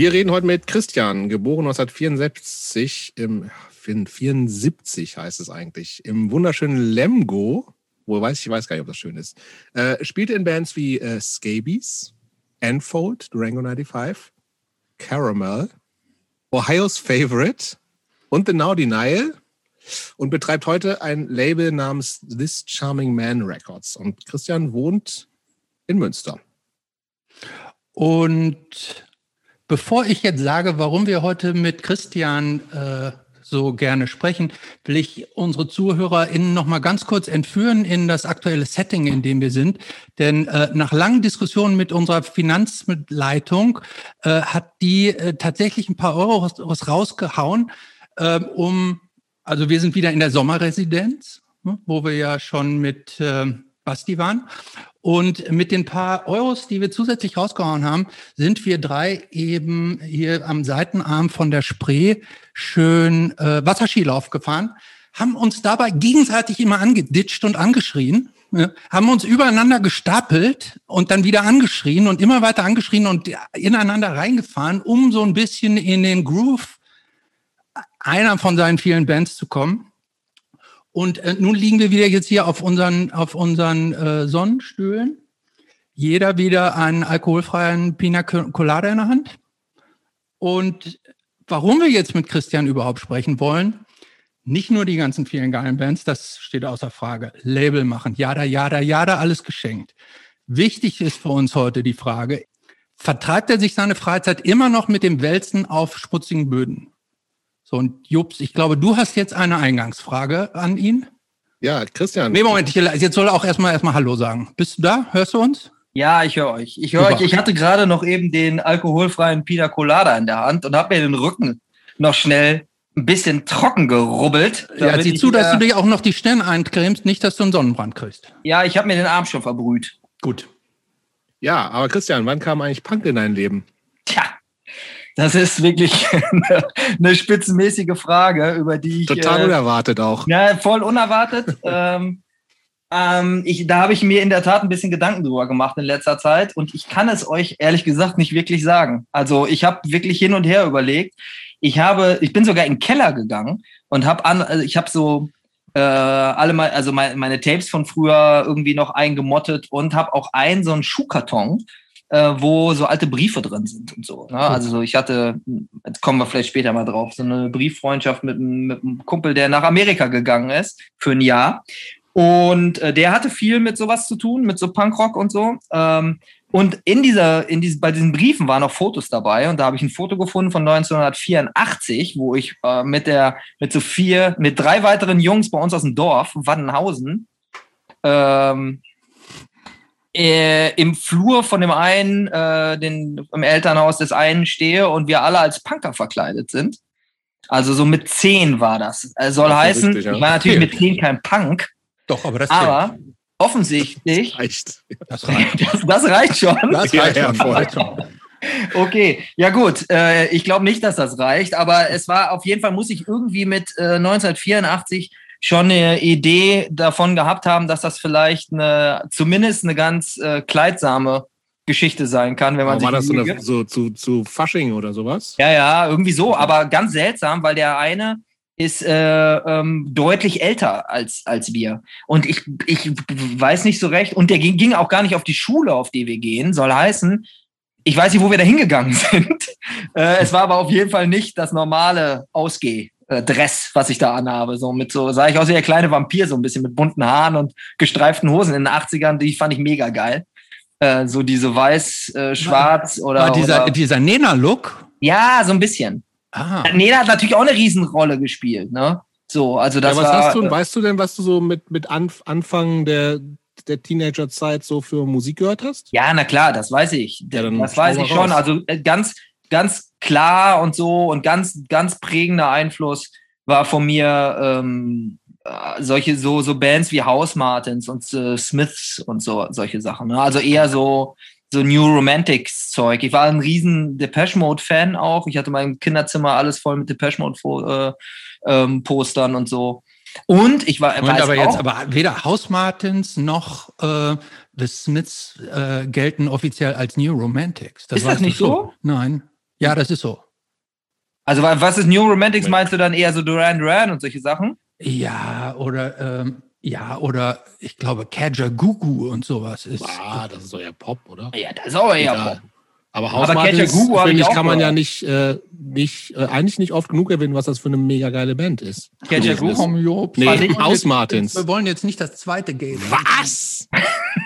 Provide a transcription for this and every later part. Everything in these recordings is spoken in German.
Wir reden heute mit Christian, geboren 1974 im 74 heißt es eigentlich, im wunderschönen Lemgo, wo weiß ich weiß gar nicht, ob das schön ist. Äh, spielte in Bands wie äh, Scabies, Enfold, Durango 95, Caramel, Ohio's Favorite und The Now Denial und betreibt heute ein Label namens This Charming Man Records. Und Christian wohnt in Münster. Und bevor ich jetzt sage, warum wir heute mit Christian äh, so gerne sprechen, will ich unsere ZuhörerInnen noch mal ganz kurz entführen in das aktuelle Setting, in dem wir sind. Denn äh, nach langen Diskussionen mit unserer Finanzleitung äh, hat die äh, tatsächlich ein paar Euro rausgehauen, äh, um, also wir sind wieder in der Sommerresidenz, ne, wo wir ja schon mit äh, Basti waren. Und mit den paar Euros, die wir zusätzlich rausgehauen haben, sind wir drei eben hier am Seitenarm von der Spree schön äh, Wasserskilauf gefahren, haben uns dabei gegenseitig immer angeditscht und angeschrien, äh, haben uns übereinander gestapelt und dann wieder angeschrien und immer weiter angeschrien und ineinander reingefahren, um so ein bisschen in den Groove einer von seinen vielen Bands zu kommen. Und äh, nun liegen wir wieder jetzt hier auf unseren, auf unseren äh, Sonnenstühlen. Jeder wieder einen alkoholfreien Pina Colada in der Hand. Und warum wir jetzt mit Christian überhaupt sprechen wollen, nicht nur die ganzen vielen geilen Bands, das steht außer Frage. Label machen, jada, jada, jada, alles geschenkt. Wichtig ist für uns heute die Frage, vertreibt er sich seine Freizeit immer noch mit dem Wälzen auf schmutzigen Böden? So, und Jups, ich glaube, du hast jetzt eine Eingangsfrage an ihn. Ja, Christian. Nee, Moment, ich, jetzt soll er auch erstmal erstmal Hallo sagen. Bist du da? Hörst du uns? Ja, ich höre euch. Ich höre euch. Ich hatte gerade noch eben den alkoholfreien Pina Colada in der Hand und habe mir den Rücken noch schnell ein bisschen trocken gerubbelt. Ja, sieh zu, dass du dich auch noch die Stirn eincremst, nicht, dass du einen Sonnenbrand kriegst. Ja, ich habe mir den Arm schon verbrüht. Gut. Ja, aber Christian, wann kam eigentlich Punk in dein Leben? Tja, das ist wirklich eine, eine spitzenmäßige Frage, über die ich. Total äh, unerwartet auch. Ja, voll unerwartet. ähm, ähm, ich, da habe ich mir in der Tat ein bisschen Gedanken drüber gemacht in letzter Zeit und ich kann es euch ehrlich gesagt nicht wirklich sagen. Also ich habe wirklich hin und her überlegt. Ich habe, ich bin sogar in den Keller gegangen und habe an, also ich habe so äh, alle mal, also meine, meine Tapes von früher irgendwie noch eingemottet und habe auch einen so einen Schuhkarton äh, wo so alte Briefe drin sind und so. Ne? Also so, ich hatte, jetzt kommen wir vielleicht später mal drauf, so eine Brieffreundschaft mit, mit einem Kumpel, der nach Amerika gegangen ist für ein Jahr. Und äh, der hatte viel mit sowas zu tun, mit so Punkrock und so. Ähm, und in dieser, in diesen, bei diesen Briefen waren auch Fotos dabei. Und da habe ich ein Foto gefunden von 1984, wo ich äh, mit der, mit so vier, mit drei weiteren Jungs bei uns aus dem Dorf, Waddenhausen, ähm, äh, im Flur von dem einen, äh, den, im Elternhaus des einen stehe und wir alle als Punker verkleidet sind. Also so mit zehn war das. Also soll das heißen, richtig, ja. ich war natürlich mit zehn kein Punk. Doch, aber das Aber offensichtlich. Das reicht. Das reicht, das, das reicht schon. Das reicht, ja, ja, reicht schon. Okay, ja gut. Äh, ich glaube nicht, dass das reicht, aber es war auf jeden Fall, muss ich irgendwie mit äh, 1984 schon eine Idee davon gehabt haben, dass das vielleicht eine, zumindest eine ganz äh, kleidsame Geschichte sein kann, wenn man aber sich. War das so, zu, zu Fasching oder sowas? Ja, ja, irgendwie so, aber ganz seltsam, weil der eine ist äh, ähm, deutlich älter als, als wir. Und ich, ich weiß nicht so recht, und der ging, ging auch gar nicht auf die Schule, auf die wir gehen, soll heißen, ich weiß nicht, wo wir da hingegangen sind. äh, es war aber auf jeden Fall nicht das normale Ausgeh äh, Dress, was ich da anhabe. So mit so, sah ich aus wie der kleine Vampir, so ein bisschen mit bunten Haaren und gestreiften Hosen in den 80ern, die fand ich mega geil. Äh, so diese weiß, äh, schwarz oder. War dieser, oder, dieser Nena-Look? Ja, so ein bisschen. Ah. Nena hat natürlich auch eine Riesenrolle gespielt, ne? So, also das ja, was war, hast du, äh, weißt du denn, was du so mit, mit Anf Anfang der, der Teenagerzeit so für Musik gehört hast? Ja, na klar, das weiß ich. Ja, das weiß ich schon. Also äh, ganz, ganz klar und so und ganz, ganz prägender Einfluss war von mir ähm, äh, solche so so Bands wie House Martins und äh, Smiths und so solche Sachen. Ne? Also eher so so New Romantics Zeug. Ich war ein riesen Depeche Mode Fan auch. Ich hatte mein Kinderzimmer alles voll mit Depeche Mode äh, ähm, Postern und so. Und ich war. Moment, aber jetzt, aber weder House Martins noch äh, The Smiths äh, gelten offiziell als New Romantics. Das ist das nicht so? Nein. Ja, das ist so. Also wa- was ist New Romantics? Meinst du dann eher so Duran Duran und solche Sachen? Ja, oder ähm, ja, oder ich glaube Kaja Gugu und sowas ist. Ah, das ist doch eher Pop, oder? Ja, das ist auch eher Egal. Pop. Aber Hausmartins, finde ich kann man ja nicht, äh, nicht äh, eigentlich nicht oft genug erwähnen, was das für eine mega geile Band ist. Catcher Gewesen ist. Gugu? Komm, Jo, Nee, wir wollen Haus jetzt- Martins. Wir wollen jetzt nicht das zweite Gate. Was?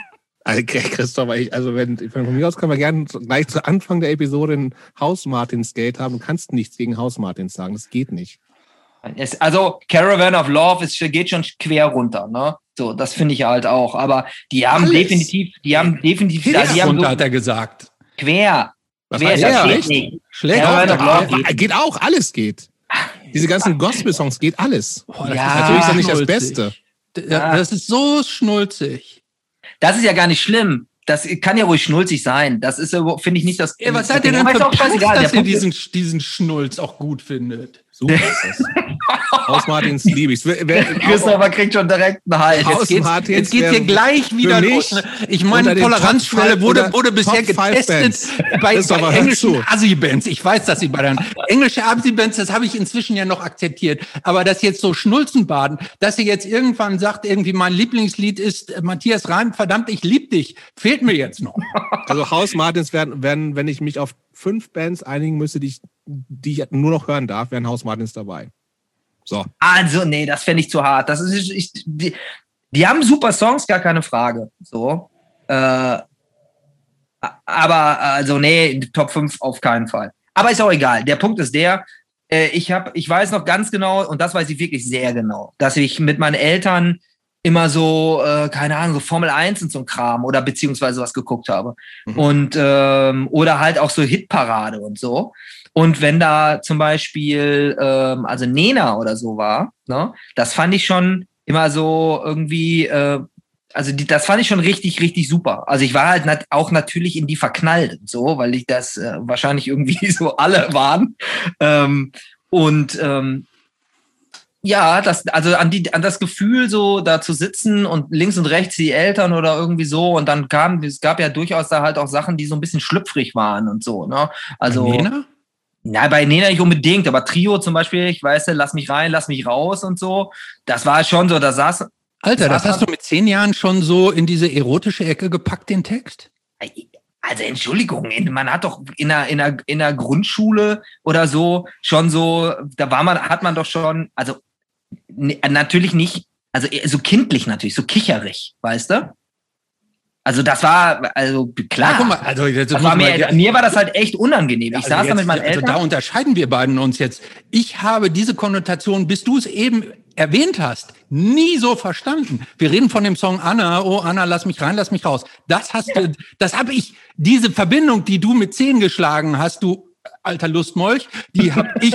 Also, Christopher, ich, also wenn, von mir aus können wir gerne gleich zu Anfang der Episode ein Haus-Martins-Gate haben. Du kannst nichts gegen Haus-Martins sagen. Das geht nicht. Es, also Caravan of Love ist, geht schon quer runter, ne? So, das finde ich halt auch. Aber die haben Alles. definitiv, die haben definitiv, Quer also die haben runter, so hat er gesagt. quer. Was Quer, heißt das das? steht Echt? nicht. Schlägt Ja, auch. Geht auch, alles geht. Diese ganzen Gospel-Songs geht alles. Boah, das Ja, ist Natürlich ist das nicht das. Beste. D- Das ist so schnulzig. Das ist ja gar nicht schlimm. Das kann ja ruhig schnulzig sein. Das ist, ja, finde ich, nicht das. Ey, was seid ihr denn. Der dass ihr diesen, diesen Schnulz auch gut findet? Super ist das. Haus-Martins liebe ich. Christopher kriegt schon direkt einen Hals. Haus- Jetzt geht's, Martins jetzt geht's hier gleich wieder los. Ich meine, Toleranzschwelle wurde, wurde bisher getestet Bands. bei, Christopher, bei hör englischen zu. Assi-Bands. Ich weiß, dass sie bei den englischen Assi-Bands, das habe ich inzwischen ja noch akzeptiert. Aber das jetzt so Schnulzenbaden, dass sie jetzt irgendwann sagt, irgendwie mein Lieblingslied ist äh, Matthias Reim, verdammt, ich lieb dich, fehlt mir jetzt noch. Also Haus-Martins werden, werden, wenn ich mich auf fünf Bands einigen müsste, die ich, die ich nur noch hören darf, wären Haus-Martins dabei. So. Also, nee, das fände ich zu hart. Das ist, ich, die, die haben super Songs, gar keine Frage. So. Äh, aber, also, nee, Top 5 auf keinen Fall. Aber ist auch egal. Der Punkt ist der, äh, ich, hab, ich weiß noch ganz genau, und das weiß ich wirklich sehr genau, dass ich mit meinen Eltern immer so, äh, keine Ahnung, so Formel 1 und so ein Kram oder beziehungsweise was geguckt habe. Mhm. Und ähm, oder halt auch so Hitparade und so. Und wenn da zum Beispiel, ähm, also Nena oder so war, ne, das fand ich schon immer so irgendwie, äh, also die, das fand ich schon richtig, richtig super. Also ich war halt nat auch natürlich in die verknallt so, weil ich das äh, wahrscheinlich irgendwie so alle waren. Ähm, und ähm, ja, das, also an, die, an das Gefühl, so da zu sitzen und links und rechts die Eltern oder irgendwie so. Und dann kam, es gab ja durchaus da halt auch Sachen, die so ein bisschen schlüpfrig waren und so. Ne? Also, Nena? Na, bei Nena nicht unbedingt, aber Trio zum Beispiel, ich weiß, lass mich rein, lass mich raus und so. Das war schon so, da saß. Alter, das hast du mit zehn Jahren schon so in diese erotische Ecke gepackt, den Text? Also Entschuldigung, man hat doch in der, in der, in der Grundschule oder so schon so, da war man, hat man doch schon, also natürlich nicht, also so kindlich natürlich, so kicherig, weißt du? Also das war, also klar. Ja, guck mal, also jetzt das war mir, mir war das halt echt unangenehm. Ich Also saß da jetzt- mit meinen also Eltern. da unterscheiden wir beiden uns jetzt. Ich habe diese Konnotation, bis du es eben erwähnt hast, nie so verstanden. Wir reden von dem Song Anna, oh Anna, lass mich rein, lass mich raus. Das hast du, das habe ich, diese Verbindung, die du mit zehn geschlagen hast, du alter Lustmolch, die habe ich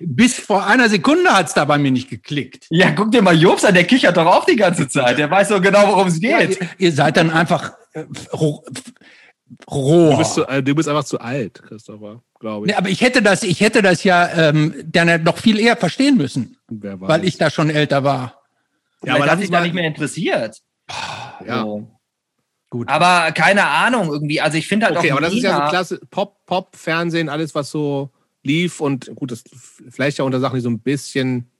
bis vor einer Sekunde hat's da bei mir nicht geklickt. ja, guck dir mal Jobs an, der kichert doch auch die ganze Zeit. Der weiß doch genau, worum es Ja, geht. ihr, ihr seid dann einfach äh, roh. Du roh. bist, zu, äh, du bist einfach zu alt, Christopher, glaube ich. Nee, aber ich hätte das, ich hätte das ja ähm, dann noch viel eher verstehen müssen, Wer weiß. weil ich da schon älter war. ja, aber das hat ist mal, nicht mehr interessiert. ja. So. Gut. Aber keine Ahnung irgendwie. Also ich finde halt Okay, auch aber das ist ja so klasse Pop, Pop, Fernsehen, alles was so lief und gut, das vielleicht ja unter Sachen, die so ein bisschen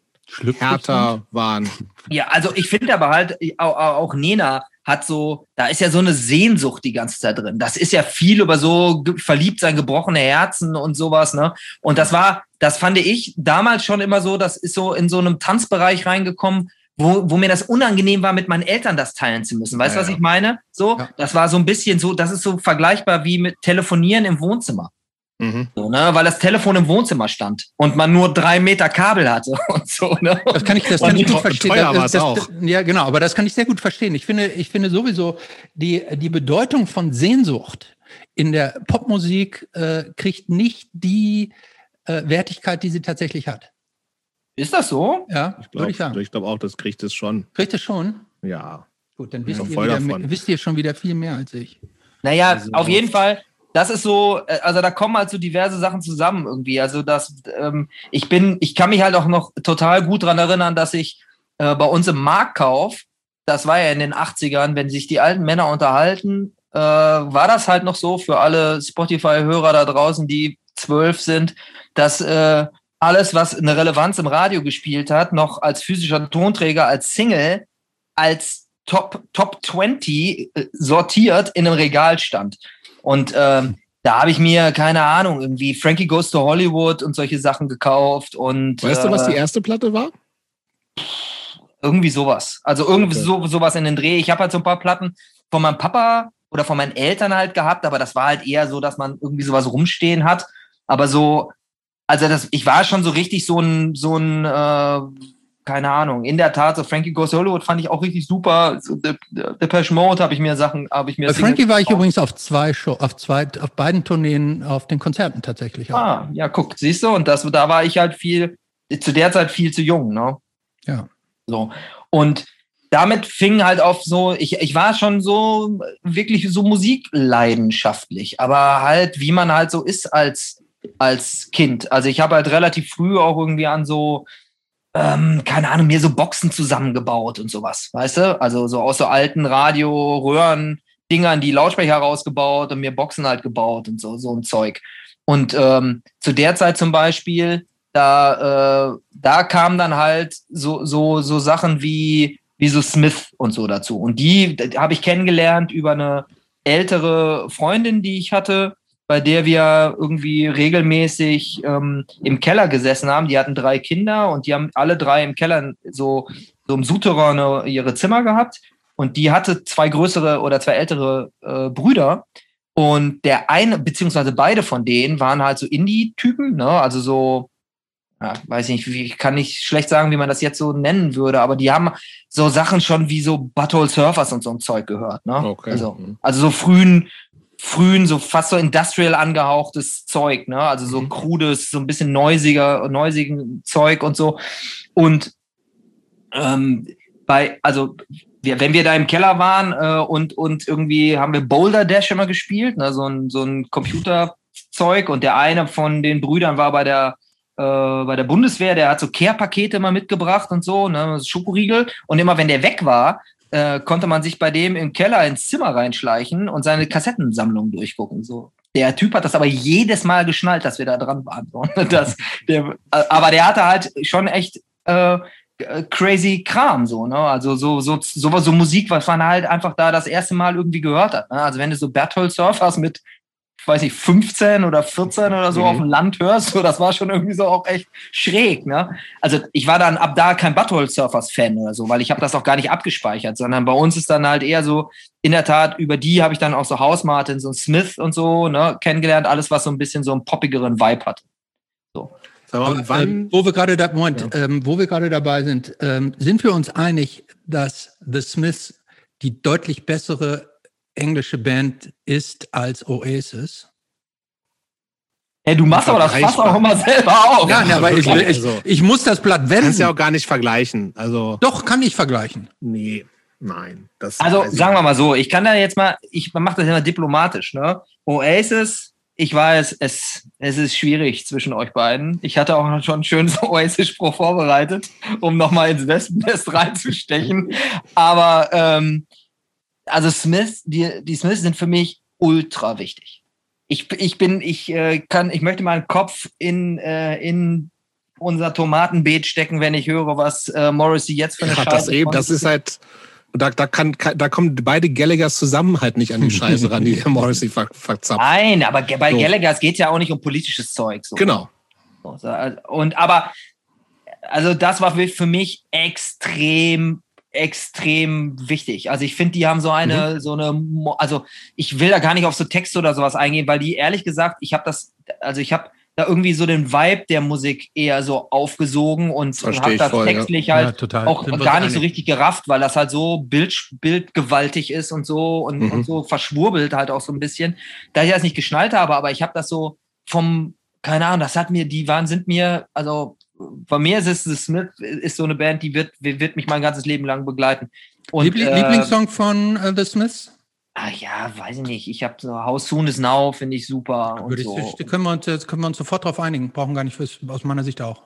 härter waren. Ja, also ich finde aber halt, auch, auch Nena hat so, da ist ja so eine Sehnsucht die ganze Zeit drin. Das ist ja viel über so verliebt sein, gebrochene Herzen und sowas, ne? Und das war, das fand ich damals schon immer so, das ist so in so einem Tanzbereich reingekommen, wo, wo mir das unangenehm war, mit meinen Eltern das teilen zu müssen. Weißt du, Ja, was ja. ich meine? So, Ja. das war so ein bisschen so, das ist so vergleichbar wie mit Telefonieren im Wohnzimmer. Mhm. So, ne? Weil das Telefon im Wohnzimmer stand und man nur drei Meter Kabel hatte und so, ne? Das kann ich, das Und kann ich teuer gut verstehen. war Das, das, auch. das, ja, genau, aber das kann ich sehr gut verstehen. Ich finde, ich finde sowieso, die, die Bedeutung von Sehnsucht in der Popmusik äh, kriegt nicht die äh, Wertigkeit, die sie tatsächlich hat. Ist das so? Ja, Ich würde ich glaube sagen. ich glaub auch, das kriegt es schon. Kriegt es schon? Ja. Gut, dann wisst auch ihr, wieder, wisst ihr schon wieder viel mehr als ich. Naja, Also- auf jeden Fall. Das ist so, äh, also da kommen halt so diverse Sachen zusammen irgendwie. Also das, ähm, ich bin, ich kann mich halt auch noch total gut dran erinnern, dass ich äh, bei uns im Marktkauf, das war ja in den 80ern, wenn sich die alten Männer unterhalten, äh, war das halt noch so für alle Spotify-Hörer da draußen, die zwölf sind, dass äh, alles, was eine Relevanz im Radio gespielt hat, noch als physischer Tonträger, als Single, als Top, Top 20 äh, sortiert in einem Regal stand. Und ähm, da habe ich mir, keine Ahnung, irgendwie Frankie Goes to Hollywood und solche Sachen gekauft. Und, weißt du, was die erste Platte war? Irgendwie sowas. Also irgendwie okay. so, sowas in den Dreh. Ich habe halt so ein paar Platten von meinem Papa oder von meinen Eltern halt gehabt, aber das war halt eher so, dass man irgendwie sowas rumstehen hat. Aber so, also das, ich war schon so richtig so ein, so ein, äh, keine Ahnung, in der Tat, so Frankie Goes Hollywood fand ich auch richtig super. So The, Depeche Mode habe ich mir Sachen, habe ich mir. Bei Frankie war ich übrigens auf zwei Show, auf zwei, auf beiden Tourneen auf den Konzerten tatsächlich. Auch. Ah, ja, guck, siehst du, und das, da war ich halt viel, zu der Zeit viel zu jung, ne? Ja. So. Und damit fing halt auf so, ich, ich war schon so wirklich so musikleidenschaftlich, aber halt, wie man halt so ist als, als Kind. Also ich habe halt relativ früh auch irgendwie an so, ähm, keine Ahnung, mir so Boxen zusammengebaut und sowas, weißt du? Also so aus so alten Radio-Röhren, Dingern die Lautsprecher rausgebaut und mir Boxen halt gebaut und so, so ein Zeug. Und ähm, zu der Zeit zum Beispiel, da, äh, da kamen dann halt so, so, so Sachen wie, wie so Smith und so dazu. Und die habe ich kennengelernt über eine ältere Freundin, die ich hatte, bei der wir irgendwie regelmäßig ähm, im Keller gesessen haben. Die hatten drei Kinder und die haben alle drei im Keller so, so im Souterrain ihre Zimmer gehabt. Und die hatte zwei größere oder zwei ältere äh, Brüder. Und der eine, beziehungsweise beide von denen waren halt so Indie-Typen, ne? Also so, ja, weiß nicht, wie, ich kann nicht schlecht sagen, wie man das jetzt so nennen würde, aber die haben so Sachen schon wie so Butthole Surfers und so ein Zeug gehört, ne? Okay. Also, mhm. also so frühen, frühen, so fast so industrial angehauchtes Zeug, ne? Also so mhm. krudes, so ein bisschen neusiger, neusigen Zeug und so. Und ähm, bei, also wir, wenn wir da im Keller waren äh, und, und irgendwie haben wir Boulder Dash immer gespielt, ne? so ein, so ein Computerzeug und der eine von den Brüdern war bei der äh, bei der Bundeswehr, der hat so Care-Pakete immer mitgebracht und so, ne, Schokoriegel. Und immer wenn der weg war, äh, konnte man sich bei dem im Keller ins Zimmer reinschleichen und seine Kassettensammlung durchgucken. So. Der Typ hat das aber jedes Mal geschnallt, dass wir da dran waren. Das, der, aber der hatte halt schon echt äh, crazy Kram, so, ne? Also so, so, so, so Musik, was man halt einfach da das erste Mal irgendwie gehört hat. Ne? Also wenn du so Berthold Surfers mit weiß ich, 15 oder 14 oder so mhm. auf dem Land hörst, so, das war schon irgendwie so auch echt schräg, ne? Also ich war dann ab da kein Butthole Surfers Fan oder so, weil ich habe das auch gar nicht abgespeichert, sondern bei uns ist dann halt eher so, in der Tat, über die habe ich dann auch so House Martins und Smith und so, ne, kennengelernt, alles, was so ein bisschen so einen poppigeren Vibe hat. So. Aber wann, äh, wo wir gerade da, Moment, ja. ähm, wo wir gerade dabei sind, ähm, sind wir uns einig, dass The Smiths die deutlich bessere englische Band ist als Oasis. Hey, du machst aber das Fass auch immer selber auf. Ja, aber ich, ich, also, ich, muss das Blatt wenden. Kannst ja auch gar nicht vergleichen. Also Doch, kann ich vergleichen. Nee, nein. also sagen wir mal so, ich kann da jetzt mal, ich mache das immer diplomatisch. Ne? Oasis, ich weiß, es, es ist schwierig zwischen euch beiden. Ich hatte auch schon ein schönes Oasis-Spruch vorbereitet, um nochmal ins Wespennest reinzustechen. Aber ähm, also Smith, die, die Smiths sind für mich ultra wichtig. Ich, ich bin, ich äh, kann, ich möchte meinen Kopf in, äh, in unser Tomatenbeet stecken, wenn ich höre, was äh, Morrissey jetzt für eine ja, Scheiße das eben, das ist halt, da, da, kann, da kommen beide Gallaghers zusammen halt nicht an die Scheiße ran, die der Morrissey ver, verzapft. Nein, aber bei so. Gallaghers geht ja auch nicht um politisches Zeug. So. Genau. Und aber, also das war für mich extrem extrem wichtig. Also ich finde, die haben so eine, mhm. so eine, also ich will da gar nicht auf so Texte oder sowas eingehen, weil die ehrlich gesagt, ich habe das, also ich habe da irgendwie so den Vibe der Musik eher so aufgesogen und, und habe das voll, textlich ja. halt ja, auch Sind gar nicht so richtig gerafft, weil das halt so bild, bildgewaltig ist und so und, mhm. und so verschwurbelt halt auch so ein bisschen. Da ich das nicht geschnallt habe, aber ich habe das so vom, keine Ahnung, das hat mir, die waren, sind mir, also bei mir ist es The Smith, ist so eine Band, die wird, wird mich mein ganzes Leben lang begleiten. Und, Liebl äh, Lieblingssong von uh, The Smiths? Ah ja, weiß ich nicht. Ich habe so How Soon Is Now, finde ich super. Und so. ich, können, wir uns, können wir uns sofort drauf einigen. Brauchen gar nicht, fürs, aus meiner Sicht auch.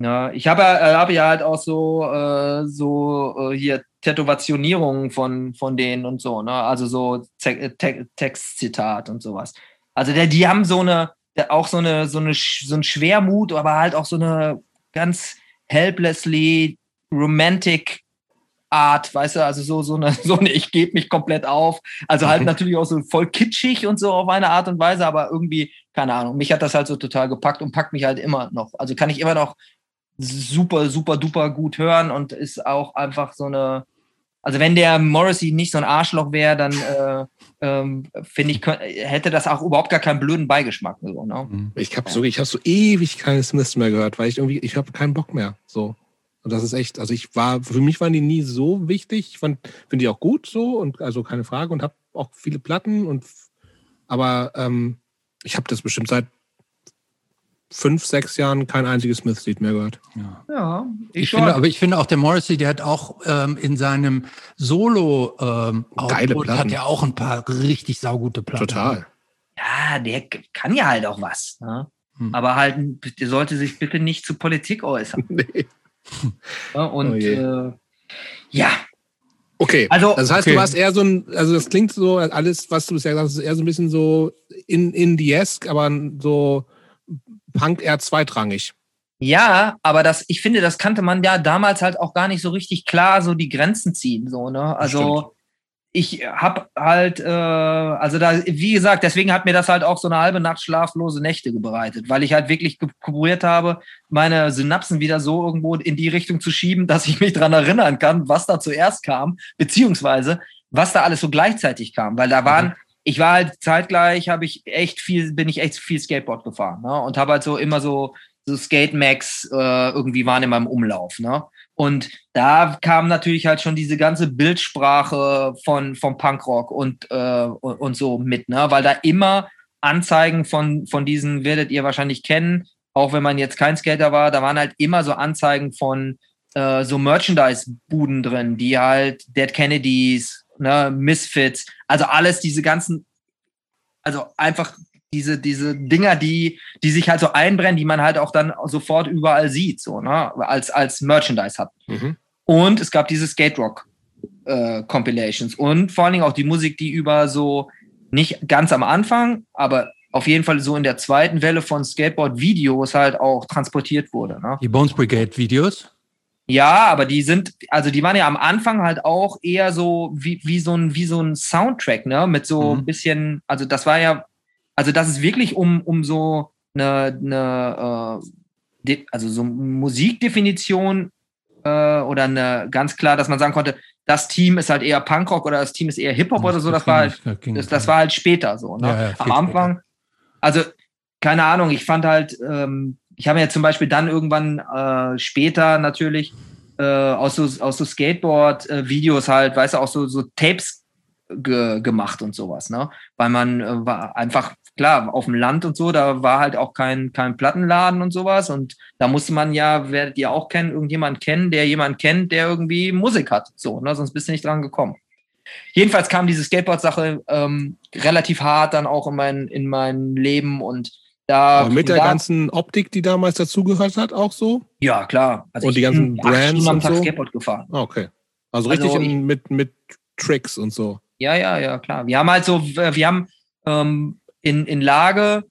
Ja, ich habe äh, hab ja halt auch so, äh, so äh, hier Tätowationierungen von, von denen und so, ne? Also so Te Te Textzitat und sowas. Also der, die haben so eine, auch so eine, so eine, so ein Schwermut, aber halt auch so eine ganz helplessly romantic Art, weißt du, also so, so eine, so eine, ich gebe mich komplett auf. Also halt mhm. natürlich auch so voll kitschig und so auf eine Art und Weise, aber irgendwie, keine Ahnung, mich hat das halt so total gepackt und packt mich halt immer noch. Also kann ich immer noch super, super, duper gut hören und ist auch einfach so eine, also wenn der Morrissey nicht so ein Arschloch wäre, dann äh, ähm, finde ich, hätte das auch überhaupt gar keinen blöden Beigeschmack. So, ne? Mhm. Ich habe so, ich hab so ewig keine Smiths mehr gehört, weil ich irgendwie, ich habe keinen Bock mehr. So. Und das ist echt, also ich war, für mich waren die nie so wichtig. Ich finde die auch gut so und also keine Frage und habe auch viele Platten und aber ähm, ich habe das bestimmt seit fünf, sechs Jahren kein einziges Smith-Lied mehr gehört. Ja, ja ich, ich finde, aber ich finde auch der Morrissey, der hat auch ähm, in seinem Solo ähm, Geile Platten. hat ja auch ein paar richtig saugute Platten. Total. Ja, der kann ja halt auch was. Ne? Hm. Aber halt, der sollte sich bitte nicht zu Politik äußern. nee. Ja, und oh äh, ja. Okay, also das heißt, okay. du warst eher so ein, also das klingt so, alles, was du bisher gesagt hast, ist eher so ein bisschen so in, indiesk, aber so Punk eher zweitrangig. Ja, aber das, ich finde, das kannte man ja damals halt auch gar nicht so richtig klar so die Grenzen ziehen, so, ne? Also, ich habe halt, äh, also da, wie gesagt, deswegen hat mir das halt auch so eine halbe Nacht schlaflose Nächte bereitet, weil ich halt wirklich probiert habe, meine Synapsen wieder so irgendwo in die Richtung zu schieben, dass ich mich dran erinnern kann, was da zuerst kam, beziehungsweise was da alles so gleichzeitig kam, weil da waren, mhm ich war halt zeitgleich, habe ich echt viel, bin ich echt viel Skateboard gefahren ne? und habe halt so immer so, so Skate Max äh, irgendwie waren in meinem Umlauf. Ne? Und da kam natürlich halt schon diese ganze Bildsprache von vom Punkrock und, äh, und so mit, ne? weil da immer Anzeigen von, von diesen werdet ihr wahrscheinlich kennen, auch wenn man jetzt kein Skater war, da waren halt immer so Anzeigen von äh, so Merchandise-Buden drin, die halt Dead Kennedys, ne, Misfits, also alles diese ganzen, also einfach diese, diese Dinger, die, die sich halt so einbrennen, die man halt auch dann sofort überall sieht, so, ne, als, als Merchandise hat. Mhm. Und es gab diese Skate Rock äh, Compilations und vor allen Dingen auch die Musik, die über so, nicht ganz am Anfang, aber auf jeden Fall so in der zweiten Welle von Skateboard-Videos halt auch transportiert wurde. Ne? Die Bones Brigade-Videos? Ja, aber die sind, also die waren ja am Anfang halt auch eher so wie, wie so ein, wie so ein Soundtrack, ne? Mit so mhm. ein bisschen, also das war ja, also das ist wirklich um, um so eine, eine äh, also so Musikdefinition äh, oder eine ganz klar, dass man sagen konnte, das Team ist halt eher Punkrock oder das Team ist eher Hip-Hop oder so, das war halt, das, das war halt später so. Ne? Ja, ja, Am Anfang, also keine Ahnung, ich fand halt, ähm, ich habe ja zum Beispiel dann irgendwann äh, später natürlich äh, aus so, aus so Skateboard-Videos halt, weißt du, auch so, so Tapes ge gemacht und sowas, ne? Weil man äh, war einfach, klar, auf dem Land und so, da war halt auch kein, kein Plattenladen und sowas. Und da musste man ja, werdet ihr auch kennen, irgendjemand kennen, der jemand kennt, der irgendwie Musik hat. So, ne? Sonst bist du nicht dran gekommen. Jedenfalls kam diese Skateboard-Sache ähm, relativ hart dann auch in mein, in mein Leben und da, Aber mit der ganzen Optik, die damals dazugehört hat, auch so? Ja, klar. Also und die ganzen Brands und so? Skateboard gefahren. Ah, okay. Also richtig also, in, mit, mit Tricks und so. Ja, ja, ja, klar. Wir haben halt so, wir haben ähm, in, in Lage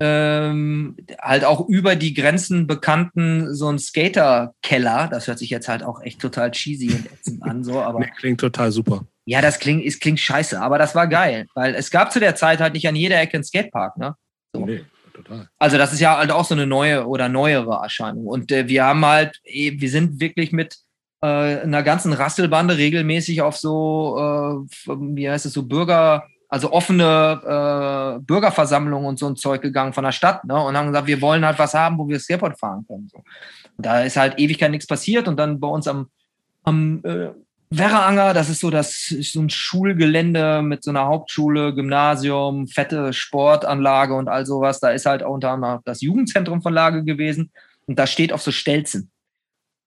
ähm, halt auch über die Grenzen bekannten so ein Skater-Keller. Das hört sich jetzt halt auch echt total cheesy an, so, aber. Nee, klingt total super. Ja, das klingt, es klingt scheiße, aber das war geil, weil es gab zu der Zeit halt nicht an jeder Ecke einen Skatepark, ne? So. Nee total. Also das ist ja halt auch so eine neue oder neuere Erscheinung. Und äh, wir haben halt, eh, wir sind wirklich mit äh, einer ganzen Rasselbande regelmäßig auf so, äh, wie heißt es, so Bürger, also offene äh, Bürgerversammlungen und so ein Zeug gegangen von der Stadt, ne? Und haben gesagt, wir wollen halt was haben, wo wir Skateboard fahren können. So. Da ist halt Ewigkeit nichts passiert und dann bei uns am, am äh, Werraanger, das ist so das ist so ein Schulgelände mit so einer Hauptschule, Gymnasium, fette Sportanlage und all sowas. Da ist halt auch unter anderem das Jugendzentrum von Lage gewesen und da steht auf so Stelzen.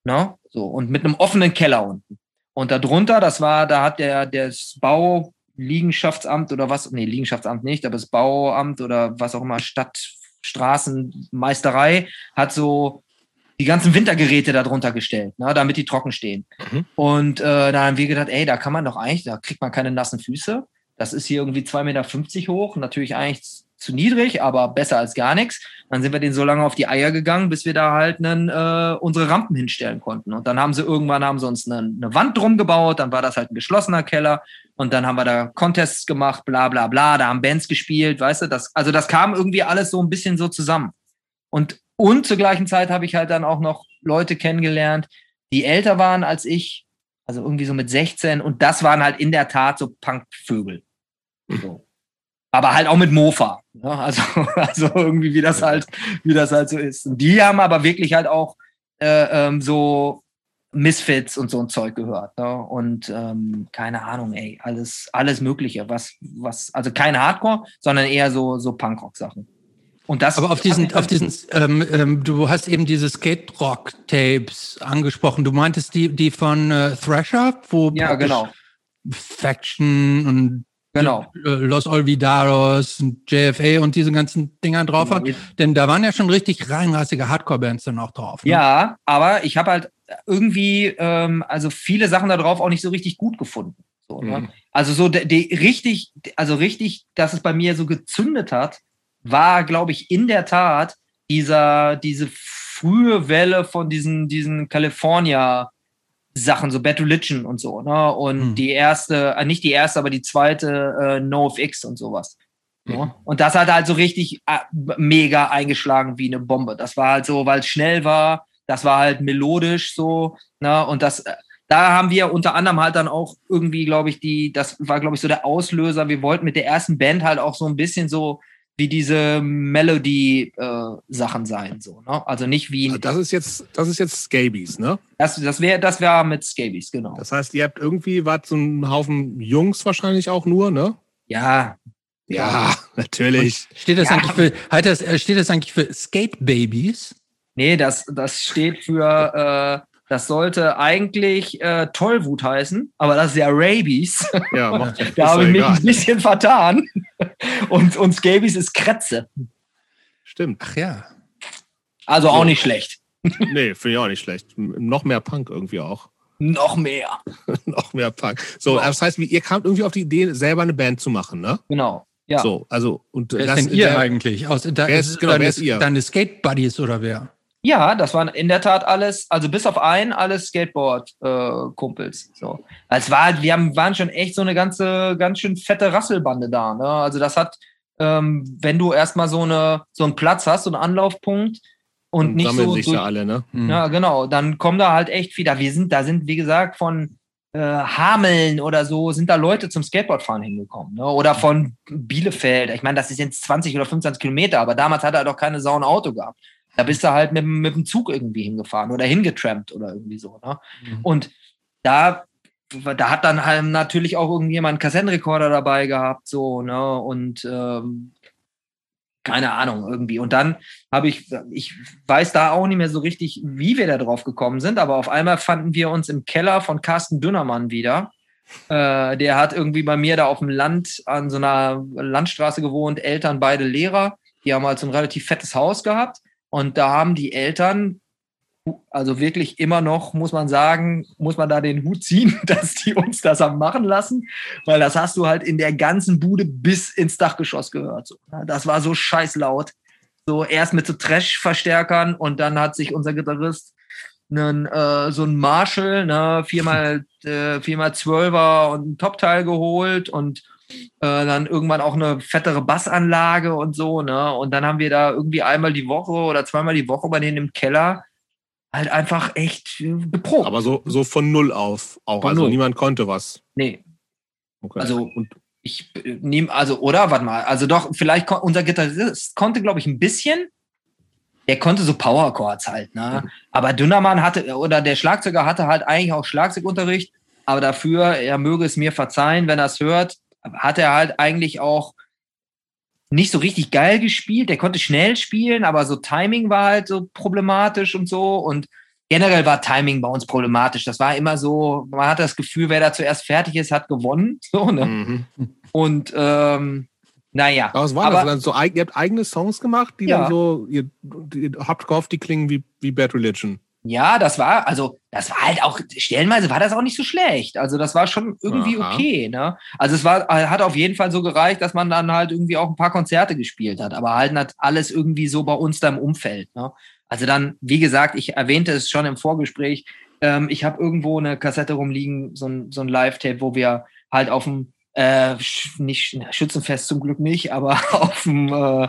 Ne? So, und mit einem offenen Keller unten. Und darunter, das war, da hat der, das Bauliegenschaftsamt oder was, nee, Liegenschaftsamt nicht, aber das Bauamt oder was auch immer, Stadtstraßenmeisterei hat so die ganzen Wintergeräte darunter gestellt, ne, damit die trocken stehen. Mhm. Und äh, da haben wir gedacht, ey, da kann man doch eigentlich, da kriegt man keine nassen Füße. Das ist hier irgendwie 2,50 Meter hoch, natürlich eigentlich zu niedrig, aber besser als gar nichts. Dann sind wir denen so lange auf die Eier gegangen, bis wir da halt einen, äh, unsere Rampen hinstellen konnten. Und dann haben sie irgendwann haben sie uns eine, eine Wand drum gebaut, dann war das halt ein geschlossener Keller und dann haben wir da Contests gemacht, bla bla bla, da haben Bands gespielt, weißt du, das, also das kam irgendwie alles so ein bisschen so zusammen. Und, und zur gleichen Zeit habe ich halt dann auch noch Leute kennengelernt, die älter waren als ich, also irgendwie so mit 16 und das waren halt in der Tat so Punkvögel. So. Aber halt auch mit Mofa. Ne? Also, also irgendwie, wie das halt, wie das halt so ist. Und die haben aber wirklich halt auch äh, ähm, so Misfits und so ein Zeug gehört. Ne? Und ähm, keine Ahnung, ey, alles, alles Mögliche. Was, was, also kein Hardcore, sondern eher so, so Punkrock-Sachen. Und das Aber auf diesen, auf diesen, ähm, ähm, du hast eben diese Skate Rock Tapes angesprochen. Du meintest die, die von äh, Thrasher, wo ja genau Faction und genau äh, Los Olvidados und JFA und diese ganzen Dinger drauf genau. hat. Denn da waren ja schon richtig reinrassige Hardcore-Bands dann auch drauf. Ne? Ja, aber ich habe halt irgendwie ähm, also viele Sachen da drauf auch nicht so richtig gut gefunden. So, ne? mhm. Also so die, die richtig, also richtig, dass es bei mir so gezündet hat war, glaube ich, in der Tat dieser, diese frühe Welle von diesen, diesen California Sachen, so Bad Religion und so, ne? Und hm. die erste, äh, nicht die erste, aber die zweite äh, NoFX und sowas. Ne? Hm. Und das hat halt so richtig äh, mega eingeschlagen wie eine Bombe. Das war halt so, weil es schnell war, das war halt melodisch so, ne? Und das, äh, da haben wir unter anderem halt dann auch irgendwie, glaube ich, die, das war, glaube ich, so der Auslöser. Wir wollten mit der ersten Band halt auch so ein bisschen so wie diese Melody-Sachen äh, sein. So, ne? Also nicht wie. Also das ist jetzt, das ist jetzt Scabies, ne? Das, das wäre das wär mit Scabies, genau. Das heißt, ihr habt irgendwie, wart so ein Haufen Jungs wahrscheinlich auch nur, ne? Ja. Ja, natürlich. Und steht das ja. eigentlich für, halt das, äh, steht das eigentlich für Skate Babies? Nee, das, das steht für äh, das sollte eigentlich äh, Tollwut heißen, aber das ist ja Rabies. Ja, macht, da habe ich mich ein bisschen vertan. Und, und Scabies ist Kretze. Stimmt. Ach ja. Also auch nicht schlecht. Nee, finde ich auch nicht schlecht. Noch mehr Punk irgendwie auch. Noch mehr. Noch mehr Punk. So, genau. das heißt, ihr kamt irgendwie auf die Idee, selber eine Band zu machen, ne? Genau. Ja. So, also und wer ist denn ihr der, eigentlich? Aus, da, wer ist, genau, deine, wer ist ihr? Deine Skate Buddies oder wer? Ja, das waren in der Tat alles, also bis auf einen, alles Skateboard-Kumpels. Äh, so. Es war, wir haben, waren schon echt so eine ganze, ganz schön fette Rasselbande da. Ne? Also das hat, ähm, wenn du erstmal so eine, so einen Platz hast, so einen Anlaufpunkt und, und nicht sammeln so, sich so, da alle, ne? Mhm. Ja, genau. Dann kommen da halt echt wieder. Wir sind, da sind, wie gesagt, von äh, Hameln oder so, sind da Leute zum Skateboardfahren hingekommen. Ne? Oder von Bielefeld. Ich meine, das ist jetzt 20 oder 25 Kilometer, aber damals hat er doch keine Sau ein Auto gehabt. Da bist du halt mit, mit dem Zug irgendwie hingefahren oder hingetrampt oder irgendwie so. Ne? Mhm. Und da, da hat dann halt natürlich auch irgendjemand einen Kassettenrekorder dabei gehabt, so, ne? Und ähm, keine Ahnung, irgendwie. Und dann habe ich, ich weiß da auch nicht mehr so richtig, wie wir da drauf gekommen sind, aber auf einmal fanden wir uns im Keller von Carsten Dünnermann wieder. Äh, der hat irgendwie bei mir da auf dem Land an so einer Landstraße gewohnt, Eltern beide Lehrer. Die haben halt so ein relativ fettes Haus gehabt. Und da haben die Eltern, also wirklich immer noch, muss man sagen, muss man da den Hut ziehen, dass die uns das haben machen lassen, weil das hast du halt in der ganzen Bude bis ins Dachgeschoss gehört. Das war so scheiß laut. So erst mit so Trash-Verstärkern und dann hat sich unser Gitarrist einen, äh, so ein Marshall, ne, viermal, äh, viermal Zwölfer und ein Top-Teil geholt und äh, dann irgendwann auch eine fettere Bassanlage und so, ne? Und dann haben wir da irgendwie einmal die Woche oder zweimal die Woche bei denen im Keller halt einfach echt geprobt. Aber so, so von null auf auch. Von also null. niemand konnte was. Nee. Okay. Also und ich nehme, also, oder? Warte mal, also doch, vielleicht unser Gitarrist konnte, glaube ich, ein bisschen. Der konnte so Power Chords halt, ne? Mhm. Aber Dünnermann hatte, oder der Schlagzeuger hatte halt eigentlich auch Schlagzeugunterricht, aber dafür, er möge es mir verzeihen, wenn er es hört, hat er halt eigentlich auch nicht so richtig geil gespielt. Der konnte schnell spielen, aber so Timing war halt so problematisch und so. Und generell war Timing bei uns problematisch. Das war immer so, man hat das Gefühl, wer da zuerst fertig ist, hat gewonnen. So, ne? Mhm. Und ähm, naja. Aber was war aber, das? So, ihr habt eigene Songs gemacht, die ja. dann so, ihr, ihr habt gehofft, die klingen wie, wie Bad Religion. Ja, das war, also das war halt auch, stellenweise war das auch nicht so schlecht. Also das war schon irgendwie Aha. okay, ne? Also es war, hat auf jeden Fall so gereicht, dass man dann halt irgendwie auch ein paar Konzerte gespielt hat, aber halt nicht alles irgendwie so bei uns da im Umfeld, ne? Also dann, wie gesagt, ich erwähnte es schon im Vorgespräch, ähm, ich habe irgendwo eine Kassette rumliegen, so ein, so ein Live-Tape, wo wir halt auf dem äh, nicht Schützenfest zum Glück nicht, aber auf dem äh,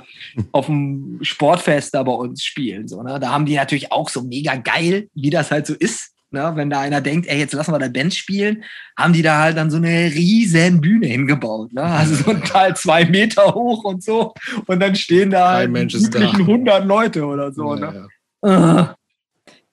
auf dem Sportfest da bei uns spielen. So, ne? Da haben die natürlich auch so mega geil, wie das halt so ist. Ne? Wenn da einer denkt, ey, jetzt lassen wir da Band spielen, haben die da halt dann so eine riesen Bühne hingebaut. Ne? Also so ein Teil zwei Meter hoch und so. Und dann stehen da Kein halt Mensch ist da. üblichen 100 Leute oder so. Ne? ja. Äh.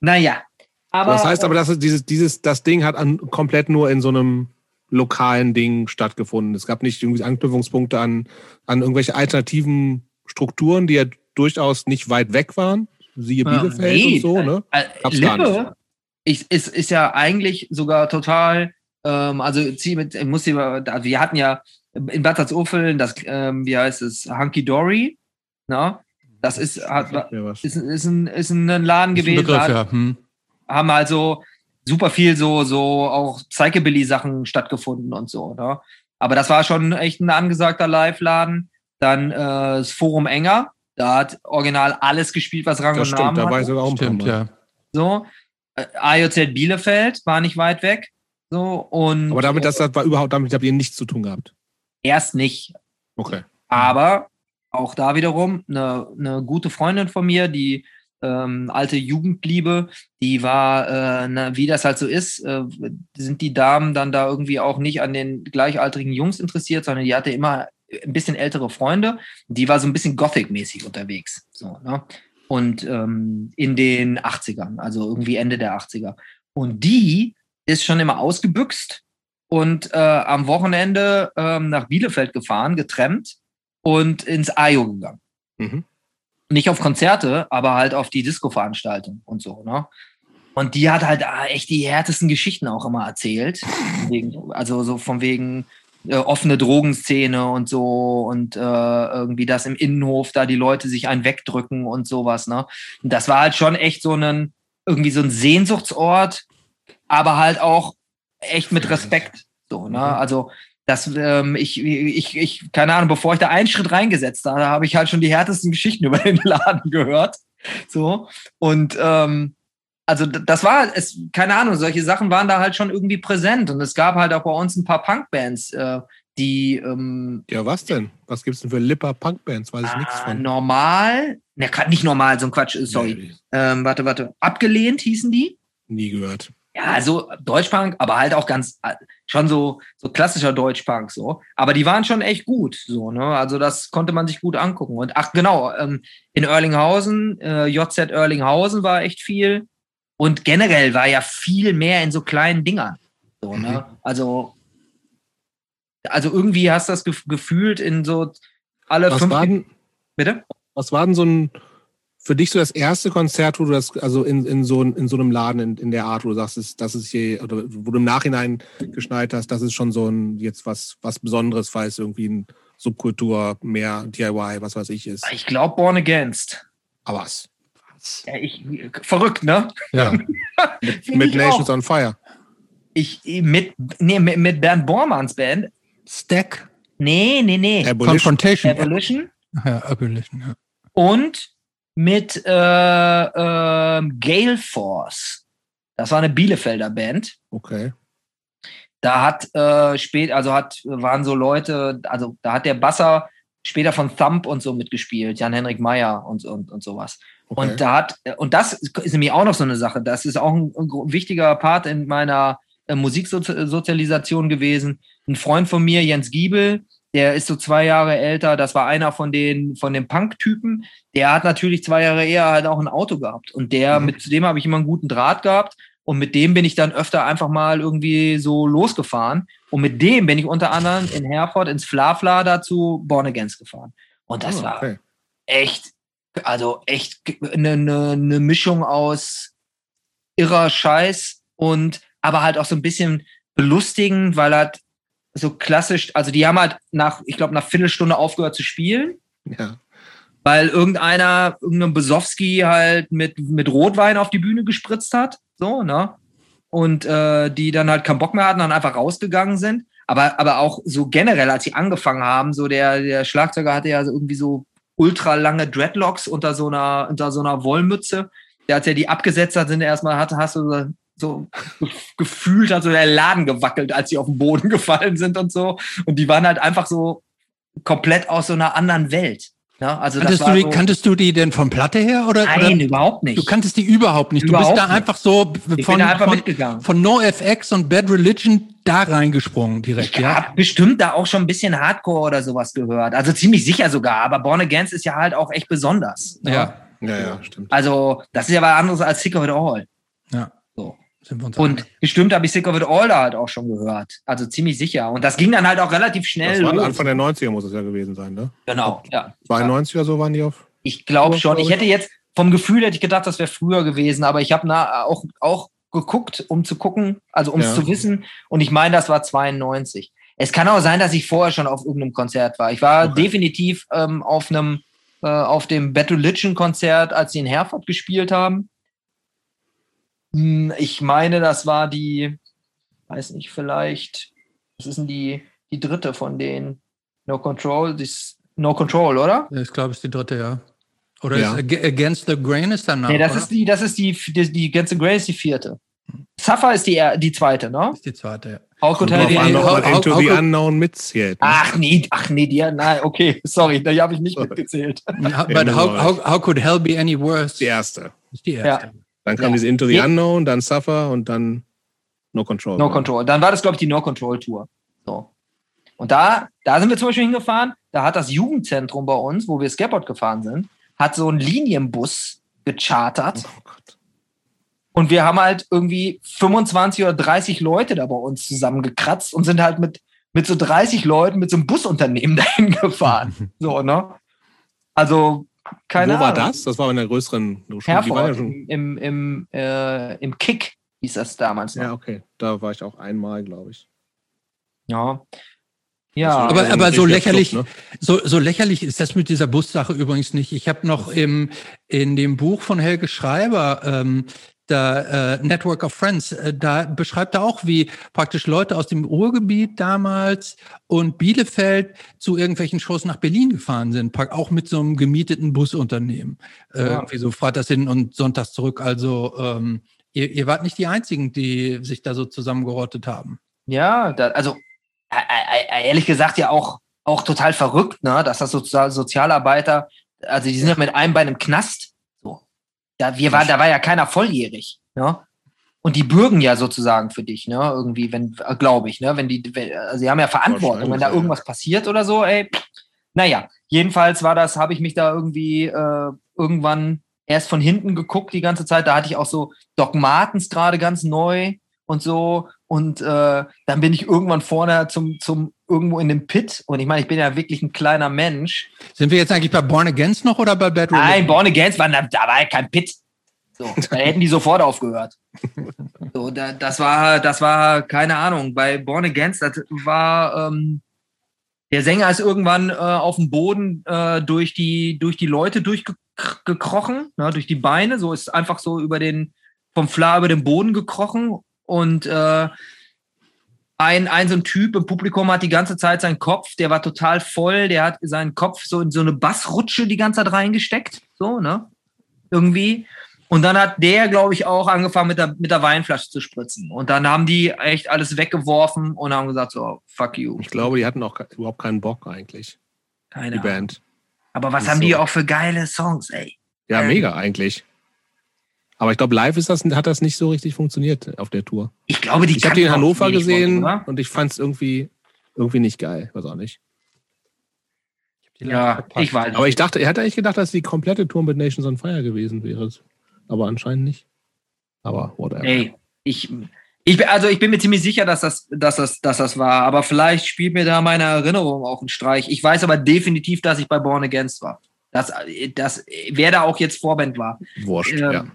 Naja. Aber, das heißt aber, dass es dieses, dieses, das Ding hat an, komplett nur in so einem lokalen Ding stattgefunden. Es gab nicht irgendwie Anknüpfungspunkte an, an irgendwelche alternativen Strukturen, die ja durchaus nicht weit weg waren. Siehe Ja, Bielefeld nee, und so, ne? Äh, Gab's gar Lippe ist, ist, ist ja eigentlich sogar total, ähm, also zieh mit, ich muss also wir hatten ja in Bad Salzuffeln das, ähm, wie heißt es, Hunky Dory, ne? Das ist, hat, ist, ist, ein, ist ein Laden Ist ein gewesen, Begriff, da ja. Hm. haben also super viel so, so auch Psychobilly-Sachen stattgefunden und so, ne? Aber das war schon echt ein angesagter Live-Laden. Dann äh, das Forum Enger, da hat original alles gespielt, was Rang Das und stimmt, Namen da war ich sogar auch ein Stimmt, ja. So. Äh, AJZ Bielefeld war nicht weit weg. So. Und Aber damit, das, das war überhaupt, damit habt ihr nichts zu tun gehabt. erst nicht. Okay. Aber auch da wiederum eine, eine gute Freundin von mir, die ähm, alte Jugendliebe, die war, äh, na, wie das halt so ist, äh, sind die Damen dann da irgendwie auch nicht an den gleichaltrigen Jungs interessiert, sondern die hatte immer ein bisschen ältere Freunde. Die war so ein bisschen Gothic-mäßig unterwegs. So, ne? Und ähm, in den 80ern, also irgendwie Ende der 80er. Und die ist schon immer ausgebüxt und äh, am Wochenende ähm, nach Bielefeld gefahren, getrennt und ins Ajo gegangen. Mhm. Nicht auf Konzerte, aber halt auf die Disco-Veranstaltung und so, ne? Und die hat halt äh, echt die härtesten Geschichten auch immer erzählt. Also so von wegen äh, offene Drogenszene und so und äh, irgendwie das im Innenhof da die Leute sich einen wegdrücken und sowas, ne? Und das war halt schon echt so ein, irgendwie so ein Sehnsuchtsort, aber halt auch echt mit Respekt. So, ne? Also das, ähm, ich, ich, ich, keine Ahnung, bevor ich da einen Schritt reingesetzt habe, habe ich halt schon die härtesten Geschichten über den Laden gehört. So. Und ähm, also das war, es, keine Ahnung, solche Sachen waren da halt schon irgendwie präsent. Und es gab halt auch bei uns ein paar Punkbands, äh, die ähm, Ja, was denn? Was gibt's denn für Lipper Punkbands? Weiß ich nichts ah, von. normal, ne, nicht normal, so ein Quatsch, äh, sorry. Nee, Ähm, warte, warte. Abgelehnt hießen die. nie gehört. Ja, so Deutschpunk, aber halt auch ganz äh, schon so so klassischer Deutschpunk so. Aber die waren schon echt gut so, ne? Also das konnte man sich gut angucken. Und ach genau, ähm, in Erlinghausen, äh, JZ Erlinghausen war echt viel. Und generell war ja viel mehr in so kleinen Dingern. So, ne? Also also irgendwie hast du das gef gefühlt in so alle Was fünf. war, denn, Bitte? was war denn so ein für dich so das erste Konzert, wo du das, also in, in, so, in so einem Laden in, in der Art, wo du sagst, das, das ist hier, oder wo du im Nachhinein geschneit hast, das ist schon so ein jetzt was, was Besonderes, weil es irgendwie ein Subkultur, mehr DIY, was weiß ich ist. Ich glaube Born Against. Aber was? Ja, ich, verrückt, ne? Ja. Mit ich Nations auch. on Fire. Ich mit, nee, mit, mit Bernd Bormanns Band. Stack. Nee, nee, nee. Abolition. Confrontation. Evolution. Ja, Abolition, ja. Und mit äh, ähm, Gale Force. Das war eine Bielefelder Band. Okay. Da hat äh, spät, also hat, waren so Leute, also da hat der Basser später von Thump und so mitgespielt, Jan-Henrik Meyer und, und, und sowas. okay. Und da hat, und das ist nämlich auch noch so eine Sache. Das ist auch ein, ein wichtiger Part in meiner äh, Musiksozialisation gewesen. Ein Freund von mir, Jens Giebel, der ist so zwei Jahre älter. Das war einer von den, von den Punk-Typen. Der hat natürlich zwei Jahre eher halt auch ein Auto gehabt. Und der, Mhm. mit zu dem habe ich immer einen guten Draht gehabt. Und mit dem bin ich dann öfter einfach mal irgendwie so losgefahren. Und mit dem bin ich unter anderem in Herford ins Flafla dazu Born Against gefahren. Und das war okay. echt, also echt eine, eine, eine Mischung aus irrer Scheiß und aber halt auch so ein bisschen belustigend, weil halt so klassisch, also die haben halt nach, ich glaube, nach Viertelstunde aufgehört zu spielen. Ja. weil irgendeiner, irgendein Besowski halt mit, mit Rotwein auf die Bühne gespritzt hat. So, ne? Und äh, die dann halt keinen Bock mehr hatten und einfach rausgegangen sind. Aber, aber auch so generell, als sie angefangen haben, so der, der Schlagzeuger hatte ja irgendwie so ultra lange Dreadlocks unter so einer, unter so einer Wollmütze. Der, als er die abgesetzt hat, sind er erstmal hatte, hast du so gefühlt hat so der Laden gewackelt, als sie auf den Boden gefallen sind und so. Und die waren halt einfach so komplett aus so einer anderen Welt. Ja, also kanntest, du die, so kanntest du die denn von Platte her? Oder, Nein, oder? überhaupt nicht. Du kanntest die überhaupt nicht. Überhaupt du bist da nicht. einfach so von, einfach von, von NoFX und Bad Religion da reingesprungen direkt. Ich ja? habe bestimmt da auch schon ein bisschen Hardcore oder sowas gehört. Also ziemlich sicher sogar. Aber Born Against ist ja halt auch echt besonders. Ja, ja, ja, ja stimmt. Also das ist ja was anderes als Sick of It All. Ja. So. und einig. bestimmt habe ich Sick of It All da halt auch schon gehört. Also ziemlich sicher. Und das ging dann halt auch relativ schnell. Das war Anfang der 90er muss es ja gewesen sein, ne? Genau, ja. 92 oder so waren die auf? Ich glaube schon. Ich hätte jetzt, vom Gefühl hätte ich gedacht, das wäre früher gewesen, aber ich habe auch, auch geguckt, um zu gucken, also um es ja. zu wissen. Und ich meine, das war 92. Es kann auch sein, dass ich vorher schon auf irgendeinem Konzert war. Ich war okay. definitiv ähm, auf einem, äh, auf dem Battle Religion Konzert, als sie in Herford gespielt haben. Hm, ich meine, das war die, weiß nicht, vielleicht, was ist denn die, die dritte von denen? No Control, das No Control, oder? Ich glaube, es ist die dritte, ja. Oder ja. ist Against the Grain ist danach? Nee, das oder? ist die, das ist die, die, die Against the Grain ist die vierte. Suffer ist die, die zweite, ne? Ist die zweite, ja. How could Hell be Into the Unknown mitzählt. Ne? Ach nee, ach nee, die, nein, okay, sorry, da habe ich nicht mitgezählt. But how, how, how could Hell be any worse? Die erste. Ist die erste. Ja. Dann kam ja. diese Into the Unknown, dann Suffer und dann No Control. No Control. Dann war das, glaube ich, die No Control Tour. So. Und da, da sind wir zum Beispiel hingefahren. Da hat das Jugendzentrum bei uns, wo wir Skateboard gefahren sind, hat so einen Linienbus gechartert. Oh Gott. Und wir haben halt irgendwie 25 oder 30 Leute da bei uns zusammengekratzt und sind halt mit, mit so 30 Leuten mit so einem Busunternehmen dahin gefahren. so, ne? Also, keine Wo Ahnung. war das? Das war in der größeren Herford, ja im, im, im, äh, im Kick hieß das damals noch. Ja, okay. Da war ich auch einmal, glaube ich. Ja. Ja, aber, aber so lächerlich, Club, ne? so, so lächerlich ist das mit dieser Bussache übrigens nicht. Ich habe noch im, in dem Buch von Helge Schreiber, ähm, der äh, Network of Friends, äh, da beschreibt er auch, wie praktisch Leute aus dem Ruhrgebiet damals und Bielefeld zu irgendwelchen Shows nach Berlin gefahren sind, auch mit so einem gemieteten Busunternehmen. Äh, ja. Irgendwie so freitags hin und sonntags zurück. Also ähm, ihr, ihr wart nicht die Einzigen, die sich da so zusammengerottet haben. Ja, da, also ehrlich gesagt ja auch, auch total verrückt, ne? dass das Sozial Sozialarbeiter, also die sind ja mit einem bei einem Knast. Da, wir war, da war ja keiner volljährig. Ne? Und die bürgen ja sozusagen für dich, ne? Irgendwie, wenn, glaube ich, ne? Wenn die, wenn, also sie haben ja Verantwortung, wenn da irgendwas passiert oder so, ey. Naja, jedenfalls war das, habe ich mich da irgendwie äh, irgendwann erst von hinten geguckt die ganze Zeit. Da hatte ich auch so Doc Martens gerade ganz neu und so. Und äh, dann bin ich irgendwann vorne zum, zum irgendwo in dem Pit. Und ich meine, ich bin ja wirklich ein kleiner Mensch. Sind wir jetzt eigentlich bei Born Against noch oder bei Bad Religion? Nein, Born Against war, da war ja kein Pit. So, da hätten die sofort aufgehört. So, da, das war, das war, keine Ahnung, bei Born Against, das war, ähm, der Sänger ist irgendwann äh, auf dem Boden äh, durch, die, durch die Leute durchgekrochen, ne, durch die Beine, so ist einfach so über den, vom Fla über den Boden gekrochen und äh, ein, ein so ein Typ im Publikum hat die ganze Zeit seinen Kopf, der war total voll, der hat seinen Kopf so in so eine Bassrutsche die ganze Zeit reingesteckt, so, ne? Irgendwie. Und dann hat der, glaube ich, auch angefangen mit der, mit der Weinflasche zu spritzen. Und dann haben die echt alles weggeworfen und haben gesagt, so, fuck you. Ich glaube, die hatten auch überhaupt keinen Bock eigentlich. Keine die Band. Aber was haben so. die auch für geile Songs, ey? Ja, ähm, mega eigentlich. Aber ich glaube, live ist das, hat das nicht so richtig funktioniert auf der Tour. Ich glaube, die Ich habe die in Hannover gesehen Wort, und ich fand es irgendwie, irgendwie nicht geil. Weiß auch nicht. Ja, ich weiß. Aber ich dachte, er hat eigentlich gedacht, dass die komplette Tour mit Nations on Fire gewesen wäre. Aber anscheinend nicht. Aber whatever. Ey, ich, ich, also ich bin mir ziemlich sicher, dass das, dass, das, dass das war. Aber vielleicht spielt mir da meine Erinnerung auch einen Streich. Ich weiß aber definitiv, dass ich bei Born Against war. Dass, dass, wer da auch jetzt Vorband war. Wurscht, ähm, ja.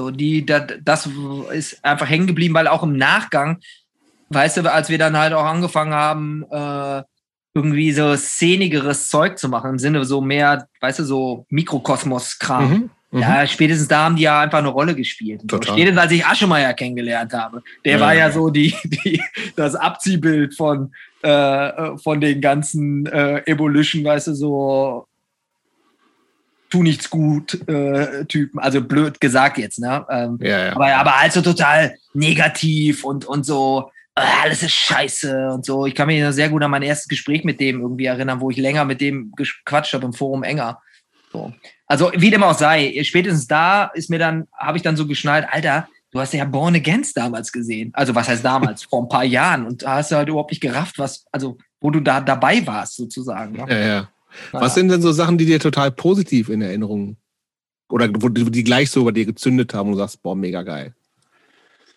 So, die, das, das ist einfach hängen geblieben, weil auch im Nachgang, weißt du, als wir dann halt auch angefangen haben, äh, irgendwie so szenigeres Zeug zu machen, im Sinne so mehr, weißt du, so Mikrokosmos-Kram. Mhm. Mhm. Ja, spätestens da haben die ja einfach eine Rolle gespielt. So, Total. spätestens als ich Aschemeyer kennengelernt habe. Der Ja, war ja ja. so die, die, das Abziehbild von, äh, von den ganzen äh, Evolution, weißt du, so tu nichts gut äh, Typen. Also blöd gesagt jetzt, ne? Ähm, Ja, ja. aber, aber halt so total negativ und, und so, äh, alles ist scheiße und so. Ich kann mich noch sehr gut an mein erstes Gespräch mit dem irgendwie erinnern, wo ich länger mit dem gequatscht habe im Forum enger. So. Also, wie dem auch sei, spätestens da ist mir dann, habe ich dann so geschnallt, Alter, du hast ja Born Against damals gesehen. Also, was heißt damals? Vor ein paar Jahren. Und da hast du halt überhaupt nicht gerafft, was, also, wo du da dabei warst, sozusagen. Ne? ja, ja. Naja. Was sind denn so Sachen, die dir total positiv in Erinnerung oder wo die, die gleich so bei dir gezündet haben und du sagst, boah, mega geil.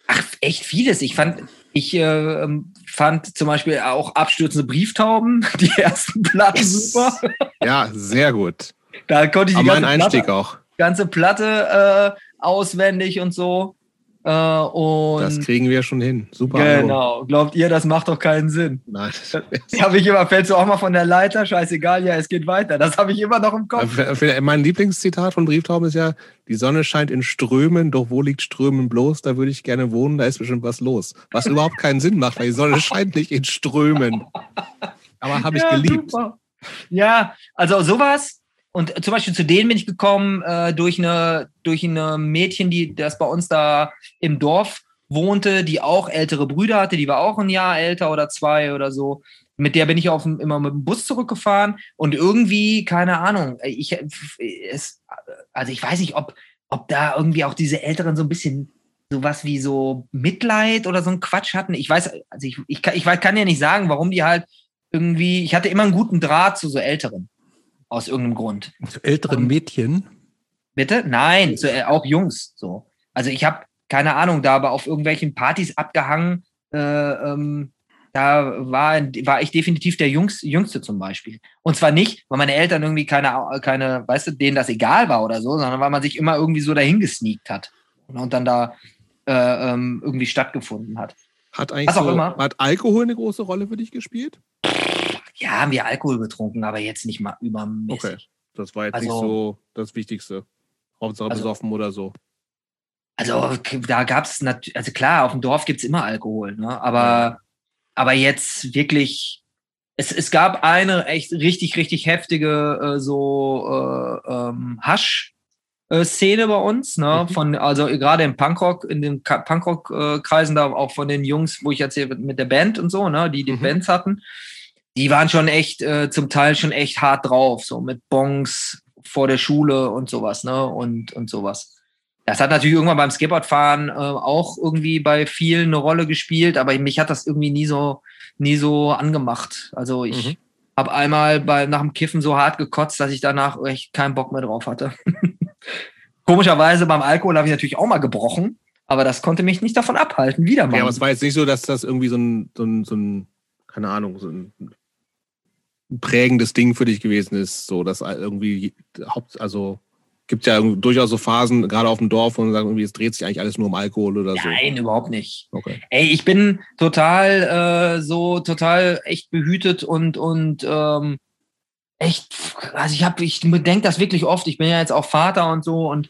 Ach, echt vieles. Ich fand, ich äh, ähm, fand zum Beispiel auch abstürzende Brieftauben, die ersten Platten Yes. super. Ja, sehr gut. Da konnte ich die Aber ganze Einstieg Platte, auch. ganze Platte äh, auswendig und so. Äh, Das kriegen wir schon hin. Super. Album. genau. Glaubt ihr, das macht doch keinen Sinn? Nein. Habe ich immer, fällst du auch mal von der Leiter? Scheißegal, ja, es geht weiter. Das habe ich immer noch im Kopf. Für- Mein Lieblingszitat von Brieftauben ist ja, die Sonne scheint in Strömen, doch wo liegt Strömen bloß? Da würde ich gerne wohnen, da ist bestimmt was los. Was überhaupt keinen Sinn macht, weil die Sonne scheint nicht in Strömen. Aber habe ich ja, geliebt. Super. Ja, also sowas. Und zum Beispiel zu denen bin ich gekommen äh, durch eine durch eine Mädchen, die das bei uns da im Dorf wohnte, die auch ältere Brüder hatte, die war auch ein Jahr älter oder zwei oder so. Mit der bin ich auf immer mit dem Bus zurückgefahren und irgendwie, keine Ahnung, ich, es, also ich weiß nicht, ob, ob da irgendwie auch diese Älteren so ein bisschen sowas wie so Mitleid oder so ein Quatsch hatten. Ich weiß, also ich, ich, kann, ich kann ja nicht sagen, warum die halt irgendwie, ich hatte immer einen guten Draht zu so Älteren. Aus irgendeinem Grund. Zu älteren Mädchen. Bitte? Nein, zu, äh, auch Jungs. So. Also ich habe keine Ahnung, da aber auf irgendwelchen Partys abgehangen. Äh, ähm, da war, war ich definitiv der Jungs, Jüngste zum Beispiel. Und zwar nicht, weil meine Eltern irgendwie keine, keine, weißt du, denen das egal war oder so, sondern weil man sich immer irgendwie so dahin gesneakt hat und dann da äh, ähm, irgendwie stattgefunden hat. Hat eigentlich Was auch so, immer. hat Alkohol eine große Rolle für dich gespielt? Ja, haben wir Alkohol getrunken, aber jetzt nicht mal übermäßig. Okay. Das war jetzt Also- nicht so das Wichtigste. Hauptsache Also- besoffen oder so. Also da gab es, also klar, auf dem Dorf gibt's immer Alkohol, ne? aber, aber jetzt wirklich, es, es gab eine echt richtig, richtig heftige äh, so äh, ähm, Hasch-Szene bei uns, ne? Mhm. Von, also gerade im Punkrock, in den Punkrock-Kreisen da auch von den Jungs, wo ich mit, mit der Band und so, ne, die die Mhm. Bands hatten, die waren schon echt, äh, zum Teil schon echt hart drauf, so mit Bongs vor der Schule und sowas, ne? Und, und sowas. Das hat natürlich irgendwann beim Skateboardfahren äh, auch irgendwie bei vielen eine Rolle gespielt, aber mich hat das irgendwie nie so, nie so angemacht. Also ich Mhm. habe einmal bei, nach dem Kiffen so hart gekotzt, dass ich danach echt keinen Bock mehr drauf hatte. Komischerweise beim Alkohol habe ich natürlich auch mal gebrochen, aber das konnte mich nicht davon abhalten, wieder mal. Ja, aber es war jetzt nicht so, dass das irgendwie so ein, so ein, so ein keine Ahnung, so ein prägendes Ding für dich gewesen ist. So, dass irgendwie Haupt, also gibt ja durchaus so Phasen, gerade auf dem Dorf, wo man sagt, irgendwie, es dreht sich eigentlich alles nur um Alkohol oder so. Nein, überhaupt nicht. Okay. Ey, ich bin total äh, so total echt behütet und und ähm, echt, also ich habe, ich bedenke das wirklich oft. Ich bin ja jetzt auch Vater und so und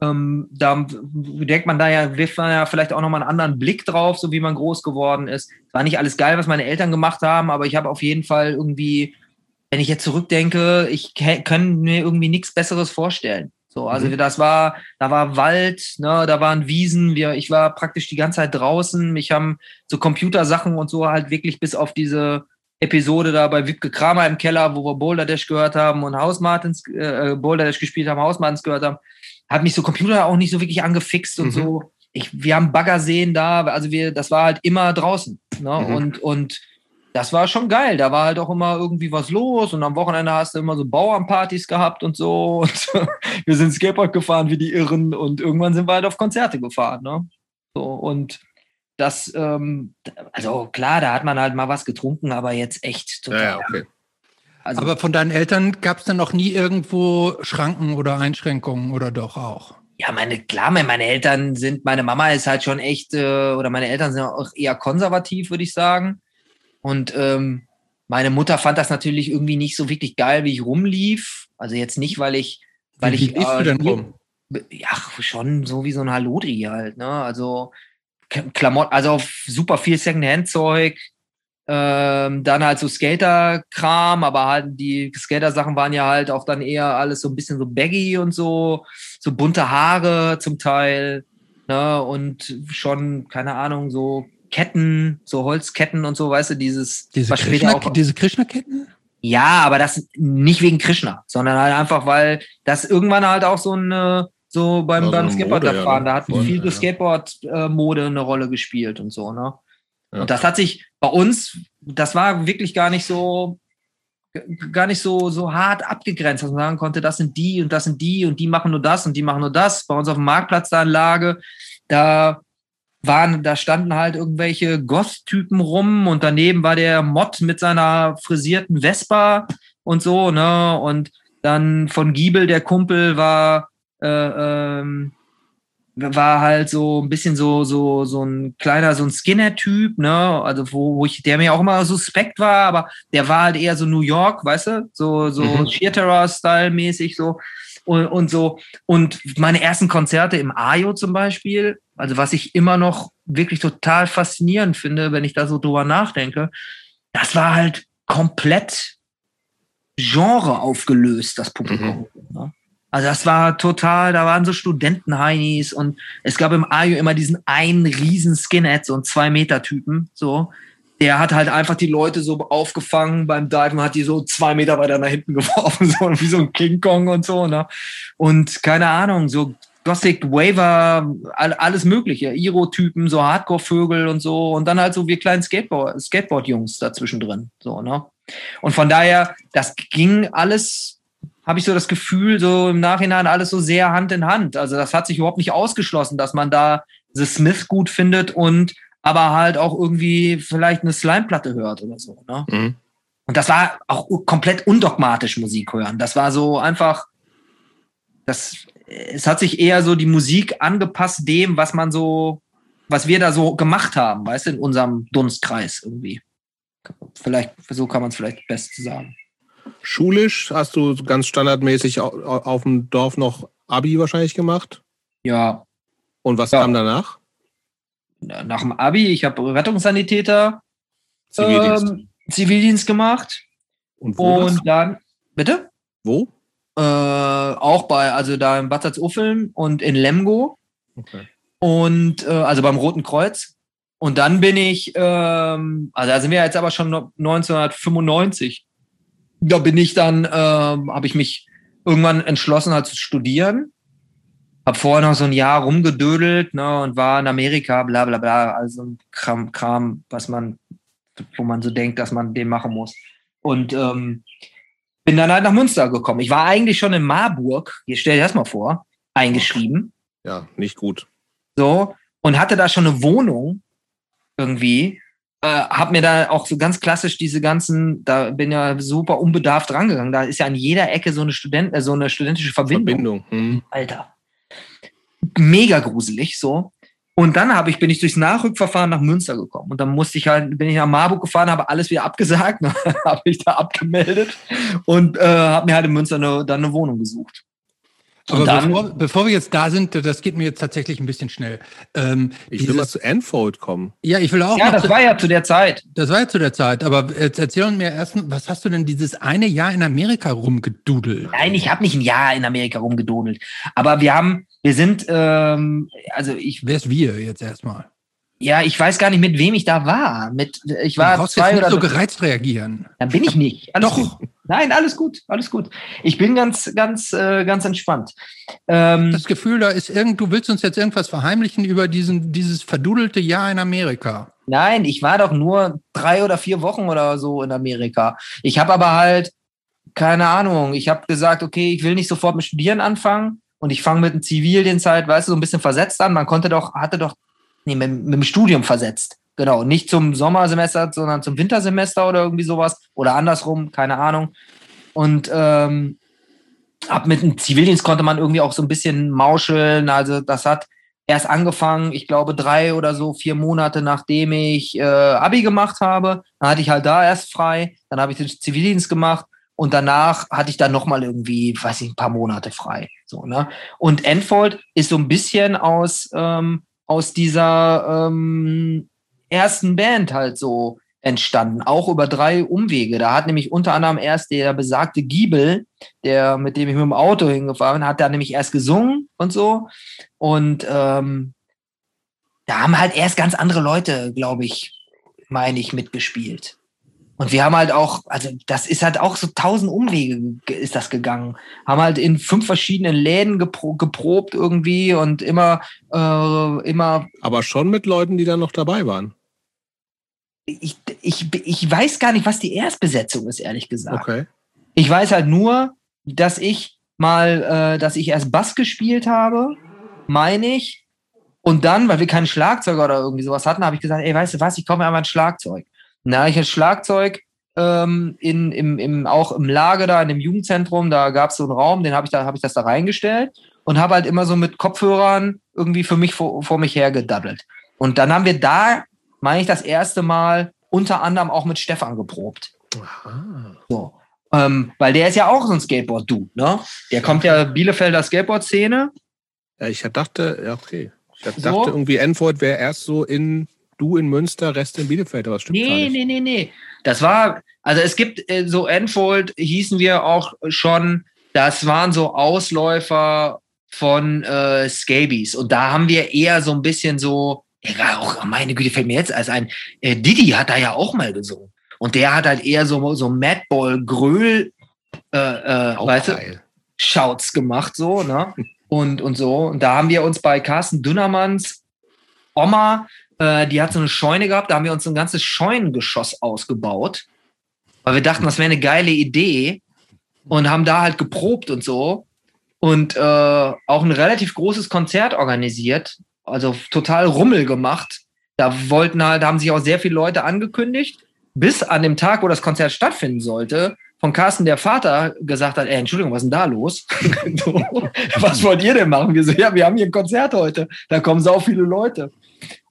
ähm, da denkt man da ja, wirft man ja vielleicht auch nochmal einen anderen Blick drauf, so wie man groß geworden ist. Es war nicht alles geil, was meine Eltern gemacht haben, aber ich habe auf jeden Fall irgendwie, wenn ich jetzt zurückdenke, ich kann mir irgendwie nichts Besseres vorstellen. So, also Mhm. das war, da war Wald, ne, da waren Wiesen, wir, ich war praktisch die ganze Zeit draußen. Mich haben so Computersachen und so halt wirklich bis auf diese Episode da bei Wipke Kramer im Keller, wo wir Boulder Dash gehört haben und House Martins, äh, Boulder Dash gespielt haben, House Martins gehört haben, hat mich so Computer auch nicht so wirklich angefixt und Mhm. so. Ich, wir haben Baggerseen da, also wir, das war halt immer draußen. Ne? Mhm. Und, und das war schon geil. Da war halt auch immer irgendwie was los und am Wochenende hast du immer so Bauernpartys gehabt und so. Und wir sind Skateboard gefahren wie die Irren und irgendwann sind wir halt auf Konzerte gefahren. Ne? So, und das, ähm, also klar, da hat man halt mal was getrunken, aber jetzt echt total. ja, okay. also, Aber von deinen Eltern gab es dann noch nie irgendwo Schranken oder Einschränkungen oder doch auch? Ja, meine, klar, meine Eltern sind, meine Mama ist halt schon echt, äh, oder meine Eltern sind auch eher konservativ, würde ich sagen. Und ähm, meine Mutter fand das natürlich irgendwie nicht so wirklich geil, wie ich rumlief. Also jetzt nicht, weil ich, weil Wie ich. liefst du denn rum? Ja, schon so wie so ein Halodri halt, ne? Also Klamotten, also auf super viel Secondhand-Zeug, ähm, dann halt so Skater-Kram, aber halt die Skater-Sachen waren ja halt auch dann eher alles so ein bisschen so baggy und so, so bunte Haare zum Teil, ne? Und schon, keine Ahnung, so Ketten, so Holzketten und so, weißt du, dieses, Diese, was später Krishna, auch- diese Krishna-Ketten? ja, aber das nicht wegen Krishna, sondern halt einfach, weil das irgendwann halt auch so ein so beim, Ja, so beim eine Skateboard Mode, ja, fahren, ne? da hat Voll, viel ja. Skateboard-Mode eine Rolle gespielt und so, ne? Ja. Und das hat sich bei uns, das war wirklich gar nicht so, gar nicht so, so hart abgegrenzt, dass man sagen konnte, das sind die und das sind die und die machen nur das und die machen nur das. Bei uns auf dem Marktplatz da in Lage, da waren, da standen halt irgendwelche Goth-Typen rum und daneben war der Mod mit seiner frisierten Vespa und so, ne? Und dann von Giebel, der Kumpel, war, äh, ähm, war halt so ein bisschen so, so, so ein kleiner, so ein Skinner-Typ, ne? Also, wo, wo ich, der mir auch immer suspekt war, aber der war halt eher so New York, weißt du? So, so Mhm. Sheer-Terror-Style-mäßig so. Und, und so. Und meine ersten Konzerte im Ajo zum Beispiel, also was ich immer noch wirklich total faszinierend finde, wenn ich da so drüber nachdenke, das war halt komplett Genre aufgelöst, das Publikum. Ne? Also das war total, da waren so Studentenheinis und es gab im Ajo immer diesen einen riesen Skinhead, so einen Zwei-Meter-Typen, so. Der hat halt einfach die Leute so aufgefangen beim Diven, hat die so zwei Meter weiter nach hinten geworfen, so wie so ein King Kong und so, ne? Und keine Ahnung, so Gothic Waver, all, alles Mögliche, Iro-Typen, so Hardcore-Vögel und so und dann halt so wir kleinen Skateboard- Skateboard-Jungs dazwischen drin, so, ne? Und von daher, das ging alles, habe ich so das Gefühl, so im Nachhinein alles so sehr Hand in Hand. Also das hat sich überhaupt nicht ausgeschlossen, dass man da The Smith gut findet und aber halt auch irgendwie vielleicht eine Slime-Platte hört oder so. Ne? Mhm. Und das war auch komplett undogmatisch Musik hören. Das war so einfach, das, es hat sich eher so die Musik angepasst dem, was man so, was wir da so gemacht haben, weißt du, in unserem Dunstkreis irgendwie. Vielleicht, so kann man es vielleicht best sagen. Schulisch hast du ganz standardmäßig au- au- auf dem Dorf noch Abi wahrscheinlich gemacht. Ja, Und was Ja. kam danach? Nach dem Abi, ich habe Rettungssanitäter Zivildienst. ähm, Zivildienst gemacht und wo? das? und dann, bitte? Wo? Äh, auch bei, also da in Bad Salzuffeln und in Lemgo Okay. und äh, also beim Roten Kreuz. Und dann bin ich, ähm, also da sind wir jetzt aber schon no- 1995. Da bin ich dann, ähm, habe ich mich irgendwann entschlossen, halt zu studieren. Hab vorher noch so ein Jahr rumgedödelt ne, und war in Amerika, bla bla bla, also ein Kram, Kram, was man, wo man so denkt, dass man den machen muss. Und ähm, bin dann halt nach Münster gekommen. Ich war eigentlich schon in Marburg, hier stell dir das mal vor, eingeschrieben. Ja, nicht gut. So, und hatte da schon eine Wohnung irgendwie. Äh, hab mir da auch so ganz klassisch diese ganzen, da bin ja super unbedarft rangegangen. Da ist ja an jeder Ecke so eine Student, äh, so eine studentische Verbindung. Verbindung. Hm. Alter. Mega gruselig, so. Und dann habe ich, bin ich durchs Nachrückverfahren nach Münster gekommen. Und dann musste ich halt, bin ich nach Marburg gefahren, habe alles wieder abgesagt, ne? habe ich da abgemeldet und äh, habe mir halt in Münster eine, dann eine Wohnung gesucht. Und Aber dann- bevor, bevor wir jetzt da sind, das geht mir jetzt tatsächlich ein bisschen schnell. Ähm, Ich will mal dieses- zu Enfold kommen. ja, ich will auch Ja, das zu, war ja zu der Zeit. das war ja zu der Zeit, aber jetzt erzähl mir erst, was hast du denn dieses eine Jahr in Amerika rumgedudelt? Nein, ich habe nicht ein Jahr in Amerika rumgedodelt. Aber wir haben, wir sind, ähm, also ich, Wer ist wir jetzt erstmal? ja, ich weiß gar nicht, mit wem ich da war. Mit, ich Du war brauchst zwei jetzt nicht oder so gereizt reagieren. Dann bin ich nicht. Alles Doch. Gut. Nein, alles gut, alles gut. Ich bin ganz, ganz, äh, ganz entspannt. Ähm, Das Gefühl, da ist irgend, du willst uns jetzt irgendwas verheimlichen über diesen, dieses verdudelte Jahr in Amerika. nein, ich war doch nur drei oder vier Wochen oder so in Amerika. Ich habe aber halt, keine Ahnung, ich habe gesagt, okay, ich will nicht sofort mit Studieren anfangen und ich fange mit dem Zivildienst halt, weißt du, so ein bisschen versetzt an. Man konnte doch, hatte doch, nee, mit, mit dem Studium versetzt. Genau, nicht zum Sommersemester, sondern zum Wintersemester oder irgendwie sowas. Oder andersrum, keine Ahnung. Und ähm, ab mit dem Zivildienst konnte man irgendwie auch so ein bisschen mauscheln. Also das hat erst angefangen, ich glaube, drei oder so, vier Monate nachdem ich äh, Abi gemacht habe. Dann hatte ich halt da erst frei, dann habe ich den Zivildienst gemacht und danach hatte ich dann nochmal irgendwie, weiß ich, ein paar Monate frei. So, ne? Und Enfold ist so ein bisschen aus, ähm, aus dieser ähm, ersten Band halt so entstanden, auch über drei Umwege. Da hat nämlich unter anderem erst der besagte Giebel, der mit dem ich mit dem Auto hingefahren bin, hat da nämlich erst gesungen und so. Und ähm, da haben halt erst ganz andere Leute, glaube ich, meine ich, mitgespielt. Und wir haben halt auch, also das ist halt auch so tausend Umwege ist das gegangen. Haben halt in fünf verschiedenen Läden gepro geprobt irgendwie und immer, äh, immer. Aber schon mit Leuten, die dann noch dabei waren. Ich, ich, ich weiß gar nicht, was die Erstbesetzung ist, ehrlich gesagt. Okay. Ich weiß halt nur, dass ich mal, äh, dass ich erst Bass gespielt habe, meine ich. Und dann, weil wir keinen Schlagzeuger oder irgendwie sowas hatten, habe ich gesagt, ey, weißt du was, ich komme einfach ein Schlagzeug. Na, ich hatte Schlagzeug ähm, in, im, im, auch im Lager da, in dem Jugendzentrum, da gab es so einen Raum, den habe ich, da hab ich das da reingestellt und habe halt immer so mit Kopfhörern irgendwie für mich vor, vor mich hergedaddelt. Und dann haben wir da, meine ich, das erste Mal unter anderem auch mit Stefan geprobt. Aha. So. Ähm, weil der ist ja auch so ein Skateboard-Dude, ne? Der kommt ja Bielefelder Skateboard-Szene. Ja, ich dachte, ja, okay. Ich dachte So? irgendwie, Enfold wäre erst so in du in Münster, Rest in Bielefeld, aber das stimmt Nee, nee, nee, nee. Das war, also es gibt äh, so Enfold, hießen wir auch schon, das waren so Ausläufer von äh, Scabies. Und da haben wir eher so ein bisschen so, ja, auch, meine Güte, fällt mir jetzt als ein, äh, Didi hat da ja auch mal gesungen. Und der hat halt eher so, so Madball, Gröl, äh, äh, Auch weißt du. Shouts gemacht, so, ne? Und, und so. Und da haben wir uns bei Carsten Dünnermanns Oma, äh, die hat so eine Scheune gehabt, da haben wir uns ein ganzes Scheunengeschoss ausgebaut, weil wir dachten, das wäre eine geile Idee und haben da halt geprobt und so. Und äh, auch ein relativ großes Konzert organisiert, also total Rummel gemacht. Da wollten halt, da haben sich auch sehr viele Leute angekündigt, bis an dem Tag, wo das Konzert stattfinden sollte, von Carsten der Vater gesagt hat, ey, Entschuldigung, was ist denn da los? so, was wollt ihr denn machen? Wir so, ja, wir haben hier ein Konzert heute, da kommen so viele Leute.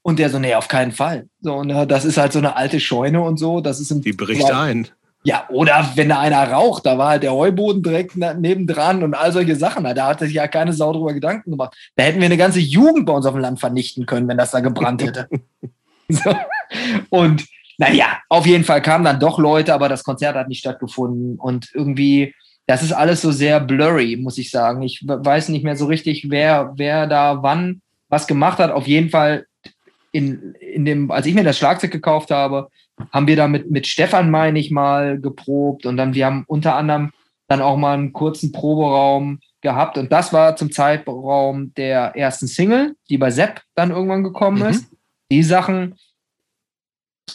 Und der so, nee, auf keinen Fall. So, ne, das ist halt so eine alte Scheune und so, das ist ein Die berichte ein. ja, oder wenn da einer raucht, da war halt der Heuboden direkt nebendran und all solche Sachen. Da hat sich ja keine Sau drüber Gedanken gemacht. Da hätten wir eine ganze Jugend bei uns auf dem Land vernichten können, wenn das da gebrannt hätte. so. Und naja, auf jeden Fall kamen dann doch Leute, aber das Konzert hat nicht stattgefunden. Und irgendwie, das ist alles so sehr blurry, muss ich sagen. Ich we- weiß nicht mehr so richtig, wer, wer da wann was gemacht hat. Auf jeden Fall in, in dem, als ich mir das Schlagzeug gekauft habe, haben wir da mit, mit Stefan, meine ich mal, geprobt und dann, wir haben unter anderem dann auch mal einen kurzen Proberaum gehabt und das war zum Zeitraum der ersten Single, die bei Sepp dann irgendwann gekommen Mhm. ist. Die Sachen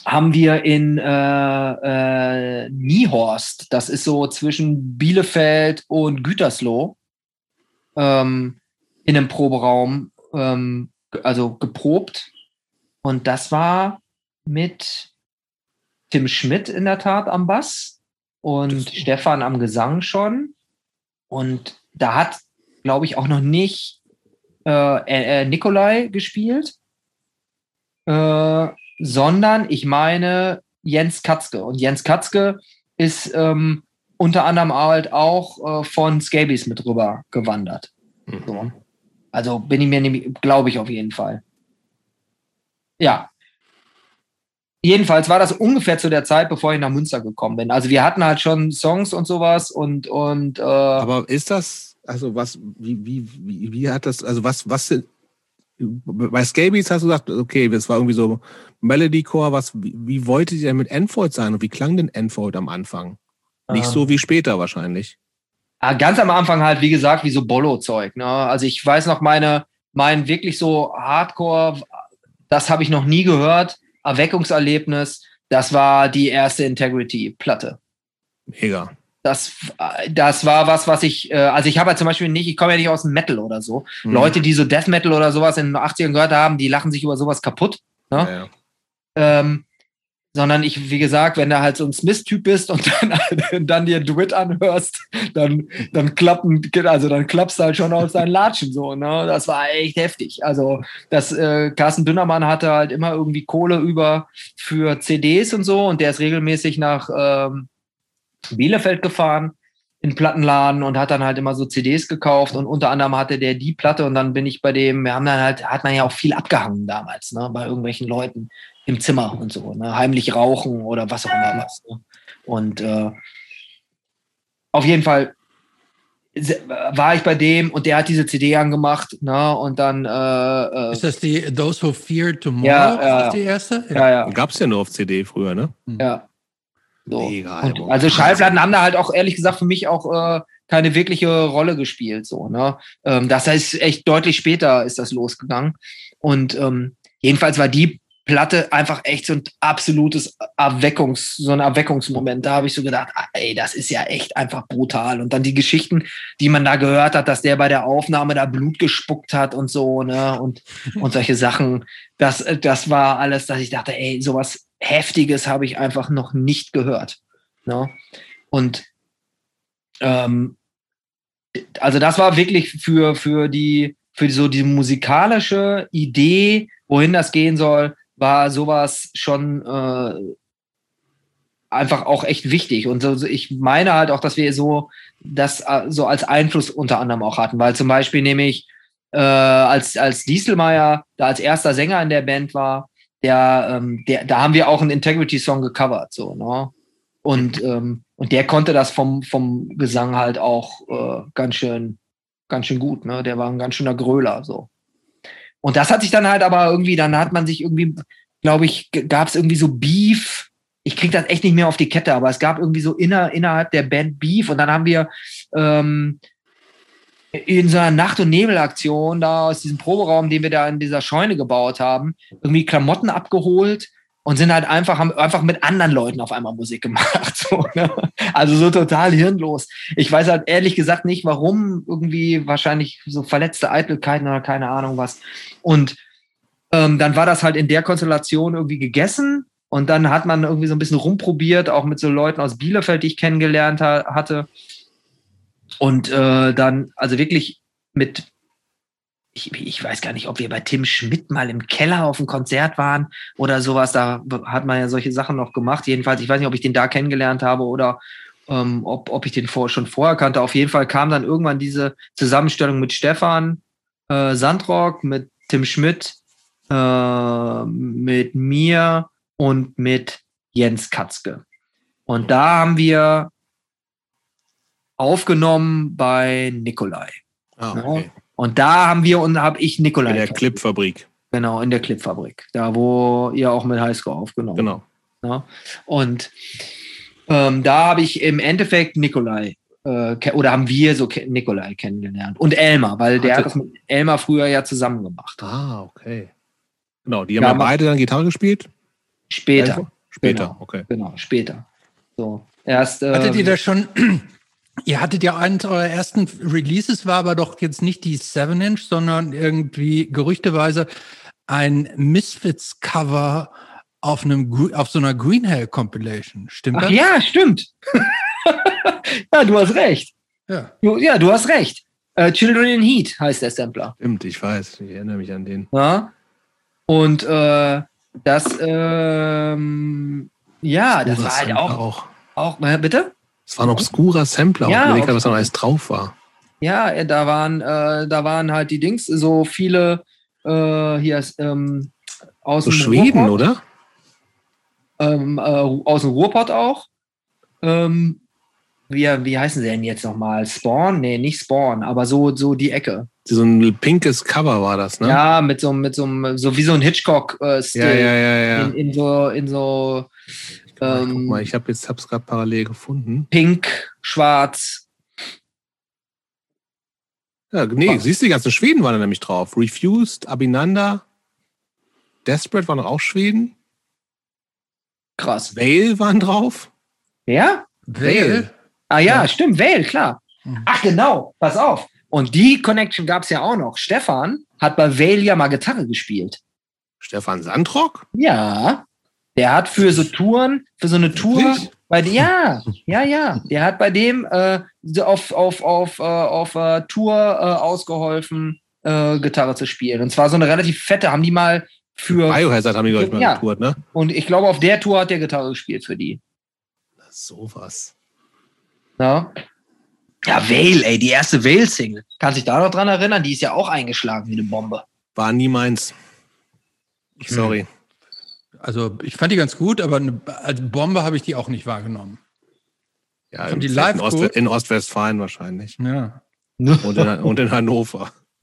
haben wir in äh, äh, Niehorst, das ist so zwischen Bielefeld und Gütersloh, ähm, in einem Proberaum, ähm, also geprobt. Und das war mit Tim Schmidt in der Tat am Bass und Stefan am Gesang schon. Und da hat, glaube ich, auch noch nicht äh, äh, äh, Nikolai gespielt, äh, sondern ich meine Jens Katzke. Und Jens Katzke ist ähm, unter anderem halt auch äh, von Scabies mit rüber gewandert. Mhm. So. Also bin ich mir nämlich, glaube ich auf jeden Fall. Ja. Jedenfalls war das ungefähr zu der Zeit, bevor ich nach Münster gekommen bin. Also wir hatten halt schon Songs und sowas und und äh, Aber ist das, also was, wie, wie, wie, wie hat das, also was, was sind, bei Scabies hast du gesagt, okay, das war irgendwie so Melodycore, was, wie, wie wolltet ihr denn mit Enfold sein und wie klang denn Enfold am Anfang? Nicht Ähm. so wie später wahrscheinlich. Ah, ganz am Anfang halt, wie gesagt, wie so Bollo-Zeug. Ne? Also ich weiß noch, meine, mein wirklich so Hardcore, das habe ich noch nie gehört, Erweckungserlebnis, das war die erste Integrity-Platte. Mega. Das, das war was, was ich, äh, also ich habe ja zum Beispiel nicht, ich komme ja nicht aus dem Metal oder so. Mhm. Leute, die so Death Metal oder sowas in den 80ern gehört haben, die lachen sich über sowas kaputt. Ne? Ja, ja. Ähm, sondern ich, wie gesagt, wenn du halt so ein Smith-Typ bist und dann, dann dir Dwit anhörst, dann, dann klappen, also dann klappst du halt schon aus deinen Latschen so, ne? Das war echt heftig. Also, das, äh, Carsten Dünnermann hatte halt immer irgendwie Kohle über für CDs und so und der ist regelmäßig nach ähm, Bielefeld gefahren in Plattenladen und hat dann halt immer so CDs gekauft und unter anderem hatte der die Platte und dann bin ich bei dem, wir haben dann halt, hat man ja auch viel abgehangen damals, ne, bei irgendwelchen Leuten im Zimmer und so, ne? heimlich rauchen oder was auch immer was. Ne? Und äh, auf jeden Fall war ich bei dem und der hat diese CD angemacht, ne? Und dann äh, äh ist das die Those Who Fear Tomorrow? Ja, ja, ist die erste? Ja, ja. Gab es ja nur auf CD früher, ne? Ja. So. Mega, und, also Schallplatten haben da halt auch ehrlich gesagt für mich auch äh, keine wirkliche Rolle gespielt. So, ne? Ähm, das heißt, echt deutlich später ist das losgegangen. Und ähm, jedenfalls war die Platte einfach echt so ein absolutes Erweckungs, so ein Erweckungsmoment. Da habe ich so gedacht, ah, ey, das ist ja echt einfach brutal. Und dann die Geschichten, die man da gehört hat, dass der bei der Aufnahme da Blut gespuckt hat und so, ne, und, und solche Sachen. Das, das war alles, dass ich dachte, ey, sowas Heftiges habe ich einfach noch nicht gehört. Ne? Und ähm, also das war wirklich für, für die, für so die musikalische Idee, wohin das gehen soll, war sowas schon äh, einfach auch echt wichtig. Und so, ich meine halt auch, dass wir so das äh, so als Einfluss unter anderem auch hatten, weil zum Beispiel nämlich äh, als, als Dieselmeier da als erster Sänger in der Band war, der, ähm, der, da haben wir auch einen Integrity-Song gecovert, so, ne? Und, ähm, und der konnte das vom, vom Gesang halt auch äh, ganz schön, ganz schön gut, ne? Der war ein ganz schöner Gröler, so. Und das hat sich dann halt aber irgendwie, dann hat man sich irgendwie, glaube ich, gab es irgendwie so Beef. Ich kriege das echt nicht mehr auf die Kette, aber es gab irgendwie so inner, innerhalb der Band Beef und dann haben wir ähm, in so einer Nacht- und Nebelaktion da aus diesem Proberaum, den wir da in dieser Scheune gebaut haben, irgendwie Klamotten abgeholt und sind halt einfach, haben einfach mit anderen Leuten auf einmal Musik gemacht. So, ne? Also so total hirnlos. Ich weiß halt ehrlich gesagt nicht, warum irgendwie wahrscheinlich so verletzte Eitelkeiten oder keine Ahnung was. Und ähm, dann war das halt in der Konstellation irgendwie gegessen. Und dann hat man irgendwie so ein bisschen rumprobiert, auch mit so Leuten aus Bielefeld, die ich kennengelernt ha hatte. Und äh, dann, also wirklich mit ich, ich weiß gar nicht, ob wir bei Tim Schmidt mal im Keller auf einem Konzert waren oder sowas. Da hat man ja solche Sachen noch gemacht. Jedenfalls, ich weiß nicht, ob ich den da kennengelernt habe oder ähm, ob, ob ich den vor, schon vorher kannte. Auf jeden Fall kam dann irgendwann diese Zusammenstellung mit Stefan äh, Sandrock, mit Tim Schmidt, äh, mit mir und mit Jens Katzke. Und da haben wir aufgenommen bei Nikolai. Ah, okay. Und da haben wir und habe ich Nikolai. In der Clipfabrik. Genau, in der Clipfabrik. Da, wo ihr auch mit Highscore aufgenommen Genau. Ja. Und ähm, da habe ich im Endeffekt Nikolai äh, oder haben wir so Nikolai kennengelernt. Und Elmar, weil der hat das mit Elmar früher ja zusammen gemacht. Ah, okay. Genau, die haben ja, ja beide dann Gitarre gespielt? Später. Später, genau, okay. Genau, später. So. Erst, Hattet ähm, ihr da schon Ihr hattet ja eines eurer ersten Releases, war aber doch jetzt nicht die 7-Inch, sondern irgendwie gerüchteweise ein Misfits-Cover auf einem auf so einer Green Hell Compilation. Stimmt Ach das? Ja, stimmt. ja, du hast recht. Ja, du, ja, du hast recht. Uh, Children in Heat heißt der Sampler. Stimmt, ich weiß. Ich erinnere mich an den. Ja. Und äh, das, ähm, ja, das, das war halt auch. Auch, auch äh, bitte? Es war ein obskurer Sampler, ja, auch, was da alles drauf war. Ja, da waren, äh, da waren halt die Dings, so viele äh, hier ähm, aus so Schweden, Ruhrpott. oder? Ähm, äh, aus dem Ruhrpott auch. Ähm, wie, wie heißen sie denn jetzt nochmal? Spawn? Nee, nicht Spawn, aber so, so die Ecke. So ein pinkes Cover war das, ne? Ja, mit so, mit so, so wie so ein Hitchcock-Stil. Äh, ja, ja, ja, ja. In, in so, in so ähm, guck mal, ich habe jetzt hab's gerade parallel gefunden. Pink, schwarz. Ja, nee, Was? siehst du, die ganzen Schweden waren da nämlich drauf. Refused, Abinanda, Desperate waren auch Schweden. Krass. Vale waren drauf. Ja? Vale. Ah ja, ja. stimmt, Vale, klar. Mhm. Ach genau, pass auf. Und die Connection gab es ja auch noch. Stefan hat bei Vale ja mal Gitarre gespielt. Stefan Sandrock? Ja. Der hat für so Touren, für so eine Tour, Wirklich? bei ja, ja, ja, der hat bei dem äh, auf auf auf äh, auf äh, Tour äh, ausgeholfen, äh, Gitarre zu spielen. Und zwar so eine relativ fette, haben die mal für Biohazard haben die, glaube ich, mal Ja. getourt, ne? und ich glaube auf der Tour hat der Gitarre gespielt für die. Sowas. Ja. Ja, Vale, ey, die erste Vale-Single. Kannst dich da noch dran erinnern? Die ist ja auch eingeschlagen wie eine Bombe. War nie meins. Sorry. Also ich fand die ganz gut, aber eine, als Bombe habe ich die auch nicht wahrgenommen. Ja, Fand die in, live Ost gut? in Ostwestfalen wahrscheinlich. Ja. Und in, und in Hannover.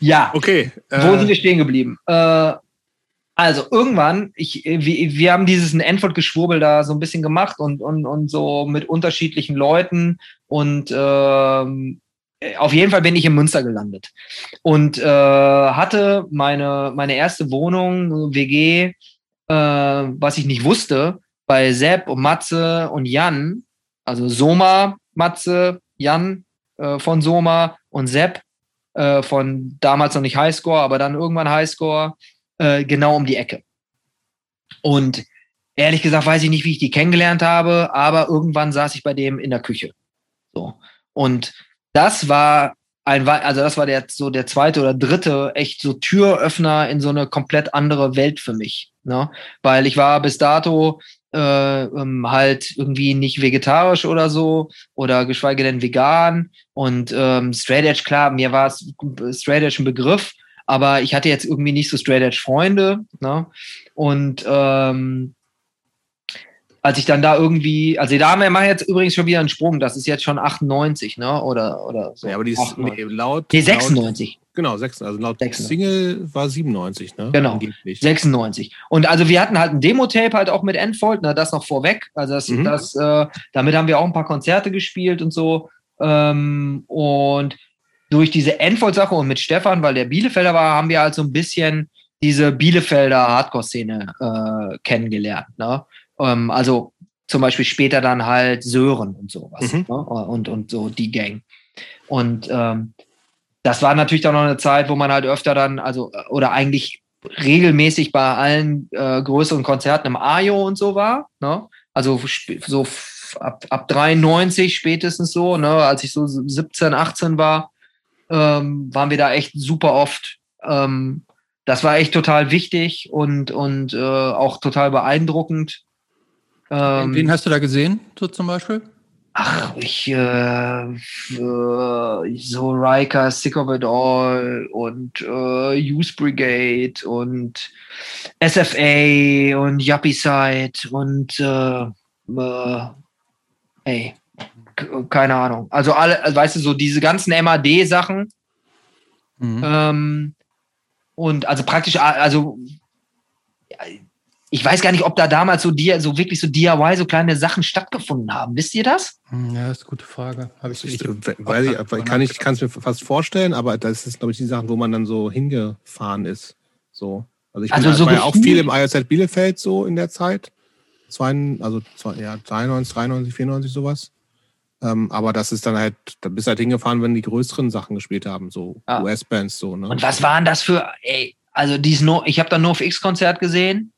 ja, Okay. wo sind Äh, wir stehen geblieben? Äh, also irgendwann, ich, wir, wir haben dieses Antwort-Geschwurbel da so ein bisschen gemacht und, und, und so mit unterschiedlichen Leuten und ähm, auf jeden Fall bin ich in Münster gelandet und äh, hatte meine, meine erste Wohnung, WG, äh, was ich nicht wusste, bei Sepp und Matze und Jan, also Soma, Matze, Jan äh, von Soma und Sepp äh, von damals noch nicht Highscore, aber dann irgendwann Highscore, äh, genau um die Ecke. Und ehrlich gesagt weiß ich nicht, wie ich die kennengelernt habe, aber irgendwann saß ich bei dem in der Küche. So. Und das war ein, also das war der, so der zweite oder dritte echt so Türöffner in so eine komplett andere Welt für mich. Ne? Weil ich war bis dato äh, ähm, halt irgendwie nicht vegetarisch oder so oder geschweige denn vegan und ähm, Straight Edge, klar, mir war es Straight Edge ein Begriff, aber ich hatte jetzt irgendwie nicht so Straight Edge Freunde. Ne? Und ähm, als ich dann da irgendwie, also da haben wir machen jetzt übrigens schon wieder einen Sprung, das ist jetzt schon 98, ne? Oder, oder so. ja, aber die ist 98. nee, laut. nee, Laut, 96. genau, 96. Also laut 96. Single war 97, ne? Genau. Angeblich. 96. Und also wir hatten halt ein Demo-Tape halt auch mit Endfold, ne, das noch vorweg. Also das, Mhm. das, äh, damit haben wir auch ein paar Konzerte gespielt und so. Ähm, und durch diese Endfold-Sache und mit Stefan, weil der Bielefelder war, haben wir halt so ein bisschen diese Bielefelder Hardcore-Szene äh, kennengelernt. Ne? Ähm, also zum Beispiel später dann halt Sören und sowas. Mhm. Ne? Und, und so die Gang. Und ähm, das war natürlich dann noch eine Zeit, wo man halt öfter dann, also, oder eigentlich regelmäßig bei allen äh, größeren Konzerten im Ajo und so war. Ne? Also so ab, ab 93 spätestens so, ne? als ich so 17, 18 war, ähm, waren wir da echt super oft. Ähm, das war echt total wichtig und, und äh, auch total beeindruckend. Ähm, Wen hast du da gesehen, so zum Beispiel? Ach, ich, äh, äh, so Riker, Sick of It All und äh, Youth Brigade und SFA und Yuppie Side und äh, äh, ey, keine Ahnung. Also alle, weißt du, so diese ganzen MAD-Sachen Mhm. ähm, und also praktisch, also ja, ich weiß gar nicht, ob da damals so, die, so wirklich so DIY, so kleine Sachen stattgefunden haben. Wisst ihr das? Hm, Ja, das ist eine gute Frage. Habe ich, Ich, ich, weiß ich, kann ich kann es mir fast vorstellen, aber das ist, glaube ich, die Sachen, wo man dann so hingefahren ist. So. Also ich Also bin, so war ja auch viel im IOZ Bielefeld so in der Zeit. Zwei, also zwei, ja, 92, 93, 94 sowas. Ähm, aber das ist dann halt, da bist du halt hingefahren, wenn die größeren Sachen gespielt haben, so Ah. US-Bands so, ne? Und was waren das für, ey, also dies no, ich habe da nur auf X-Konzert gesehen.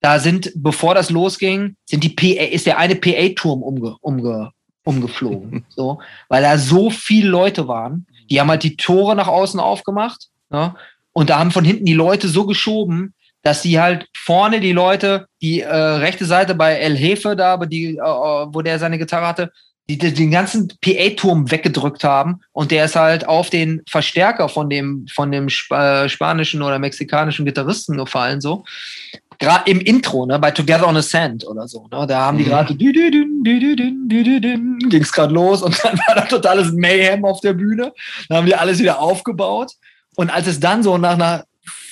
Da sind, bevor das losging, sind die PA, ist der eine PA-Turm umge, umge, umgeflogen. so, weil da so viele Leute waren. Die haben halt die Tore nach außen aufgemacht. Ne? Und da haben von hinten die Leute so geschoben, dass die halt vorne die Leute, die äh, rechte Seite bei El Hefe da, aber die, äh, wo der seine Gitarre hatte, die, die den ganzen PA-Turm weggedrückt haben und der ist halt auf den Verstärker von dem, von dem Sp äh, spanischen oder mexikanischen Gitarristen gefallen, so. Gerade im Intro, ne, bei Together on a Sand oder so, ne, da haben die Mhm. gerade ging es gerade los und dann war da totales Mayhem auf der Bühne. Dann haben die alles wieder aufgebaut. Und als es dann so nach einer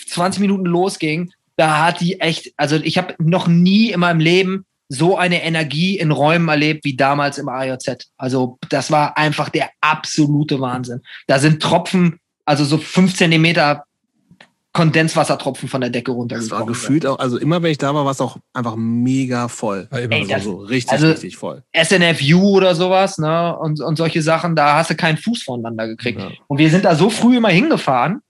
20 Minuten losging, da hat die echt, also ich habe noch nie in meinem Leben so eine Energie in Räumen erlebt wie damals im AJZ. Also das war einfach der absolute Wahnsinn. Da sind Tropfen, also so fünf Zentimeter Kondenswassertropfen von der Decke das war runtergekommen. gefühlt auch, also immer wenn ich da war, war es auch einfach mega voll. war immer Ey, so. das- Also so richtig, also- richtig voll. SNFU oder sowas, ne? Und, und solche Sachen, da hast du keinen Fuß voneinander gekriegt. Ja. Und wir sind da so früh immer hingefahren,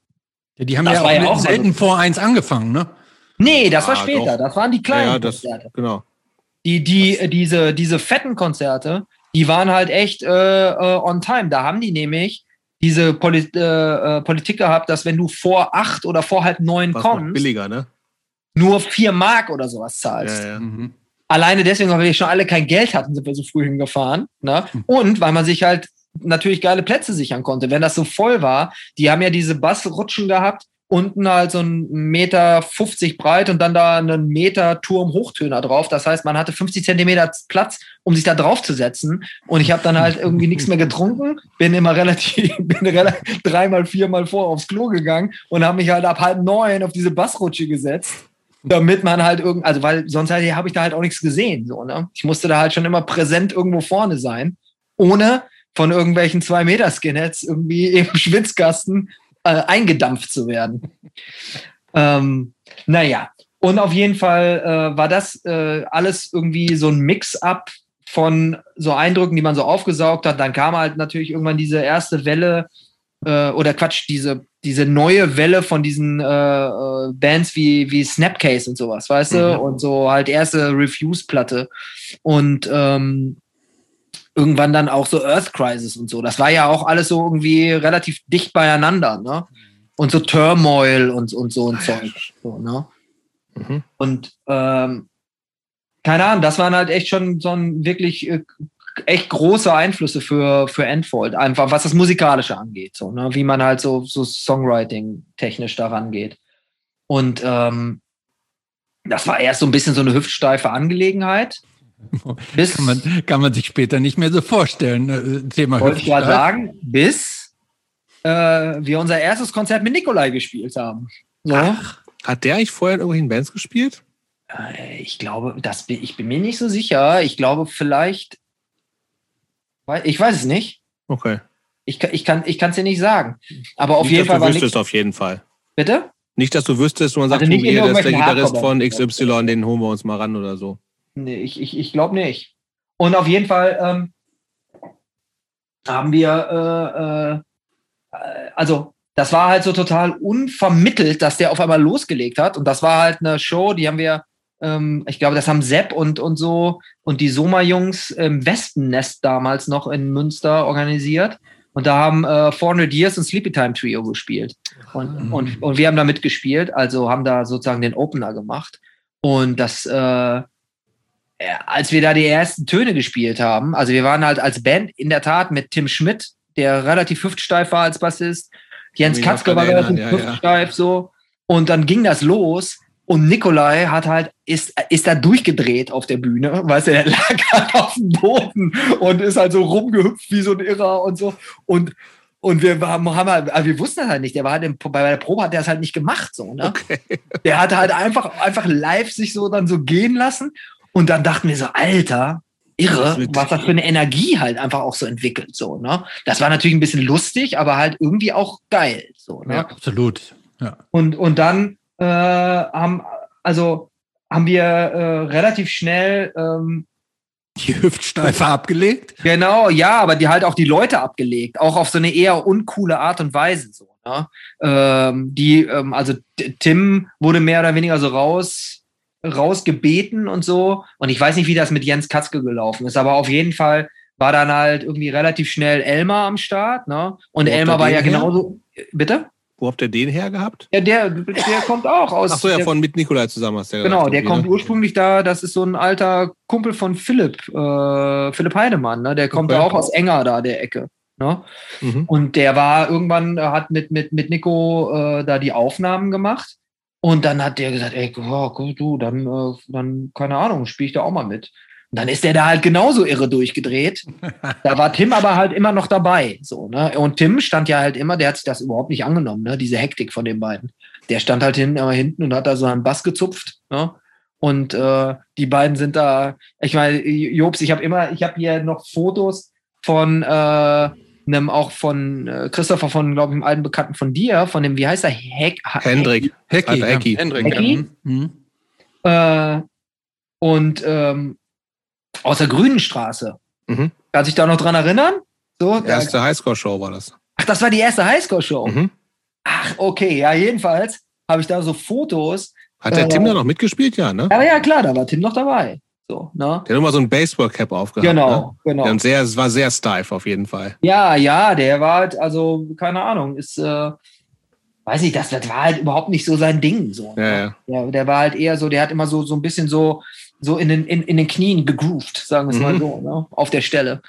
Ja, die haben Das ja war auch ja mit auch selten so. vor eins angefangen, ne? Nee, das war Ah, später. doch. Das waren die kleinen ja, das, Konzerte. genau. Die, die, äh, diese, diese fetten Konzerte, die waren halt echt äh, äh, on time. Da haben die nämlich diese Poli äh, äh, Politik gehabt, dass wenn du vor acht oder vor halb neun noch kommst, billiger, ne? nur vier Mark oder sowas zahlst. Ja, ja. Mhm. Alleine deswegen, weil wir schon alle kein Geld hatten, sind wir so früh hingefahren. Ne? Und weil man sich halt natürlich geile Plätze sichern konnte. Wenn das so voll war, die haben ja diese Bassrutschen gehabt, unten halt so ein Meter 50 breit und dann da einen Meter Turm Hochtöner drauf. Das heißt, man hatte 50 Zentimeter Platz, um sich da drauf zu setzen. Und ich habe dann halt irgendwie nichts mehr getrunken, bin immer relativ, bin relativ dreimal, viermal vor aufs Klo gegangen und habe mich halt ab halb neun auf diese Bassrutsche gesetzt damit man halt irgend, also weil sonst halt, habe ich da halt auch nichts gesehen, so, ne? Ich musste da halt schon immer präsent irgendwo vorne sein, ohne von irgendwelchen zwei Meter Skinheads irgendwie im Schwitzkasten äh, eingedampft zu werden. ähm, naja, und auf jeden Fall äh, war das äh, alles irgendwie so ein Mix-up von so Eindrücken, die man so aufgesaugt hat. Dann kam halt natürlich irgendwann diese erste Welle äh, oder Quatsch, diese, diese neue Welle von diesen äh, äh, Bands wie, wie Snapcase und sowas, weißt du? Mhm. Und so halt erste Refuse-Platte. Und ähm, irgendwann dann auch so Earth Crisis und so. Das war ja auch alles so irgendwie relativ dicht beieinander, ne? Und so Turmoil und, und so ein Zeug. So, ne? Mhm. Und ähm, keine Ahnung, das waren halt echt schon so ein wirklich äh, echt große Einflüsse für, für Endfold, einfach was das Musikalische angeht, so, ne? wie man halt so, so Songwriting-technisch daran geht. Und ähm, das war erst so ein bisschen so eine hüftsteife Angelegenheit. Bis, Kann man, kann man sich später nicht mehr so vorstellen. äh, Thema wollte ich gerade sagen, bis äh, wir unser erstes Konzert mit Nikolai gespielt haben. So. Hat der eigentlich vorher in irgendwelchen Bands gespielt? Äh, Ich glaube, das bin, ich bin mir nicht so sicher. Ich glaube, vielleicht. Ich weiß es nicht. Okay. Ich, kann- ich kann es dir nicht sagen. Aber auf nicht, jeden dass Fall du wüsstest, auf jeden Fall. Bitte? Nicht, dass du wüsstest, man sagt, Also nicht hier, in das ist der Gitarrist von. XY, den holen wir uns mal ran oder so. Nee, ich, ich, ich glaube nicht. Und auf jeden Fall ähm, haben wir, äh, äh, also das war halt so total unvermittelt, dass der auf einmal losgelegt hat. Und das war halt eine Show, die haben wir, ähm, ich glaube, das haben Sepp und, und so und die Soma-Jungs im Wespennest damals noch in Münster organisiert. Und da haben äh, 400 Years und Sleepy Time Trio gespielt. Und, und, und wir haben da mitgespielt, also haben da sozusagen den Opener gemacht. Und das, äh, als wir da die ersten Töne gespielt haben, also wir waren halt als Band in der Tat mit Tim Schmidt, der relativ hüftsteif war als Bassist, Jens Katzke war relativ ja, ja. hüftsteif so. Und dann ging das los und Nikolai hat halt, ist, ist da durchgedreht auf der Bühne, weißt du, der lag halt auf dem Boden und ist halt so rumgehüpft wie so ein Irrer und so. Und, und wir haben, haben halt, also wir wussten das halt nicht. Der war halt im, bei der Probe hat der es halt nicht gemacht, so, ne? Okay. Der hat halt einfach, einfach live sich so dann so gehen lassen. Und dann dachten wir so, Alter, irre, Das was das für eine Energie halt einfach auch so entwickelt, so, ne? Das war natürlich ein bisschen lustig, aber halt irgendwie auch geil, so, ne? Ja, absolut. Ja. Und, und dann äh, haben, also haben wir äh, relativ schnell, ähm, Die Hüftsteife abgelegt. genau, ja, aber die halt auch die Leute abgelegt, auch auf so eine eher uncoole Art und Weise, so, ne? Ähm, die, ähm, also Tim wurde mehr oder weniger so raus, rausgebeten und so. Und ich weiß nicht, wie das mit Jens Katzke gelaufen ist, aber auf jeden Fall war dann halt irgendwie relativ schnell Elmar am Start, ne? Und Wo Elmar war ja her? genauso. Bitte? Wo habt ihr den her gehabt? Ja, der, der kommt auch aus. Ach so, ja, der, von mit Nikolai zusammen hast du ja Genau, gesagt, der kommt ne? ursprünglich da, das ist so ein alter Kumpel von Philipp, äh, Philipp Heidemann, ne? Der kommt Okay. auch aus Enger da, der Ecke. Ne? Mhm. Und der war irgendwann, hat mit, mit, mit Nico äh, da die Aufnahmen gemacht. Und dann hat der gesagt, ey, oh, du, dann, äh, dann, keine Ahnung, spiele ich da auch mal mit. Und dann ist der da halt genauso irre durchgedreht. da war Tim aber halt immer noch dabei. So, ne? Und Tim stand ja halt immer, der hat sich das überhaupt nicht angenommen, ne? diese Hektik von den beiden. Der stand halt hin, immer hinten und hat da so einen Bass gezupft. Ne? Und äh, die beiden sind da, ich meine, Jobs, ich habe immer, ich habe hier noch Fotos von äh, einem auch von äh, Christopher von, glaube ich, einem alten Bekannten von dir, von dem, wie heißt er? Heck, Hendrik. Hecki. Hecki. Ja. Hendrik. Hecki? Ja. Mhm. Äh, und ähm, aus der Grünen Straße. Mhm. Kannst du dich da noch dran erinnern? So, da, Erste Highscore-Show war das. ach, das war die erste Highscore-Show. Mhm. Ach, okay, ja, jedenfalls habe ich da so Fotos. Hat der Äh, Tim da noch mitgespielt? Ja, ne? Aber ja, klar, da war Tim noch dabei. So, ne? Der hat immer so ein Baseball-Cap aufgehabt. Genau, Ne? genau. Und sehr, es war sehr steif auf jeden Fall. Ja, ja, der war halt, also, keine Ahnung, ist, äh, weiß nicht, das, das war halt überhaupt nicht so sein Ding. So, Ja, ne? ja. Ja, der war halt eher so, der hat immer so, so ein bisschen so, so in den, in, in den Knien gegroovt, sagen wir es mal Mhm. so, ne? auf der Stelle.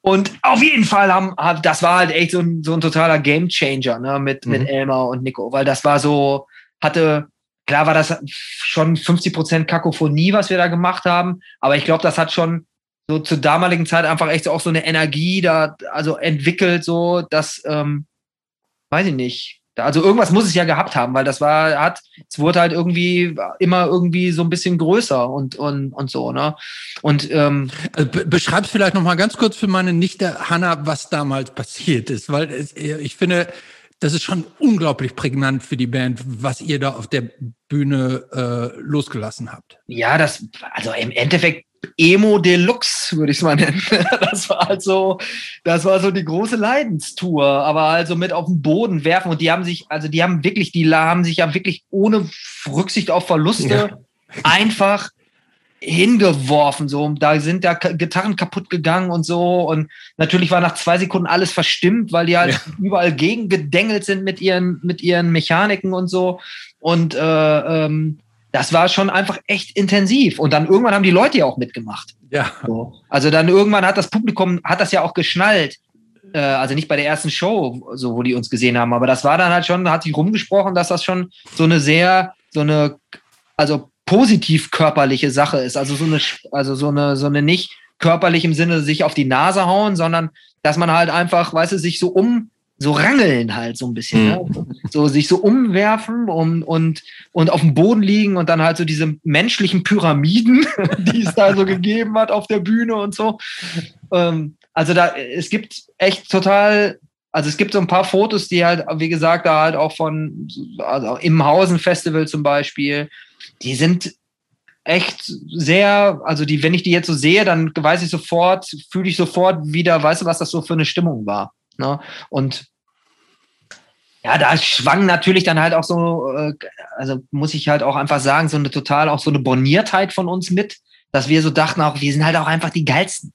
Und auf jeden Fall haben, haben das war halt echt so ein, so ein totaler Gamechanger ne? mit, Mhm. mit Elmar und Nico, weil das war so, hatte, klar war das schon 50 Prozent Kakophonie, was wir da gemacht haben, aber ich glaube, das hat schon so zur damaligen Zeit einfach echt auch so eine Energie da, also entwickelt, so, dass, ähm, weiß ich nicht. Also irgendwas muss es ja gehabt haben, weil das war, hat, es wurde halt irgendwie immer irgendwie so ein bisschen größer und, und, und so, ne? Und ähm, be beschreib's vielleicht noch mal ganz kurz für meine Nichte Hanna, was damals passiert ist, weil es, ich finde, das ist schon unglaublich prägnant für die Band, was ihr da auf der Bühne äh, losgelassen habt. ja, das, also im Endeffekt Emo Deluxe, würde ich es mal nennen. Das war halt so, das war so die große Leidenstour, aber also mit auf den Boden werfen und die haben sich, also die haben wirklich, die haben sich ja wirklich ohne Rücksicht auf Verluste einfach hingeworfen, so. Da sind da Gitarren kaputt gegangen und so. Und natürlich war nach zwei Sekunden alles verstimmt, weil die halt Ja. überall gegengedengelt sind mit ihren, mit ihren Mechaniken und so. Und äh, ähm, das war schon einfach echt intensiv. Und dann irgendwann haben die Leute ja auch mitgemacht. Ja. So. Also dann irgendwann hat das Publikum, hat das ja auch geschnallt. Äh, also nicht bei der ersten Show, so wo die uns gesehen haben, aber das war dann halt schon, da hat sich rumgesprochen, dass das schon so eine sehr, so eine, also positiv körperliche Sache ist. Also so eine, also so eine, so eine nicht körperlich im Sinne sich auf die Nase hauen, sondern dass man halt einfach, weißt du, sich so um, so rangeln halt so ein bisschen, ne? so sich so umwerfen und, und, und auf dem Boden liegen und dann halt so diese menschlichen Pyramiden, die es da so gegeben hat auf der Bühne und so. Ähm, also da, es gibt echt total, also es gibt so ein paar Fotos, die halt, wie gesagt, da halt auch von, also im Hausen Festival zum Beispiel, die sind echt sehr, also die, wenn ich die jetzt so sehe, dann weiß ich sofort, fühle ich sofort wieder, weißt du, was das so für eine Stimmung war. Ne? Und ja, da schwang natürlich dann halt auch so, äh, also muss ich halt auch einfach sagen, so eine total auch so eine Borniertheit von uns mit, dass wir so dachten auch, wir sind halt auch einfach die geilsten.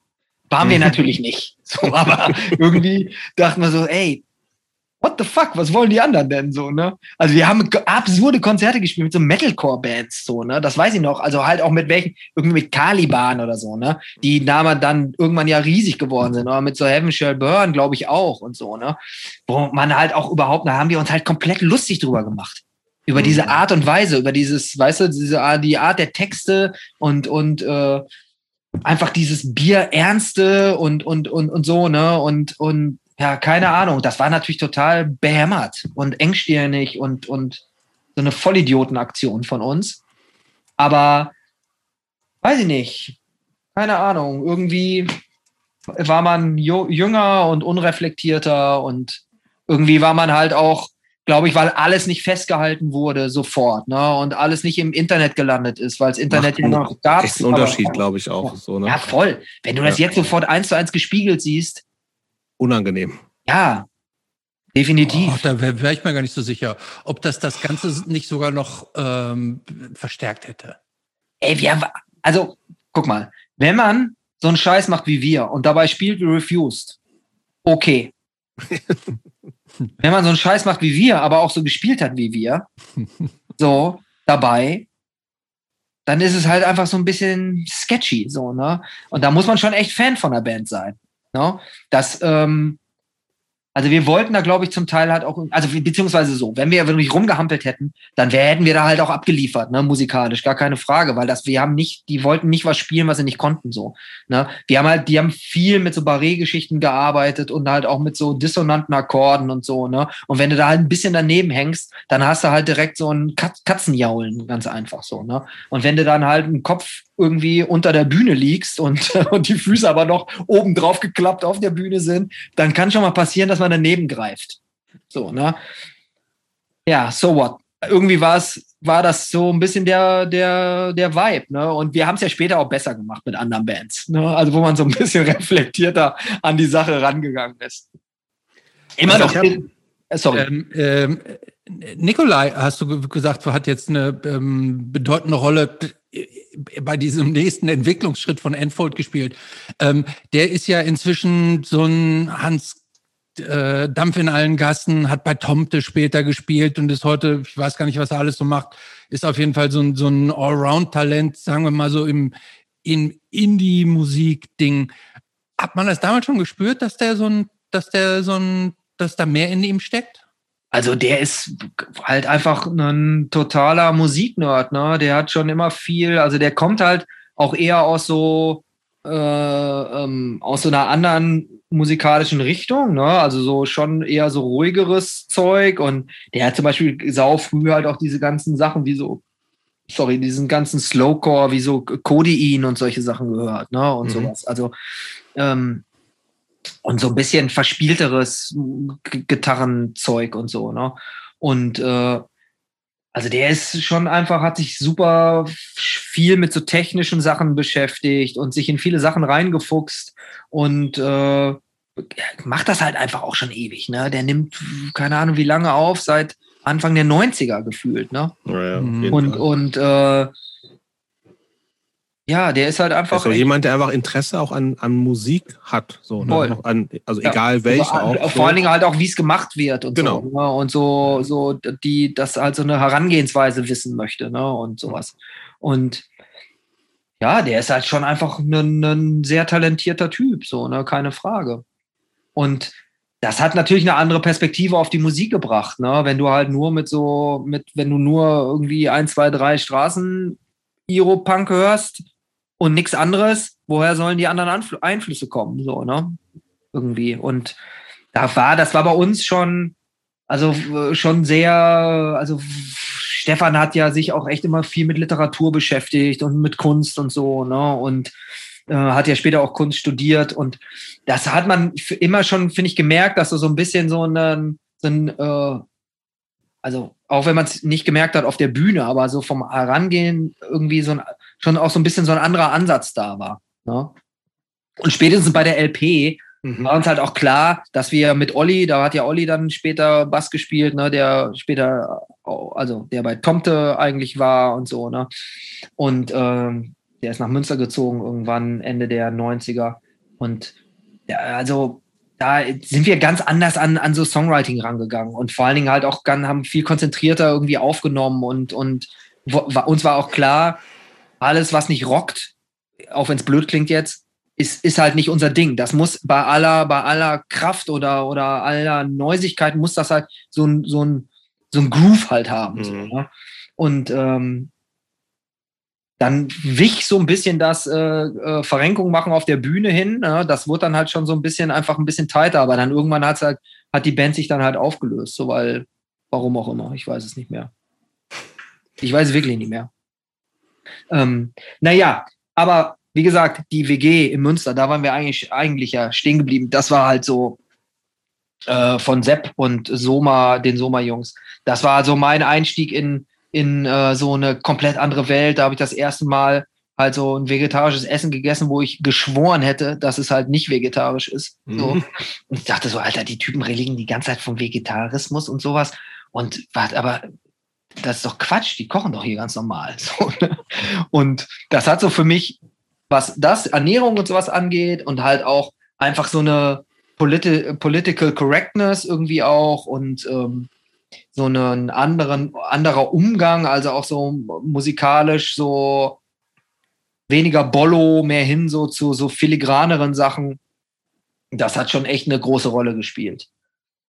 Waren wir natürlich nicht. So, aber irgendwie dachten wir so, ey, what the fuck, was wollen die anderen denn so, ne? Also wir haben absurde Konzerte gespielt mit so Metalcore-Bands, so, ne? Das weiß ich noch. Also halt auch mit welchen, irgendwie mit Caliban oder so, ne? Die Namen dann irgendwann ja riesig geworden sind, oder mit so Heaven Shall Burn, glaube ich auch und so, ne? Wo man halt auch überhaupt, da haben wir uns halt komplett lustig drüber gemacht. Über Mhm. diese Art und Weise, über dieses, weißt du, diese Art, die Art der Texte und, und äh, einfach dieses Bier Ernste und, und, und, und so, ne? Und, und ja, keine Ahnung. Das war natürlich total behämmert und engstirnig und, und so eine Vollidiotenaktion von uns. Aber weiß ich nicht. Keine Ahnung. Irgendwie war man jünger und unreflektierter und irgendwie war man halt auch, glaube ich, weil alles nicht festgehalten wurde sofort, ne? Und alles nicht im Internet gelandet ist, weil es Internet ja noch gab. Echt ein Unterschied, glaube ich, auch. Ja. So, ne? Ja, voll. Wenn du das jetzt sofort eins zu eins gespiegelt siehst, Unangenehm. ja, definitiv. Oh, da wäre wär ich mir gar nicht so sicher, ob das das Ganze nicht sogar noch ähm, verstärkt hätte. Ey, wir haben, also, guck mal, wenn man so einen Scheiß macht wie wir und dabei spielt wie Refused, okay. wenn man so einen Scheiß macht wie wir, aber auch so gespielt hat wie wir, so dabei, dann ist es halt einfach so ein bisschen sketchy, so, ne? Und da muss man schon echt Fan von der Band sein, ne? Das, ähm, also wir wollten da, glaube ich, zum Teil halt auch, also beziehungsweise so, wenn wir wirklich rumgehampelt hätten, dann wär, hätten wir da halt auch abgeliefert, ne, musikalisch, gar keine Frage, weil das, wir haben nicht, die wollten nicht was spielen, was sie nicht konnten, so. Ne? Wir haben halt, die haben viel mit so Barré-Geschichten gearbeitet und halt auch mit so dissonanten Akkorden und so, ne? Und wenn du da halt ein bisschen daneben hängst, dann hast du halt direkt so ein Kat Katzenjaulen, ganz einfach so, ne? Und wenn du dann halt einen Kopf irgendwie unter der Bühne liegst und, und die Füße aber noch oben drauf geklappt auf der Bühne sind, dann kann schon mal passieren, dass man daneben greift. So, ne? Ja, so what? Irgendwie war es, war das so ein bisschen der, der, der Vibe, ne? Und wir haben es ja später auch besser gemacht mit anderen Bands, ne? Also wo man so ein bisschen reflektierter an die Sache rangegangen ist. Immer Also noch. hab- Äh, sorry. Ähm, ähm, Nikolai, hast du gesagt, hat jetzt eine ähm, bedeutende Rolle bei diesem nächsten Entwicklungsschritt von Enfold gespielt. Ähm, der ist ja inzwischen so ein Hans äh, Dampf in allen Gassen, hat bei Tomte später gespielt und ist heute, ich weiß gar nicht, was er alles so macht, ist auf jeden Fall so ein, so ein Allround-Talent, sagen wir mal so im, im Indie-Musik-Ding. Hat man das damals schon gespürt, dass der so ein, dass der so ein, dass da mehr in ihm steckt? Also der ist halt einfach ein totaler Musiknerd, ne? Der hat schon immer viel, also der kommt halt auch eher aus so äh, ähm, aus so einer anderen musikalischen Richtung, ne? Also so schon eher so ruhigeres Zeug und der hat zum Beispiel sau früh halt auch diese ganzen Sachen wie so, sorry, diesen ganzen Slowcore, wie so Codein und solche Sachen gehört, ne? Und mhm. sowas. Also ähm, und so ein bisschen verspielteres Gitarrenzeug und so, ne? Und äh, also der ist schon einfach, hat sich super viel mit so technischen Sachen beschäftigt und sich in viele Sachen reingefuchst und äh, macht das halt einfach auch schon ewig, ne? Der nimmt, keine Ahnung, wie lange auf, seit Anfang der 90er gefühlt, ne? Ja, ja, und, und äh, ja, der ist halt einfach. Also jemand, der einfach Interesse auch an, an Musik hat. So, ne? an, also ja. egal welche also, auch. Vor allen Dingen halt auch, wie es gemacht wird und genau. so. Ne? Und so, so, die, das halt so eine Herangehensweise wissen möchte, ne? Und sowas. Und ja, der ist halt schon einfach ein, ein sehr talentierter Typ, so, ne? Keine Frage. Und das hat natürlich eine andere Perspektive auf die Musik gebracht, ne? Wenn du halt nur mit so, mit, wenn du nur irgendwie ein, zwei, drei Straßen Iro-Punk hörst, und nichts anderes, woher sollen die anderen Anfl Einflüsse kommen? So, ne? Irgendwie. Und da war, das war bei uns schon, also schon sehr, also Stefan hat ja sich auch echt immer viel mit Literatur beschäftigt und mit Kunst und so, ne? Und äh, hat ja später auch Kunst studiert und das hat man immer schon, finde ich, gemerkt, dass er so ein bisschen so ein, so ein äh, also auch wenn man es nicht gemerkt hat auf der Bühne, aber so vom Herangehen irgendwie so ein schon auch so ein bisschen so ein anderer Ansatz da war. Ne? Und spätestens bei der LP mhm. war uns halt auch klar, dass wir mit Olli, da hat ja Olli dann später Bass gespielt, ne, der später, also der bei Tomte eigentlich war und so, ne? Und ähm, der ist nach Münster gezogen, irgendwann Ende der 90er. Und ja, also da sind wir ganz anders an, an so Songwriting rangegangen und vor allen Dingen halt auch ganz, haben viel konzentrierter irgendwie aufgenommen und, und uns war auch klar, alles, was nicht rockt, auch wenn es blöd klingt jetzt, ist, ist halt nicht unser Ding. Das muss bei aller, bei aller Kraft oder, oder aller Neusigkeit muss das halt so ein, so ein, so ein Groove halt haben. Mhm. So, ne? Und ähm, dann wich so ein bisschen das äh, äh, Verrenkung machen auf der Bühne hin. Ne? Das wurde dann halt schon so ein bisschen einfach ein bisschen tighter, aber dann irgendwann hat's halt, hat die Band sich dann halt aufgelöst, so weil, warum auch immer, ich weiß es nicht mehr. Ich weiß es wirklich nicht mehr. Ähm, naja, aber wie gesagt, die WG in Münster, da waren wir eigentlich, eigentlich ja stehen geblieben. Das war halt so äh, von Sepp und Soma, den Soma-Jungs. Das war so mein Einstieg in, in äh, so eine komplett andere Welt. Da habe ich das erste Mal halt so ein vegetarisches Essen gegessen, wo ich geschworen hätte, dass es halt nicht vegetarisch ist. Mhm. So. Und ich dachte so, Alter, die Typen reden die ganze Zeit vom Vegetarismus und sowas. Und warte, aber das ist doch Quatsch, die kochen doch hier ganz normal. So, ne? Und das hat so für mich, was das Ernährung und sowas angeht und halt auch einfach so eine Politi Political Correctness irgendwie auch und ähm, so einen anderen, anderer Umgang, also auch so musikalisch so weniger Bollo, mehr hin so zu so filigraneren Sachen. Das hat schon echt eine große Rolle gespielt.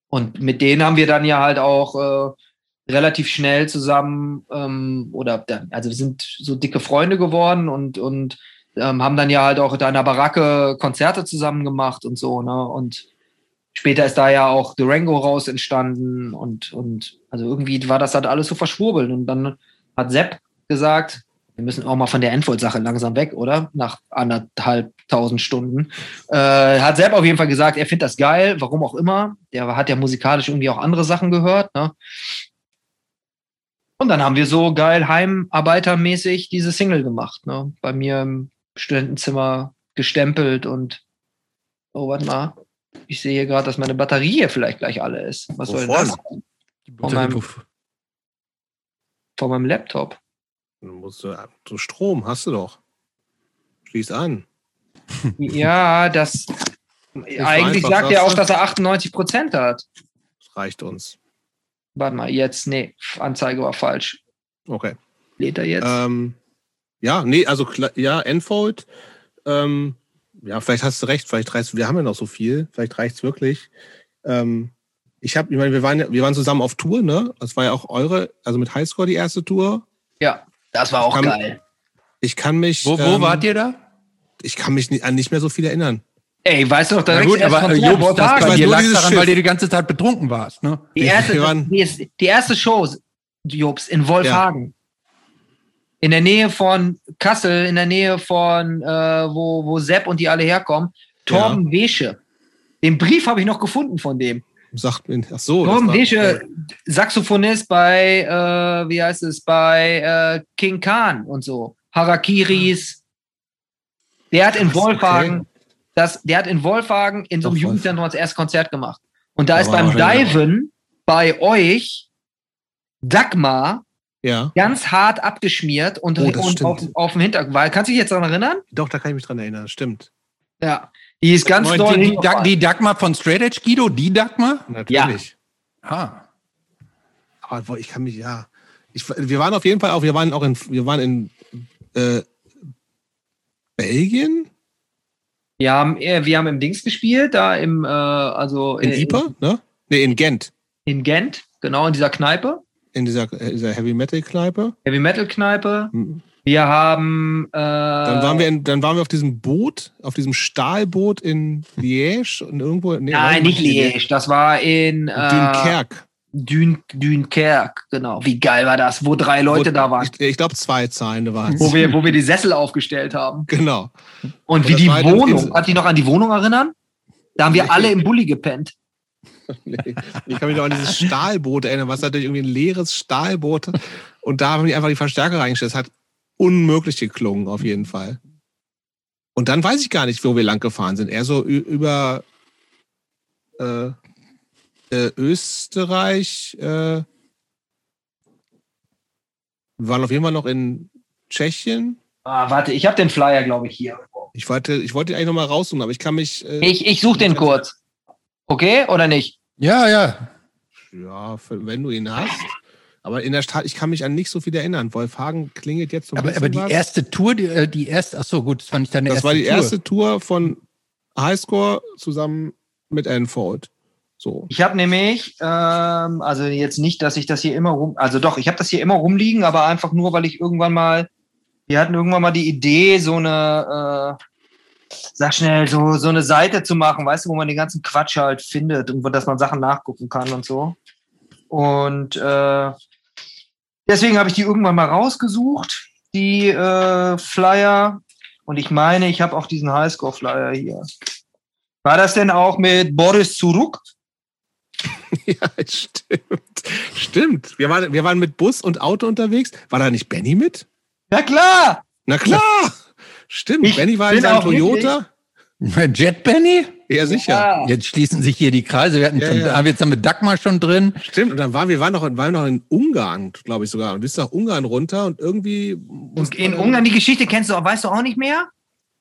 Und mit denen haben wir dann ja halt auch äh, relativ schnell zusammen ähm, oder also wir sind so dicke Freunde geworden und und ähm, haben dann ja halt auch in einer Baracke Konzerte zusammen gemacht und so ne und später ist da ja auch Durango raus entstanden und und also irgendwie war das halt alles so verschwurbelt und dann hat Sepp gesagt wir müssen auch mal von der Endvolt-Sache langsam weg, oder? Nach anderthalb tausend Stunden. Äh, hat Sepp auf jeden Fall gesagt, er findet das geil, warum auch immer. Der hat ja musikalisch irgendwie auch andere Sachen gehört. Ne? Und dann haben wir so geil heimarbeitermäßig diese Single gemacht. Ne? Bei mir im Studentenzimmer gestempelt und oh, warte mal. Ich sehe hier gerade, dass meine Batterie hier vielleicht gleich alle ist. Was soll Wovon? das? Die Von meinem- Von meinem Laptop. Dann musst du, so Strom hast du doch. Schließ an. Ja, das. eigentlich einfach sagt er das, auch, dass er 98 Prozent hat. Das reicht uns. Warte mal, jetzt, nee, Anzeige war falsch. Okay. Lädt er jetzt? Ähm, ja, nee, also ja, Enfold. Ähm, ja, vielleicht hast du recht, vielleicht reicht wir haben ja noch so viel, vielleicht reicht's wirklich. Ähm, ich habe, ich meine, wir waren ja, wir waren zusammen auf Tour, ne? Das war ja auch eure, also mit Highscore die erste Tour. ja, das war auch kann- geil. Ich kann mich, Wo, wo ähm, wart ihr da? Ich kann mich nicht, an nicht mehr so viel erinnern. Ey, weißt du noch, direkt gut, aber Jobs, das Wolfhagen. bei dir lag daran, Schiff. weil du die ganze Zeit betrunken warst, ne? Die erste, die, die erste Show, Jobs, in Wolfhagen. In der Nähe von Kassel, in der Nähe von, äh, wo, wo Sepp und die alle herkommen. Torben Wesche. Den Brief habe ich noch gefunden von dem. Sagt mir, ach so. Torben Wesche, Saxophonist bei, äh, wie heißt es, bei äh, King Khan und so. Harakiris. Der hat in Wolfhagen, okay. Das, der hat in Wolfhagen in so einem Jugendzentrum das erste Konzert gemacht. Und da Da ist beim Diven bei euch Dagmar Ja, ganz hart abgeschmiert und, Oh, und auf, auf dem Hintergrund. Weil, kannst du dich jetzt daran erinnern? doch, da kann ich mich dran erinnern, stimmt. Ja. Die ist ganz doll die, die. Dag- die Dagmar von Straight Edge Guido, die Dagmar? Natürlich. Ah. Aber ich kann mich, ja. Ich, wir waren auf jeden Fall auch, wir waren auch in, wir waren in äh, Belgien? Wir haben, äh, wir haben im Dings gespielt, da im, äh, also In äh, Ypres, ne? Nee, in Gent. in Gent, genau in dieser Kneipe, In dieser, äh, dieser Heavy Metal Kneipe. Heavy Metal Kneipe. Hm. Wir haben, äh, Dann waren wir in, dann waren wir auf diesem Boot, auf diesem Stahlboot in Liège und irgendwo. Nee, nein, nicht Liège, das war in äh, Dunkerque. Dün, Dunkerque, genau. Wie geil war das, wo drei Leute Wo- da waren, Ich, ich glaube, zwei Zahlen waren wo wir, wo wir die Sessel aufgestellt haben. Genau. Und Und wie die Wohnung, du dich noch an die Wohnung erinnern? Da haben wir Nee. alle im Bulli gepennt. Nee, ich kann mich noch an dieses Stahlboot erinnern, was natürlich irgendwie ein leeres Stahlboot. Und da haben die einfach die Verstärker reingestellt. Das hat unmöglich geklungen, auf jeden Fall. Und dann weiß ich gar nicht, wo wir lang gefahren sind. Eher so über äh, äh, Österreich. Äh, waren auf jeden Fall noch in Tschechien. Ah, warte, ich habe den Flyer, glaube ich, hier. Ich wollte, ich wollte ihn eigentlich nochmal raussuchen, aber ich kann mich. Äh, Ich, ich suche den kurz. Okay, oder nicht? Ja, ja. Ja, für, wenn du ihn hast. Aber in der Stadt, ich kann mich an nicht so viel erinnern. Wolfhagen klingelt jetzt so ein Aber, bisschen aber die was. erste Tour, die, äh, die erste, ach so, gut, das war nicht deine Das erste war die Tour. erste Tour von Highscore zusammen mit Enfold. So. Ich habe nämlich, ähm, also jetzt nicht, dass ich das hier immer rum, also doch, ich habe das hier immer rumliegen, aber einfach nur, weil ich irgendwann mal, wir hatten irgendwann mal die Idee, so eine, äh, sag schnell, so, so eine Seite zu machen, weißt du, wo man den ganzen Quatsch halt findet und dass man Sachen nachgucken kann und so. Und äh, deswegen habe ich die irgendwann mal rausgesucht, die äh, Flyer. Und ich meine, ich habe auch diesen Highscore-Flyer hier. War das denn auch mit Boris Zuruk? ja, stimmt. Stimmt. Wir waren, wir waren mit Bus und Auto unterwegs. War da nicht Benny mit? Ja klar! Na klar. Stimmt. Ich Benny war in seinem Toyota. Jet Benny? Ja, sicher. Ja. Jetzt schließen sich hier die Kreise. Wir hatten Ja, schon, ja. jetzt haben wir Dagmar schon drin. Stimmt. Und dann waren wir waren noch, waren noch in Ungarn, glaube ich sogar. Und bist nach Ungarn runter und irgendwie. Und in Ungarn die Geschichte kennst du auch, weißt du auch nicht mehr?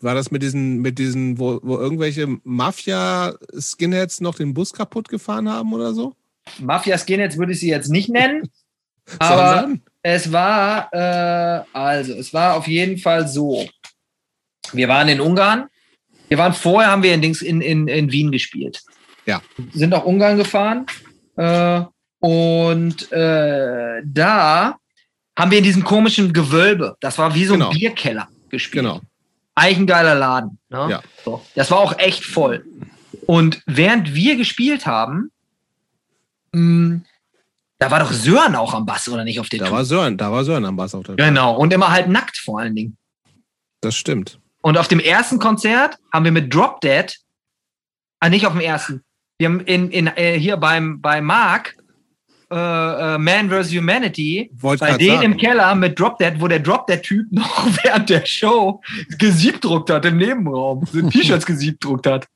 War das mit diesen, mit diesen, wo, wo irgendwelche Mafia-Skinheads noch den Bus kaputt gefahren haben oder so? Mafia Skinheads würde ich sie jetzt nicht nennen. aber es war, äh, also, es war auf jeden Fall so. Wir waren in Ungarn. Wir waren vorher, haben wir in, Dings in, in, in Wien gespielt. Ja. Sind nach Ungarn gefahren. Äh, und äh, da haben wir in diesem komischen Gewölbe, das war wie so Genau. ein Bierkeller gespielt. Genau. Eigentlich ein geiler Laden. Ne? Ja. So. Das war auch echt voll. Und während wir gespielt haben, mh, da war doch Sören auch am Bass, oder nicht, auf der Da Tour? war Sören, da war Sören am Bass auf der Genau, und immer halt nackt vor allen Dingen. Das stimmt. Und auf dem ersten Konzert haben wir mit Drop Dead, ah, nicht auf dem ersten, wir haben in, in, äh, hier beim, bei Mark, äh, äh, Man vs. Humanity, Wollte bei denen sagen. im Keller mit Drop Dead, wo der Drop Dead-Typ noch während der Show gesiebdruckt hat im Nebenraum, T-Shirts gesiebdruckt hat.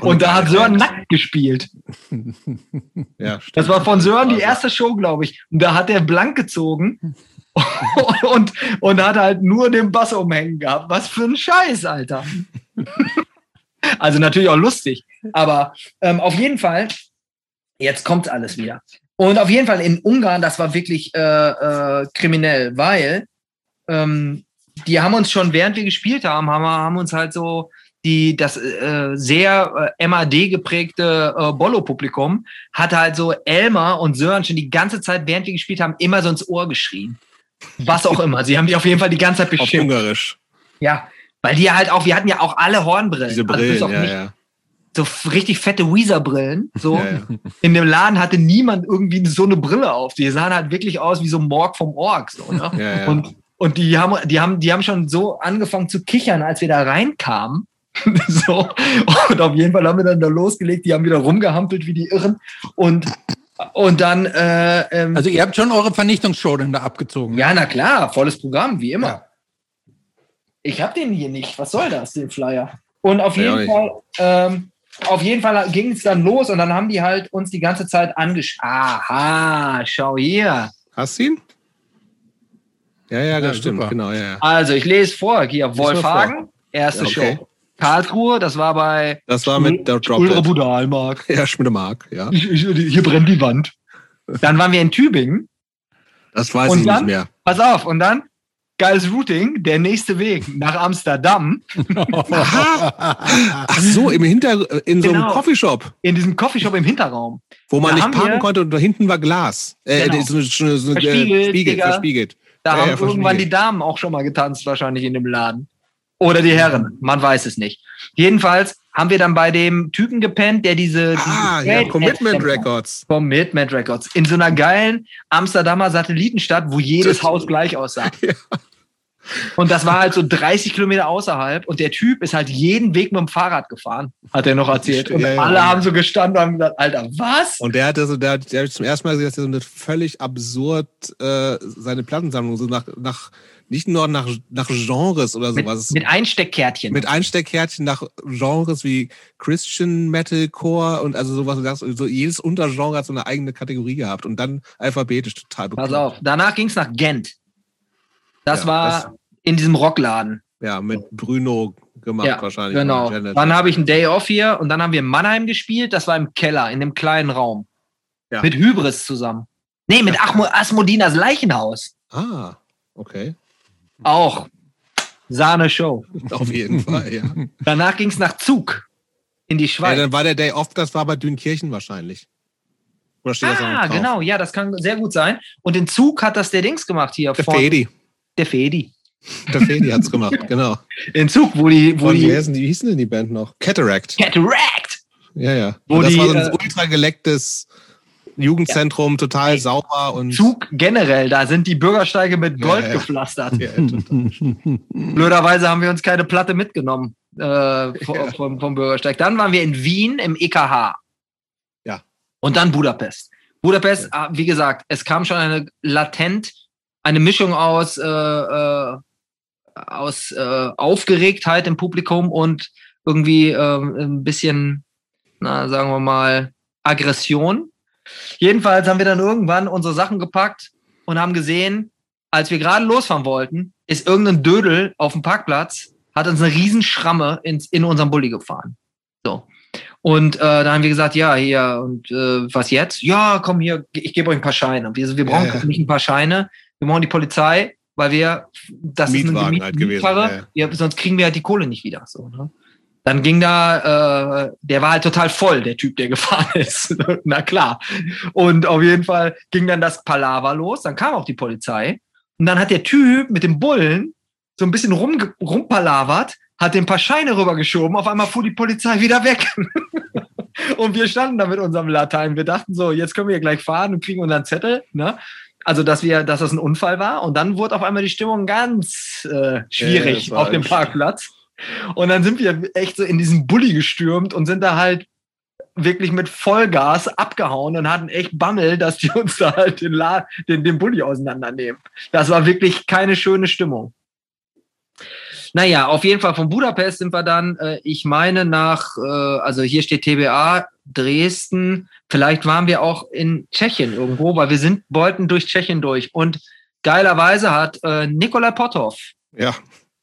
Und da hat Sören nackt gespielt. Ja, stimmt. Das war von Sören die Also, erste Show, glaube ich. Und da hat er blank gezogen und, und hat halt nur den Bass umhängen gehabt. Was für ein Scheiß, Alter. also natürlich auch lustig. Aber ähm, auf jeden Fall, jetzt kommt alles wieder. Und auf jeden Fall in Ungarn, das war wirklich äh, äh, kriminell, weil ähm, die haben uns schon, während wir gespielt haben, haben, haben uns halt so die, das äh, sehr äh, MAD geprägte äh, Bollo-Publikum hat halt so Elmar und Sören schon die ganze Zeit, während wir gespielt haben, immer so ins Ohr geschrien. Was auch immer. Sie haben die auf jeden Fall die ganze Zeit Auf beschimpft. Ungarisch. Ja, weil die halt auch, wir hatten ja auch alle Hornbrillen. Diese Also Brillen, auf ja, ja. So richtig fette Weezer-Brillen. So. ja, ja. In dem Laden hatte niemand irgendwie so eine Brille auf. Die sahen halt wirklich aus wie so Morg vom Org. So, ne? Ja, ja. Und, und die haben, die haben, die haben schon so angefangen zu kichern, als wir da reinkamen. so. Und auf jeden Fall haben wir dann da losgelegt. Die haben wieder rumgehampelt wie die Irren. Und, und dann, äh, ähm, Also ihr habt schon eure Vernichtungsshow dann da abgezogen. ja, na klar, volles Programm, wie immer. Ja. Ich habe den hier nicht. Was soll das, den Flyer? Und auf Ja, jeden Fall, ähm, auf jeden Fall ging es dann los und dann haben die halt uns die ganze Zeit angeschaut. Aha, schau hier. Hast du ihn? Ja, ja, Ja, das stimmt, super. genau, ja. ja. Also, ich lese vor. Hier, Wolfhagen, erste Ja, okay. Show. Karlsruhe, das war bei Das war mit der Drop Ulra. Budalmark. Ja, Schmiede Mark, ja. Hier brennt die Wand. Dann waren wir in Tübingen. Das weiß Und ich dann? nicht mehr. Pass auf, und dann geiles Routing, der nächste Weg nach Amsterdam. Ach so, im Hinter, in so einem Genau. Coffeeshop, in diesem Coffeeshop im Hinterraum. wo man Da nicht parken konnte und da hinten war Glas. Äh, Genau. so, so, so, äh, Verspiegelt, Spiegel, Digga. verspiegelt. Da Ja, haben ja, irgendwann die Damen auch schon mal getanzt, wahrscheinlich in dem Laden. Oder die Herren, man weiß es nicht. Jedenfalls haben wir dann bei dem Typen gepennt, der diese. Ah, diese ja, Trade- Commitment Records. Commitment Records. In so einer geilen Amsterdamer Satellitenstadt, wo jedes Das- Haus gleich aussah. Ja. Und das war halt so 30 Kilometer außerhalb und der Typ ist halt jeden Weg mit dem Fahrrad gefahren, hat er noch erzählt. Und Ja, alle ja. haben so gestanden und haben gesagt, Alter, was? Und der hatte so, der, der hat zum ersten Mal gesehen, dass er so eine völlig absurd äh, seine Plattensammlung so nach, nach nicht nur nach, nach Genres oder Mit, sowas. mit Einsteckkärtchen. mit Einsteckkärtchen nach Genres wie Christian Metalcore und also sowas. das- So jedes Untergenre hat so eine eigene Kategorie gehabt und dann alphabetisch total Pass bekloppt. auf, danach ging es nach Gent. Das Ja, war das- in diesem Rockladen. Ja, mit Bruno gemacht Ja, wahrscheinlich. Genau. Dann habe ich einen Day Off hier und dann haben wir in Mannheim gespielt. Das war im Keller, in dem kleinen Raum. Ja. Mit Hybris zusammen. Nee, mit Asmodinas Leichenhaus. Ah, okay. Auch. Sahne-Show. Auf jeden Fall, ja. Danach ging es nach Zug. In die ja. Schweiz. Dann war der Day Off, das war bei Dünkirchen wahrscheinlich. Oder steht das ah, drauf? genau. Ja, das kann sehr gut sein. Und in Zug hat das der Dings gemacht hier. Der von- Fedi. Der Fedi. Der Fedi hat's gemacht, genau. In Zug, wo die, wo Und wie, die die, wie hießen denn die Band noch? Cataract. Cataract. Ja, ja. Wo das die, war so ein äh, ultra gelecktes Jugendzentrum, total Ey. sauber und. Zug generell, da sind die Bürgersteige mit Ja, Gold ja. gepflastert. Ja, total. Blöderweise haben wir uns keine Platte mitgenommen äh, vom, vom, vom Bürgersteig. Dann waren wir in Wien im EKH. Ja. Und dann Budapest. Budapest, ah, wie gesagt, es kam schon eine latent, eine Mischung aus, äh, äh, aus äh, Aufgeregtheit im Publikum und irgendwie ähm, ein bisschen, na, sagen wir mal, Aggression. Jedenfalls haben wir dann irgendwann unsere Sachen gepackt und haben gesehen, als wir gerade losfahren wollten, ist irgendein Dödel auf dem Parkplatz, hat uns eine Riesenschramme ins, in unseren Bulli gefahren. So. Und äh, da haben wir gesagt, ja, hier, und äh, was jetzt? Ja, komm hier, ich gebe euch ein paar Scheine. Wir, wir brauchen Ja, ja. nicht ein paar Scheine, wir brauchen die Polizei, weil wir, das ist Mietwagen eine halt Miet- gewesen, ja, ja, sonst kriegen wir halt die Kohle nicht wieder. So, ne? Dann ging da, äh, der war halt total voll, der Typ, der gefahren ist. Na klar. Und auf jeden Fall ging dann das Palaver los, dann kam auch die Polizei. Und dann hat der Typ mit dem Bullen so ein bisschen rum, rumpalavert, hat den paar Scheine rübergeschoben, auf einmal fuhr die Polizei wieder weg. und wir standen da mit unserem Latein. Wir dachten so, jetzt können wir gleich fahren und kriegen unseren Zettel. Ne? Also, dass wir, dass das ein Unfall war. Und dann wurde auf einmal die Stimmung ganz äh, schwierig Ja, auf dem Parkplatz. Und dann sind wir echt so in diesen Bulli gestürmt und sind da halt wirklich mit Vollgas abgehauen und hatten echt Bammel, dass die uns da halt den, La den, den Bulli auseinandernehmen. Das war wirklich keine schöne Stimmung. Naja, auf jeden Fall von Budapest sind wir dann, äh, ich meine, nach, äh, also hier steht TBA, Dresden. Vielleicht waren wir auch in Tschechien irgendwo, weil wir sind, wollten durch Tschechien durch. Und geilerweise hat äh, Nikolai Potov, Ja,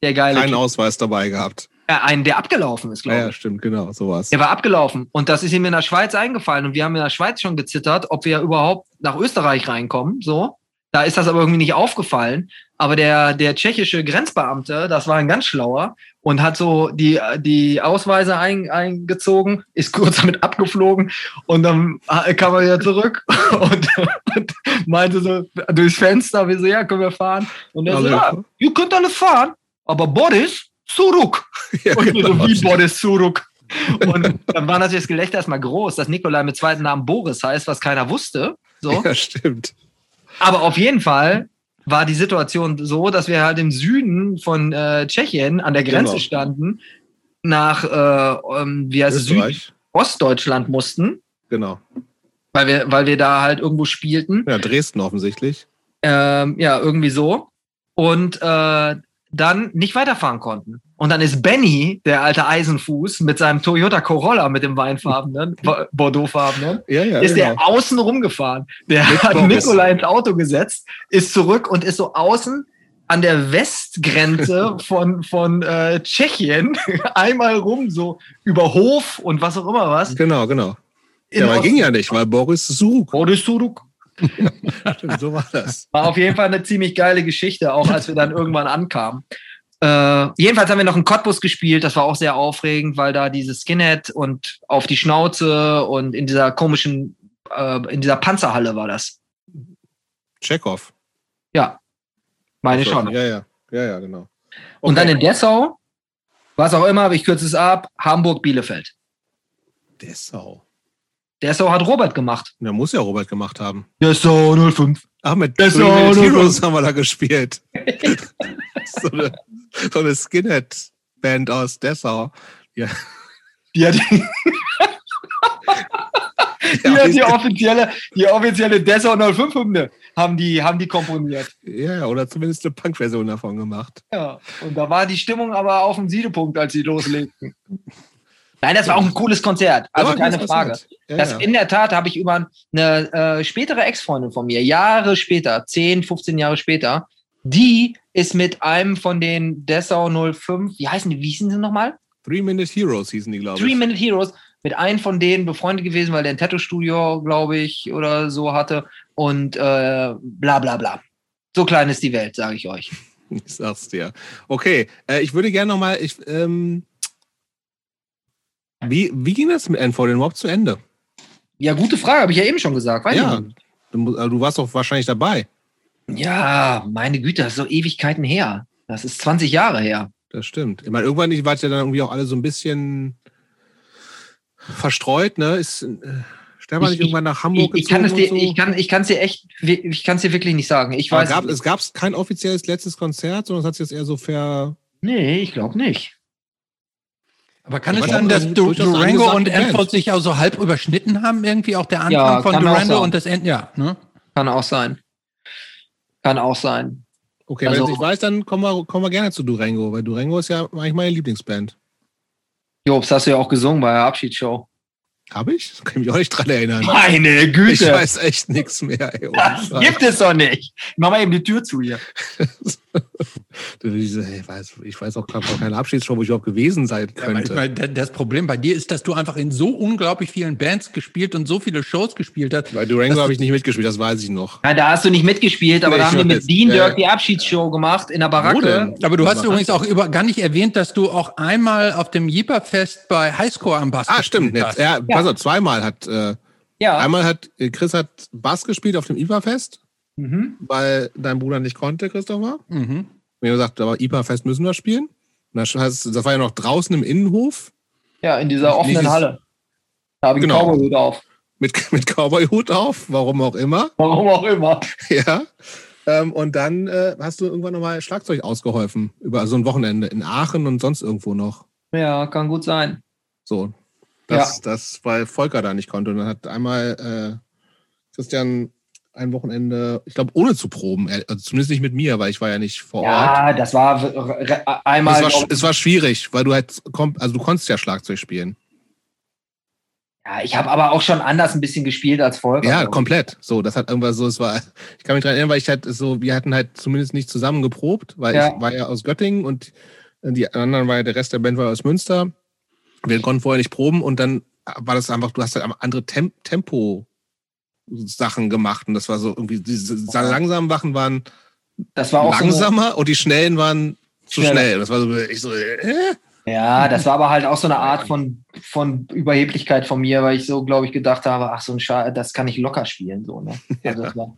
der geile keinen Typ, Ausweis dabei gehabt. äh, einen, der abgelaufen ist, Ja, glaube ja, ich. stimmt, genau, sowas. Der war abgelaufen. Und das ist ihm in der Schweiz eingefallen. Und wir haben in der Schweiz schon gezittert, ob wir überhaupt nach Österreich reinkommen. So. Da ist das aber irgendwie nicht aufgefallen. Aber der, der tschechische Grenzbeamte, das war ein ganz schlauer und hat so die, die Ausweise ein, eingezogen, ist kurz damit abgeflogen und dann äh, kam er wieder zurück und, und meinte so durchs Fenster, wir so, ja, können wir fahren? Und er so, ja, ihr könnt alle fahren, aber Boris, zurück. ja, Und wir genau. so, wie Boris Zuruk. Und dann war natürlich das Gelächter erstmal groß, dass Nikolai mit zweiten Namen Boris heißt, was keiner wusste. So. ja, stimmt. Aber auf jeden Fall war die Situation so, dass wir halt im Süden von äh, Tschechien an der Grenze Genau. standen, nach äh, ähm, wie heißt es, Österreich. Südostdeutschland mussten, Genau. weil wir, weil wir da halt irgendwo spielten. Ja, Dresden offensichtlich. Ähm, ja, irgendwie so. Und äh, dann nicht weiterfahren konnten. Und dann ist Benny, der alte Eisenfuß, mit seinem Toyota Corolla mit dem weinfarbenen, Bordeauxfarbenen, Ja, ja. ist genau. der außen rumgefahren. Der Mit hat Boris. Nikolai ins Auto gesetzt, ist zurück und ist so außen an der Westgrenze von, von äh, Tschechien einmal rum, so über Hof und was auch immer was. Genau, genau. in Ja, aber ging ja nicht, weil Boris Zug. Boris Suruk. so war das. War auf jeden Fall eine ziemlich geile Geschichte, auch als wir dann irgendwann ankamen. Äh, jedenfalls haben wir noch einen Cottbus gespielt, das war auch sehr aufregend, weil da dieses Skinhead und auf die Schnauze und in dieser komischen, äh, in dieser Panzerhalle war das. Chekhov. Ja, meine schon. Ja, ja. Ja, ja, genau. Und dann Okay. in Dessau, was auch immer, aber ich kürze es ab, Hamburg-Bielefeld. Dessau. Dessau hat Robert gemacht. Da muss ja Robert gemacht haben. Dessau 05. Ach, mit Dessau, Three Minute nur Heroes haben wir da gespielt. so eine, so eine Skinhead-Band aus Dessau. Ja, Die hat die, die, hat die offizielle, die offizielle Dessau 05 Hymne haben die, haben die komponiert. ja, oder zumindest eine Punk-Version davon gemacht. Ja, und da war die Stimmung aber auf dem Siedepunkt, als sie loslegten. Nein, das war auch ein cooles Konzert, also Ja, keine das Frage. halt. Ja, Das ja. in der Tat habe ich über eine äh, spätere Ex-Freundin von mir, Jahre später, 10, 15 Jahre später, die ist mit einem von den Dessau 05, wie heißen die, wie hießen sie nochmal? Three Minute Heroes hießen die, glaube Three ich. Minute Heroes, mit einem von denen befreundet gewesen, weil der ein Tattoo-Studio, glaube ich, oder so hatte und äh, bla bla bla. So klein ist die Welt, sage ich euch. Ich sag's dir. Okay, äh, ich würde gerne nochmal, ähm, wie, wie ging das mit NV denn überhaupt zu Ende? Ja, gute Frage, habe ich ja eben schon gesagt. Weiß ja, du, äh, du warst doch wahrscheinlich dabei. Ja, meine Güte, das ist so Ewigkeiten her. Das ist 20 Jahre her. Das stimmt. Ich meine, irgendwann wart ihr dann irgendwie auch alle so ein bisschen verstreut, ne? Ist äh, Stefan Ich- nicht irgendwann nach Hamburg Ich, ich kann es gezogen dir, so? ich kann, ich kann es dir echt, ich kann es dir wirklich nicht sagen. Ich Aber weiß. gab, es es gab kein offizielles letztes Konzert, sondern es hat sich jetzt eher so ver. nee, ich glaube nicht. Aber kann Ja, es war sein, dass du, Durango und. Enfield sich auch so halb überschnitten haben, irgendwie auch der Anfang Ja, von Durango und das Ende? Ja, ne? Kann auch sein. Kann auch sein. Okay, Also- wenn ich weiß, dann kommen wir, kommen wir gerne zu Durango, weil Durango ist ja eigentlich meine Lieblingsband. Jobs, hast du ja auch gesungen bei der Abschiedsshow. Habe ich? Das kann ich mich auch nicht dran erinnern. Meine Güte. Ich weiß echt nichts mehr. Ey, das gibt es doch nicht. Mach mal eben die Tür zu hier. Ich weiß, ich weiß auch gerade noch keine Abschiedsshow, wo ich überhaupt gewesen sein Ja, könnte. meine, da- das Problem bei dir ist, dass du einfach in so unglaublich vielen Bands gespielt und so viele Shows gespielt hast. Bei Durango habe ich nicht mitgespielt, das weiß ich noch. Ja, da hast du nicht mitgespielt, aber Nee, da haben weiß. mit Dean Ja, Dirk ja. die Abschiedsshow gemacht in der Baracke. Aber du hast übrigens auch über, gar nicht erwähnt, dass du auch einmal auf dem Jeeper-Fest bei Highscore am Bass Ah, stimmt. gespielt Jetzt, hast. ja, pass auf, zweimal hat, äh, Ja. einmal hat, äh, Chris hat Bass gespielt auf dem IPA-Fest, Mhm. weil dein Bruder nicht konnte, Christopher. Mhm. Mir gesagt, aber IPA-Fest müssen wir spielen. Und das, heißt, das war ja noch draußen im Innenhof Ja, in dieser offenen Dieses- Halle. Da habe ich Genau. einen Cowboy-Hut auf. mit, mit Cowboy-Hut auf, warum auch immer. Warum auch immer. Ja. Ähm, und dann äh, hast du irgendwann nochmal Schlagzeug ausgeholfen. Über so ein Wochenende in Aachen und sonst irgendwo noch. Ja, kann gut sein. So. Das, das, weil Volker da nicht konnte. Und dann hat einmal äh, Christian ein Wochenende, ich glaube, ohne zu proben. Also zumindest nicht mit mir, weil ich war ja nicht vor Ja, Ort. ja das war einmal. Es war, es war schwierig, weil du halt, also du konntest ja Schlagzeug spielen. ja, ich habe aber auch schon anders ein bisschen gespielt als Volker. Ja, komplett. So, das hat irgendwas so, es war, ich kann mich dran erinnern, weil ich halt so, wir hatten halt zumindest nicht zusammen geprobt, weil Ja. ich war ja aus Göttingen und die anderen war ja, der Rest der Band war aus Münster. Wir konnten vorher nicht proben und dann war das einfach, du hast halt andere Tem Tempo Sachen gemacht und das war so irgendwie, diese langsamen Wachen waren Das war auch so langsamer und die schnellen waren zu schnell. Das war so, ich so, äh? Ja, das war aber halt auch so eine Art von, von Überheblichkeit von mir, weil ich so, glaube ich, gedacht habe, ach so ein Schal, das kann ich locker spielen. So, ne? also Ja. war,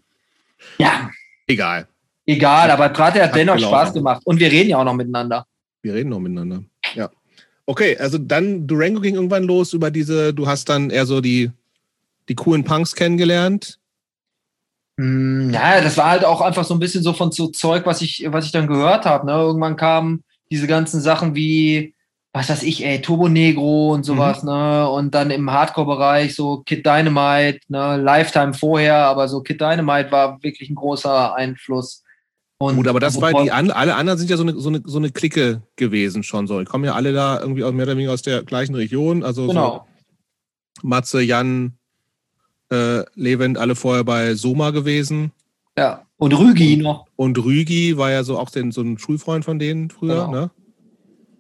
ja, egal. egal, aber gerade hat dennoch. Spaß gemacht. Und wir reden ja auch noch miteinander. Wir reden noch miteinander. Ja. Okay, also dann Durango ging irgendwann los über diese, du hast dann eher so die, die coolen Punks kennengelernt. Hm, Ja, das war halt auch einfach so ein bisschen so von so Zeug, was ich, was ich dann gehört habe. Ne? Irgendwann kamen diese ganzen Sachen wie, was weiß ich, ey, Turbo Negro und sowas, ne? Und dann im Hardcore-Bereich so Kid Dynamite, ne? Lifetime vorher, aber so Kid Dynamite war wirklich ein großer Einfluss. Und Gut, aber das war die an, alle anderen sind ja so eine, so eine, so eine Clique gewesen schon so. Die kommen ja alle da irgendwie aus, mehr oder weniger aus der gleichen Region. Also Genau. so Matze, Jan, äh, Levent, alle vorher bei Soma gewesen. Ja. Und Rügi noch. Und Rügi war ja so auch den, so ein Schulfreund von denen früher, Genau. ne?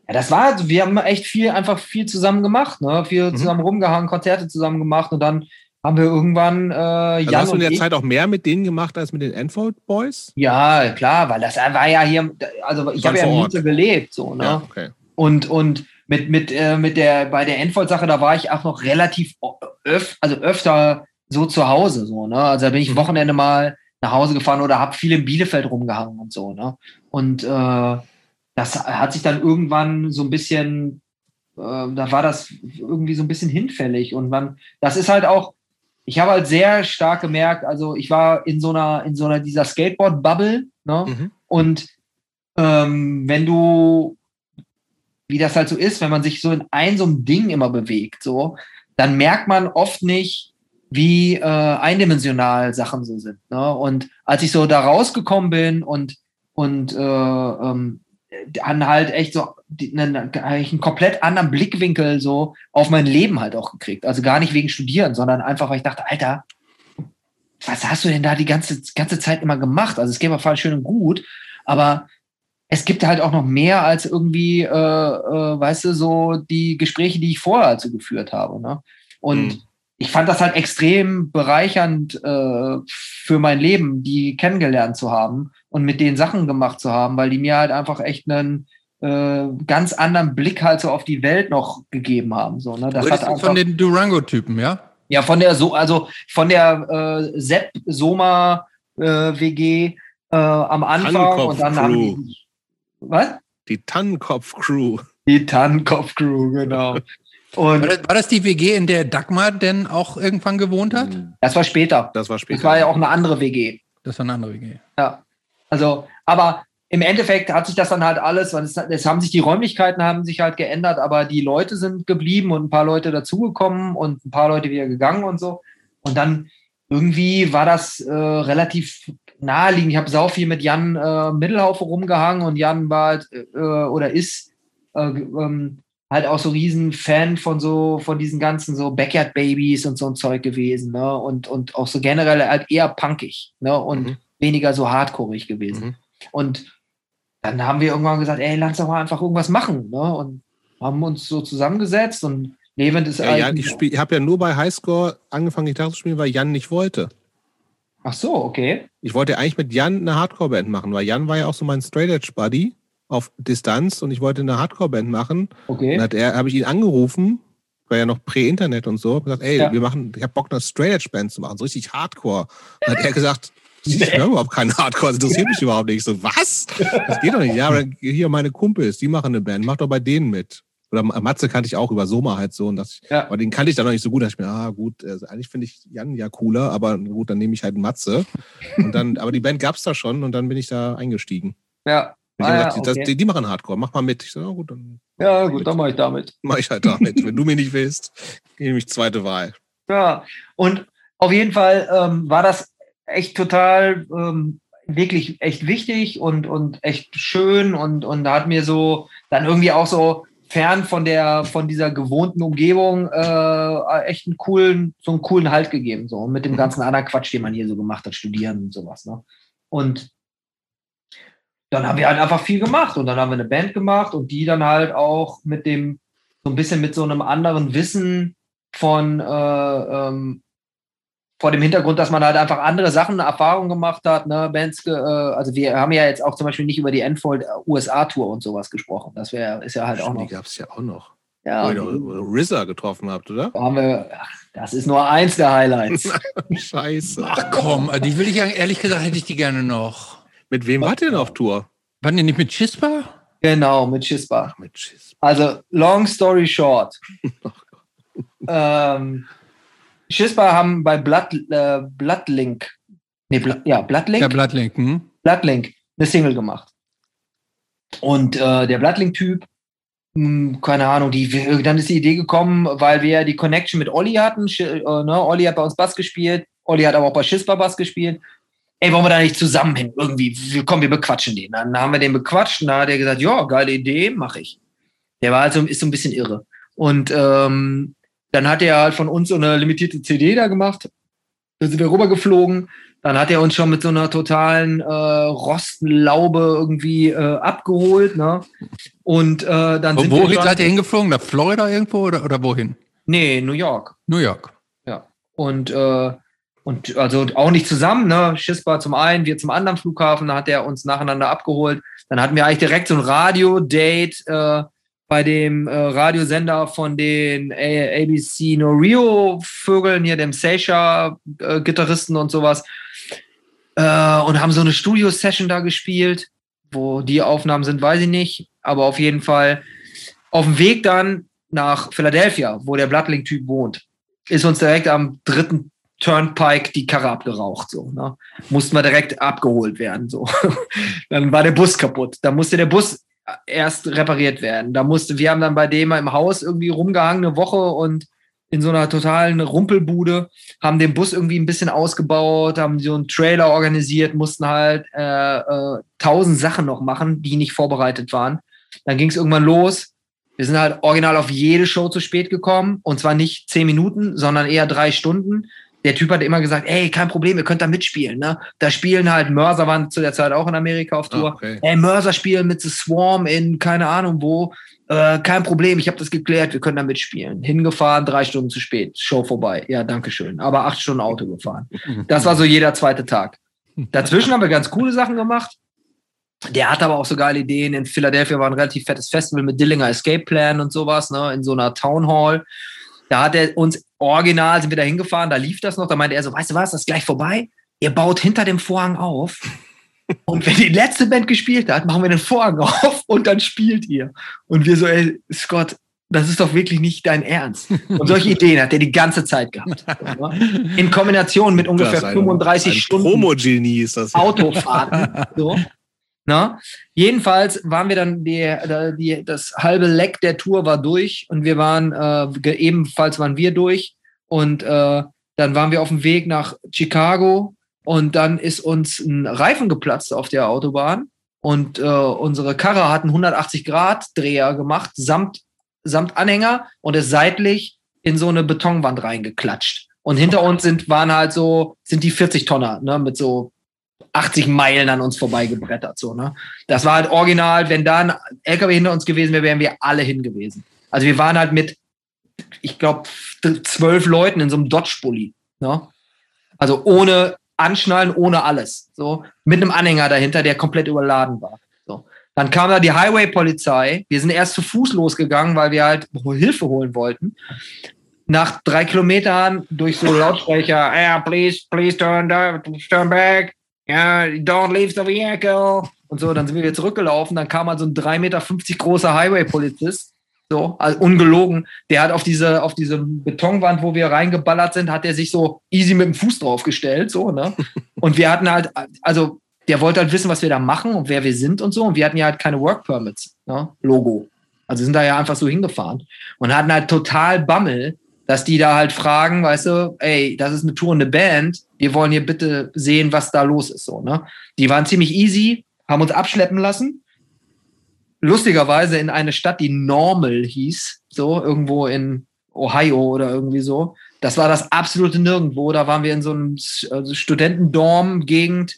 Ja, das war, also wir haben echt viel, einfach viel zusammen gemacht, ne? Viel Mhm. zusammen rumgehangen, Konzerte zusammen gemacht und dann haben wir irgendwann äh, Also Jan hast du in der Zeit auch mehr mit denen gemacht als mit den Enfold Boys? Ja, klar, weil das war ja hier, also ich habe ja in. Münster gelebt, so, ne? Ja, okay. Und, und mit, mit, äh, mit der, bei der Endvoll-Sache, da war ich auch noch relativ öf, also öfter so zu Hause, so, ne? Also da bin ich Mhm. Wochenende mal nach Hause gefahren oder habe viel in Bielefeld rumgehangen und so, ne? Und äh, das hat sich dann irgendwann so ein bisschen, äh, da war das irgendwie so ein bisschen hinfällig und man, das ist halt auch, ich habe halt sehr stark gemerkt, also ich war in so einer, in so einer dieser Skateboard-Bubble, ne? Mhm. Und ähm, wenn du, wie das halt so ist, wenn man sich so in ein so einem Ding immer bewegt, so, dann merkt man oft nicht, wie äh, eindimensional Sachen so sind. Ne? Und als ich so da rausgekommen bin und und äh, ähm, dann halt echt so einen, einen komplett anderen Blickwinkel so auf mein Leben halt auch gekriegt. Also gar nicht wegen Studieren, sondern einfach, weil ich dachte, Alter, was hast du denn da die ganze, ganze Zeit immer gemacht? Also es geht auf schön und gut, aber es gibt halt auch noch mehr als irgendwie, äh, äh, weißt du, so die Gespräche, die ich vorher halt so geführt habe. Ne? Und Mhm. Ich fand das halt extrem bereichernd äh, für mein Leben, die kennengelernt zu haben und mit denen Sachen gemacht zu haben, weil die mir halt einfach echt einen äh, ganz anderen Blick halt so auf die Welt noch gegeben haben. So, ne? Das Redest hat einfach, von den Durango-Typen, ja? ja, von der so, also von der äh, Sepp Soma äh, WG äh, am Anfang und dann haben Crew. die was? Die Tannenkopf-Crew. Die Tannkopf-Crew, genau. War Und das, war das die WG, in der Dagmar denn auch irgendwann gewohnt hat? das war später. Das war später. Das war ja auch eine andere WG. Das war eine andere WG. Ja. Also, aber im Endeffekt hat sich das dann halt alles, weil es, es haben sich die Räumlichkeiten haben sich halt geändert, aber die Leute sind geblieben und ein paar Leute dazugekommen und ein paar Leute wieder gegangen und so. Und dann irgendwie war das äh, relativ naheliegend. Ich habe sau viel mit Jan äh, Mittelhaufe rumgehangen und Jan war halt, äh, oder ist äh, ähm, halt auch so riesen Fan von so von diesen ganzen so Backyard Babies und so ein Zeug gewesen, ne? Und und auch so generell halt eher punkig, ne? Und Mhm. weniger so hardcoreig gewesen. Mhm. Und dann haben wir irgendwann gesagt, ey, lass doch mal einfach irgendwas machen, ne? Und haben uns so zusammengesetzt und Levent ist Ja, Jan, ich spiel- ich habe ja nur bei Highscore angefangen, Gitarre zu spielen, weil Jan nicht wollte. Ach so, okay. Ich wollte eigentlich mit Jan eine Hardcore-Band machen, weil Jan war ja auch so mein Straight Edge Buddy auf Distanz und ich wollte eine Hardcore-Band machen. Okay. Dann hat er, habe ich ihn angerufen, war ja noch Prä-Internet und so, hab gesagt, ey, Ja. wir machen, ich habe Bock, eine Straight Edge Band zu machen, so richtig Hardcore. Dann hat er gesagt, ich höre überhaupt keinen Hardcore, das interessiert mich überhaupt nicht. Ich so, was? Das geht doch nicht. Ja, aber hier meine Kumpels, die machen eine Band, mach doch bei denen mit. Oder Matze kannte ich auch über Soma halt so und das, Ja. aber den kannte ich dann noch nicht so gut. Da dachte ich mir, ah gut, also eigentlich finde ich Jan ja cooler, aber gut, dann nehme ich halt Matze. Und dann, aber die Band gab's da schon und dann bin ich da eingestiegen. Ja. Ich Ah, ja, gesagt, das, okay. die, die machen Hardcore, mach mal mit. Ich so, ja gut, dann ja, gut, dann mache ich damit. mach ich halt damit. Wenn du mir nicht willst, nehme ich zweite Wahl. Ja. Und auf jeden Fall ähm, war das echt total ähm, wirklich echt wichtig und, und echt schön und, und hat mir so dann irgendwie auch so fern von der von dieser gewohnten Umgebung äh, echt einen coolen so einen coolen Halt gegeben so mit dem ganzen anderen Quatsch den man hier so gemacht hat studieren und sowas ne und dann haben wir halt einfach viel gemacht und dann haben wir eine Band gemacht und die dann halt auch mit dem so ein bisschen mit so einem anderen Wissen von äh, ähm, vor dem Hintergrund, dass man halt einfach andere Sachen, Erfahrungen gemacht hat, ne, Bands, äh, also wir haben ja jetzt auch zum Beispiel nicht über die Endfold USA-Tour und sowas gesprochen. Das wäre, ist ja halt auch noch. Die gab es ja auch noch. Ja, Wo ihr RZA getroffen habt, oder? haben wir, ach, das ist nur eins der Highlights. Scheiße. Ach komm, die will ich ja, ehrlich gesagt, hätte ich die gerne noch. Mit wem wart ihr denn auf Tour? Waren die nicht mit Chispa? genau, mit Chispa. Ach, mit Schiss. Also, long story short. ähm, Chispa haben bei Blood, äh, Bloodlink, nee, Bla- ja, Bloodlink, Der Bloodlink, hm? Bloodlink eine Single gemacht. Und äh, der Bloodlink-Typ, mh, keine Ahnung, die, dann ist die Idee gekommen, weil wir die Connection mit Olli hatten. Sch- Äh, ne? Olli hat bei uns Bass gespielt, Olli hat aber auch bei Schispa Bass gespielt. Ey, wollen wir da nicht zusammen hin? Irgendwie, komm, wir bequatschen den. Dann haben wir den bequatscht und da hat er gesagt, ja, geile Idee, mache ich. Der war also, ist so ein bisschen irre. Und ähm, dann hat er halt von uns so eine limitierte CD da gemacht. Da sind wir rübergeflogen. Dann hat er uns schon mit so einer totalen äh, Rostenlaube irgendwie äh, abgeholt. Ne? Und äh, dann Wo, sind wohin wir schon- seid ihr hingeflogen? Nach Florida irgendwo oder, oder wohin? Nee, New York. New York. Und, äh, und also auch nicht zusammen, ne? Schispa zum einen, wir zum anderen Flughafen, da hat er uns nacheinander abgeholt. Dann hatten wir eigentlich direkt so ein Radio-Date äh, bei dem äh, Radiosender von den A ABC No Rio-Vögeln, hier dem Seisha-Gitarristen und sowas. Äh, und haben so eine Studio-Session da gespielt. Wo die Aufnahmen sind, weiß ich nicht. Aber auf jeden Fall auf dem Weg dann nach Philadelphia, wo der Bloodlink-Typ wohnt ist uns direkt am dritten Turnpike die Karre abgeraucht. So, ne? Mussten wir direkt abgeholt werden. So. dann war der Bus kaputt. Da musste der Bus erst repariert werden. Da musste, wir haben dann bei dem im Haus irgendwie rumgehangen eine Woche und in so einer totalen Rumpelbude, haben den Bus irgendwie ein bisschen ausgebaut, haben so einen Trailer organisiert, mussten halt äh, äh, tausend Sachen noch machen, die nicht vorbereitet waren. Dann ging es irgendwann los. Wir sind halt original auf jede Show zu spät gekommen und zwar nicht zehn Minuten, sondern eher drei Stunden. Der Typ hat immer gesagt, ey, kein Problem, ihr könnt da mitspielen. Ne? Da spielen halt Mörser, waren zu der Zeit auch in Amerika auf Tour. Ah, okay. Ey, Mörser spielen mit The Swarm in keine Ahnung wo. Äh, kein Problem, ich habe das geklärt, wir können da mitspielen. Hingefahren, drei Stunden zu spät, Show vorbei. Ja, danke schön. Aber acht Stunden Auto gefahren. Das war so jeder zweite Tag. Dazwischen haben wir ganz coole Sachen gemacht. Der hatte aber auch so geile Ideen. In Philadelphia war ein relativ fettes Festival mit Dillinger Escape Plan und sowas, ne, in so einer Town Hall. Da hat er uns original, sind wir da hingefahren, da lief das noch. Da meinte er so, weißt du was, das ist gleich vorbei. Ihr baut hinter dem Vorhang auf. Und wenn die letzte Band gespielt hat, machen wir den Vorhang auf und dann spielt ihr. Und wir so, ey, Scott, das ist doch wirklich nicht dein Ernst. Und solche Ideen hat er die ganze Zeit gehabt. In Kombination mit ungefähr Das ist ein- 35 ein Stunden Promo-Genie ist das. Autofahrten. so. Na? Jedenfalls waren wir dann, die, die, das halbe Leck der Tour war durch und wir waren, äh, ebenfalls waren wir durch und äh, dann waren wir auf dem Weg nach Chicago und dann ist uns ein Reifen geplatzt auf der Autobahn und äh, unsere Karre hat einen 180 Grad Dreher gemacht, samt, samt Anhänger und ist seitlich in so eine Betonwand reingeklatscht. Und hinter uns sind, waren halt so, sind die 40 Tonner, ne, mit so 80 Meilen an uns vorbeigebrettert. So, ne? Das war halt original. Wenn da ein LKW hinter uns gewesen wäre, wären wir alle hin gewesen. Also wir waren halt mit, ich glaube, zwölf Leuten in so einem Dodge-Bully. Ne? Also ohne Anschnallen, ohne alles. So, mit einem Anhänger dahinter, der komplett überladen war. So. Dann kam da die Highway-Polizei. Wir sind erst zu Fuß losgegangen, weil wir halt Hilfe holen wollten. Nach drei Kilometern durch so Lautsprecher, yeah, please, please turn, turn back, yeah, don't leave the vehicle. Und so, dann sind wir wieder zurückgelaufen. Dann kam halt so ein 3,50 Meter großer Highway-Polizist. So, also ungelogen. Der hat auf diese, auf diese Betonwand, wo wir reingeballert sind, hat er sich so easy mit dem Fuß draufgestellt, so, ne? Und wir hatten halt, also, der wollte halt wissen, was wir da machen und wer wir sind und so. Und wir hatten ja halt keine Work Permits, ne? Logo. Also sind da ja einfach so hingefahren und hatten halt total Bammel, dass die da halt fragen, weißt du, ey, das ist eine tourende Band, wir wollen hier bitte sehen, was da los ist, so, ne? Die waren ziemlich easy, haben uns abschleppen lassen. Lustigerweise in eine Stadt, die Normal hieß, so, irgendwo in Ohio oder irgendwie so. Das war das absolute Nirgendwo. Da waren wir in so einem also Studentendorm-Gegend.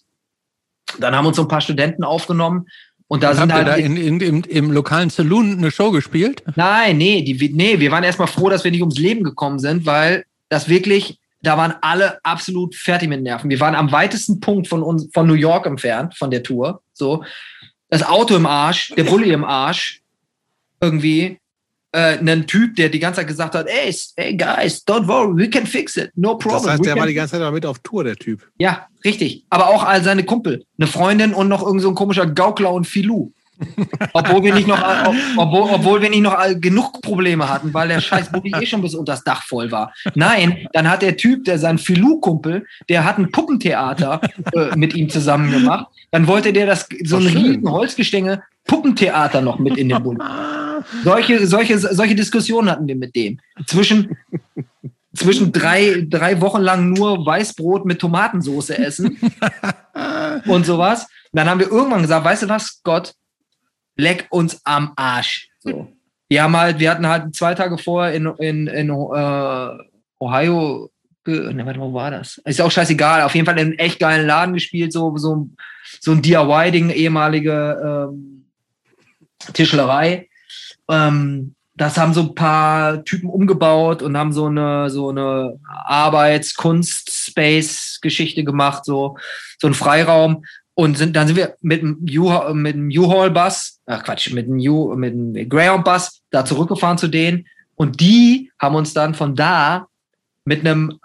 Dann haben uns so ein paar Studenten aufgenommen und da Und sind habt ihr halt da in, in, im, im lokalen Saloon eine Show gespielt? Nein, nee, die, nee, wir waren erstmal froh, dass wir nicht ums Leben gekommen sind, weil das wirklich, da waren alle absolut fertig mit Nerven. Wir waren am weitesten Punkt von uns, von New York entfernt, von der Tour. So. Das Auto im Arsch, der Bulli im Arsch. Irgendwie. Äh, ein Typ, der die ganze Zeit gesagt hat, ey, s- hey guys, don't worry, we can fix it, no problem. Das heißt, der war die ganze Zeit mit auf Tour, der Typ. ja, richtig. Aber auch all seine Kumpel. Eine Freundin und noch irgend so ein komischer Gaukler und Filou. obwohl wir nicht noch, ob, obwohl, obwohl wir nicht noch all- genug Probleme hatten, weil der scheiß Bulli eh schon bis unter das Dach voll war. Nein, dann hat der Typ, der sein Filou-Kumpel, der hat ein Puppentheater äh, mit ihm zusammen gemacht. Dann wollte der das so ein Ach, schön. riesen Holzgestänge Puppentheater noch mit in den Bulli. Solche, solche, solche Diskussionen hatten wir mit dem. Zwischen, zwischen drei, drei Wochen lang nur Weißbrot mit Tomatensauce essen und sowas. Dann haben wir irgendwann gesagt, weißt du was, Scott, leck uns am Arsch. So. Wir haben halt, wir hatten halt zwei Tage vorher in, in, in äh, Ohio, ne, warte mal, wo war das? Ist auch scheißegal, auf jeden Fall in einem echt geilen Laden gespielt, so, so, so ein DIY-Ding, ehemalige ähm, Tischlerei. Ähm, das haben so ein paar Typen umgebaut und haben so eine, so eine Arbeits-Kunst-Space-Geschichte gemacht, so, so ein Freiraum. Und sind, dann sind wir mit dem U-Haul-Bus, ach Quatsch, mit dem, U, mit dem Greyhound-Bus da zurückgefahren zu denen. Und die haben uns dann von da mit einem,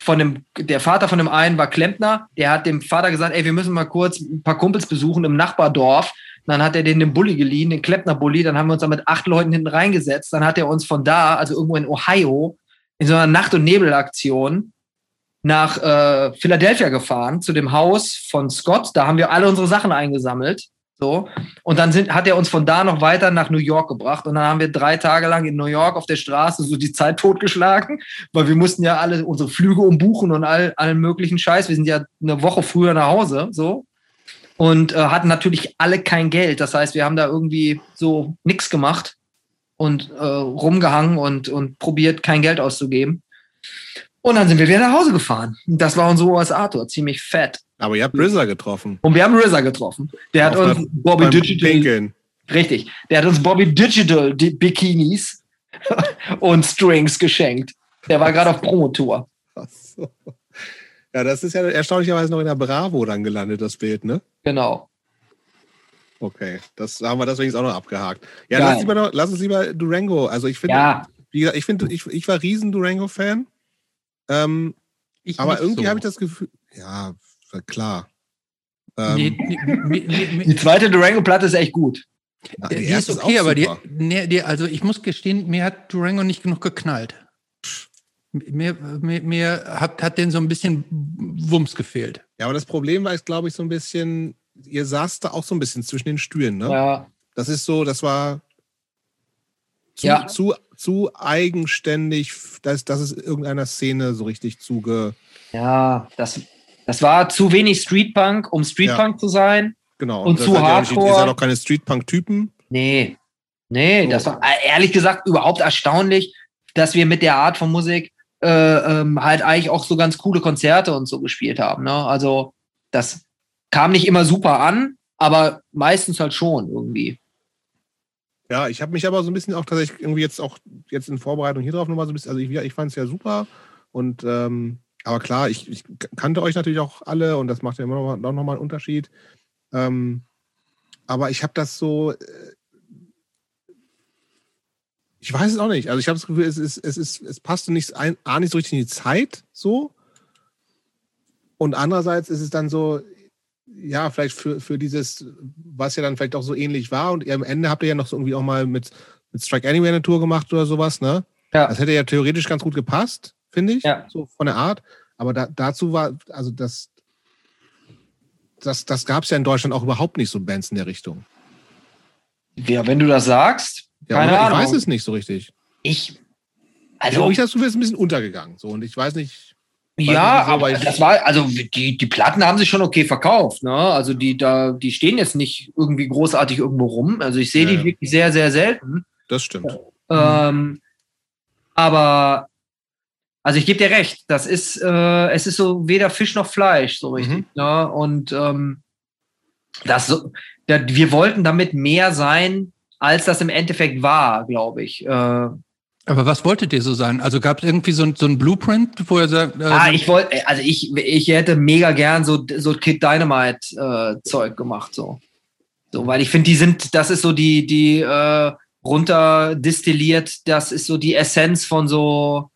von dem, der Vater von dem einen war Klempner, der hat dem Vater gesagt, ey, wir müssen mal kurz ein paar Kumpels besuchen im Nachbardorf. Dann hat er den den Bulli geliehen, den Klempner-Bulli. Dann haben wir uns da mit acht Leuten hinten reingesetzt. Dann hat er uns von da, also irgendwo in Ohio, in so einer Nacht- und Nebelaktion nach äh, Philadelphia gefahren, zu dem Haus von Scott. Da haben wir alle unsere Sachen eingesammelt. So. Und dann sind, hat er uns von da noch weiter nach New York gebracht. Und dann haben wir drei Tage lang in New York auf der Straße so die Zeit totgeschlagen, weil wir mussten ja alle unsere Flüge umbuchen und all, allen möglichen Scheiß. Wir sind ja eine Woche früher nach Hause. So und äh, hatten natürlich alle kein Geld. Das heißt, wir haben da irgendwie so nichts gemacht und äh, rumgehangen und, und probiert, kein Geld auszugeben. Und dann sind wir wieder nach Hause gefahren. Das war unser USA-Tour, ziemlich fett. Aber ihr habt RZA getroffen. Und wir haben RZA getroffen. Der hat Auf uns einer- Bobby Digital, Pinkeln. richtig, der hat uns Bobby Digital die Bikinis und Strings geschenkt. Der war gerade auf Promotour. Ach so. Ja, das ist ja erstaunlicherweise noch in der Bravo dann gelandet, das Bild, ne? Genau. Okay, das haben wir deswegen auch noch abgehakt. Ja, Geil. lass, lieber noch, lass uns lieber Durango. Also ich finde, Ja, wie gesagt, ich finde, ich, ich war riesen Durango-Fan. Ähm, aber irgendwie so. habe ich das Gefühl, ja, klar. Ähm, nee, nee, nee, nee, die zweite Durango-Platte ist echt gut. na, die, ist erste okay, auch aber die, die, also ich muss gestehen, mir hat Durango nicht genug geknallt. Mir, mir, mir hat, hat den so ein bisschen Wumms gefehlt. Ja, aber das Problem war, ist, glaube ich, so ein bisschen, ihr saßt da auch so ein bisschen zwischen den Stühlen, ne? Ja, Das ist so, das war zu, Ja. zu, zu eigenständig, dass, dass es irgendeiner Szene so richtig zuge. ja das, das war zu wenig Streetpunk, um Streetpunk zu sein. Genau. Und das zu ihr nicht- Ihr hardcore. seid auch keine Streetpunk-Typen. Nee. Nee, So. das war äh, ehrlich gesagt überhaupt erstaunlich, dass wir mit der Art von Musik äh, ähm, halt eigentlich auch so ganz coole Konzerte und so gespielt haben. Ne? Also das kam nicht immer super an, aber meistens halt schon irgendwie. Ja, ich habe mich aber so ein bisschen auch tatsächlich irgendwie jetzt auch jetzt in Vorbereitung hier drauf nochmal so ein bisschen, also ich, ich fand es ja super und ähm, aber klar, ich, ich kannte euch natürlich auch alle und das macht ja immer noch noch mal einen Unterschied. Ähm, aber ich habe das so, äh, ich weiß es auch nicht. Also ich habe das Gefühl, es ist, es ist, es passte nicht ein, A, nicht so richtig in die Zeit so. Und andererseits ist es dann so, ja, vielleicht für, für dieses, was ja dann vielleicht auch so ähnlich war. Und ihr am Ende habt ihr ja noch so irgendwie auch mal mit, mit Strike Anywhere eine Tour gemacht oder sowas, ne? Ja. Das hätte ja theoretisch ganz gut gepasst, finde ich. Ja. So von der Art. Aber da, dazu war, also das, das, das gab es ja in Deutschland auch überhaupt nicht so Bands in der Richtung. Ja, wenn du das sagst, Ja, keine? Ahnung. Ich weiß es nicht so richtig. Ich, Also, ich hast du bist ein bisschen untergegangen. So, und ich weiß nicht. Ja, so, aber das war, also die, die Platten haben sich schon okay verkauft, ne? Also die da, die stehen jetzt nicht irgendwie großartig irgendwo rum. Also ich sehe ja, die wirklich sehr, sehr selten. Das stimmt. Ähm, aber also ich gebe dir recht, das ist, äh, es ist so weder Fisch noch Fleisch, so richtig. Mhm. Ne? Und ähm, das wir wollten damit mehr sein, als das im Endeffekt war, glaube ich. Äh, aber was wolltet ihr so sein? Also gab es irgendwie so, so ein Blueprint, wo ihr sagt. Äh, ah, ich wollte, also ich, ich hätte mega gern so, so Kid Dynamite äh, Zeug gemacht, so. So, weil ich finde, die sind, das ist so die, die äh, runterdestilliert, das ist so die Essenz von so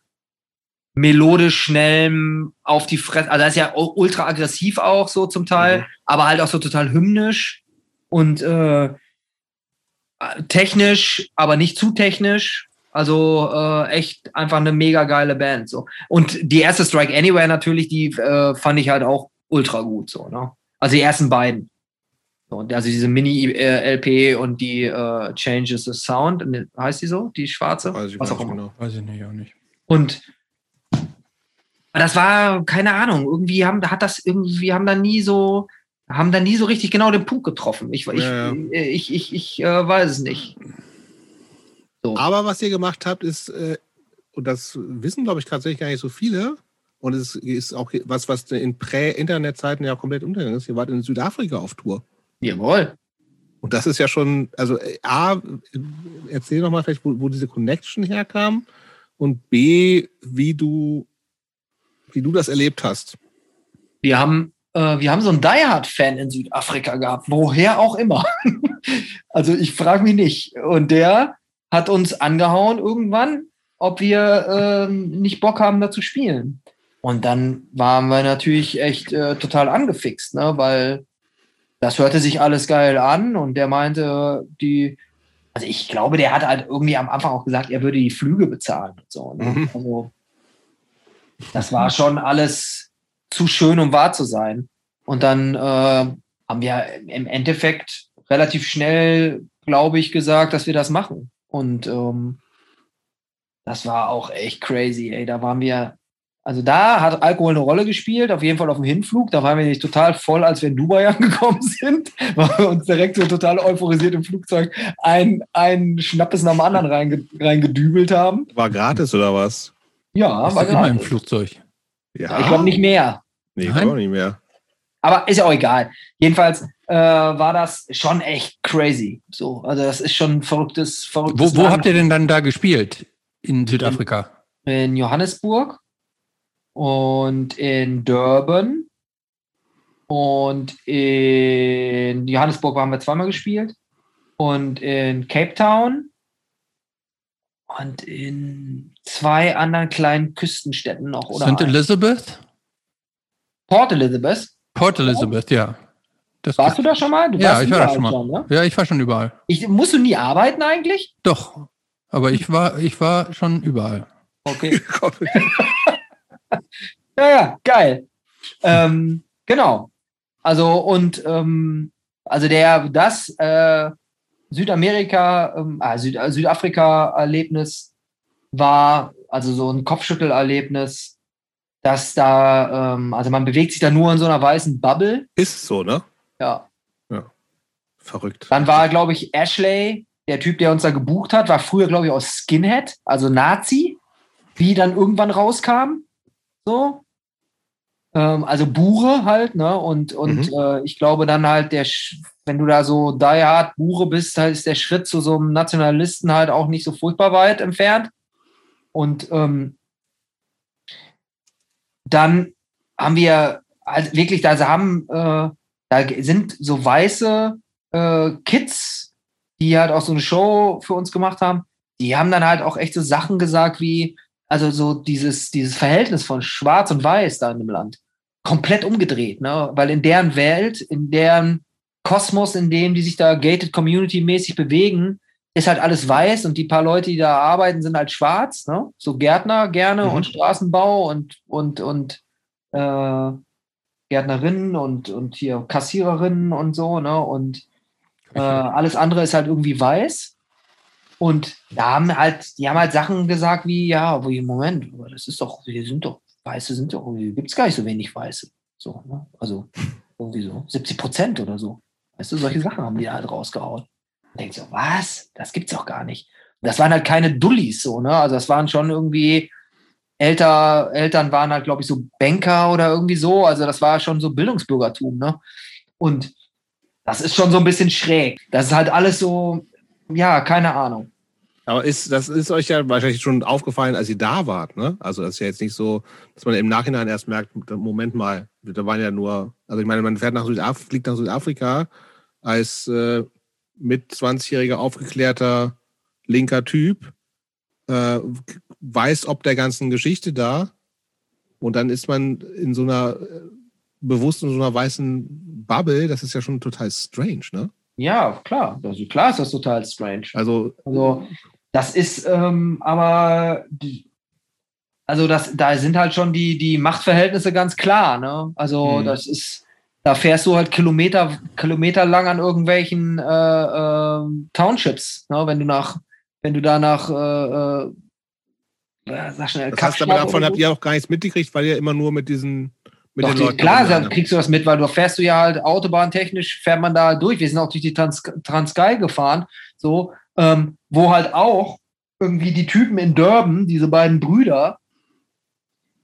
melodisch schnellem auf die Fresse. Also das ist ja ultra aggressiv auch so zum Teil, mhm. aber halt auch so total hymnisch und äh, technisch, aber nicht zu technisch. Also äh, echt einfach eine mega geile Band so. Und die erste Strike Anywhere natürlich, die äh, fand ich halt auch ultra gut so. Ne? Also die ersten beiden. So, also diese Mini-LP und die äh, Changes the Sound, heißt die so, die schwarze? Weiß ich, Was auch immer. Genau. Weiß ich nicht, auch nicht. Und das war, keine Ahnung, irgendwie haben, hat das irgendwie, haben da nie so, haben da nie so richtig genau den Punkt getroffen. Ich, ich, ja, ich, ich, ich, ich äh, weiß es nicht. So. Aber was ihr gemacht habt, ist, äh, und das wissen, glaube ich, tatsächlich gar nicht so viele, und es ist auch was, was in Prä-Internet-Zeiten ja komplett untergegangen ist. Ihr wart in Südafrika auf Tour. Jawohl. Und das ist ja schon, also A, erzähl noch mal vielleicht, wo, wo diese Connection herkam und B, wie du wie du das erlebt hast. Wir haben, äh, wir haben so einen Die Hard-Fan in Südafrika gehabt, woher auch immer. also ich frage mich nicht. Und der hat uns angehauen irgendwann, ob wir äh, nicht Bock haben, da zu spielen. Und dann waren wir natürlich echt äh, total angefixt, ne? weil das hörte sich alles geil an und der meinte, die, also ich glaube, der hat halt irgendwie am Anfang auch gesagt, er würde die Flüge bezahlen und so. Ne? Mhm. Also das war schon alles zu schön, um wahr zu sein. Und dann äh, haben wir im Endeffekt relativ schnell, glaube ich, gesagt, dass wir das machen. Und ähm, das war auch echt crazy, ey. Da waren wir, also da hat Alkohol eine Rolle gespielt, auf jeden Fall auf dem Hinflug. Da waren wir nicht total voll, als wir in Dubai angekommen sind, weil wir uns direkt so total euphorisiert im Flugzeug ein, ein Schnappes nach dem anderen reingedübelt haben. War gratis oder was? Ja, war immer im Flugzeug. Ja. Ich glaube nicht mehr. Nee, ich glaube nicht mehr. Aber ist ja auch egal. Jedenfalls äh, war das schon echt crazy. So, also das ist schon ein verrücktes, verrücktes Wo, wo habt ihr denn dann da gespielt? In Südafrika? In, in Johannesburg und in Durban und in Johannesburg haben wir zweimal gespielt und in Cape Town und in zwei anderen kleinen Küstenstädten noch. Oder St. Elizabeth? Port Elizabeth. Port Elizabeth, ja. Das Warst du da schon mal? Du ja, ich war da schon mal. Schon, ne? Ja, ich war schon überall. Ich, musst du nie arbeiten eigentlich? Doch, aber ich war, ich war schon überall. Okay. ja, ja, geil. Ähm, genau. Also und ähm, also der das äh, Südamerika, äh, Süd, Südafrika-Erlebnis war, also so ein Kopfschüttelerlebnis, dass da, ähm, also man bewegt sich da nur in so einer weißen Bubble. Ist so, ne? Ja. Ja. Verrückt. Dann war, glaube ich, Ashley, der Typ, der uns da gebucht hat, war früher, glaube ich, aus Skinhead, also Nazi, wie dann irgendwann rauskam. So. Ähm, also Bure halt, ne? Und, und mhm. äh, ich glaube dann halt, der, wenn du da so die hard Bure bist, halt ist der Schritt zu so einem Nationalisten halt auch nicht so furchtbar weit entfernt. Und ähm, dann haben wir also wirklich, also haben, äh, da sind so weiße äh, Kids, die halt auch so eine Show für uns gemacht haben, die haben dann halt auch echte Sachen gesagt wie, also so dieses, dieses Verhältnis von Schwarz und Weiß da in dem Land komplett umgedreht, ne? Weil in deren Welt, in deren Kosmos, in dem die sich da gated Community mäßig bewegen, ist halt alles weiß und die paar Leute, die da arbeiten, sind halt schwarz, ne? So Gärtner gerne mhm. und Straßenbau und und und äh, Gärtnerinnen und und hier Kassiererinnen und so, ne? Und äh, alles andere ist halt irgendwie weiß. Und da haben halt, die haben halt Sachen gesagt wie, ja, wie, Moment, das ist doch, wir sind doch, Weiße sind doch, gibt es gar nicht so wenig Weiße. So, ne? Also irgendwie so 70 Prozent oder so. Weißt du, solche Sachen haben die halt rausgehauen. Und denkt so, was? Das gibt's doch gar nicht. Das waren halt keine Dullis so, ne? Also das waren schon irgendwie älter, Eltern waren halt, glaube ich, so Banker oder irgendwie so. Also das war schon so Bildungsbürgertum, ne? Und das ist schon so ein bisschen schräg. Das ist halt alles so, ja, keine Ahnung. Aber ist, das ist euch ja wahrscheinlich schon aufgefallen, als ihr da wart, ne? Also das ist ja jetzt nicht so, dass man im Nachhinein erst merkt, Moment mal, da waren ja nur, also ich meine, man fährt nach Südafrika, fliegt nach Südafrika als äh, mit 20-jähriger aufgeklärter linker Typ, äh, weiß ob der ganzen Geschichte da und dann ist man in so einer, äh, bewusst in so einer weißen Bubble, das ist ja schon total strange, ne? Ja, klar. Also klar ist das total strange. Also, also das ist ähm, aber, also das, da sind halt schon die, die Machtverhältnisse ganz klar. Ne? Also hm. das ist, da fährst du halt Kilometer, Kilometer lang an irgendwelchen äh, äh, Townships, ne? wenn du nach, wenn du da nach äh, äh, sag schnell, das heißt, aber davon habt ihr auch gar nichts mitgekriegt, weil ihr immer nur mit diesen mit Doch, die, klar, dann kriegst du das mit, weil du fährst du ja halt autobahntechnisch, fährt man da durch. Wir sind auch durch die Trans Transkai gefahren, so, ähm, wo halt auch irgendwie die Typen in Durban, diese beiden Brüder,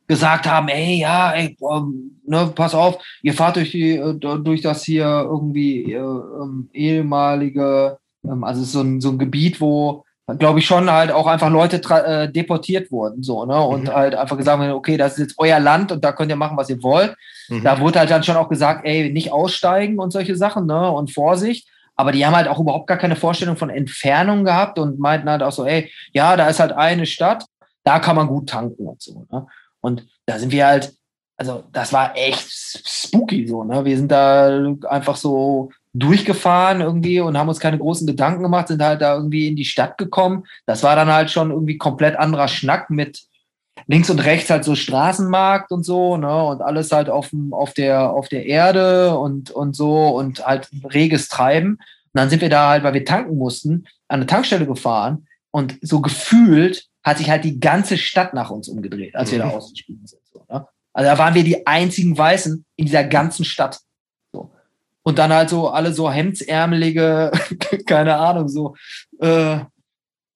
gesagt haben, ey, ja, ey, boah, ne, pass auf, ihr fahrt durch, die, äh, durch das hier irgendwie äh, ähm, ehemalige, ähm, also so ein, so ein Gebiet, wo glaube ich, schon halt auch einfach Leute äh, deportiert wurden, so, ne? Und mhm. halt einfach gesagt werden, okay, das ist jetzt euer Land und da könnt ihr machen, was ihr wollt. Mhm. Da wurde halt dann schon auch gesagt, ey, nicht aussteigen und solche Sachen, ne? Und Vorsicht. Aber die haben halt auch überhaupt gar keine Vorstellung von Entfernung gehabt und meinten halt auch so, ey, ja, da ist halt eine Stadt, da kann man gut tanken und so, ne? Und da sind wir halt, also das war echt spooky so, ne? Wir sind da einfach so durchgefahren irgendwie und haben uns keine großen Gedanken gemacht, sind halt da irgendwie in die Stadt gekommen. Das war dann halt schon irgendwie komplett anderer Schnack mit links und rechts halt so Straßenmarkt und so, ne, und alles halt auf, auf, der, auf der Erde und, und so und halt reges Treiben. Und dann sind wir da halt, weil wir tanken mussten, an eine Tankstelle gefahren und so gefühlt hat sich halt die ganze Stadt nach uns umgedreht, als wir da mhm. ausgestiegen sind. So, ne? Also da waren wir die einzigen Weißen in dieser ganzen Stadt. Und dann halt so alle so hemdsärmelige, keine Ahnung, so äh,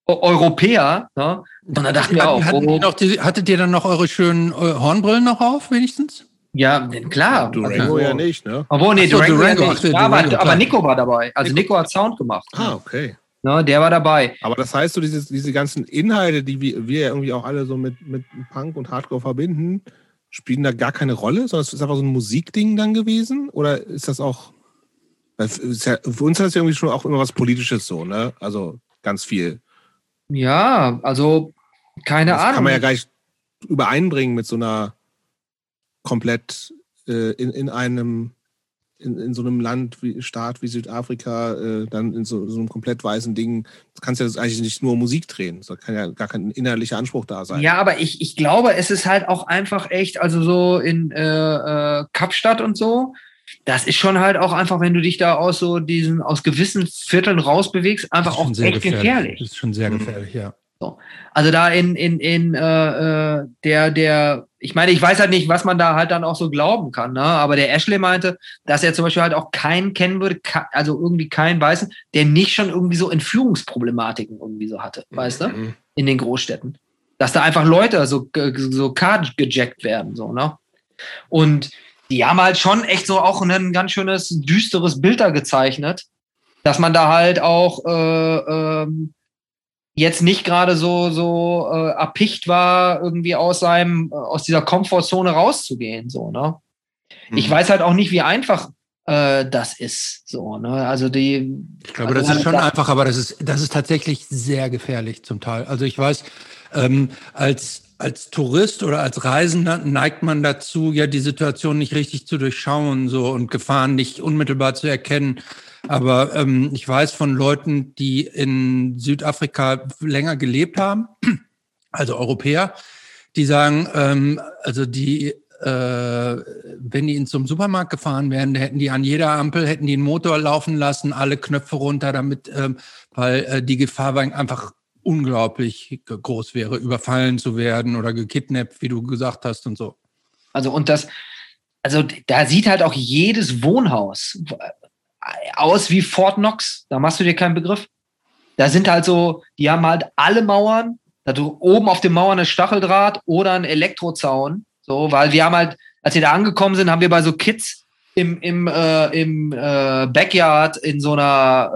Europäer. Ne? Und da dachten wir auch. Hatten oh, die, hattet ihr dann noch eure schönen äh, Hornbrillen noch auf, wenigstens? Ja, klar. Durango also, ja nicht, ne? Obwohl, nee, so, Durango, Durango, ja nicht. Ja, aber, aber, Nico war dabei. Also Nico, Nico hat Sound gemacht. Ah, okay. Ne, der war dabei. Aber das heißt, so diese, diese ganzen Inhalte, die wir, wir irgendwie auch alle so mit, mit Punk und Hardcore verbinden, spielen da gar keine Rolle, sondern es ist einfach so ein Musikding dann gewesen? Oder ist das auch ja, für uns ist das ja irgendwie schon auch immer was Politisches so, ne? Also ganz viel. Ja, also keine das Ahnung. Kann man ja gar nicht übereinbringen mit so einer komplett äh, in, in einem in, in so einem Land wie Staat wie Südafrika, äh, dann in so, so, einem komplett weißen Ding, das kannst ja eigentlich nicht nur Musik drehen. Da kann ja gar kein innerlicher Anspruch da sein. Ja, aber ich, ich glaube, es ist halt auch einfach echt, also so in äh, äh, Kapstadt und so, das ist schon halt auch einfach, wenn du dich da aus so diesen, aus gewissen Vierteln rausbewegst, einfach auch echt gefährlich. gefährlich. Das ist schon sehr mhm. gefährlich, ja. So. Also da in, in, in äh, äh, der, der, ich meine, ich weiß halt nicht, was man da halt dann auch so glauben kann, ne? aber der Ashley meinte, dass er zum Beispiel halt auch keinen kennen würde, also irgendwie keinen Weißen, der nicht schon irgendwie so Entführungsproblematiken irgendwie so hatte, weißt du, mhm. in den Großstädten. Dass da einfach Leute so, so card gejackt werden, so, ne? Und die haben halt schon echt so auch ein ganz schönes, düsteres Bild da gezeichnet, dass man da halt auch äh, ähm, jetzt nicht gerade so, so äh, erpicht war, irgendwie aus seinem, äh, aus dieser Komfortzone rauszugehen. So, ne? Mhm. Ich weiß halt auch nicht, wie einfach äh, das ist. So, ne? Also die. Ich glaube, also das ist schon das einfach, aber das ist, das ist tatsächlich sehr gefährlich zum Teil. Also ich weiß, ähm, als als Tourist oder als Reisender neigt man dazu, ja die Situation nicht richtig zu durchschauen so und Gefahren nicht unmittelbar zu erkennen. Aber ähm, ich weiß von Leuten, die in Südafrika länger gelebt haben, also Europäer, die sagen, ähm, also die äh, wenn die in zum Supermarkt gefahren wären, hätten die an jeder Ampel, hätten die einen Motor laufen lassen, alle Knöpfe runter, damit, ähm, weil äh, die Gefahr war einfach unglaublich groß wäre, überfallen zu werden oder gekidnappt, wie du gesagt hast und so. Also und das, also da sieht halt auch jedes Wohnhaus aus wie Fort Knox. Da machst du dir keinen Begriff. Da sind halt so, die haben halt alle Mauern, da oben auf den Mauern ein Stacheldraht oder ein Elektrozaun. So, weil wir haben halt, als wir da angekommen sind, haben wir bei so Kids im, im, äh, im äh, Backyard in so einer,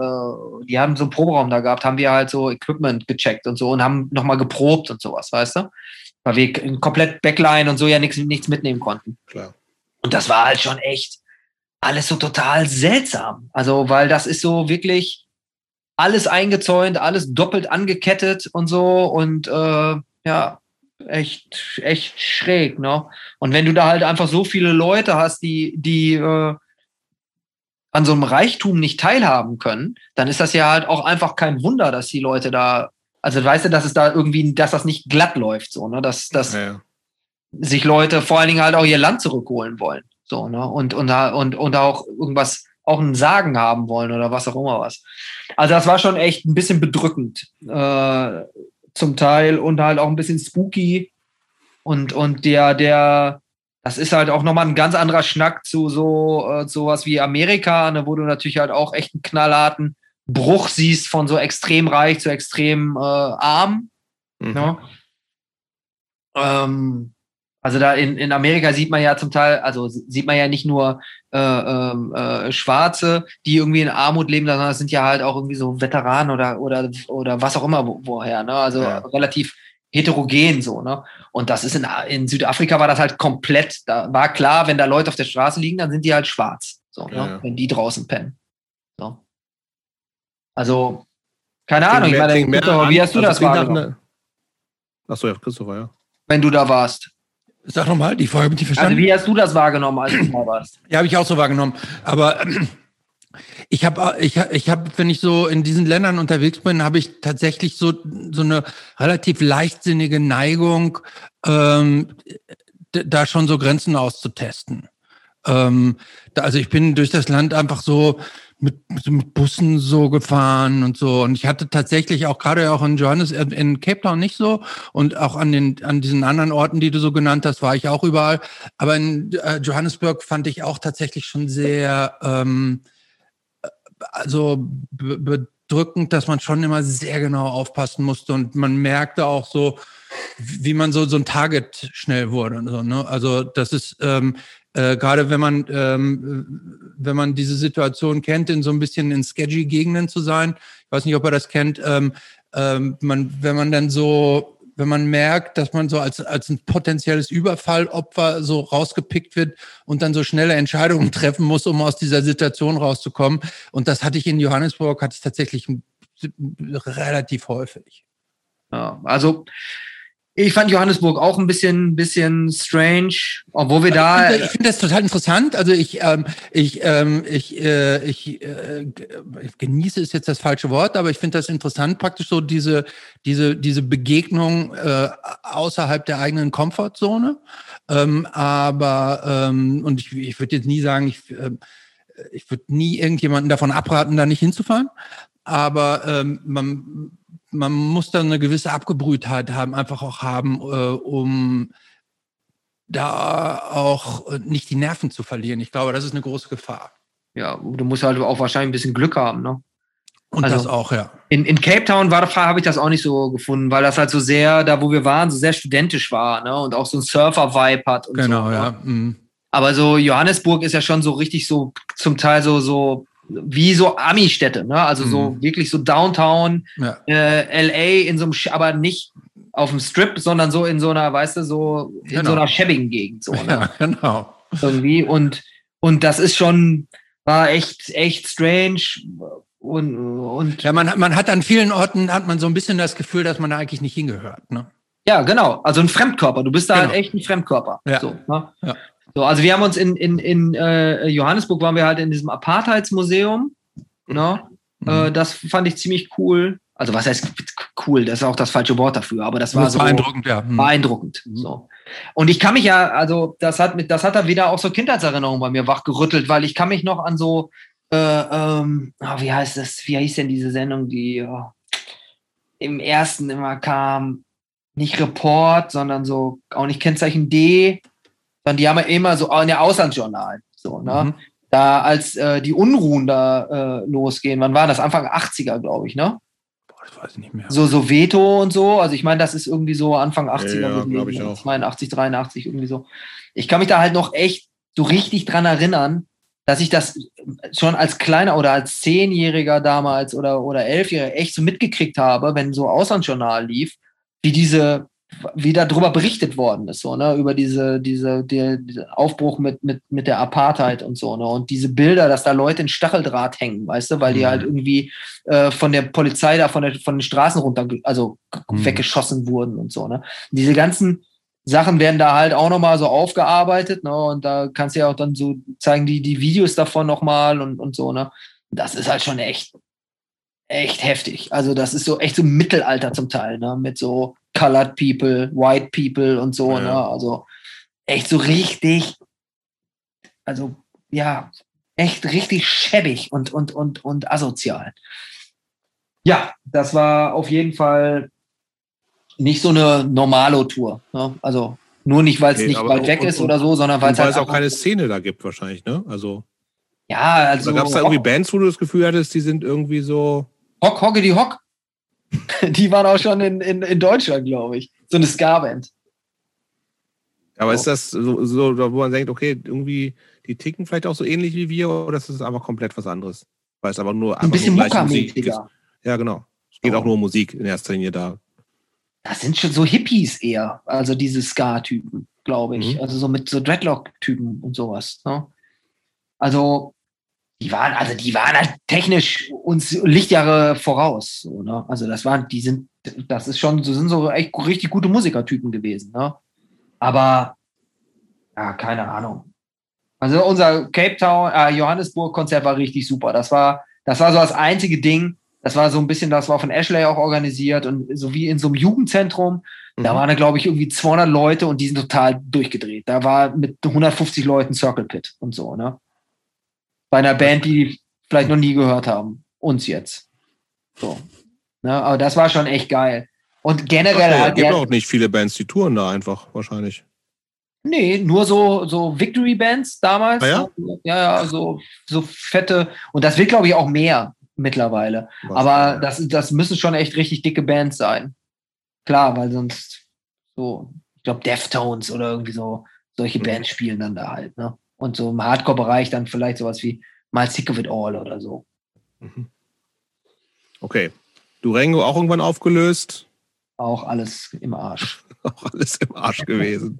äh, die haben so einen Proberaum da gehabt, haben wir halt so Equipment gecheckt und so und haben nochmal geprobt und sowas, weißt du? Weil wir komplett Backline und so ja nichts nichts mitnehmen konnten. Klar. Und das war halt schon echt alles so total seltsam. Also, weil das ist so wirklich alles eingezäunt, alles doppelt angekettet und so und äh, ja, echt, echt schräg, ne? Und wenn du da halt einfach so viele Leute hast, die, die äh, an so einem Reichtum nicht teilhaben können, dann ist das ja halt auch einfach kein Wunder, dass die Leute da, also weißt du, dass es da irgendwie, dass das nicht glatt läuft, so, ne? Dass, dass ja. sich Leute vor allen Dingen halt auch ihr Land zurückholen wollen. So, ne? Und, und, und, und auch irgendwas, auch ein Sagen haben wollen oder was auch immer was. Also das war schon echt ein bisschen bedrückend. Äh, zum Teil und halt auch ein bisschen spooky. Und, und der, der, das ist halt auch nochmal ein ganz anderer Schnack zu so äh, sowas wie Amerika, ne, wo du natürlich halt auch echt einen knallharten Bruch siehst von so extrem reich zu extrem äh, arm. Mhm. Ne? Ähm, also da in, in Amerika sieht man ja zum Teil, also sieht man ja nicht nur äh, ähm, äh, Schwarze, die irgendwie in Armut leben, sondern es sind ja halt auch irgendwie so Veteranen oder oder oder was auch immer wo, woher, ne? Also ja. relativ heterogen so, ne? Und das ist in, in Südafrika war das halt komplett, da war klar, wenn da Leute auf der Straße liegen, dann sind die halt schwarz, so, ne? Ja. wenn die draußen pennen. So. Also keine Ahnung, ich meine, wie hast du also das wahrgenommen? Achso, ja, Christopher, ja. Wenn du da warst. Sag nochmal, die Frage mit die verstanden. Also wie hast du das wahrgenommen, als du mal warst? Ja, habe ich auch so wahrgenommen. Aber ich habe, ich, ich hab, wenn ich so in diesen Ländern unterwegs bin, habe ich tatsächlich so so eine relativ leichtsinnige Neigung, ähm, da schon so Grenzen auszutesten. Ähm, da, also ich bin durch das Land einfach so mit, mit Bussen so gefahren und so. Und ich hatte tatsächlich auch gerade auch in Johannes, äh, in Cape Town nicht so und auch an den, an diesen anderen Orten, die du so genannt hast, war ich auch überall. Aber in äh, Johannesburg fand ich auch tatsächlich schon sehr, ähm, äh, also bedrückend, dass man schon immer sehr genau aufpassen musste und man merkte auch so, wie man so so ein Target schnell wurde. So, ne? Also das ist ähm, äh, gerade wenn man, ähm, wenn man diese Situation kennt, in so ein bisschen in sketchy Gegenden zu sein. Ich weiß nicht, ob er das kennt. Ähm, ähm, man, wenn man dann so, wenn man merkt, dass man so als, als ein potenzielles Überfallopfer so rausgepickt wird und dann so schnelle Entscheidungen treffen muss, um aus dieser Situation rauszukommen. Und das hatte ich in Johannesburg, hatte ich tatsächlich relativ häufig. Ja, also ich fand Johannesburg auch ein bisschen, bisschen strange, obwohl wir da. Ich finde, find das total interessant. Also ich, ähm, ich, ähm, ich, äh, ich äh, genieße ist jetzt das falsche Wort, aber ich finde das interessant, praktisch so diese, diese, diese Begegnung äh, außerhalb der eigenen Komfortzone. Ähm, aber ähm, und ich, ich würde jetzt nie sagen, ich, äh, ich würde nie irgendjemanden davon abraten, da nicht hinzufahren. Aber ähm, man man muss dann eine gewisse Abgebrühtheit haben, einfach auch haben, äh, um da auch nicht die Nerven zu verlieren. Ich glaube, das ist eine große Gefahr. Ja, du musst halt auch wahrscheinlich ein bisschen Glück haben, ne? Und also, das auch, ja. In, in Cape Town war habe ich das auch nicht so gefunden, weil das halt so sehr, da wo wir waren, so sehr studentisch war, ne? Und auch so ein Surfer-Vibe hat und genau, so. Genau, ja. Ne? Mhm. Aber so Johannesburg ist ja schon so richtig so zum Teil so, so wie so Ami-Städte, ne? Also mhm. so wirklich so Downtown, ja. äh, LA in so einem, aber nicht auf dem Strip, sondern so in so einer, weißt du, so in genau. so einer schäbigen Gegend, so, ne? Ja, genau. Irgendwie und und das ist schon war echt echt strange und und ja, man man hat an vielen Orten hat man so ein bisschen das Gefühl, dass man da eigentlich nicht hingehört, ne? Ja, genau. Also ein Fremdkörper. Du bist da halt genau. halt echt ein Fremdkörper. Ja. So, ne? ja. So, also wir haben uns in, in, in äh, Johannesburg waren wir halt in diesem Apartheidsmuseum. Ne? Mhm. Äh, das fand ich ziemlich cool. Also was heißt cool? Das ist auch das falsche Wort dafür, aber das war Das so beeindruckend, ja. Hm. beeindruckend. So. Und ich kann mich ja, also das hat mit, das hat da wieder auch so Kindheitserinnerungen bei mir wachgerüttelt, weil ich kann mich noch an so, äh, ähm, ah, wie heißt das, wie hieß denn diese Sendung, die oh, im ersten immer kam, nicht Report, sondern so, auch nicht Kennzeichen D, sondern die haben ja immer so in der Auslandsjournal, so, ne? Mhm. Da als äh, die Unruhen da äh, losgehen, wann war das? Anfang 80er, glaube ich, ne? Boah, das weiß ich nicht mehr. So, so Veto und so. Also ich meine, das ist irgendwie so Anfang 80er Ja, gewesen. glaub ich auch. 82, 83, irgendwie so. Ich kann mich da halt noch echt so richtig dran erinnern, dass ich das schon als kleiner oder als Zehnjähriger damals oder, oder Elfjähriger echt so mitgekriegt habe, wenn so Auslandsjournal lief, wie diese, wie darüber berichtet worden ist, so, ne, über diese, diese, die, diese Aufbruch mit, mit, mit der Apartheid und so, ne, und diese Bilder, dass da Leute in Stacheldraht hängen, weißt du, weil die Mhm. halt irgendwie äh, von der Polizei da von, der, von den Straßen runter, also Mhm. weggeschossen wurden und so, ne. Diese ganzen Sachen werden da halt auch nochmal so aufgearbeitet, ne, und da kannst du ja auch dann so zeigen die, die Videos davon nochmal und, und so, ne. Das ist halt schon echt, echt heftig. Also das ist so echt so Mittelalter zum Teil, ne, mit so colored people, white people und so, Ja. ne, also echt so richtig, also ja, echt richtig schäbig und, und, und, und asozial. Ja, das war auf jeden Fall nicht so eine Normalo-Tour. Ne? Also nur nicht, weil es Nee, nicht weit weg und- ist oder so, sondern weil es halt auch keine Szene da gibt, wahrscheinlich, ne? Also, ja, also da gab es da irgendwie Bands, wo du das Gefühl hattest, die sind irgendwie so. Hock, Hocke die Hock. Die waren auch schon in, in, in Deutschland, glaube ich. So eine Ska-Band. Aber Oh. ist das so, so, wo man denkt, okay, irgendwie, die ticken vielleicht auch so ähnlich wie wir oder ist das einfach komplett was anderes? Weil es aber nur Ein bisschen nur Musik ist. Ja, genau. Es geht Oh. auch nur um Musik in erster Linie da. Das sind schon so Hippies eher. Also diese Ska-Typen, glaube ich. Mhm. Also so mit so Dreadlock-Typen und sowas. Ne? Also die waren, also die waren halt technisch uns Lichtjahre voraus. So, ne? Also das waren, die sind, das ist schon, so sind so echt richtig gute Musikertypen gewesen. Ne? Aber ja, keine Ahnung. Also unser Cape Town, äh, Johannesburg-Konzert war richtig super. Das war, das war so das einzige Ding. Das war so ein bisschen, das war von Ashley auch organisiert und so wie in so einem Jugendzentrum. Da Mhm. waren da, glaube ich, irgendwie 200 Leute und die sind total durchgedreht. Da war mit 150 Leuten Circle Pit und so, ne? Bei einer Band, die die vielleicht noch nie gehört haben. Uns jetzt. So. Ne? Aber das war schon echt geil. Und generell Es gibt auch nicht viele Bands, die touren da einfach, wahrscheinlich. Nee, nur so, so Victory-Bands damals. Ah ja? ja, ja, so, so fette. Und das wird, glaube ich, auch mehr mittlerweile. Aber Wahrscheinlich. das, das müssen schon echt richtig dicke Bands sein. Klar, weil sonst so, ich glaube, Deftones oder irgendwie so, solche Mhm. Bands spielen dann da halt, ne? Und so im Hardcore-Bereich dann vielleicht sowas wie mal Sick of It All oder so. Mhm. Okay. Durango auch irgendwann aufgelöst. Auch alles im Arsch. Auch alles im Arsch gewesen.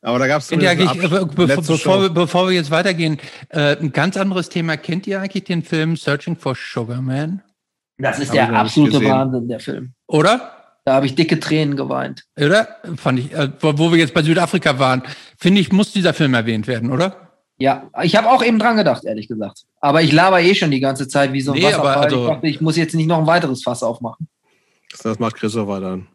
Aber da gab es äh, bevor, bevor wir jetzt weitergehen, äh, ein ganz anderes Thema. Kennt ihr eigentlich den Film Searching for Sugar Man? Das ist Hab der absolute. Wahnsinn, der Film. Oder? Da habe ich dicke Tränen geweint. Oder? Fand ich, äh, wo wo wir jetzt bei Südafrika waren, finde ich, muss dieser Film erwähnt werden, oder? Ja, ich habe auch eben dran gedacht, ehrlich gesagt. Aber ich laber eh schon die ganze Zeit wie so ein Nee, aber Wasserfall. also- ich dachte, ich muss jetzt nicht noch ein weiteres Fass aufmachen. Das macht Christopher dann.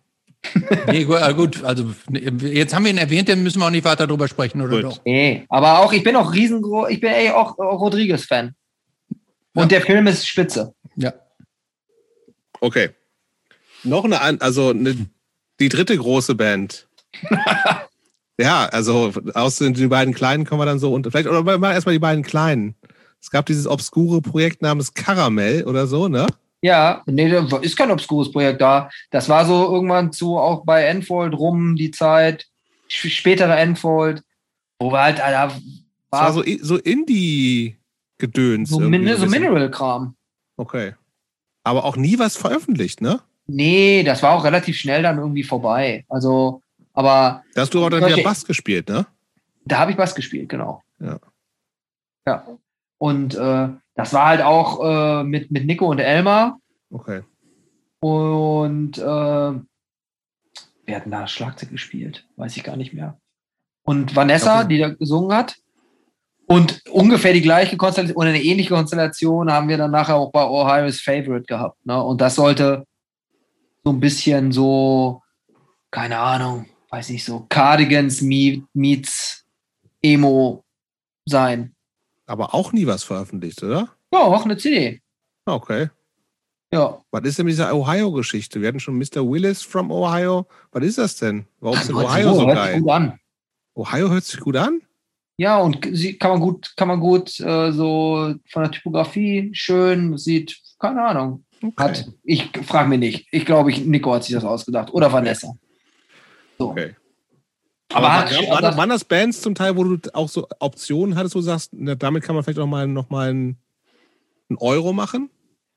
Nee, gu- äh, gut, also jetzt haben wir ihn erwähnt, dann müssen wir auch nicht weiter drüber sprechen, oder Gut. doch? Nee, aber auch, ich bin auch riesengroß, ich bin ey, auch Rodriguez-Fan. Und Ja. der Film ist spitze. Ja. Okay. Noch eine, also eine, die dritte große Band. ja, also aus den die beiden kleinen kommen wir dann so unter. Vielleicht, oder wir machen erstmal die beiden kleinen. Es gab dieses obskure Projekt namens Karamell oder so, ne? Ja, nee, da ist kein obskures Projekt da. Das war so irgendwann zu auch bei Enfold rum die Zeit, spätere Enfold, wo wir halt, da Das war war so, so Indie-Gedöns. so, Min so. Mineral-Kram. Okay. Aber auch nie was veröffentlicht, ne? Nee, das war auch relativ schnell dann irgendwie vorbei. Also, aber Da hast du aber dann wieder Bass gespielt, ne? Da habe ich Bass gespielt, genau. Ja. Ja. Und äh, das war halt auch äh, mit, mit Nico und Elmar. Okay. Und äh, wir hatten da Schlagzeug gespielt, weiß ich gar nicht mehr. Und Vanessa, Okay. die da gesungen hat. Und ungefähr die gleiche Konstellation oder eine ähnliche Konstellation haben wir dann nachher auch bei Ohio's Favorite gehabt. Ne? Und das sollte so ein bisschen so, keine Ahnung, weiß nicht, so Cardigans meets Emo sein. Aber auch nie was veröffentlicht, oder? Ja, auch eine CD. Okay. Ja. Was ist denn mit dieser Ohio-Geschichte? Wir hatten schon Mr. Willis from Ohio. Was ist das denn? Warum ist denn Ohio so hört sich geil? gut an. Ohio hört sich gut an? Ja, und sie kann man gut, kann man gut äh, so von der Typografie schön, sieht, keine Ahnung. Hat, ich frage mich nicht. Ich glaube, ich, Nico hat sich das ausgedacht. Oder Vanessa. So. Okay. Aber Aber hat- war, das- waren das Bands zum Teil, wo du auch so Optionen hattest, wo du sagst, na, damit kann man vielleicht auch mal noch mal einen, einen Euro machen?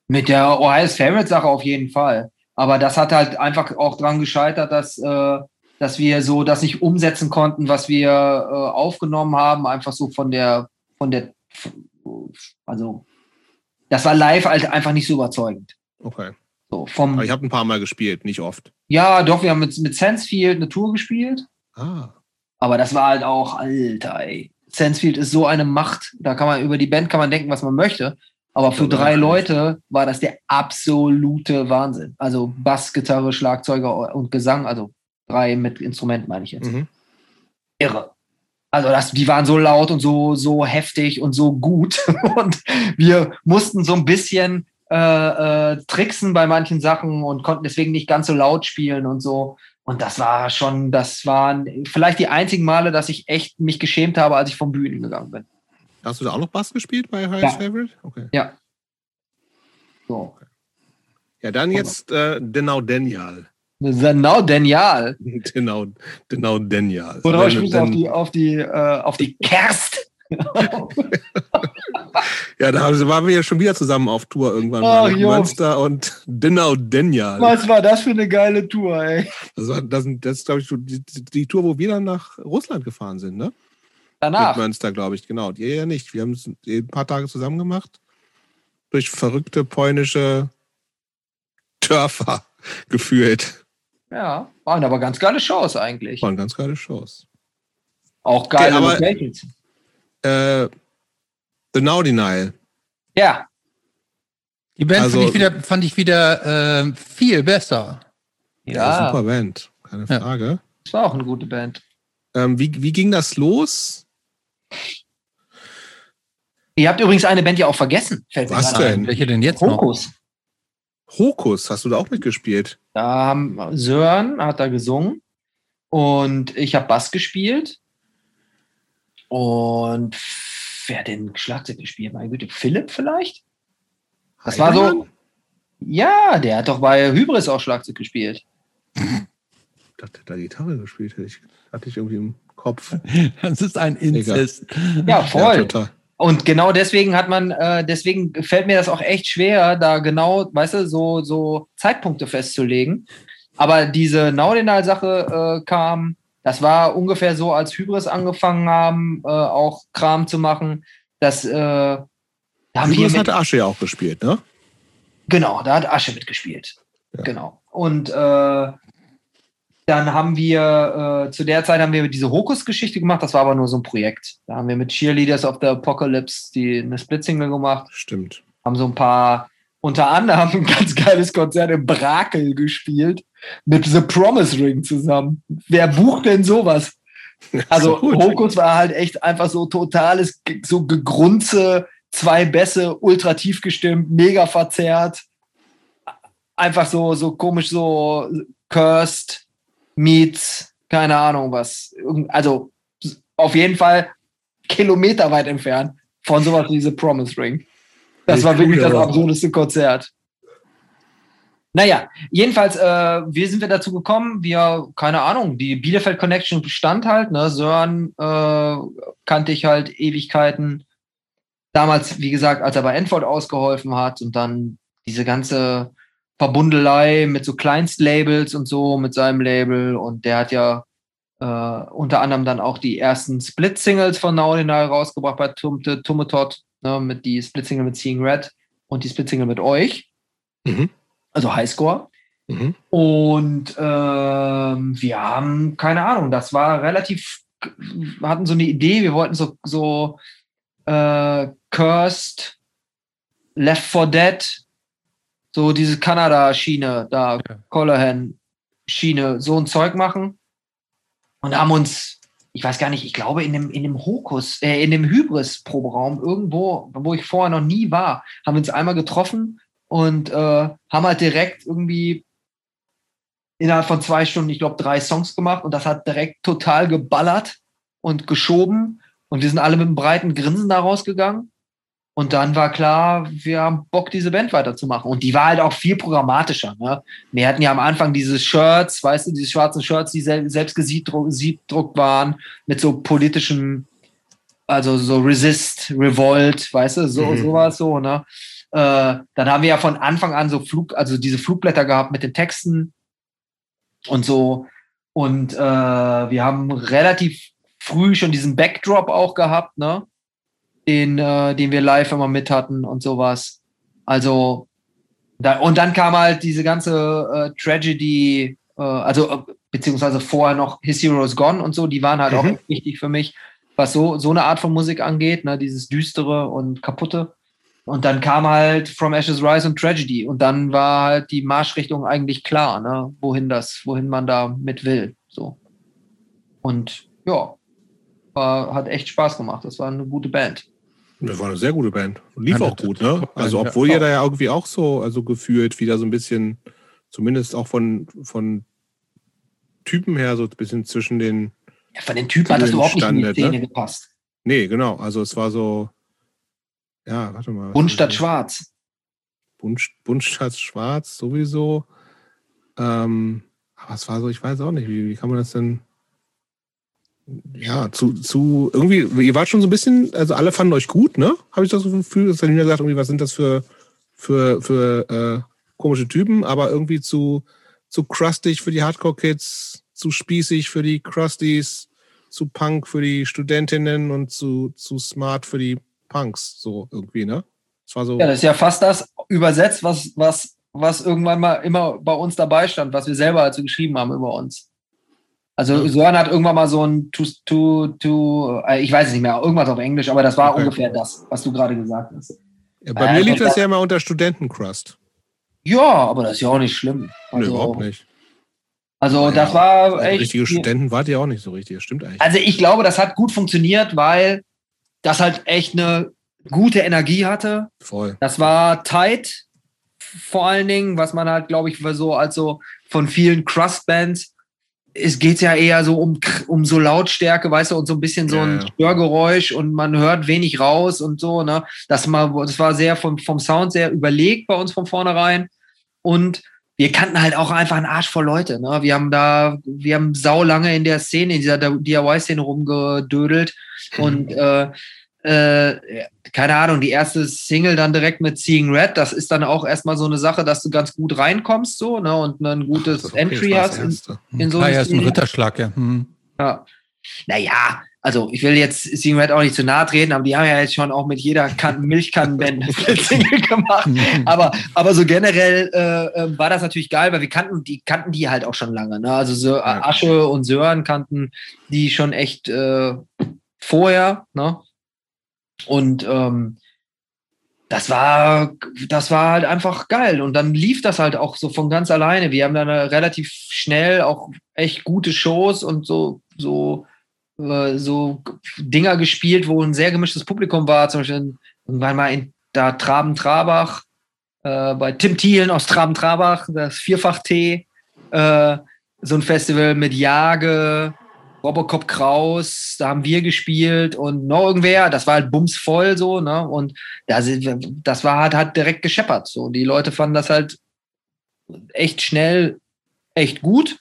Mit der Ohio's Favorite Sache auf jeden Fall. Aber das hat halt einfach auch dran gescheitert, dass, äh, dass wir so das nicht umsetzen konnten, was wir äh, aufgenommen haben, einfach so von der, von der, also das war live halt einfach nicht so überzeugend. Okay. So vom, Aber ich habe ein paar Mal gespielt, nicht oft. ja, doch, wir haben mit, mit Sensefield eine Tour gespielt, Ah. aber das war halt auch, Alter, ey. Sensefield ist so eine Macht, da kann man über die Band kann man denken, was man möchte. Aber für drei. Leute war das der absolute Wahnsinn. Also Bass, Gitarre, Schlagzeuger und Gesang, also drei mit Instrument meine ich jetzt. Mhm. Irre. Also das, die waren so laut und so, so heftig und so gut. Und wir mussten so ein bisschen äh, äh, tricksen bei manchen Sachen und konnten deswegen nicht ganz so laut spielen und so. Und das war schon, das waren vielleicht die einzigen Male, dass ich echt mich geschämt habe, als ich vom Bühnen gegangen bin. Hast du da auch noch Bass gespielt bei Highest Ja. Favorite? Okay. So. Ja, dann jetzt äh, genau Daniel. Genau, genial. Genau, genau Daniel. Oder Wenn- spielst du auf die, auf die, äh, auf die Kerst? Ja, da waren wir ja schon wieder zusammen auf Tour irgendwann Ach. Münster und genau Daniel. Was war das für eine geile Tour, ey? Das, war, das, das ist, glaube ich, die, die Tour, wo wir dann nach Russland gefahren sind, ne? Danach. Mit Münster, glaube ich, genau. Die ja nicht. Wir haben es ein paar Tage zusammen gemacht. Durch verrückte polnische Dörfer geführt. Ja, waren aber ganz geile Shows eigentlich. Waren ganz geile Shows. Auch geile Okay, aber- Locations. Äh, The Now Denial. Ja, Die Band Also- fand ich wieder, fand ich wieder äh, viel besser. Ja, ja, super Band. Keine Ja. Frage. das war auch eine gute Band. Ähm, wie, wie ging das los? Ihr habt übrigens eine Band ja auch vergessen. Fällt Was denn? Welche denn jetzt ein. noch? Hokus. Hokus, hast du da auch mitgespielt? Da haben Sören hat da gesungen und ich habe Bass gespielt. Und wer hat denn Schlagzeug gespielt? Meine Güte, Philipp vielleicht? Das war so. Ja, der hat doch bei Hybris auch Schlagzeug gespielt. Ich dachte, der da Gitarre gespielt hätte ich, hatte ich irgendwie im Kopf. Das ist ein Inzest. Ja, Ja, voll. total. Und genau deswegen hat man, äh, deswegen fällt mir das auch echt schwer, da genau, weißt du, so, so Zeitpunkte festzulegen. Aber diese Naudinal-Sache äh, kam, das war ungefähr so, als Hybris angefangen haben, äh, auch Kram zu machen. Das, äh, da haben wir Hybris hatte Asche ja auch gespielt, ne? genau, da hat Asche mitgespielt. Ja. Genau. Und äh, dann haben wir, äh, zu der Zeit haben wir diese Hokus-Geschichte gemacht, das war aber nur so ein Projekt. Da haben wir mit Cheerleaders of the Apocalypse die, eine Split-Single gemacht Stimmt. haben so ein paar, unter anderem ein ganz geiles Konzert im Brakel gespielt mit The Promise Ring zusammen. Wer bucht denn sowas? Also gut. Hokus war halt echt einfach so totales, so gegrunze, zwei Bässe, ultra tief gestimmt, mega verzerrt. Einfach so, so komisch, so cursed, meets, keine Ahnung was. Also auf jeden Fall kilometerweit entfernt von sowas wie The Promise Ring. Das Nicht war wirklich das absurdeste Konzert. Naja, jedenfalls, äh, wie sind wir dazu gekommen? Wir, keine Ahnung, die Bielefeld Connection bestand halt, ne? Sören äh, kannte ich halt Ewigkeiten. Damals, wie gesagt, als er bei Enford ausgeholfen hat und dann diese ganze Verbundelei mit so Kleinstlabels und so, mit seinem Label. Und der hat ja äh, unter anderem dann auch die ersten Split-Singles von Naudinal rausgebracht bei Tumte, Tummetot, ne, mit die Split-Single mit Seeing Red und die Split-Single mit euch, Mhm. also Highscore. Mhm. Und ähm, wir haben, keine Ahnung, das war relativ, wir hatten so eine Idee, wir wollten so, so äh, Cursed, Left for Dead, so diese Kanada-Schiene, da, ja. Colohan-Schiene, so ein Zeug machen. Und haben uns, ich weiß gar nicht, ich glaube in dem, in dem Hokus, äh, in dem Hybris-Proberaum irgendwo, wo ich vorher noch nie war, haben wir uns einmal getroffen und äh, haben halt direkt irgendwie innerhalb von zwei Stunden, ich glaube, drei Songs gemacht und das hat direkt total geballert und geschoben und wir sind alle mit einem breiten Grinsen da rausgegangen. Und dann war klar, wir haben Bock, diese Band weiterzumachen. Und die war halt auch viel programmatischer. Ne? Wir hatten ja am Anfang diese Shirts, weißt du, diese schwarzen Shirts, die selbst gesiebdruckt waren, mit so politischem, also so Resist, Revolt, weißt du, so, mhm. sowas so, ne? Äh, dann haben wir ja von Anfang an so Flug, also diese Flugblätter gehabt mit den Texten und so. Und äh, wir haben relativ früh schon diesen Backdrop auch gehabt, ne? Den, äh, den wir live immer mit hatten und sowas. Also, da, und dann kam halt diese ganze äh, Tragedy, äh, also äh, beziehungsweise vorher noch His Heroes Gone und so, die waren halt mhm. auch wichtig für mich, was so, so eine Art von Musik angeht, ne? dieses Düstere und Kaputte. Und dann kam halt From Ashes Rise und Tragedy. Und dann war halt die Marschrichtung eigentlich klar, ne? wohin das, wohin man da mit will. So. Und ja, war, hat echt Spaß gemacht. Das war eine gute Band. Das war eine sehr gute Band. Lief ja, auch gut, ne? Also, obwohl ja. ihr da ja irgendwie auch so, also gefühlt wieder so ein bisschen, zumindest auch von, von Typen her, so ein bisschen zwischen den. Ja, von den Typen hat das überhaupt nicht in die Szene ne? gepasst. Nee, genau. Also, es war so, ja, warte mal. Bunt statt schwarz. Bunt, bunt statt schwarz, sowieso. Ähm, aber es war so, ich weiß auch nicht, wie, wie kann man das denn. Ja, zu, zu irgendwie, ihr wart schon so ein bisschen, also alle fanden euch gut, ne? Habe ich das Gefühl, dass Salina gesagt, irgendwie, was sind das für, für, für äh, komische Typen, aber irgendwie zu, zu crustig für die Hardcore-Kids, zu spießig für die Crusties, zu Punk für die Studentinnen und zu, zu smart für die Punks, so irgendwie, ne? Das war so. Ja, das ist ja fast das übersetzt, was, was, was irgendwann mal immer bei uns dabei stand, was wir selber also geschrieben haben über uns. Also ja. Sören hat irgendwann mal so ein to, to, to, äh, ich weiß es nicht mehr, irgendwas auf Englisch, aber das war okay. ungefähr das, was du gerade gesagt hast. Ja, bei äh, mir liegt das ja immer unter Studentencrust. Ja, aber das ist ja auch nicht schlimm. Also, nee, überhaupt nicht. Also das war also echt. Richtige Studenten wart ihr auch nicht so richtig, das stimmt eigentlich. Also ich glaube, das hat gut funktioniert, weil das halt echt eine gute Energie hatte. Voll. Das war tight, vor allen Dingen, was man halt, glaube ich, so als so von vielen Crust-Bands es geht ja eher so um, um so Lautstärke, weißt du, und so ein bisschen so ein ja, Störgeräusch und man hört wenig raus und so, ne? Das, mal, das war sehr vom, vom Sound sehr überlegt bei uns von vornherein. Und wir kannten halt auch einfach einen Arsch voll Leute. Ne? Wir haben da, wir haben sau lange in der Szene, in dieser DIY-Szene rumgedödelt. Mhm. Und äh, äh, keine Ahnung, die erste Single dann direkt mit Seeing Red, das ist dann auch erstmal so eine Sache, dass du ganz gut reinkommst so, ne, und ein gutes Ach, Entry hast in, in, so ah, ja, ist ein Ritterschlag, ja. Hm. Ja. Naja, also ich will jetzt Seeing Red auch nicht zu nahe treten, aber die haben ja jetzt schon auch mit jeder Kan Milchkannenband Single gemacht. aber, aber so generell äh, äh, war das natürlich geil, weil wir kannten die, kannten die halt auch schon lange. Ne? Also so Asche und Sören kannten die schon echt äh, vorher, ne? Und ähm, das war, das war halt einfach geil. Und dann lief das halt auch so von ganz alleine. Wir haben dann relativ schnell auch echt gute Shows und so, so, äh, so Dinger gespielt, wo ein sehr gemischtes Publikum war. Zum Beispiel irgendwann mal in da Traben-Trabach, äh, bei Tim Thielen aus Traben-Trabach, das Vierfach-T, äh, so ein Festival mit Jage, Robocop Kraus, da haben wir gespielt und noch irgendwer, das war halt bumsvoll so, ne? Und das, das war halt, halt direkt gescheppert. So. Die Leute fanden das halt echt schnell, echt gut.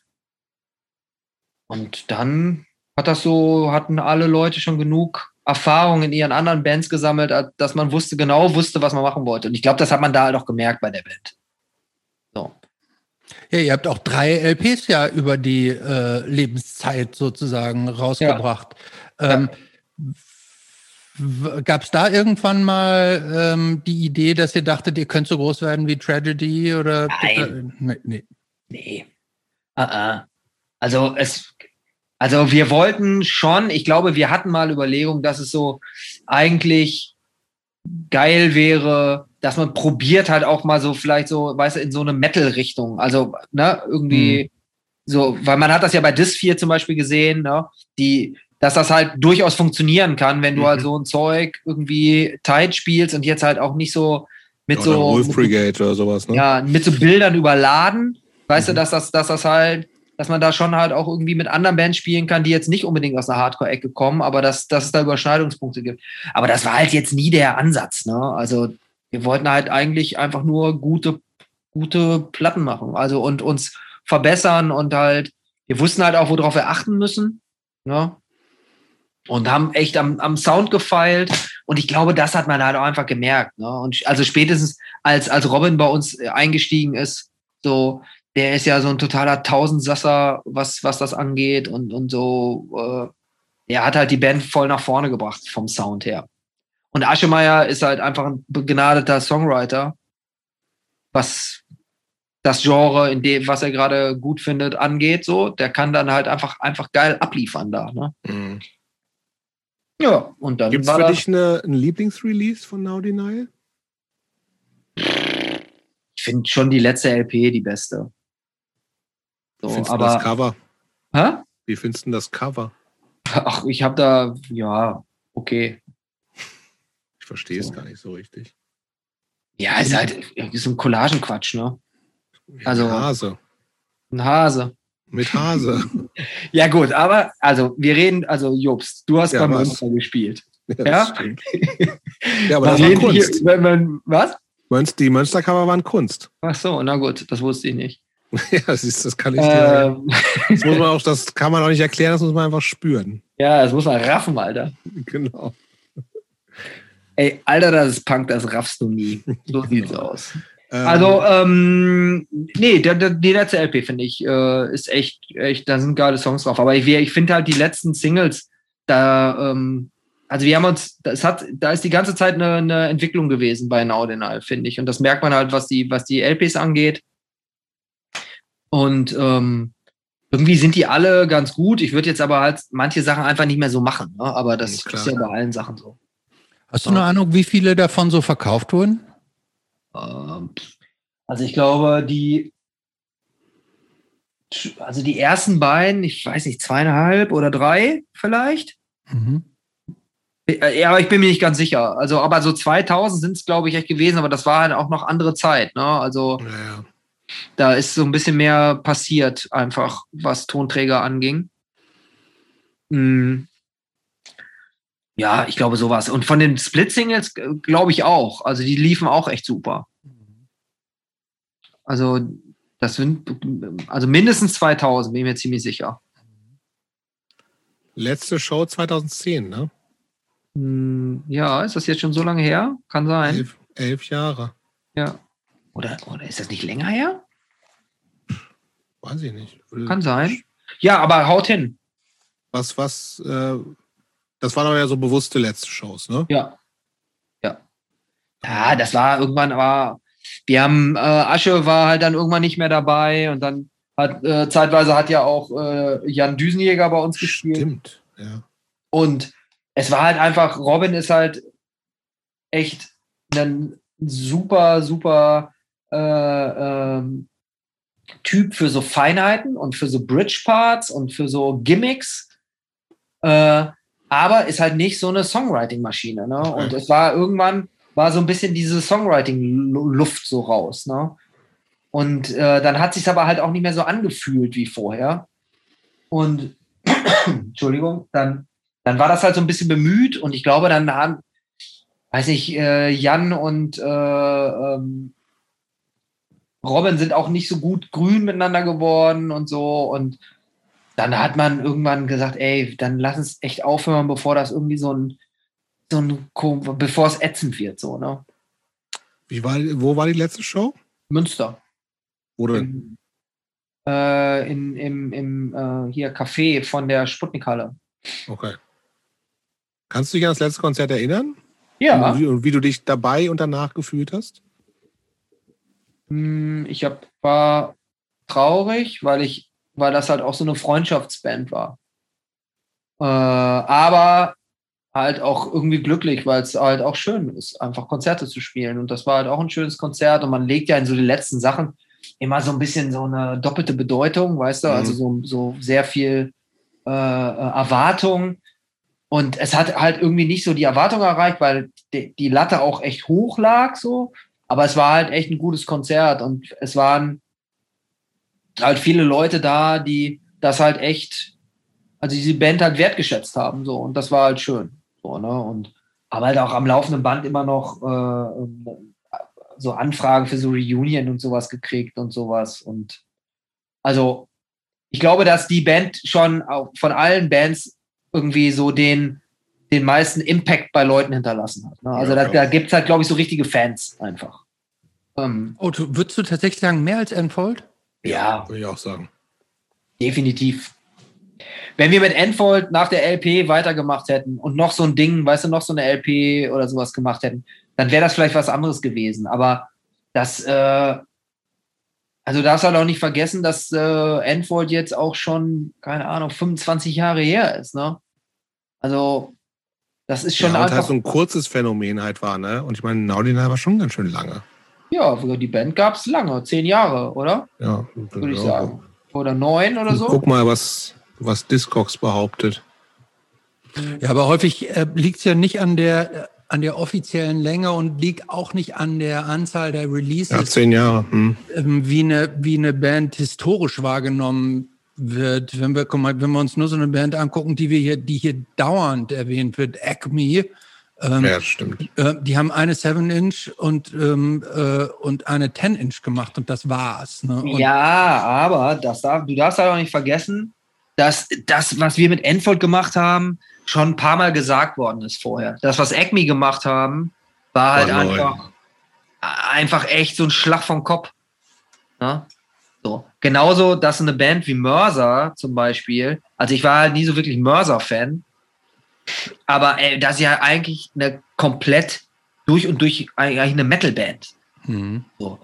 Und dann hat das so, hatten alle Leute schon genug Erfahrung in ihren anderen Bands gesammelt, dass man wusste, genau wusste, was man machen wollte. Und ich glaube, das hat man da halt auch gemerkt bei der Band. Ja, ihr habt auch drei LPs ja über die äh, Lebenszeit sozusagen rausgebracht. Ja. Ähm, Gab es da irgendwann mal ähm, die Idee, dass ihr dachtet, ihr könnt so groß werden wie Tragedy oder? Nein. Nee. Nee. nee. Uh -uh. Also es, also wir wollten schon, ich glaube, wir hatten mal Überlegungen, dass es so eigentlich geil wäre, dass man probiert halt auch mal so vielleicht so, weißt du, in so eine Metal-Richtung. Also, ne, irgendwie so, weil man hat das ja bei Dis 4 zum Beispiel gesehen, ne, die, dass das halt durchaus funktionieren kann, wenn du Mhm. halt so ein Zeug irgendwie tight spielst und jetzt halt auch nicht so mit Oder so Wolf mit, Brigade oder sowas, ne? ja, mit so Bildern überladen. Weißt Mhm. du, dass das, dass das halt, dass man da schon halt auch irgendwie mit anderen Bands spielen kann, die jetzt nicht unbedingt aus der Hardcore-Ecke kommen, aber dass, dass es da Überschneidungspunkte gibt. Aber das war halt jetzt nie der Ansatz, ne? Also wir wollten halt eigentlich einfach nur gute, gute Platten machen. Also und uns verbessern und halt, wir wussten halt auch, worauf wir achten müssen, ne? Und haben echt am, am Sound gefeilt. Und ich glaube, das hat man halt auch einfach gemerkt. Ne? Und also spätestens als, als Robin bei uns äh, eingestiegen ist, so, der ist ja so ein totaler Tausendsasser, was, was das angeht und, und so, äh, er hat halt die Band voll nach vorne gebracht vom Sound her. Und Aschemeyer ist halt einfach ein begnadeter Songwriter, was das Genre, in dem, was er gerade gut findet, angeht, so, der kann dann halt einfach, einfach geil abliefern da, ne? Mhm. Ja, und dann Gibt es für dich eine, ein Lieblingsrelease von Now Denial? ich finde schon die letzte LP die beste. Wie So, findest du das aber, Cover? hä? Wie findest du das Cover? Ach, ich habe da, ja, okay. Ich verstehe es So. gar nicht so richtig. Ja, ist halt ist ein Collagenquatsch, ne? Also- Hase. Ein Hase. Mit Hase. Ja, gut, aber also wir reden, also Jobst, du hast Ja, beim? Münster gespielt. Ja, Ja? Ja, aber das war reden hier, Kunst. wenn man, was? Die Mönstercover waren Kunst. Ach so, na gut, das wusste ich nicht. Ja, das, ist, das kann ich dir. Ähm, Das, muss man auch, das kann man auch nicht erklären, das muss man einfach spüren. ja, das muss man raffen, Alter. Genau. Ey, Alter, das ist Punk, das raffst du nie. So sieht's aus. Ähm, Also, ähm, nee, der, der, die letzte LP, finde ich, äh, ist echt, echt, da sind geile Songs drauf. Aber ich, ich finde halt die letzten Singles, da, ähm, also wir haben uns, das hat, da ist die ganze Zeit eine, eine Entwicklung gewesen bei Naudinal, finde ich. Und das merkt man halt, was die, was die LPs angeht. Und ähm, irgendwie sind die alle ganz gut. Ich würde jetzt aber halt manche Sachen einfach nicht mehr so machen. Ne? Aber das Ja, ist ja bei allen Sachen so. Hast du eine Ahnung, wie viele davon so verkauft wurden? Ähm, Also ich glaube, die, also die ersten beiden, ich weiß nicht, zweieinhalb oder drei vielleicht. Mhm. Äh, Ja, aber ich bin mir nicht ganz sicher. Also, aber so 2000 sind es, glaube ich, echt gewesen, aber das war halt auch noch andere Zeit. Ne? Also ja, ja. Da ist so ein bisschen mehr passiert, einfach was Tonträger anging. Hm. Ja, ich glaube sowas. Und von den Split-Singles glaube ich auch. Also die liefen auch echt super. Also das sind also mindestens 2000, bin ich mir ziemlich sicher. Letzte Show 2010, ne? Hm, ja, ist das jetzt schon so lange her? Kann sein. Elf, elf Jahre. Ja. Oder, oder ist das nicht länger her? Weiß ich nicht. Kann sein. Ja, aber haut hin. Was, was, äh, das waren aber ja so bewusste letzte Shows, ne? Ja. Ja. Ja, das war irgendwann, aber wir haben, äh, Asche war halt dann irgendwann nicht mehr dabei und dann hat, äh, zeitweise hat ja auch äh, Jan Düsenjäger bei uns gespielt. Stimmt, ja. Und es war halt einfach, Robin ist halt echt ein super, super äh, ähm, Typ für so Feinheiten und für so Bridge-Parts und für so Gimmicks. Äh, aber ist halt nicht so eine Songwriting-Maschine. Ne? Und es war irgendwann, war so ein bisschen diese Songwriting-Luft so raus. Ne? Und äh, dann hat sich aber halt auch nicht mehr so angefühlt wie vorher. Und Entschuldigung, dann, dann war das halt so ein bisschen bemüht und ich glaube, dann haben, weiß ich, äh, Jan und äh, ähm, Robin sind auch nicht so gut grün miteinander geworden und so. Und dann hat man irgendwann gesagt, ey, dann lass uns echt aufhören, bevor das irgendwie so ein, so ein, bevor es ätzend wird, so, ne? Wie war, wo war die letzte Show? Münster. Oder Im, äh, in, im, im äh, hier Café von der Sputnikhalle. okay. Kannst du dich an das letzte Konzert erinnern? Ja. Und wie, und wie du dich dabei und danach gefühlt hast? Hm, Ich hab, war traurig, weil ich, weil das halt auch so eine Freundschaftsband war. Äh, aber halt auch irgendwie glücklich, weil es halt auch schön ist, einfach Konzerte zu spielen. Und das war halt auch ein schönes Konzert. Und man legt ja in so die letzten Sachen immer so ein bisschen so eine doppelte Bedeutung, weißt du, Mhm. also so, so sehr viel äh, äh, Erwartung. Und es hat halt irgendwie nicht so die Erwartung erreicht, weil die, die Latte auch echt hoch lag, so. Aber es war halt echt ein gutes Konzert und es waren halt viele Leute da, die das halt echt, also diese Band halt wertgeschätzt haben, so. Und das war halt schön, so, ne? Und aber halt auch am laufenden Band immer noch äh, so Anfragen für so Reunion und sowas gekriegt und sowas. Und also ich glaube, dass die Band schon von allen Bands irgendwie so den, den meisten Impact bei Leuten hinterlassen hat. Ne? Also Ja, da, da gibt es halt, glaube ich, so richtige Fans einfach. Ähm, Oh, du, würdest du tatsächlich sagen, mehr als Enfold? ja, Würde ich auch sagen. definitiv. Wenn wir mit Enfold nach der LP weitergemacht hätten und noch so ein Ding, weißt du, noch so eine LP oder sowas gemacht hätten, dann wäre das vielleicht was anderes gewesen. Aber das, äh, also darfst halt auch nicht vergessen, dass äh, Enfold jetzt auch schon, keine Ahnung, 25 Jahre her ist, ne? Also, das ist schon ja, und einfach. halt so ein kurzes Phänomen halt war, ne? Und ich meine, Naudina war schon ganz schön lange. ja, die Band gab es lange, zehn Jahre, oder? Ja, Würde ich ja. sagen. Oder neun oder so. Guck mal, was, was Discogs behauptet. Ja, aber häufig äh, liegt es ja nicht an der, äh, an der offiziellen Länge und liegt auch nicht an der Anzahl der Ja, Releases, zehn Jahre. Hm. ähm, wie, eine, wie eine Band historisch wahrgenommen wird. Wenn wir, mal, wenn wir uns nur so eine Band angucken, die wir hier, die hier dauernd erwähnt wird, Acme, ähm, Ja, das stimmt. äh, die haben eine 7-Inch und, ähm, äh, und eine 10-Inch gemacht und das war's. Ne? Und Ja, aber das darf, du darfst halt auch nicht vergessen, dass das, was wir mit Enfold gemacht haben, schon ein paar Mal gesagt worden ist vorher. Das, was Acme gemacht haben, war halt War neu. einfach, einfach echt so ein Schlag vom Kopf. Ne? So. Genauso, dass eine Band wie Mörser zum Beispiel, also ich war halt nie so wirklich Mörser-Fan, aber äh, das ist ja eigentlich eine komplett durch und durch eigentlich eine Metal-Band. Mhm. So.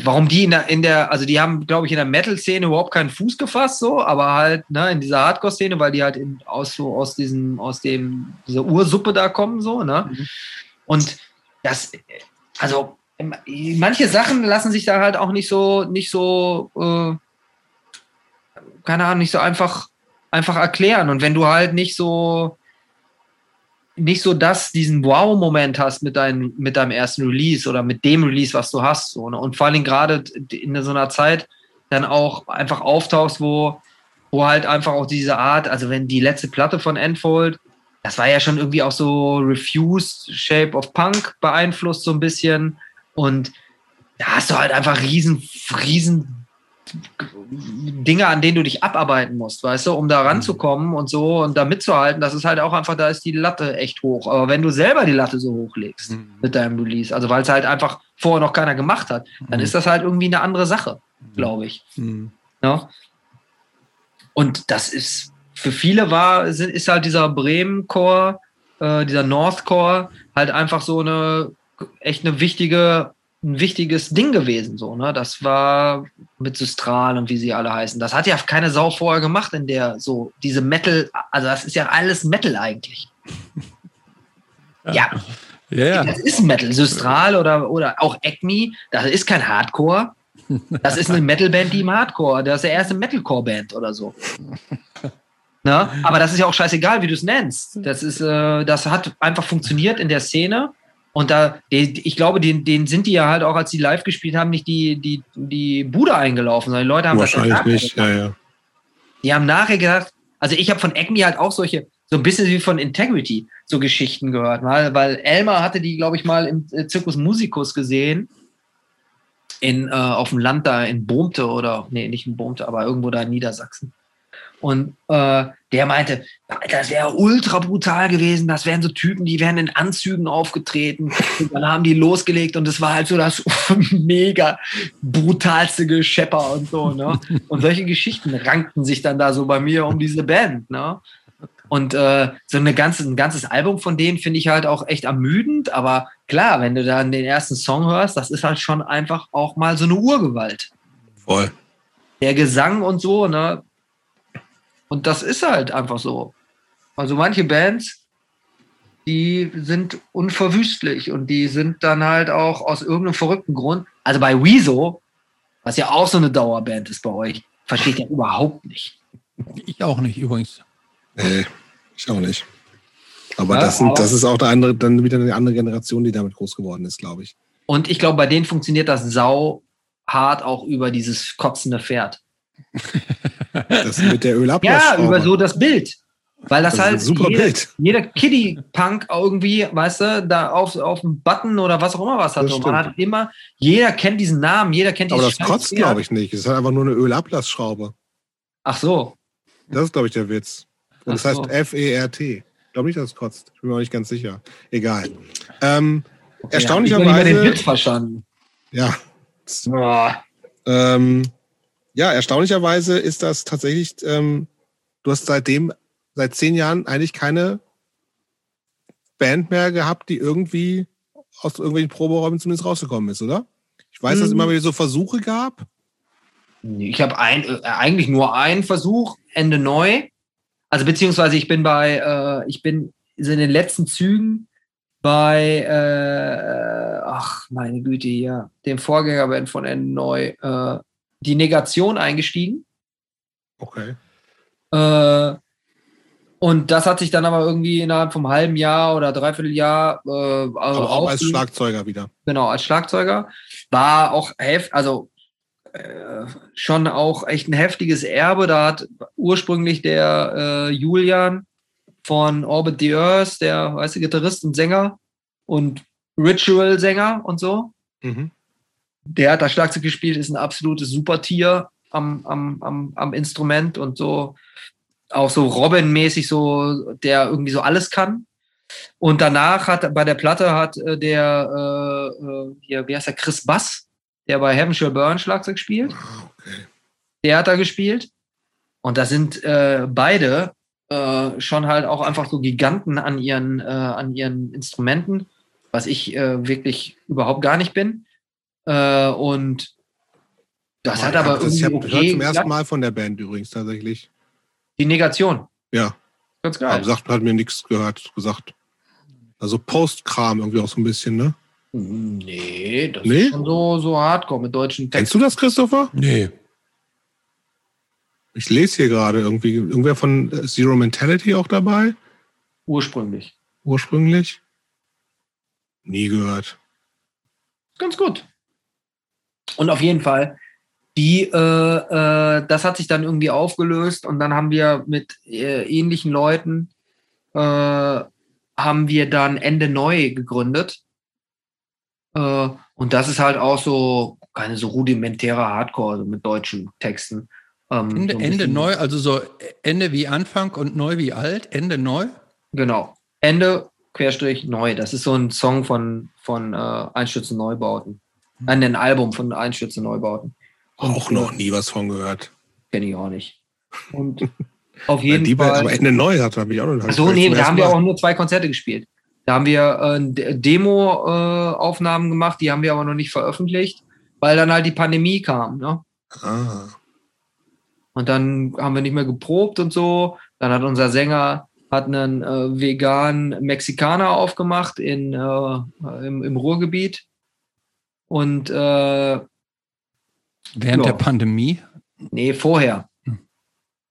Warum die in der, in der also die haben, glaube ich, in der Metal-Szene überhaupt keinen Fuß gefasst, so, aber halt, ne, in dieser Hardcore-Szene, weil die halt in, aus so aus diesem, aus dem, dieser Ursuppe da kommen, so, ne? Mhm. Und das, also manche Sachen lassen sich da halt auch nicht so, nicht so, äh, keine Ahnung, nicht so einfach, einfach erklären. Und wenn du halt nicht so, nicht so das, diesen Wow-Moment hast mit, dein, mit deinem ersten Release oder mit dem Release, was du hast. So, ne? Und vor Dingen gerade in so einer Zeit dann auch einfach auftauchst, wo, wo halt einfach auch diese Art, also wenn die letzte Platte von Enfold, das war ja schon irgendwie auch so Refused Shape of Punk beeinflusst so ein bisschen. Und da hast du halt einfach riesen, riesen Dinge, an denen du dich abarbeiten musst, weißt du, um da ranzukommen und so und da mitzuhalten, das ist halt auch einfach, da ist die Latte echt hoch. Aber wenn du selber die Latte so hochlegst Mhm. mit deinem Release, also weil es halt einfach vorher noch keiner gemacht hat, dann Mhm. ist das halt irgendwie eine andere Sache, glaube ich. Mhm. Ne? Und das ist für viele war, ist halt dieser Bremen-Core, äh, dieser North-Core halt einfach so eine echt eine wichtige, ein wichtiges Ding gewesen. So, ne? Das war mit Systral und wie sie alle heißen. Das hat ja keine Sau vorher gemacht in der so, diese Metal, also das ist ja alles Metal eigentlich. Ja, Ja, ja. das ist Metal. Systral oder, oder auch Acme, das ist kein Hardcore. Das ist eine Metalband, die im Hardcore, das ist der erste Metalcore-Band oder so. Ne? Aber das ist ja auch scheißegal, wie du es nennst. Das ist, äh, das hat einfach funktioniert in der Szene. Und da, ich glaube, den, den sind die ja halt auch, als die live gespielt haben, nicht die, die, die Bude eingelaufen, sondern die Leute haben das Wahrscheinlich nicht. Ja, ja. die haben nachher gedacht, also ich habe von Acme halt auch solche, so ein bisschen wie von Integrity, so Geschichten gehört, weil, weil Elmar hatte die, glaube ich, mal im äh, Zirkus Musicus gesehen, in, äh, auf dem Land da in Bohmte oder, nee, nicht in Bohmte, aber irgendwo da in Niedersachsen. Und äh, der meinte, das wäre ultra brutal gewesen. Das wären so Typen, die wären in Anzügen aufgetreten. Und dann haben die losgelegt und es war halt so das mega brutalste Geschepper und so. Ne? Und solche Geschichten rankten sich dann da so bei mir um diese Band. Ne? Und äh, so eine ganze, ein ganzes Album von denen finde ich halt auch echt ermüdend. Aber klar, wenn du dann den ersten Song hörst, das ist halt schon einfach auch mal so eine Urgewalt Voll. der Gesang und so, ne? Und das ist halt einfach so. Also manche Bands, die sind unverwüstlich und die sind dann halt auch aus irgendeinem verrückten Grund. Also bei Wieso, was ja auch so eine Dauerband ist bei euch, verstehe ich ja überhaupt nicht. Ich auch nicht übrigens. Nee, ich auch nicht. Aber, Ja, das, sind, aber- das ist auch der andere, dann wieder eine andere Generation, die damit groß geworden ist, glaube ich. Und ich glaube, bei denen funktioniert das sau hart auch über dieses kotzende Pferd. Das mit der Ja, Ölablassschraube. über so das Bild. Weil das, Das halt super jeder, Bild. jeder Kiddie-Punk irgendwie, weißt du, da auf, auf dem Button oder was auch immer was hat. Man hat immer, jeder kennt diesen Namen, jeder kennt Aber dieses das kotzt, glaube ich, nicht. Es ist halt einfach nur eine Ölablassschraube. Ach so. Das ist, glaube ich, der Witz. Und das so. heißt F-E-R-T. Ich glaube nicht, dass es kotzt. Ich bin mir auch nicht ganz sicher. Egal. Ähm, Okay, Erstaunlicherweise- ich mal den Witz verstanden. ja. Oh. Ähm, ja, erstaunlicherweise ist das tatsächlich, ähm, du hast seitdem, seit zehn Jahren eigentlich keine Band mehr gehabt, die irgendwie aus irgendwelchen Proberäumen zumindest rausgekommen ist, oder? Ich weiß, dass es Hm. immer wieder so Versuche gab. Ich habe ein, äh, eigentlich nur einen Versuch, Ende neu. Also beziehungsweise ich bin bei, äh, ich bin so in den letzten Zügen bei, äh, ach meine Güte, ja, dem Vorgängerband von Ende neu, äh, die Negation eingestiegen. Okay. Äh, und das hat sich dann aber irgendwie innerhalb vom halben Jahr oder Dreivierteljahr äh, Aber auch als Schlagzeuger wieder. genau, als Schlagzeuger. War auch heft, also äh, schon auch echt ein heftiges Erbe. Da hat ursprünglich der äh, Julian von Orbit the Earth, der weißt du, Gitarrist und Sänger und Ritual-Sänger und so, Mhm. Der hat da Schlagzeug gespielt, ist ein absolutes Supertier am, am, am, am Instrument und so auch so Robin-mäßig so, der irgendwie so alles kann. Und danach hat bei der Platte hat äh, der äh, äh, hier, wie heißt der, Chris Bass, der bei Heaven Shall Burn Schlagzeug spielt, Ah, okay. der hat da gespielt. Und da sind äh, beide äh, schon halt auch einfach so Giganten an ihren, äh, an ihren Instrumenten, was ich äh, wirklich überhaupt gar nicht bin. Äh, und das hat Ich aber ich irgendwie gehört okay zum ersten. Mal von der Band übrigens tatsächlich. die Negation. Ja, Ganz aber geil. sagt, hat mir nichts gehört, gesagt. Also Postkram irgendwie auch so ein bisschen, ne? Nee, das Nee? ist schon so, so hardcore mit deutschen Kennst Texten. du das, Christopher? Nee. Ich lese hier gerade irgendwie, irgendwer von Zero Mentality auch dabei, Ursprünglich. ursprünglich. Nie gehört. Ganz gut. Und auf jeden Fall, die, äh, äh, das hat sich dann irgendwie aufgelöst und dann haben wir mit äh, ähnlichen Leuten, äh, haben wir dann Ende Neu gegründet. Äh, und das ist halt auch so, keine so rudimentäre Hardcore also mit deutschen Texten. Ähm, Ende, so Ende neu, also so Ende wie Anfang und neu wie alt. Ende neu. Genau. Ende, Querstrich, neu. Das ist so ein Song von, von äh, Einstürzen Neubauten. Ein, ein Album von Einstürzen Neubauten. Und, Auch äh, noch nie was von gehört. Kenne ich auch nicht. Und auf jeden die Fall. aber Ende neu hat habe ich auch noch Ach so, nee, da haben wir auch nur zwei Konzerte gespielt. Da haben wir äh, De- Demo-Aufnahmen gemacht, die haben wir aber noch nicht veröffentlicht, weil dann halt die Pandemie kam. Ne? Ah, Und dann haben wir nicht mehr geprobt und so. Dann hat unser Sänger hat einen äh, veganen Mexikaner aufgemacht in, äh, im, im Ruhrgebiet. Und äh, Während Ja. der Pandemie. nee, vorher. Hm.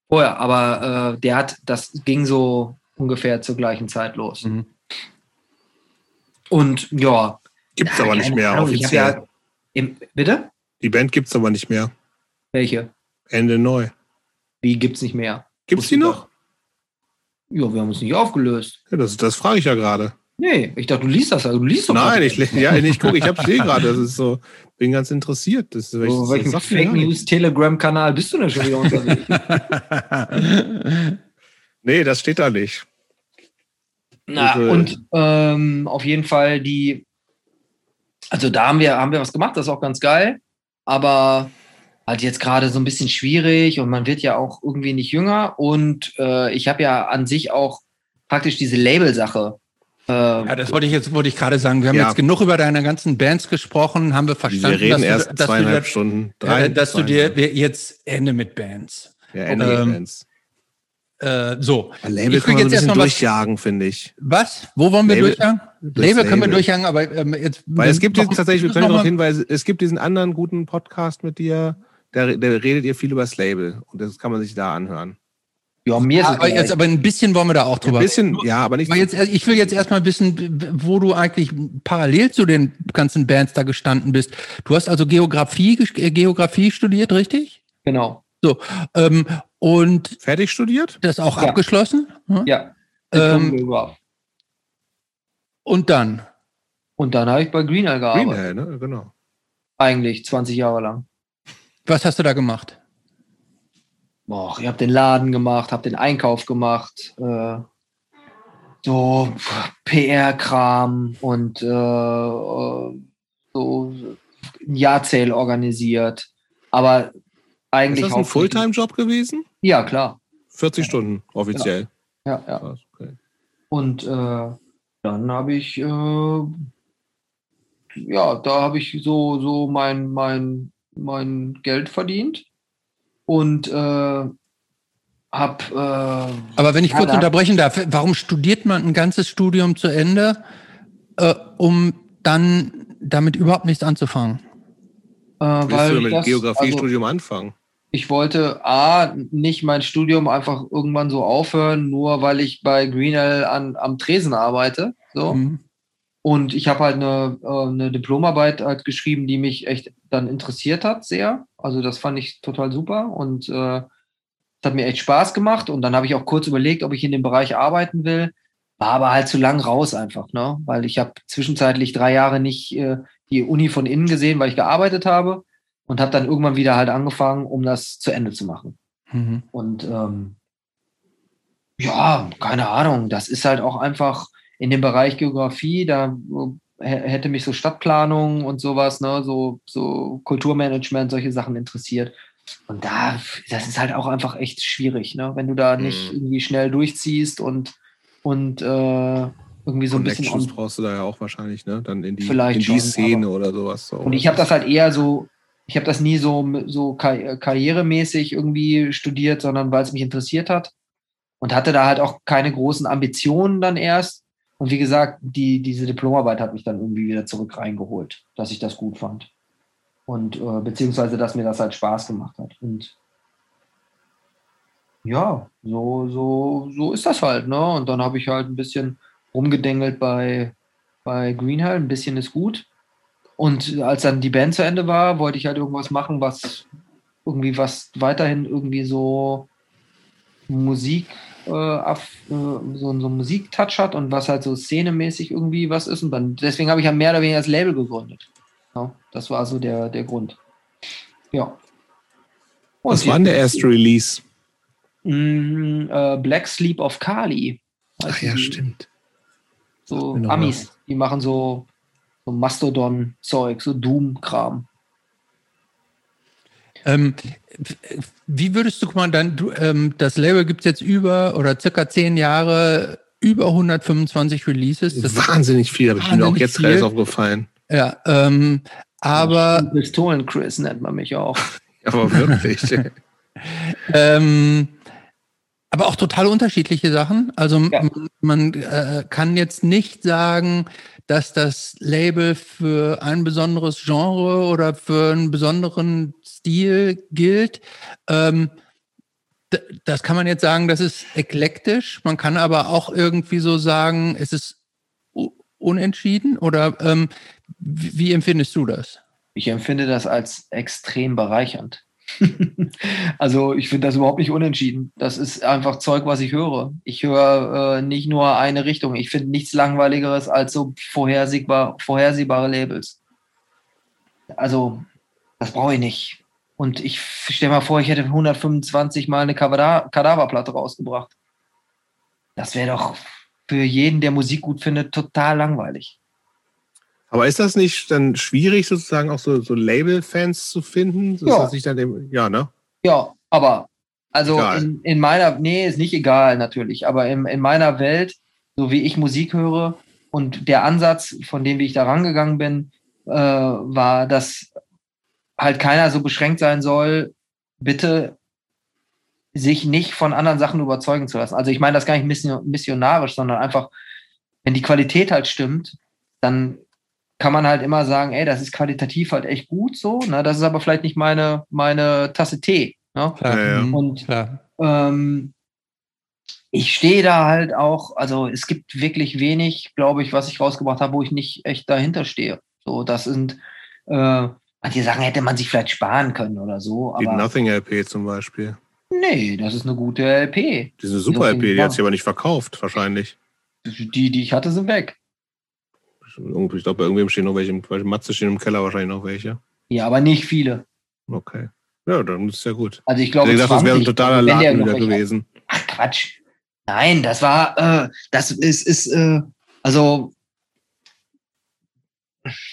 Vorher, aber äh, der hat, das ging so ungefähr zur gleichen Zeit los. Mhm. Und ja. gibt's ja, aber nicht mehr Ahnung, offiziell. Ja, im, bitte? Die Band gibt's aber nicht mehr. Welche? Ende neu. Wie gibt's nicht mehr? Gibt's die noch? Ja, wir haben uns nicht aufgelöst. Ja, das, das frage ich ja gerade. Nee, ich dachte, du liest das. Also, du liest doch Nein, ich, ja, ich gucke, ich habe sehe gerade, das ist so, bin ganz interessiert. Das, ist, Auf welchem das Fake. News Telegram-Kanal bist du denn schon wieder unterwegs? Nee, das steht da nicht. Na, Und, äh, und ähm, auf jeden Fall die, also da haben wir, haben wir was gemacht, das ist auch ganz geil, aber halt jetzt gerade so ein bisschen schwierig und man wird ja auch irgendwie nicht jünger und äh, ich habe ja an sich auch praktisch diese Label-Sache. Äh, Ja, das wollte ich jetzt, wollte ich gerade sagen. Wir haben Ja. jetzt genug über deine ganzen Bands gesprochen, haben wir Wir verstanden, reden dass, erst du, dass, zweieinhalb du, Stunden. äh, dass du dir jetzt Ende mit Bands. ja, Ende ähm, Bands. Äh, so. Label Ich will kann man so ein jetzt bisschen durchjagen, finde ich. Was? Wo wollen wir Label- durchjagen? durchs Label können wir Label. durchjagen, aber ähm, jetzt. Weil es gibt jetzt tatsächlich, wir können darauf hinweisen, es gibt diesen anderen guten Podcast mit dir, da, da redet ihr viel über das Label und das kann man sich da anhören. Ja, mir ist es Aber, jetzt, aber ein bisschen wollen wir da auch Ein drüber. bisschen, ja, aber nicht. Aber jetzt, ich will jetzt erstmal wissen, wo du eigentlich parallel zu den ganzen Bands da gestanden bist. Du hast also Geografie, äh, Geografie studiert, richtig? genau. So. Ähm, und fertig studiert? das auch Ja. abgeschlossen? Hm? Ja. Ähm. Und dann? Und dann habe ich bei Greenhill gearbeitet. Greenhell, ne? Genau. Eigentlich 20 Jahre lang. Was hast du da gemacht? Boah, ich habe den Laden gemacht, habe den Einkauf gemacht, äh, so PR-Kram und äh, äh, so ein Jahrzähl organisiert. Aber eigentlich Ist das ein Fulltime-Job gewesen? Ja, klar. 40 Stunden offiziell. Ja, ja. Krass, okay. Und äh, dann habe ich, äh, ja, da habe ich so, so mein, mein, mein Geld verdient und äh, habe, äh, Aber wenn ich Ja, kurz unterbrechen darf, warum studiert man ein ganzes Studium zu Ende, äh, um dann damit überhaupt nichts anzufangen? äh, weil du ich mit das, also, Geografiestudium anfangen? ich wollte A, nicht mein Studium einfach irgendwann so aufhören, nur weil ich bei Greenhill an, am Tresen arbeite. So. Mhm. Und ich habe halt eine, äh, eine Diplomarbeit halt geschrieben, die mich echt dann interessiert hat, sehr. Also das fand ich total super und äh, hat mir echt Spaß gemacht. Und dann habe ich auch kurz überlegt, ob ich in dem Bereich arbeiten will. War aber halt zu lang raus einfach, ne? Weil ich habe zwischenzeitlich drei Jahre nicht äh, die Uni von innen gesehen, weil ich gearbeitet habe und habe dann irgendwann wieder halt angefangen, um das zu Ende zu machen. Mhm. Und ähm, ja, keine Ahnung, das ist halt auch einfach in dem Bereich Geografie, da hä- hätte mich so Stadtplanung und sowas, ne, so, so Kulturmanagement, solche Sachen interessiert. Und da, das ist halt auch einfach echt schwierig, ne? Wenn du da nicht Mhm. irgendwie schnell durchziehst und, und äh, irgendwie so ein bisschen on, brauchst du da ja auch wahrscheinlich, ne? Dann in die, Vielleicht in die schon, Szene oder sowas. So. Und ich habe das halt eher so, ich habe das nie so, so kar karrieremäßig irgendwie studiert, sondern weil es mich interessiert hat. Und hatte da halt auch keine großen Ambitionen dann erst. Und wie gesagt, die, diese Diplomarbeit hat mich dann irgendwie wieder zurück reingeholt, dass ich das gut fand. Und äh, beziehungsweise, dass mir das halt Spaß gemacht hat. Und ja, so, so, so ist das halt, ne? Und dann habe ich halt ein bisschen rumgedengelt bei, bei Greenhill, ein bisschen ist gut. Und als dann die Band zu Ende war, wollte ich halt irgendwas machen, was irgendwie was weiterhin irgendwie so Musik, äh, aff- äh, so, so einen Musiktouch hat und was halt so szenemäßig irgendwie was ist. Und dann deswegen habe ich ja mehr oder weniger das Label gegründet. Ja, das war so der, der Grund. Ja. Und Was war denn der erste Release? Mm, äh, Black Sleep of Kali. Ach ja, die- stimmt. So Amis, die machen so, so Mastodon-Zeug, so Doom-Kram. Ähm, wie würdest du, guck mal, dann, du, ähm, das Label gibt es jetzt über oder circa zehn Jahre, über 125 Releases. Das ist, Wahnsinnig viel, habe ich mir auch jetzt viel. erst aufgefallen. ja, ähm, aber Pistolen-Chris nennt man mich auch. Aber wirklich. Ähm, aber auch total unterschiedliche Sachen. Also Ja. man, man äh, kann jetzt nicht sagen, dass das Label für ein besonderes Genre oder für einen besonderen Stil gilt. Ähm, das kann man jetzt sagen, das ist eklektisch. Man kann aber auch irgendwie so sagen, es ist unentschieden. Oder ähm, wie, wie empfindest du das? Ich empfinde das als extrem bereichernd. also ich finde das überhaupt nicht unentschieden. Das ist einfach Zeug, was ich höre. Ich höre äh, nicht nur eine Richtung. Ich finde nichts langweiligeres als so vorhersehbar, vorhersehbare Labels. Also das brauche ich nicht. Und ich stelle mal vor, ich hätte 125 Mal eine Kadaverplatte rausgebracht. Das wäre doch für jeden, der Musik gut findet, total langweilig. Aber ist das nicht dann schwierig, sozusagen auch so, so Label-Fans zu finden? Dass Ja. dann dem, ja, ne? Ja, aber also in, in meiner, nee, ist nicht egal natürlich, aber in, in meiner Welt, so wie ich Musik höre und der Ansatz, von dem wie ich da rangegangen bin, äh, war, dass halt keiner so beschränkt sein soll, bitte sich nicht von anderen Sachen überzeugen zu lassen. Also ich meine das gar nicht missionarisch, sondern einfach, wenn die Qualität halt stimmt, dann kann man halt immer sagen, ey, das ist qualitativ halt echt gut so. Ne? Das ist aber vielleicht nicht meine, meine Tasse Tee. Ne? Ja, ja. Und Klar. ähm, ich stehe da halt auch, also es gibt wirklich wenig, glaube ich, was ich rausgebracht habe, wo ich nicht echt dahinter stehe. So, das sind, äh, manche Sachen hätte man sich vielleicht sparen können oder so, Die Nothing LP zum Beispiel. nee, das ist eine gute LP. Die ist eine super LP, die hat sich aber nicht verkauft, wahrscheinlich. Die, die ich hatte, sind weg. Irgendwie- Ich glaube, bei irgendwem stehen noch welche, im- bei Matze stehen im Keller wahrscheinlich noch welche. Ja, aber nicht viele. Okay. Ja, dann ist ja gut. Also ich glaube, das wäre ein 20, totaler der Laden wieder gewesen. Ach Quatsch. Nein, das war, äh, das ist, ist äh, also,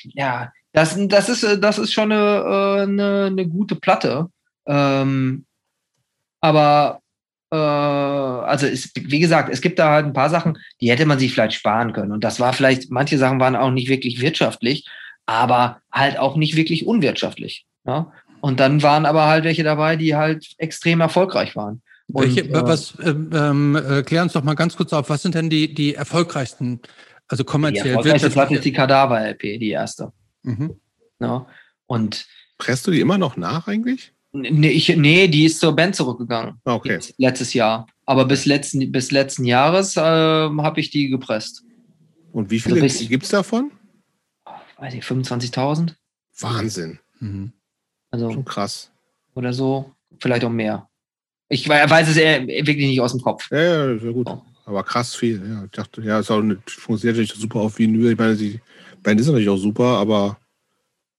ja, das, das, ist, äh, das ist schon eine, äh, eine, eine gute Platte. Ähm, aber, also, es, wie gesagt, es gibt da halt ein paar Sachen, die hätte man sich vielleicht sparen können. Und das war vielleicht, manche Sachen waren auch nicht wirklich wirtschaftlich, aber halt auch nicht wirklich unwirtschaftlich. Ja? Und dann waren aber halt welche dabei, die halt extrem erfolgreich waren. Und, Welche, äh, was, ähm, äh, klär uns doch mal ganz kurz auf, was sind denn die, die erfolgreichsten, also Die kommerziell, erfolgreichste Platte ist die Kadaver-LP, die erste. Mhm. Ja. Und Presst du die immer noch nach eigentlich? Nee, ich, nee, die ist zur Band zurückgegangen. Okay. Letztes Jahr. Aber bis letzten, bis letzten Jahres äh, habe ich die gepresst. Und wie viele Also gibt es davon? Weiß ich, 25.000? Wahnsinn. Mhm. Also, Schon krass. oder so. Vielleicht auch mehr. Ich we- weiß es eher wirklich nicht aus dem Kopf. Ja, ja, sehr gut. Oh. Aber krass viel. Ja, ich dachte, ja, eine, funktioniert natürlich super auf Vinyl. Ich meine, die Band ist natürlich auch super, aber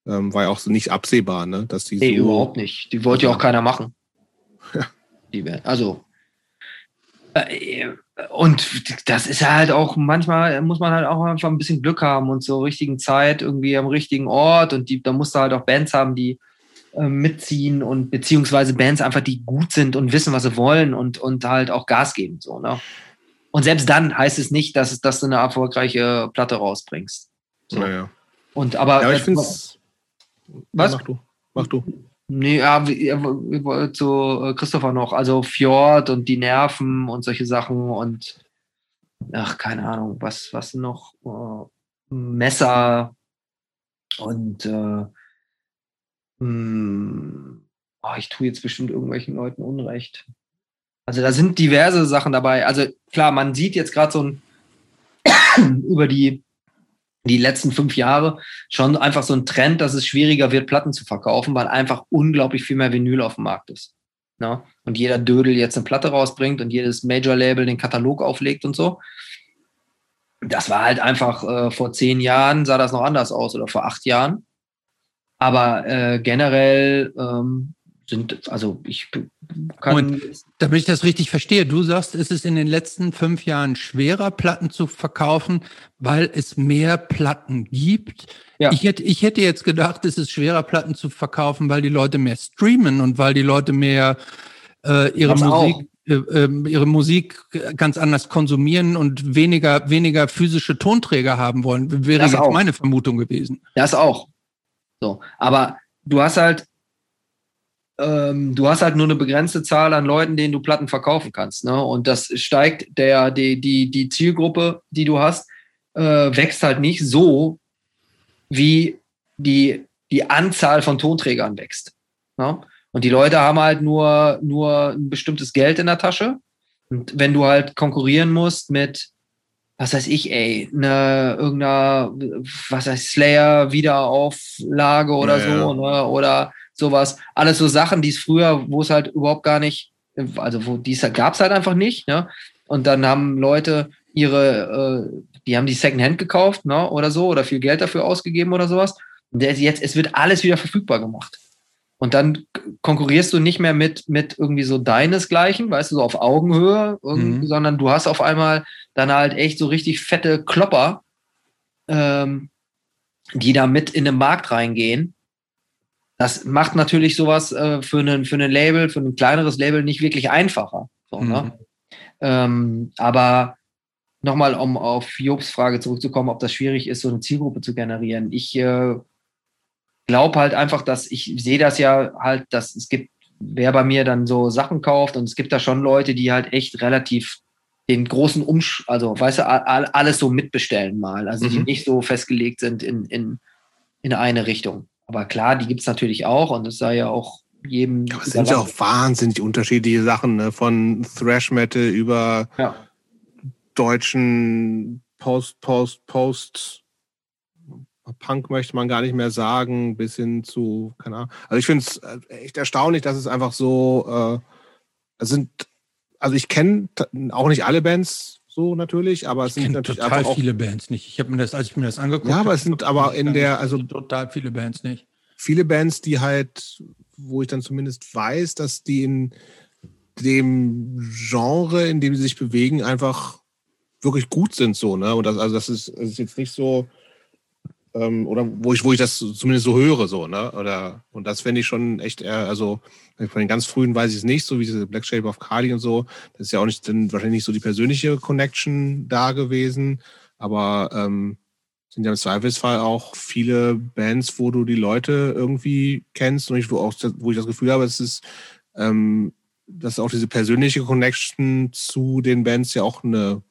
ähm, war ja auch so nicht absehbar, ne? Dass die Nee, so. überhaupt nicht. Die wollte ja auch keiner machen. Ja. Die Band. Also. Äh, und das ist halt auch, manchmal muss man halt auch einfach ein bisschen Glück haben und zur richtigen Zeit irgendwie am richtigen Ort und die, da musst du halt auch Bands haben, die äh, mitziehen und beziehungsweise Bands einfach, die gut sind und wissen, was sie wollen und, und halt auch Gas geben. So, ne? Und selbst dann heißt es nicht, dass, dass du eine erfolgreiche Platte rausbringst. So. Naja. Und aber, Ja, aber ich finde es. Was? mach du. Mach du. Nee, ja, ja, wie- zu äh, Christopher noch. Also Fjord und die Nerven und solche Sachen und ach, keine Ahnung, was, was noch? Äh, Messer und äh, mh, oh, ich tue jetzt bestimmt irgendwelchen Leuten Unrecht. Also da sind diverse Sachen dabei. Also klar, man sieht jetzt gerade so ein über die die letzten fünf Jahre schon einfach so ein Trend, dass es schwieriger wird, Platten zu verkaufen, weil einfach unglaublich viel mehr Vinyl auf dem Markt ist. Ne? Und jeder Dödel jetzt eine Platte rausbringt und jedes Major-Label den Katalog auflegt und so. Das war halt einfach äh, vor zehn Jahren sah das noch anders aus oder vor acht Jahren. Aber äh, generell ähm, sind, also ich kann. Damit ich das richtig verstehe, du sagst, es ist in den letzten fünf Jahren schwerer, Platten zu verkaufen, weil es mehr Platten gibt. Ja. Ich, hätte, ich hätte jetzt gedacht, es ist schwerer, Platten zu verkaufen, weil die Leute mehr streamen und weil die Leute mehr äh, ihre Das Musik äh, ähm, ihre Musik ganz anders konsumieren und weniger weniger physische Tonträger haben wollen. Wäre Das jetzt auch. meine Vermutung gewesen. Das auch. So, aber du hast halt, ähm, du hast halt nur eine begrenzte Zahl an Leuten, denen du Platten verkaufen kannst. Ne? Und das steigt, der, die, die, die Zielgruppe, die du hast, äh, wächst halt nicht so, wie die, die Anzahl von Tonträgern wächst. Ne? Und die Leute haben halt nur, nur ein bestimmtes Geld in der Tasche. Und wenn du halt konkurrieren musst mit, was weiß ich, ey, eine irgendeiner, was heißt Slayer Wiederauflage oder Ja, so, ne? Oder sowas. Alles so Sachen, die es früher, wo es halt überhaupt gar nicht, also wo dies gab es halt einfach nicht, ne? Und dann haben Leute ihre, äh, die haben die Secondhand gekauft, ne? Oder so, oder viel Geld dafür ausgegeben oder sowas. Und jetzt, es wird alles wieder verfügbar gemacht. Und dann konkurrierst du nicht mehr mit, mit irgendwie so deinesgleichen, weißt du, so auf Augenhöhe, Mhm. sondern du hast auf einmal dann halt echt so richtig fette Klopper, ähm, die da mit in den Markt reingehen. Das macht natürlich sowas äh, für ein für ein Label, für ein kleineres Label nicht wirklich einfacher. So, Mhm. ne? ähm, aber nochmal, um auf Jobs Frage zurückzukommen, ob das schwierig ist, so eine Zielgruppe zu generieren. Ich äh, glaube halt einfach, dass ich sehe das ja halt, dass es gibt wer bei mir dann so Sachen kauft und es gibt da schon Leute, die halt echt relativ den großen Umsch, also weißt du, alles so mitbestellen mal, also die Mhm. nicht so festgelegt sind in, in, in eine Richtung. Aber klar, die gibt es natürlich auch und es sei ja auch jedem. Aber es sind ja auch wahnsinnig unterschiedliche Sachen, ne? von Thrash Metal über Ja. deutschen Post, Post, Post, Punk möchte man gar nicht mehr sagen, bis hin zu, keine Ahnung. Also ich finde es echt erstaunlich, dass es einfach so, äh, sind, also ich kenne auch nicht alle Bands so natürlich, aber es Ich sind natürlich total auch viele Bands nicht. Ich habe mir das, als ich mir das angeguckt Ja, aber habe, es sind aber in der- also- total viele Bands nicht. viele Bands, die halt, wo ich dann zumindest weiß, dass die in dem Genre, in dem sie sich bewegen, einfach wirklich gut sind, so, ne? Und das, also das ist, das ist jetzt nicht so, ähm, oder wo ich, wo ich das zumindest so höre, so, ne? Oder und das fände ich schon echt eher, also von den ganz frühen weiß ich es nicht, so wie diese Black Shape of Kali und so. Das ist ja auch nicht dann wahrscheinlich nicht so die persönliche Connection da gewesen, aber ähm, sind ja im Zweifelsfall auch viele Bands, wo du die Leute irgendwie kennst und ich, wo, auch, wo ich das Gefühl habe, es ist, ähm, dass auch diese persönliche Connection zu den Bands ja auch eine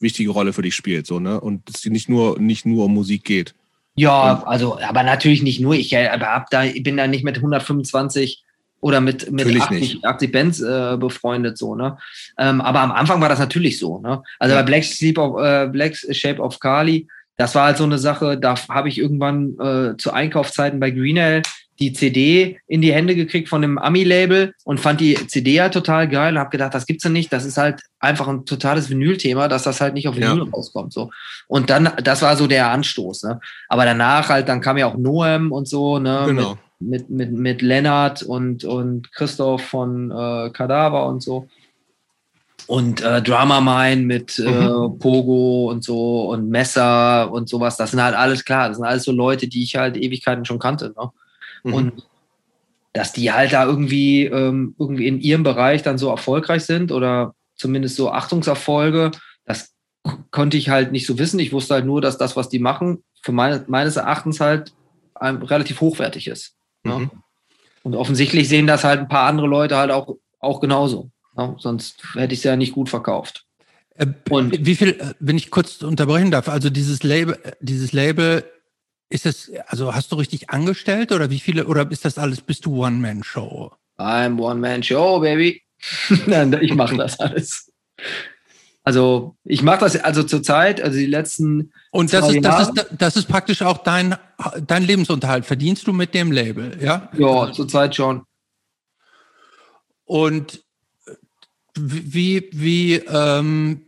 wichtige Rolle für dich spielt, so, ne? Und es nicht nur, nicht nur um Musik geht. Ja, also, aber natürlich nicht nur. Ich äh, aber hab da, ich bin da nicht mit 125 oder mit, mit Natürlich 80, nicht. 80 Bands äh, befreundet, so, ne? Ähm, aber am Anfang war das natürlich so, ne? Also Ja. bei Black, Sleep of, äh, Black Shape of Kali, das war halt so eine Sache, da habe ich irgendwann äh, zu Einkaufszeiten bei Greenell die CD in die Hände gekriegt von einem Ami-Label und fand die CD halt total geil und habe gedacht, das gibt's ja nicht, das ist halt einfach ein totales Vinyl-Thema, dass das halt nicht auf Ja. Vinyl rauskommt, so. Und dann, das war so der Anstoß, ne? Aber danach halt, dann kam ja auch Noem und so, ne? Genau. Mit, mit, mit, mit Lennart und, und Christoph von äh, Kadaver und so. Und äh, Drama Mine mit äh, Mhm. Pogo und so und Messer und sowas. Das sind halt alles klar. Das sind alles so Leute, die ich halt Ewigkeiten schon kannte. Ne? Mhm. Und dass die halt da irgendwie, ähm, irgendwie in ihrem Bereich dann so erfolgreich sind oder zumindest so Achtungserfolge, das konnte ich halt nicht so wissen. Ich wusste halt nur, dass das, was die machen, für meine, meines Erachtens halt ähm, relativ hochwertig ist. Ne? Mhm. Und offensichtlich sehen das halt ein paar andere Leute halt auch, auch genauso. Ne? Sonst hätte ich es ja nicht gut verkauft. Äh, Und- wie viel, äh, wenn ich kurz unterbrechen darf, also dieses Label, äh, dieses Label, ist es, also hast du richtig angestellt oder wie viele, oder ist das alles, bist du One-Man-Show? I'm One-Man-Show, Baby. Nein, ich mache das alles. Also ich mache das also zurzeit, also die letzten Und das ist, das ist, das ist praktisch auch dein, dein Lebensunterhalt. Verdienst du mit dem Label, ja? Ja, zurzeit schon. Und wie, wie, ähm,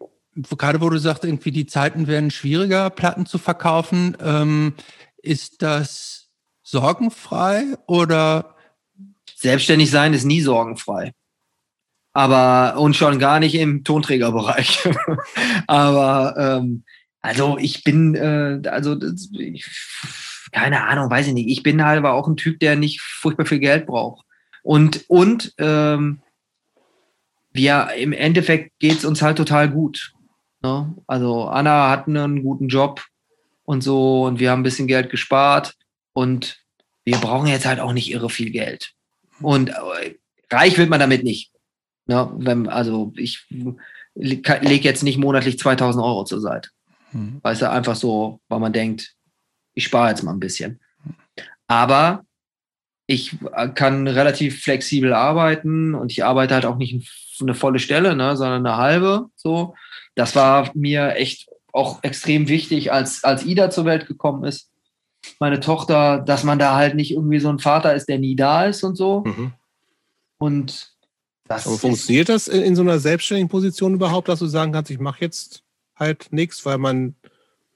gerade wo du sagst, irgendwie die Zeiten werden schwieriger, Platten zu verkaufen, ähm, ist das sorgenfrei oder Selbstständig sein ist nie sorgenfrei. Aber und schon gar nicht im Tonträgerbereich. Aber ähm, also ich bin, äh, also das, ich, keine Ahnung, weiß ich nicht. Ich bin halt aber auch ein Typ, der nicht furchtbar viel Geld braucht. Und, und ähm, wir im Endeffekt geht's uns halt total gut. Ne? Also Anna hat einen guten Job und so und wir haben ein bisschen Geld gespart und wir brauchen jetzt halt auch nicht irre viel Geld. Und äh, reich wird man damit nicht. Ne? Wenn, also ich lege jetzt nicht monatlich 2000 Euro zur Seite. hm, Weißt du, einfach so, weil man denkt, ich spare jetzt mal ein bisschen. Aber ich äh, kann relativ flexibel arbeiten und ich arbeite halt auch nicht eine volle Stelle, ne, sondern eine halbe. So, das war mir echt auch extrem wichtig, als als Ida zur Welt gekommen ist. Meine Tochter, dass man da halt nicht irgendwie so ein Vater ist, der nie da ist und so. Mhm. Und das Aber funktioniert das in, in so einer selbstständigen Position überhaupt, dass du sagen kannst, ich mache jetzt halt nichts, weil man,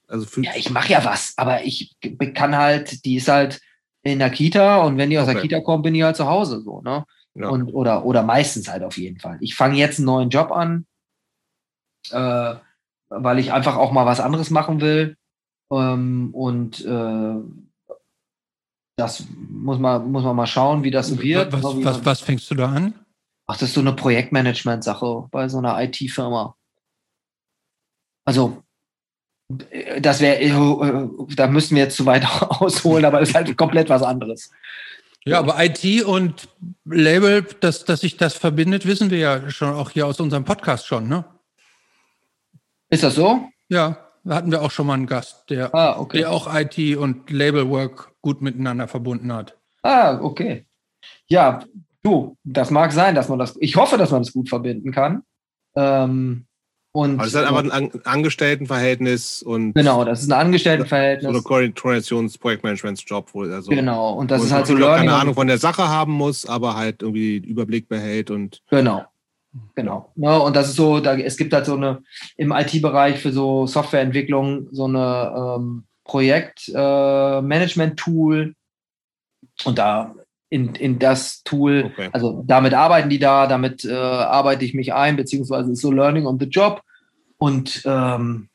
also ja, ich mache ja was, aber ich kann halt, die ist halt in der Kita und wenn die aus der Okay. Kita kommt, bin ich halt zu Hause so, ne? ja. Und, oder, oder meistens halt auf jeden Fall. Ich fange jetzt einen neuen Job an, äh, weil ich einfach auch mal was anderes machen will. Ähm, und äh, das muss man, muss man mal schauen, wie das wird. was, was, man- was fängst du da an? Ach, das ist so eine Projektmanagement-Sache bei so einer IT-Firma. Also, äh, das wäre, äh, da müssten wir jetzt zu weit ausholen, aber das ist halt komplett was anderes. Ja, aber IT und Label, dass, dass sich das verbindet, wissen wir ja schon auch hier aus unserem Podcast schon, ne? Ist das so? Ja, da hatten wir auch schon mal einen Gast, der, Ah, okay. der auch IT und Labelwork gut miteinander verbunden hat. Ah, okay. Ja, du, das mag sein, dass man das, ich hoffe, dass man das gut verbinden kann. Ähm, und Aber es ist halt einfach ein An Angestelltenverhältnis und genau, das ist ein so Angestelltenverhältnis. eine Koordinations-Projektmanagementsjob, wo also Genau, und das ist halt so Learning. keine Ahnung von der Sache haben muss, aber halt irgendwie den Überblick behält und Genau. Genau. Ja, und das ist so, da, es gibt halt so eine im IT-Bereich für so Softwareentwicklung so eine ähm, Projektmanagement-Tool. und da in, in das Tool, Okay. also damit arbeiten die da, damit äh, arbeite ich mich ein, beziehungsweise ist so Learning on the Job. Und ähm,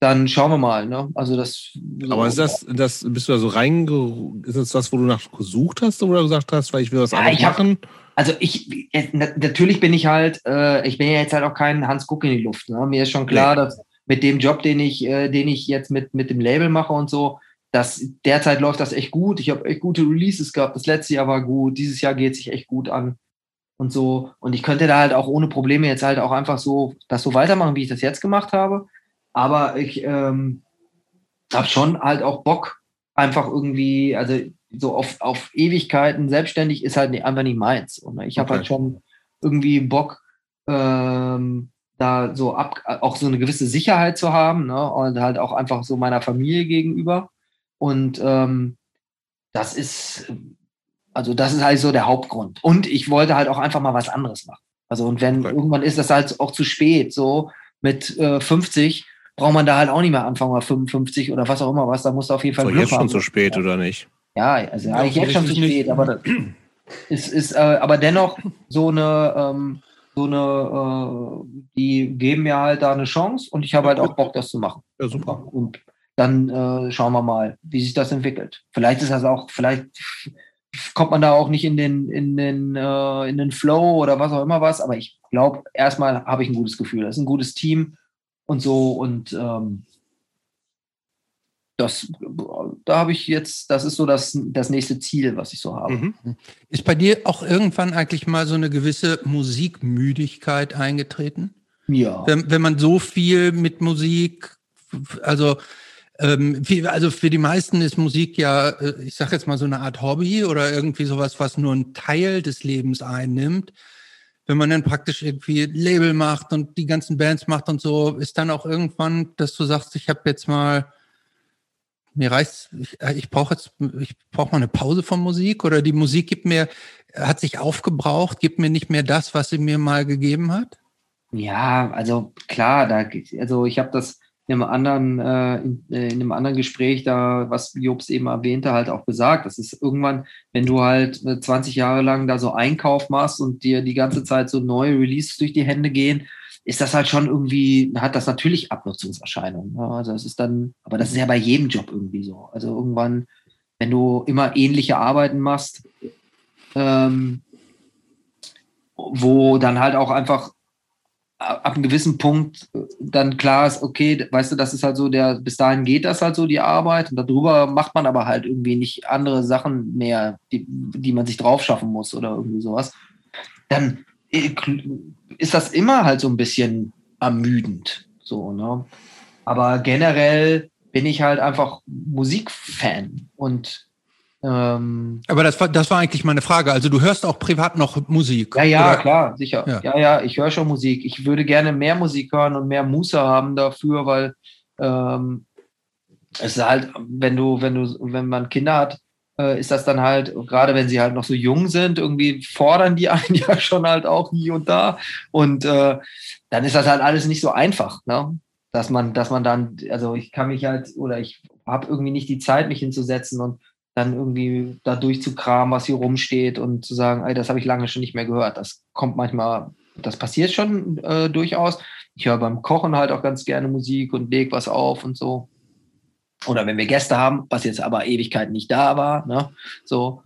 dann schauen wir mal. Ne? Also das. So, Aber ist das, das bist du da so reinge... Ist das das, wo du nach gesucht hast oder gesagt hast, weil ich will was Ja, anderes ich hab- machen? Also ich, äh, na- natürlich bin ich halt, äh, ich bin ja jetzt halt auch kein Hans Guck in die Luft. Ne? Mir ist schon klar, dass mit dem Job, den ich, äh, den ich jetzt mit, mit dem Label mache und so, dass derzeit läuft das echt gut. Ich habe echt gute Releases gehabt. Das letzte Jahr war gut. Dieses Jahr geht sich echt gut an und so. Und ich könnte da halt auch ohne Probleme jetzt halt auch einfach so das so weitermachen, wie ich das jetzt gemacht habe. Aber ich ähm, habe schon halt auch Bock, einfach irgendwie, also so auf, auf Ewigkeiten selbstständig ist halt einfach nicht meins. Und ich habe Okay. halt schon irgendwie Bock, ähm, da so ab, auch so eine gewisse Sicherheit zu haben, ne? Und halt auch einfach so meiner Familie gegenüber. Und ähm, das ist, also das ist halt so der Hauptgrund. Und ich wollte halt auch einfach mal was anderes machen. Also und wenn Okay. irgendwann ist das halt auch zu spät, so mit äh, 50 braucht man da halt auch nicht mehr anfangen, mal 55 oder was auch immer was, da musst du auf jeden Fall So, Glück jetzt schon haben. zu spät, oder nicht? Ja, also Ja, eigentlich jetzt schon zu spät, aber das ist, ist äh, aber dennoch so eine, ähm, so eine, äh, die geben mir halt da eine Chance und ich habe halt auch Bock, das zu machen. Ja, super. Und dann äh, schauen wir mal, wie sich das entwickelt. Vielleicht ist das auch, vielleicht kommt man da auch nicht in den, in den, äh, in den Flow oder was auch immer was, aber ich glaube, erstmal habe ich ein gutes Gefühl. Das ist ein gutes Team und so und ähm, das, da habe ich jetzt, das ist so das, das nächste Ziel, was ich so habe. Mhm. Ist bei dir auch irgendwann eigentlich mal so eine gewisse Musikmüdigkeit eingetreten? Ja. Wenn, wenn man so viel mit Musik, also ähm, viel, also für die meisten ist Musik ja, äh, ich sage jetzt mal so eine Art Hobby oder irgendwie sowas, was nur einen Teil des Lebens einnimmt. Wenn man dann praktisch irgendwie Label macht und die ganzen Bands macht und so, ist dann auch irgendwann, dass du sagst, ich habe jetzt mal mir reicht, ich, äh, ich brauche jetzt, ich brauche mal eine Pause von Musik oder die Musik gibt mir, hat sich aufgebraucht, gibt mir nicht mehr das, was sie mir mal gegeben hat? Ja, also klar, da, also ich habe das in einem anderen, äh, in, äh, in einem anderen Gespräch da, was Jobs eben erwähnte, halt auch gesagt. Das ist irgendwann, wenn du halt äh, 20 Jahre lang da so Einkauf machst und dir die ganze Zeit so neue Releases durch die Hände gehen, ist das halt schon irgendwie, hat das natürlich Abnutzungserscheinungen. Also das ist dann, aber das ist ja bei jedem Job irgendwie so. Also irgendwann, wenn du immer ähnliche Arbeiten machst, ähm, wo dann halt auch einfach ab einem gewissen Punkt äh, dann klar ist, okay, weißt du, das ist halt so der, bis dahin geht das halt so die Arbeit und darüber macht man aber halt irgendwie nicht andere Sachen mehr, die, die man sich drauf schaffen muss oder irgendwie sowas. Dann ist das immer halt so ein bisschen ermüdend, so, ne? Aber generell bin ich halt einfach Musikfan und ähm, Aber das war, das war eigentlich meine Frage. Also du hörst auch privat noch Musik. ja, ja, oder? klar, sicher. Ja. Ja, ja, ich höre schon Musik. Ich würde gerne mehr Musik hören und mehr Muße haben dafür, weil ähm, es ist halt, wenn du, wenn du, wenn man Kinder hat, ist das dann halt, gerade wenn sie halt noch so jung sind, irgendwie fordern die einen ja schon halt auch hier und da. Und äh, dann ist das halt alles nicht so einfach, ne? Dass man, dass man dann, also ich kann mich halt, oder ich habe irgendwie nicht die Zeit, mich hinzusetzen und dann irgendwie da durchzukramen, was hier rumsteht und zu sagen, ey, das habe ich lange schon nicht mehr gehört. Das kommt manchmal, das passiert schon äh, durchaus. Ich höre beim Kochen halt auch ganz gerne Musik und leg was auf und so. Oder wenn wir Gäste haben, was jetzt aber Ewigkeit nicht da war, ne? So.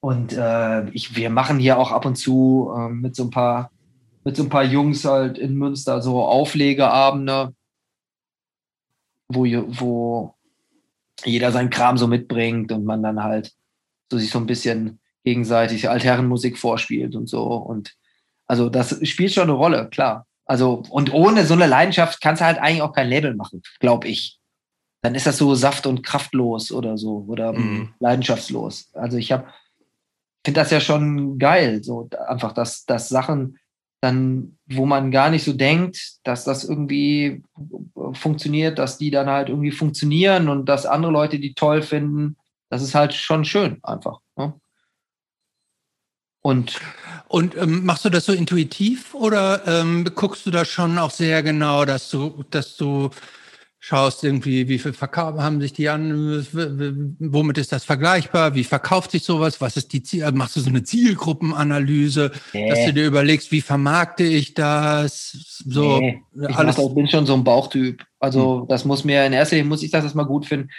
Und äh, ich, wir machen hier auch ab und zu äh, mit so ein paar, mit so ein paar Jungs halt in Münster so Auflegeabende, wo, wo jeder seinen Kram so mitbringt und man dann halt so sich so ein bisschen gegenseitig Altherrenmusik vorspielt und so. Und also das spielt schon eine Rolle, klar. Also, und ohne so eine Leidenschaft kannst du halt eigentlich auch kein Label machen, glaube ich. Dann ist das so saft- und kraftlos oder so oder mhm. leidenschaftslos. Also ich habe, finde das ja schon geil, so einfach, dass, dass Sachen dann, wo man gar nicht so denkt, dass das irgendwie funktioniert, dass die dann halt irgendwie funktionieren und dass andere Leute die toll finden. Das ist halt schon schön einfach. Ne? Und, und ähm, machst du das so intuitiv oder ähm, guckst du da schon auch sehr genau, dass du, dass du schaust irgendwie, wie viel Verkauf haben sich die an, womit ist das vergleichbar, wie verkauft sich sowas, was ist die Ziel, machst du so eine Zielgruppenanalyse, nee. dass du dir überlegst, wie vermarkte ich das, so. Nee, ich alles. Mach, bin schon so ein Bauchtyp. Also hm. das muss mir, in erster Linie muss ich das erstmal gut finden.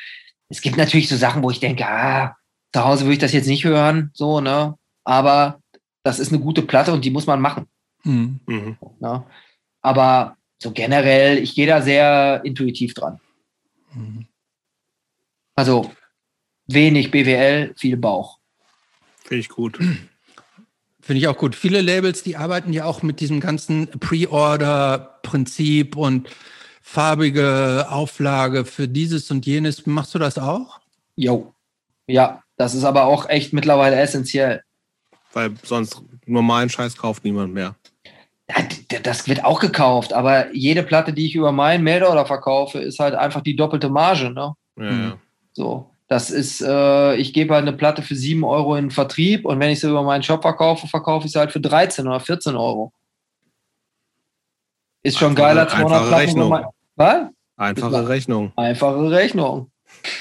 Es gibt natürlich so Sachen, wo ich denke, ah, zu Hause würde ich das jetzt nicht hören, so, ne, aber das ist eine gute Platte und die muss man machen. Hm. Mhm. Ne? Aber so generell, ich gehe da sehr intuitiv dran. Mhm. Also wenig BWL, viel Bauch. Finde ich gut. Finde ich auch gut. Viele Labels, die arbeiten ja auch mit diesem ganzen Pre-Order-Prinzip und farbige Auflage für dieses und jenes. Machst du das auch? Jo. Ja, das ist aber auch echt mittlerweile essentiell. Weil sonst normalen Scheiß kauft niemand mehr das wird auch gekauft, aber jede Platte, die ich über meinen Mailorder verkaufe, ist halt einfach die doppelte Marge. Ne? Ja, ja. Hm. So, das ist, äh, ich gebe halt eine Platte für 7 Euro in den Vertrieb und wenn ich sie über meinen Shop verkaufe, verkaufe ich sie halt für 13 oder 14 Euro. Ist schon einfache, geiler 200 einfache Platten. Rechnung. Mein, was? Einfache Rechnung. Einfache Rechnung.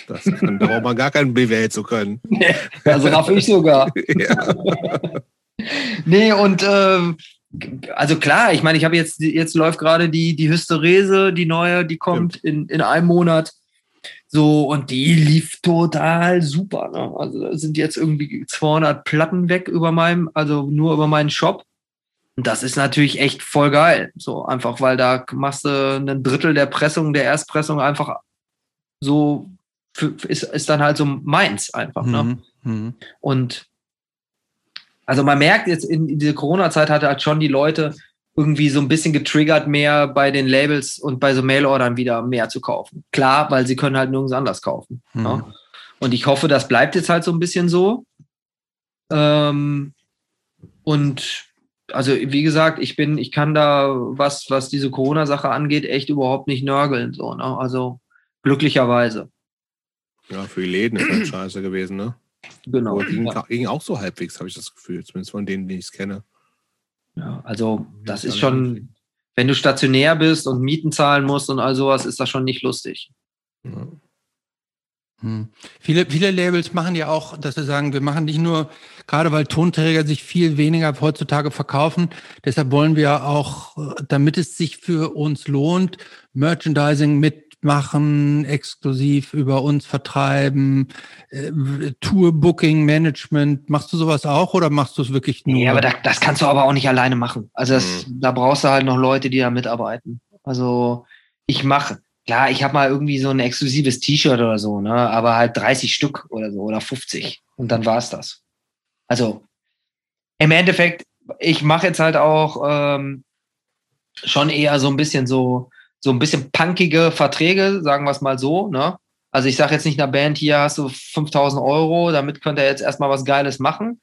Das kann, da braucht man gar keinen BWL zu können. also raff ich sogar. ja. nee, und äh, also klar, ich meine, ich habe jetzt, jetzt läuft gerade die, die Hysterese, die neue, die kommt in, in einem Monat. So, und die lief total super. Ne? Also da sind jetzt irgendwie 200 Platten weg über meinem, also nur über meinen Shop. Und das ist natürlich echt voll geil. So einfach, weil da machst du ein Drittel der Pressung, der Erstpressung einfach so, für, ist, ist dann halt so meins einfach. Ne? Mhm. Mhm. Und also man merkt jetzt in, in dieser Corona-Zeit hat halt schon die Leute irgendwie so ein bisschen getriggert, mehr bei den Labels und bei so Mail-Ordern wieder mehr zu kaufen. Klar, weil sie können halt nirgends anders kaufen. Mhm. Ja. Und ich hoffe, das bleibt jetzt halt so ein bisschen so. Ähm, und also wie gesagt, ich bin, ich kann da was, was diese Corona-Sache angeht, echt überhaupt nicht nörgeln. So, ne? Also glücklicherweise. Ja, für die Läden ist das scheiße gewesen, ne? Genau. Ging, ja. ging auch so halbwegs, habe ich das Gefühl, zumindest von denen, die ich es kenne. Ja, also das ist schon, wenn du stationär bist und Mieten zahlen musst und all sowas, ist das schon nicht lustig. Ja. Hm. Viele, viele Labels machen ja auch, dass sie sagen, wir machen nicht nur, gerade weil Tonträger sich viel weniger heutzutage verkaufen, deshalb wollen wir auch, damit es sich für uns lohnt, Merchandising mit machen, exklusiv über uns vertreiben, äh, Tour-Booking, Management. Machst du sowas auch oder machst du es wirklich nur? Ja, aber da, das kannst du aber auch nicht alleine machen. Also das, mhm. da brauchst du halt noch Leute, die da mitarbeiten. Also ich mache, klar, ich habe mal irgendwie so ein exklusives T-Shirt oder so, ne? aber halt 30 Stück oder so oder 50 und dann war es das. Also im Endeffekt, ich mache jetzt halt auch ähm, schon eher so ein bisschen so so ein bisschen punkige Verträge, sagen wir es mal so. Ne? Also ich sage jetzt nicht einer Band, hier hast du 5000 Euro, damit könnt ihr jetzt erstmal was Geiles machen.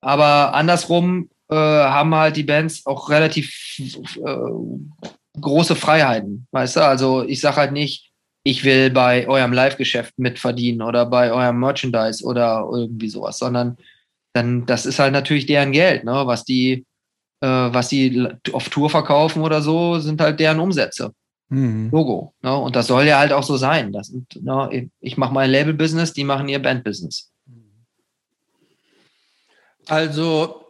Aber andersrum äh, haben halt die Bands auch relativ äh, große Freiheiten, weißt du? Also ich sage halt nicht, ich will bei eurem Live-Geschäft mitverdienen oder bei eurem Merchandise oder irgendwie sowas, sondern dann, das ist halt natürlich deren Geld, ne? was die äh, was sie auf Tour verkaufen oder so, sind halt deren Umsätze. Mhm. Logo. Ne? Und das soll ja halt auch so sein. Das, ne? Ich mache mein Label-Business, die machen ihr Band-Business. Also,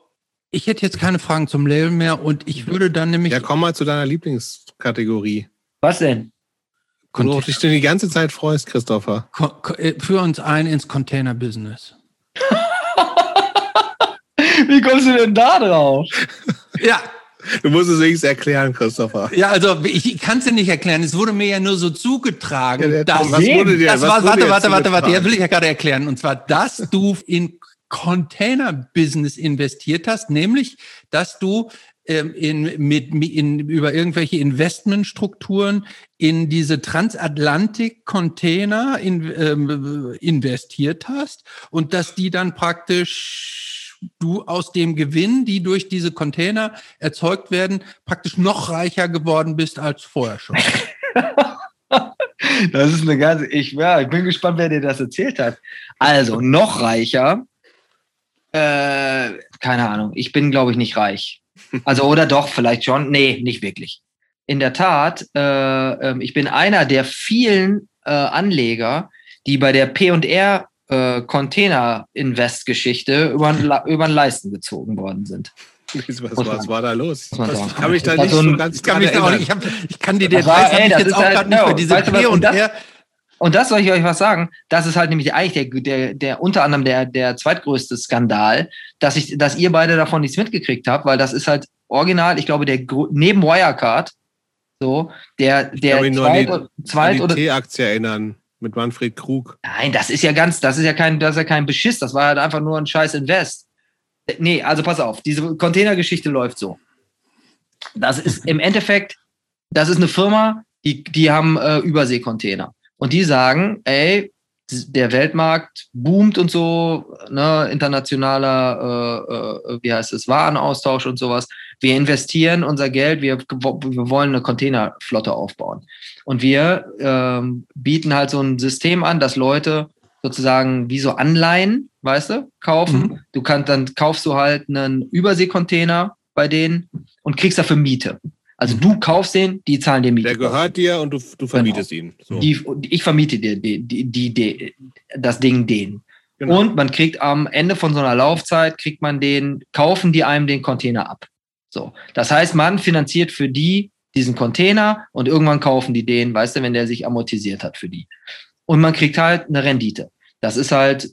ich hätte jetzt keine Fragen zum Label mehr und ich würde dann nämlich. Ja, komm mal zu deiner Lieblingskategorie. Was denn? Worauf du dich denn die ganze Zeit freust, Christopher. Äh, führ uns ein ins Container-Business. Wie kommst du denn da drauf? Ja, Du musst es wenigstens erklären, Christopher. Ja, also ich kann es dir nicht erklären. Es wurde mir ja nur so zugetragen. Ja, dass, was wurde dir, das was war, wurde warte, warte, warte, warte, ja, will ich ja gerade erklären. Und zwar, dass du in Container-Business investiert hast, nämlich, dass du ähm, in, mit, mit- in, über irgendwelche Investmentstrukturen in diese Transatlantik-Container in, ähm, investiert hast und dass die dann praktisch du aus dem Gewinn, die durch diese Container erzeugt werden, praktisch noch reicher geworden bist als vorher schon. Das ist eine ganze, ich, ja, ich bin gespannt, wer dir das erzählt hat. Also, noch reicher. Äh, keine Ahnung. Ich bin, glaube ich, nicht reich. Also, oder doch, vielleicht schon. Nee, nicht wirklich. In der Tat, äh, ähm, ich bin einer der vielen äh, Anleger, die bei der P&R äh, Container Invest Geschichte über, den über den Leisten gezogen worden sind. Was, was man- war da los? sagen. kann mich da nicht so ein- ganz Ich kann, mich da auch nicht, ich, hab, ich kann die Das Details war- ey, ich jetzt auch halt- gerade nicht mehr. Diese weißt du was, und das- R. Und das soll ich euch was sagen. Das ist halt nämlich eigentlich der, der, der unter anderem der, der zweitgrößte Skandal, dass ich, dass ihr beide davon nichts mitgekriegt habt, weil das ist halt original, ich glaube, der neben Wirecard, so, der, kann der mich nur an zweit, die- oder- zweit An oder, die T-Aktie erinnern mit Manfred Krug. nein, das ist ja ganz, das ist ja kein, das ist ja kein Beschiss, das war halt einfach nur ein scheiß Invest. Nee, also pass auf, diese Containergeschichte läuft so. Das ist im Endeffekt, das ist eine Firma, die, die haben äh, Überseekontainer. Und die sagen, ey, der Weltmarkt boomt und so, ne, internationaler, äh, äh, wie heißt es, Warenaustausch und sowas. Wir investieren unser Geld, wir, wir wollen eine Containerflotte aufbauen. Und wir ähm, bieten halt so ein System an, dass Leute sozusagen wie so Anleihen, weißt du, kaufen. Mhm. Du kannst, dann kaufst du halt einen Überseekontainer bei denen und kriegst dafür Miete. Also du kaufst den, die zahlen dir Miete. Der gehört dir und du, du vermietest ihn. So. Die, ich vermiete dir die, die, die, das Ding denen. Genau. Und man kriegt am Ende von so einer Laufzeit, kriegt man den, kaufen die einem den Container ab. So. Das heißt, man finanziert für die diesen Container und irgendwann kaufen die den, weißt du, wenn der sich amortisiert hat für die. Und man kriegt halt eine Rendite. Das ist halt,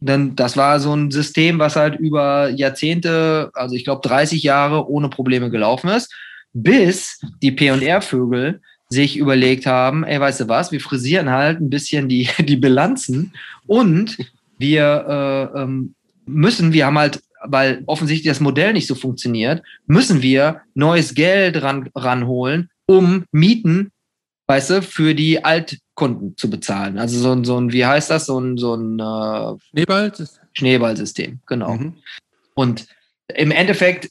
dann, das war so ein System, was halt über Jahrzehnte, also ich glaube 30 Jahre ohne Probleme gelaufen ist, bis die P&R-Vögel sich überlegt haben, ey, weißt du was, wir frisieren halt ein bisschen die, die Bilanzen und wir äh, ähm, müssen, wir haben halt, weil offensichtlich das Modell nicht so funktioniert, müssen wir neues Geld ran, ranholen, um Mieten, weißt du, für die Altkunden zu bezahlen. Also so ein, so ein wie heißt das, so ein, so ein äh, Schneeball? Schneeballsystem, genau. Mhm. Und im Endeffekt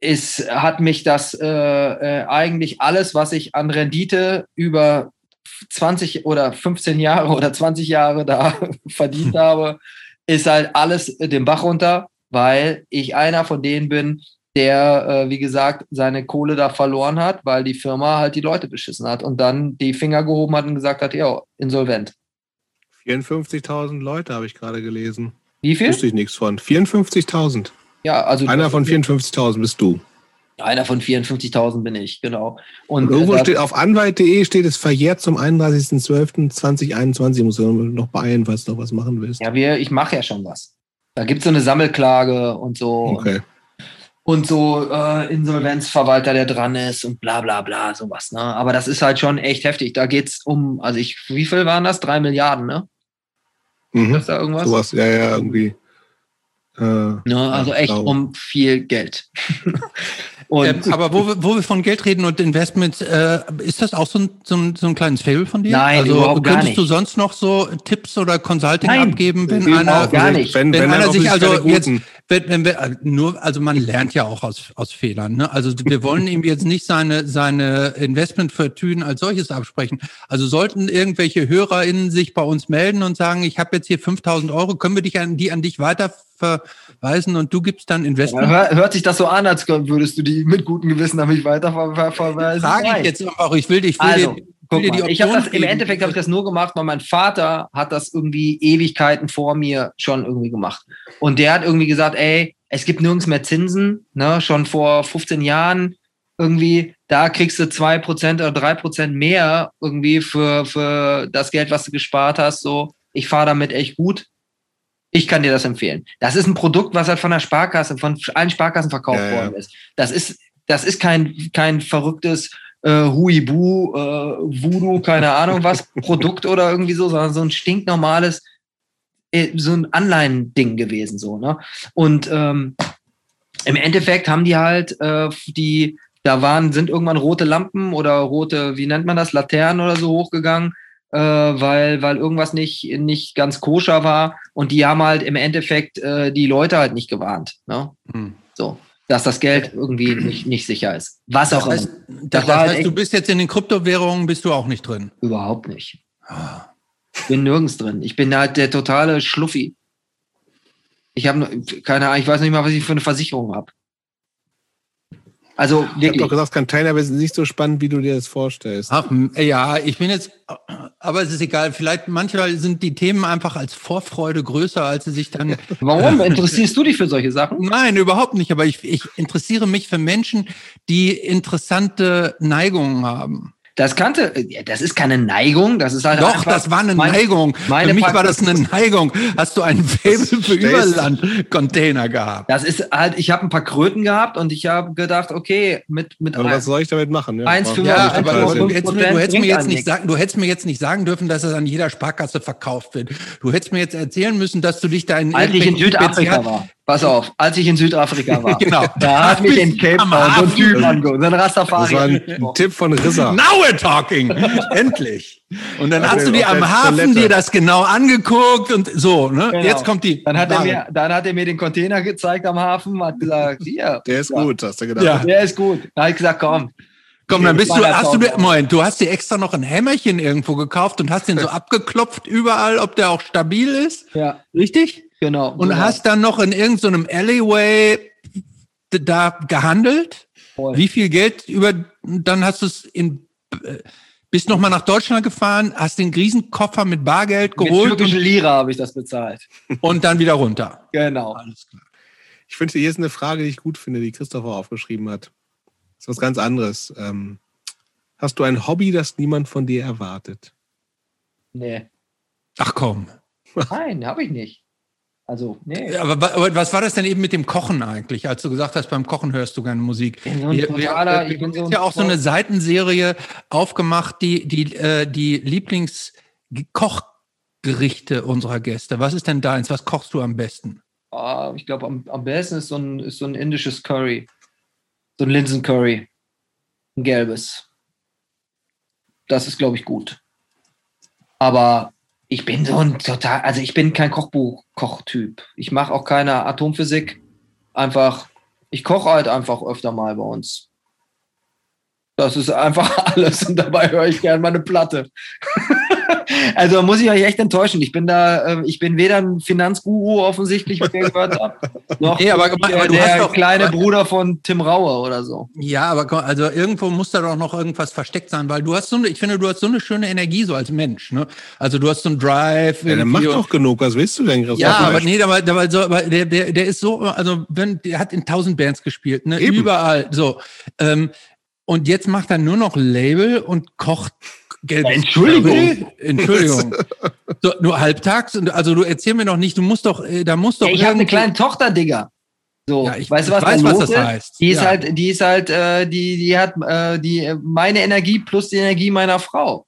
ist, hat mich das äh, äh, eigentlich alles, was ich an Rendite über 20 oder 15 Jahre oder 20 Jahre da verdient habe, ist halt alles den Bach runter, weil ich einer von denen bin, der, äh, wie gesagt, seine Kohle da verloren hat, weil die Firma halt die Leute beschissen hat und dann die Finger gehoben hat und gesagt hat, ja, insolvent. 54.000 Leute habe ich gerade gelesen. Wie viel? Wusste ich nichts von. 54.000. Ja, also Einer von 54.000 bist du. Einer von 54.000 bin ich, genau. Und Und, irgendwo äh, steht auf anwalt.de steht es verjährt zum 31.12.2021. Muss du noch beeilen, falls du noch was machen willst. ja, wir, ich mache ja schon was. Da gibt es so eine Sammelklage und so. Okay. Und so äh, Insolvenzverwalter, der dran ist und bla bla bla, sowas. Ne? Aber das ist halt schon echt heftig. Da geht es um, also ich, wie viel waren das? Drei Milliarden, ne? Mhm. Ist da irgendwas? Sowas, ja, ja, irgendwie. Äh, Ne? Also Ja, echt schlau. um viel Geld. und Ähm, aber wo wir, wo wir von Geld reden und Investments, äh, ist das auch so ein, so ein, so ein kleines Fable von dir? Nein, also überhaupt gar könntest du nicht. sonst noch so Tipps oder Consulting Nein, abgeben, wenn einer, gar nicht. Wenn, wenn, wenn, einer sich also jetzt. Wenn, wenn wir, äh, nur, also man lernt ja auch aus, aus Fehlern. Ne? Also wir wollen ihm jetzt nicht seine, seine Investmentvertünen als solches absprechen. Also sollten irgendwelche HörerInnen sich bei uns melden und sagen, ich habe jetzt hier 5000 Euro, können wir dich an, die an dich weiter verweisen und du gibst dann Investment? hör, hört sich das so an, als würdest du die mit gutem Gewissen an mich weiter ver ver verweisen? Frage ich jetzt einfach, ich will, ich will Also, dir, Guck mal, ich habe Option das im. Endeffekt habe ich das nur gemacht, weil mein Vater hat das irgendwie Ewigkeiten vor mir schon irgendwie gemacht. Und der hat irgendwie gesagt, ey, es gibt nirgends mehr Zinsen, ne, schon vor 15 Jahren irgendwie, da kriegst du 2% oder 3% mehr irgendwie für, für das Geld, was du gespart hast. So, ich fahre damit echt gut. Ich kann dir das empfehlen. Das ist ein Produkt, was halt von der Sparkasse, von allen Sparkassen verkauft Ja, ja. worden ist. Das ist, das ist kein, kein verrücktes äh, Huibu, äh, Voodoo, keine Ahnung was, Produkt oder irgendwie so, sondern so ein stinknormales, äh, so ein Anleihending gewesen, so, ne? Und ähm, im Endeffekt haben die halt äh, die, da waren, sind irgendwann rote Lampen oder rote, wie nennt man das, Laternen oder so hochgegangen, äh, weil, weil irgendwas nicht, nicht ganz koscher war. Und die haben halt im Endeffekt äh, die Leute halt nicht gewarnt. Ne? Hm. So, dass das Geld irgendwie nicht, nicht sicher ist. Was auch Das immer. heißt, das, das halt heißt du bist jetzt in den Kryptowährungen, bist du auch nicht drin. Überhaupt nicht. Ah. Ich bin nirgends drin. Ich bin halt der totale Schluffi. Ich habe keine Ahnung, ich weiß nicht mal, was ich für eine Versicherung habe. Also Ich habe wirklich. doch gesagt, Containerbusiness ist nicht so spannend, wie du dir das vorstellst. Ach, ja, ich bin jetzt, aber es ist egal. Vielleicht manchmal sind die Themen einfach als Vorfreude größer, als sie sich dann. Warum interessierst du dich für solche Sachen? Nein, überhaupt nicht. Aber ich, ich interessiere mich für Menschen, die interessante Neigungen haben. Das kannte, ja, das ist keine Neigung, das ist halt Doch, einfach das war eine mein- Neigung. meine für mich Pak- war das eine Neigung. Hast du einen Fable für Überland-Container gehabt? Das ist halt, ich habe ein paar Kröten gehabt und ich habe gedacht, okay, mit mit Aber was soll ich damit machen? Ja, Eins Brauch- für- Ja, Ja, aber aber du, fünf hättest mir, du, hättest mir jetzt nicht sagen, du hättest mir jetzt nicht sagen dürfen, dass es an jeder Sparkasse verkauft wird. Du hättest mir jetzt erzählen müssen, dass du dich da in als ich in Südafrika war. Pass auf, als ich in Südafrika war. Genau. Da hat mich in Cape Town so ein. Typ angeguckt, so ein Das Rastafari. war ein, ein Tipp von Rissa. Now we're talking. Endlich. Und dann Ja, hast du dir am Hafen Toilette. dir das genau angeguckt und so, ne? Genau. Jetzt kommt die. Dann hat, er mir, dann hat er mir den Container gezeigt am Hafen, hat gesagt, hier, Der ist ja, gut, hast du gedacht. Ja. Der ist gut. Dann habe ich gesagt, komm. Komm, dann bist du, hast du dir. Moment, du hast dir extra noch ein Hämmerchen irgendwo gekauft und hast den so abgeklopft überall, ob der auch stabil ist. Ja, Richtig? Genau. Und genau. hast dann noch in irgendeinem Alleyway d- da gehandelt. Voll. Wie viel Geld über, dann hast du es in, äh, bist noch mal nach Deutschland gefahren, hast den Riesenkoffer mit Bargeld Mit geholt türkischen Lira habe ich das bezahlt. und, und dann wieder runter. Genau. Alles klar. Ich finde, hier ist eine Frage, die ich gut finde, die Christopher aufgeschrieben hat. Das ist was ganz anderes. Ähm, hast du ein Hobby, das niemand von dir erwartet? Nee. Ach komm. Nein, habe ich nicht. Also, nee. Aber, aber was war das denn eben mit dem Kochen eigentlich, als du gesagt hast, beim Kochen hörst du gerne Musik? Ich bin so ein totaler, wir- wir so ja auch so eine Seitenserie aufgemacht, die die äh, die Lieblingskochgerichte unserer Gäste. Was ist denn deins? Was kochst du am besten? Ah, ich glaube, am, am besten ist so, ein, ist so ein indisches Curry. So ein Linsencurry. Ein gelbes. Das ist, glaube ich, gut. Aber ich bin so ein total, also ich bin kein Kochbuch-Kochtyp. Ich mache auch keine Atomphysik. Einfach, ich koche halt einfach öfter mal bei uns. Das ist einfach alles und dabei höre ich gerne meine Platte. also muss ich euch echt enttäuschen. Ich bin da, äh, ich bin weder ein Finanzguru offensichtlich, wie ihr gehört habt, noch Nee, aber- der, der hast doch- kleine aber- Bruder von Tim Raue oder so. Ja, aber also irgendwo muss da doch noch irgendwas versteckt sein, weil du hast so eine, ich finde, du hast so eine schöne Energie so als Mensch. Ne? Also du hast so einen Drive. Ja, der macht doch genug. Was willst du denn, Christopher? Ja, aber nee, aber, aber, so, aber der, der, der ist so, also wenn, der hat in tausend Bands gespielt, ne? Eben. Überall. So. Ähm, und jetzt macht er nur noch Label und kocht gelbes Entschuldigung. Entschuldigung. so, nur halbtags. Und Also du erzähl mir doch nicht, du musst doch, äh, da musst doch Ja, ich habe eine kleine Tochter, Digga. So, Ja, ich- weißt du, ich was weiß, was das heißt. Die ist Ja. halt, die ist halt, äh, die, die hat äh, die äh, meine Energie plus die Energie meiner Frau.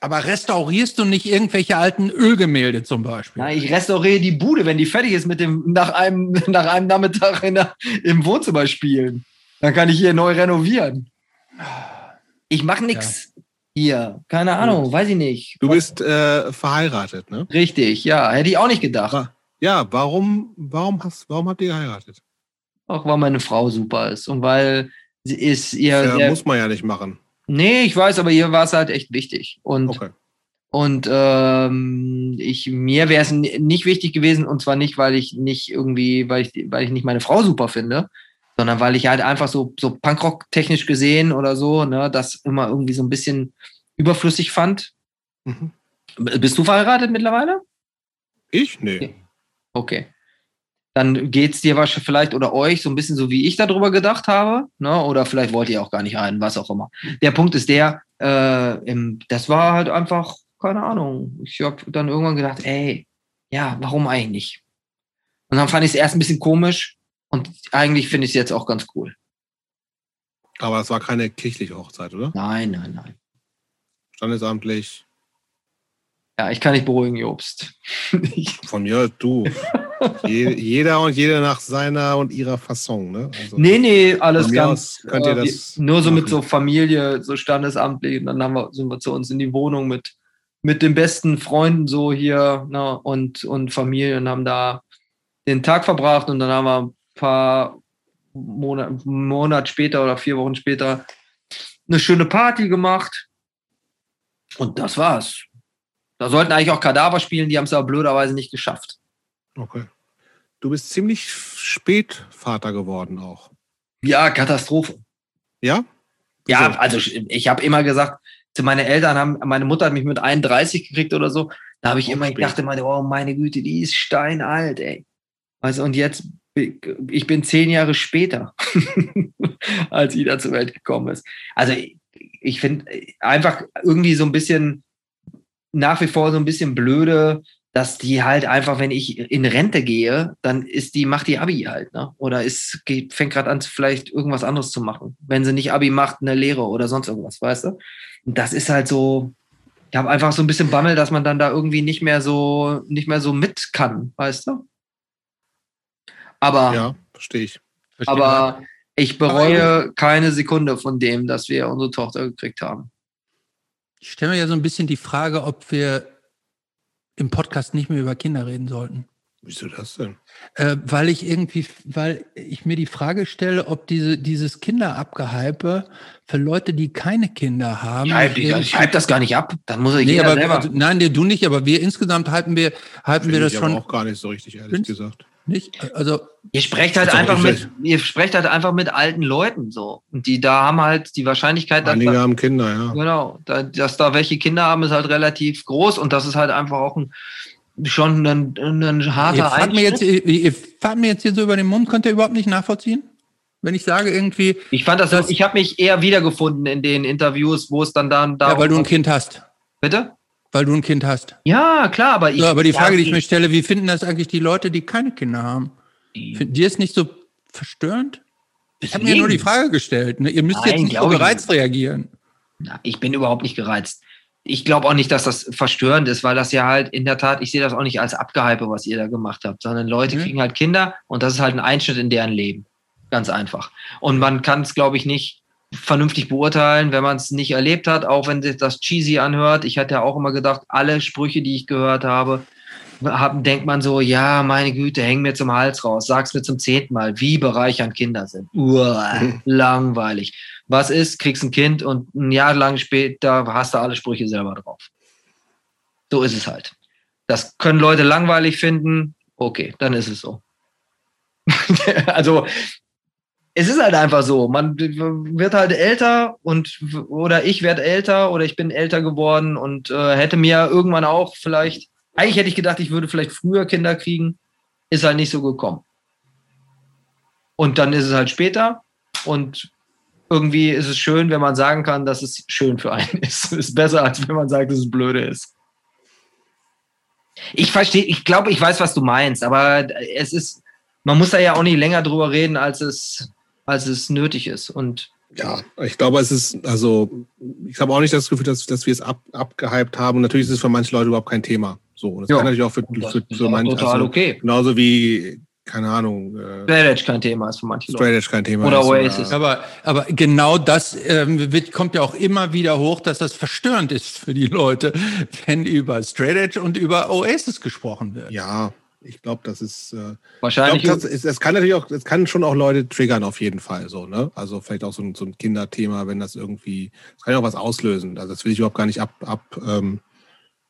Aber restaurierst du nicht irgendwelche alten Ölgemälde zum Beispiel? Na, ich restauriere die Bude, wenn die fertig ist mit dem nach einem nach einem Nachmittag in der, im Wohnzimmer spielen. Dann kann ich hier neu renovieren. Ich mache nichts hier. Keine Ahnung, weiß ich nicht. Du bist äh, verheiratet, ne? Richtig, ja, hätte ich auch nicht gedacht. Wa- Ja, warum, warum, hast, warum habt ihr geheiratet? Auch weil meine Frau super ist und weil sie ist ihr Ja, der, muss man ja nicht machen. Nee, ich weiß, aber ihr war es halt echt wichtig. Und Okay. Und ähm, ich, mir wäre es nicht wichtig gewesen, und zwar nicht, weil ich nicht irgendwie, weil ich, weil ich nicht meine Frau super finde, sondern weil ich halt einfach so, so Punkrock-technisch gesehen oder so, ne, das immer irgendwie so ein bisschen überflüssig fand. Mhm. Bist du verheiratet mittlerweile? Ich? Nee. Okay. Dann geht's dir wahrscheinlich vielleicht oder euch so ein bisschen so, wie ich darüber gedacht habe. Ne? Oder vielleicht wollt ihr auch gar nicht rein, was auch immer. Der Punkt ist der, äh, im, das war halt einfach, keine Ahnung. Ich habe dann irgendwann gedacht, ey, ja, warum eigentlich? Und dann fand ich es erst ein bisschen komisch und eigentlich finde ich es jetzt auch ganz cool. Aber es war keine kirchliche Hochzeit, oder? Nein, nein, nein. Standesamtlich. Ja, ich kann nicht beruhigen, Jobst. Von mir, du. jeder und jede nach seiner und ihrer Fasson, ne? Also, nee, nee, alles ganz. Könnt ihr äh, das nur so machen. mit so Familie, so standesamtlich. Und dann haben wir, sind wir zu uns in die Wohnung mit, mit den besten Freunden so hier ne, und, und Familie und haben da den Tag verbracht und dann haben wir paar Monate, Monat später oder vier Wochen später eine schöne Party gemacht. Und das war's. Da sollten eigentlich auch Kadaver spielen, die haben es aber blöderweise nicht geschafft. Okay. Du bist ziemlich spät Vater geworden auch. Ja, Katastrophe. Ja? Ja, also ich habe immer gesagt, meine Eltern haben, meine Mutter hat mich mit 31 gekriegt oder so. Da habe ich auch immer, ich dachte immer, oh meine Güte, die ist steinalt, ey. Also und jetzt, ich bin zehn Jahre später, als Ida zur Welt gekommen ist. Also ich finde einfach irgendwie so ein bisschen nach wie vor so ein bisschen blöde, dass die halt einfach, wenn ich in Rente gehe, dann ist die, macht die Abi halt, ne? Oder ist, geht, fängt gerade an, vielleicht irgendwas anderes zu machen. Wenn sie nicht Abi macht, eine Lehre oder sonst irgendwas, weißt du? Und das ist halt so, ich habe einfach so ein bisschen Bammel, dass man dann da irgendwie nicht mehr so, nicht mehr so mit kann, weißt du? Aber. Ja, verstehe ich. Versteh aber ich bereue keine Sekunde von dem, dass wir unsere Tochter gekriegt haben. Ich stelle mir ja so ein bisschen die Frage, ob wir im Podcast nicht mehr über Kinder reden sollten. Wieso das denn? Äh, weil ich irgendwie, weil ich mir die Frage stelle, ob diese, dieses Kinderabgehype für Leute, die keine Kinder haben. Ich, ich hype das gar nicht ab. Dann muss ich nee, aber, selber. Also, nein, du nicht, aber wir insgesamt halten wir, halten wir das ich schon. auch gar nicht so richtig, ehrlich Find's? gesagt. Nicht? Also ihr sprecht halt einfach mit, ihr sprecht halt einfach mit alten Leuten so. Und die da haben halt die Wahrscheinlichkeit, Einige da, haben Kinder, ja. Genau, da, dass da welche Kinder haben, ist halt relativ groß und das ist halt einfach auch ein schon ein, ein harter ihr fahrt, mir jetzt, ihr, ihr fahrt mir jetzt hier so über den Mund, könnt ihr überhaupt nicht nachvollziehen? Wenn ich sage irgendwie. Ich fand das, das ich habe mich eher wiedergefunden in den Interviews, wo es dann dann da. Ja, weil du ein Kind hast. Bitte? Weil du ein Kind hast. Ja, klar, aber ich. Ja, aber die Frage, die ich mir stelle, wie finden das eigentlich die Leute, die keine Kinder haben? Finden die es nicht so verstörend? Ich habe mir nur die Frage gestellt. Ne? Ihr müsst Nein, jetzt nicht so gereizt reagieren. Na, ich bin überhaupt nicht gereizt. Ich glaube auch nicht, dass das verstörend ist, weil das ja halt in der Tat, ich sehe das auch nicht als Abgehype, was ihr da gemacht habt, sondern Leute mhm. kriegen halt Kinder und das ist halt ein Einschnitt in deren Leben. Ganz einfach. Und man kann es, glaube ich, nicht vernünftig beurteilen, wenn man es nicht erlebt hat, auch wenn sich das cheesy anhört. Ich hatte ja auch immer gedacht, alle Sprüche, die ich gehört habe, hab, denkt man so, ja, meine Güte, häng mir zum Hals raus, sag's mir zum zehnten Mal, wie bereichernd Kinder sind. Uah, langweilig. Was ist, kriegst ein Kind und ein Jahr lang später hast du alle Sprüche selber drauf. So ist es halt. Das können Leute langweilig finden. Okay, dann ist es so. also es ist halt einfach so. Man wird halt älter und oder ich werde älter oder ich bin älter geworden und äh, hätte mir irgendwann auch vielleicht, eigentlich hätte ich gedacht, ich würde vielleicht früher Kinder kriegen, ist halt nicht so gekommen. Und dann ist es halt später und irgendwie ist es schön, wenn man sagen kann, dass es schön für einen ist. ist besser, als wenn man sagt, dass es blöde ist. Ich verstehe, ich glaube, ich weiß, was du meinst, aber es ist, man muss da ja auch nicht länger drüber reden, als es als es nötig ist. Und ja, ich glaube, es ist, also, ich habe auch nicht das Gefühl, dass, dass wir es ab, abgehypt haben. Und natürlich ist es für manche Leute überhaupt kein Thema. So, und das ja. kann natürlich auch für, für, für manche. Total also, okay. Genauso wie, keine Ahnung. Äh, Straight Edge kein Thema ist für manche Leute. Straight Edge kein Thema Oder ist. Oasis. Aber, aber genau das ähm, wird, kommt ja auch immer wieder hoch, dass das verstörend ist für die Leute, wenn über Straight Edge und über Oasis gesprochen wird. Ja, ich glaube, das ist äh, wahrscheinlich. Glaub, das, ist, es kann natürlich auch, es kann schon auch Leute triggern auf jeden Fall so, ne? Also vielleicht auch so ein, so ein Kinderthema, wenn das irgendwie, das kann ja auch was auslösen. Also das will ich überhaupt gar nicht ab, ab ähm,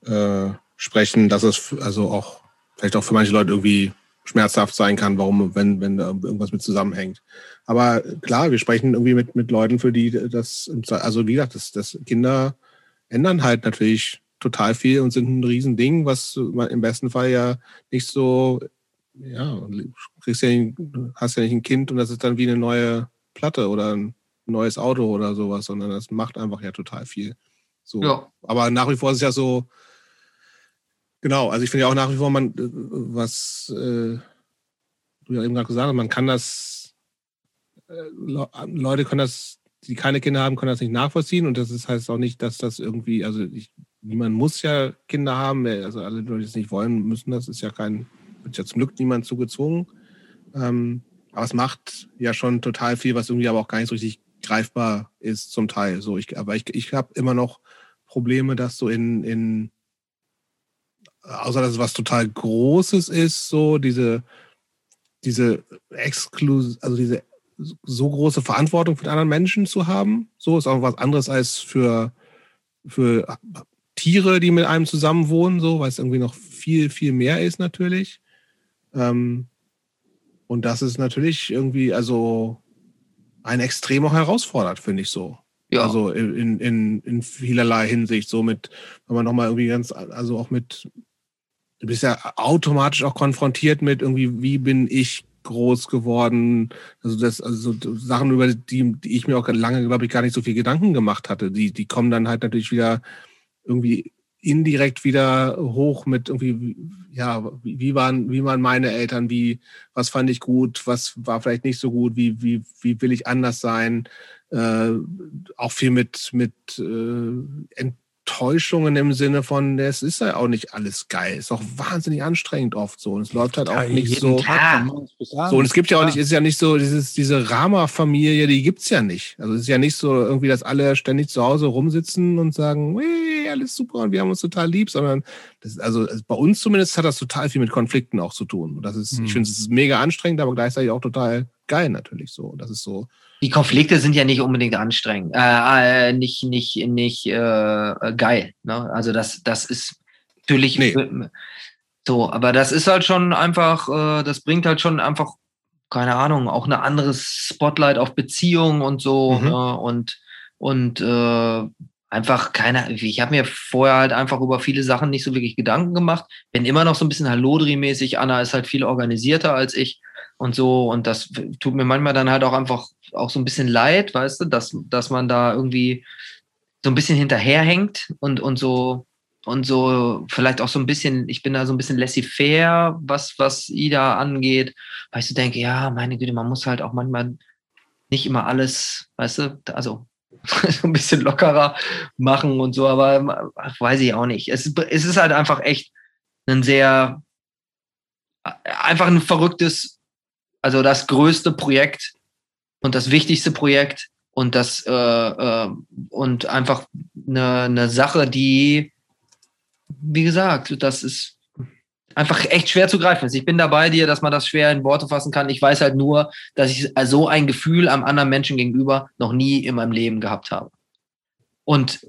äh, sprechen, dass es also auch vielleicht auch für manche Leute irgendwie schmerzhaft sein kann, warum, wenn, wenn da irgendwas mit zusammenhängt. Aber klar, wir sprechen irgendwie mit, mit Leuten, für die das, also wie gesagt, das, das Kinder ändern halt natürlich total viel und sind ein Riesending, was im besten Fall ja nicht so, ja, kriegst ja, hast ja nicht ein Kind und das ist dann wie eine neue Platte oder ein neues Auto oder sowas, sondern das macht einfach ja total viel. So. Ja. Aber nach wie vor ist es ja so, Genau, also ich finde ja auch nach wie vor, man, äh, was äh, du ja eben gerade gesagt hast, man kann das, äh, Leute können das, die keine Kinder haben, können das nicht nachvollziehen und das ist, heißt auch nicht, dass das irgendwie, also ich, niemand muss ja Kinder haben, also alle die es nicht wollen, müssen das, ist ja kein, wird ja zum Glück niemand zugezwungen. Ähm, aber es macht ja schon total viel, was irgendwie aber auch gar nicht so richtig greifbar ist zum Teil. So, ich, aber ich, ich habe immer noch Probleme, dass so in, in außer dass es was total Großes ist, so diese, diese Exklus, also diese so große Verantwortung für anderen Menschen zu haben. So ist auch was anderes als für, für Tiere, die mit einem zusammen wohnen, so, weil es irgendwie noch viel, viel mehr ist natürlich. Ähm, und das ist natürlich irgendwie, also ein extrem auch herausfordert, finde ich so. Ja. Also in, in, in vielerlei Hinsicht, so mit, wenn man nochmal irgendwie ganz, also auch mit du bist ja automatisch auch konfrontiert mit irgendwie, wie bin ich groß geworden. Also das, also so Sachen, über die, die ich mir auch lange, glaube ich, gar nicht so viel Gedanken gemacht hatte. Die, die kommen dann halt natürlich wieder irgendwie indirekt wieder hoch mit irgendwie, ja, wie waren, wie waren meine Eltern, wie, was fand ich gut, was war vielleicht nicht so gut, wie, wie, wie will ich anders sein, äh, auch viel mit, mit äh, Enttäuschungen im Sinne von, es ist ja auch nicht alles geil. Es ist auch wahnsinnig anstrengend oft so. Und es läuft halt auch ja, nicht so. so. Und es gibt ja auch nicht, ist ja nicht so, dieses, diese Rama-Familie, die gibt's ja nicht. Also es ist ja nicht so irgendwie, dass alle ständig zu Hause rumsitzen und sagen, hey, alles super und wir haben uns total lieb, sondern das, also bei uns zumindest hat das total viel mit Konflikten auch zu tun. Und das ist, hm. ich finde, es ist mega anstrengend, aber gleichzeitig auch total geil natürlich so. Das ist so, die Konflikte sind ja nicht unbedingt anstrengend, äh, äh, nicht nicht nicht äh, geil. Ne? Also das das ist natürlich nee. so, aber das ist halt schon einfach, äh, das bringt halt schon einfach keine Ahnung, auch eine anderes Spotlight auf Beziehungen und so mhm. ne? und und äh, einfach keine, ich habe mir vorher halt einfach über viele Sachen nicht so wirklich Gedanken gemacht. Bin immer noch so ein bisschen Hallodri-mäßig. Anna ist halt viel organisierter als ich und so. Und das tut mir manchmal dann halt auch einfach auch so ein bisschen leid, weißt du, dass, dass man da irgendwie so ein bisschen hinterherhängt und, und so und so vielleicht auch so ein bisschen, ich bin da so ein bisschen laissez-faire, was, was Ida angeht, weil ich so denke, ja, meine Güte, man muss halt auch manchmal nicht immer alles, weißt du, also so ein bisschen lockerer machen und so, aber weiß ich auch nicht. Es, es ist halt einfach echt ein sehr, einfach ein verrücktes, also das größte Projekt und das wichtigste Projekt und das äh, äh, und einfach eine, eine Sache, die, wie gesagt, das ist einfach echt schwer zu greifen ist. Ich bin da bei dir, dass man das schwer in Worte fassen kann. Ich weiß halt nur, dass ich so ein Gefühl am anderen Menschen gegenüber noch nie in meinem Leben gehabt habe. Und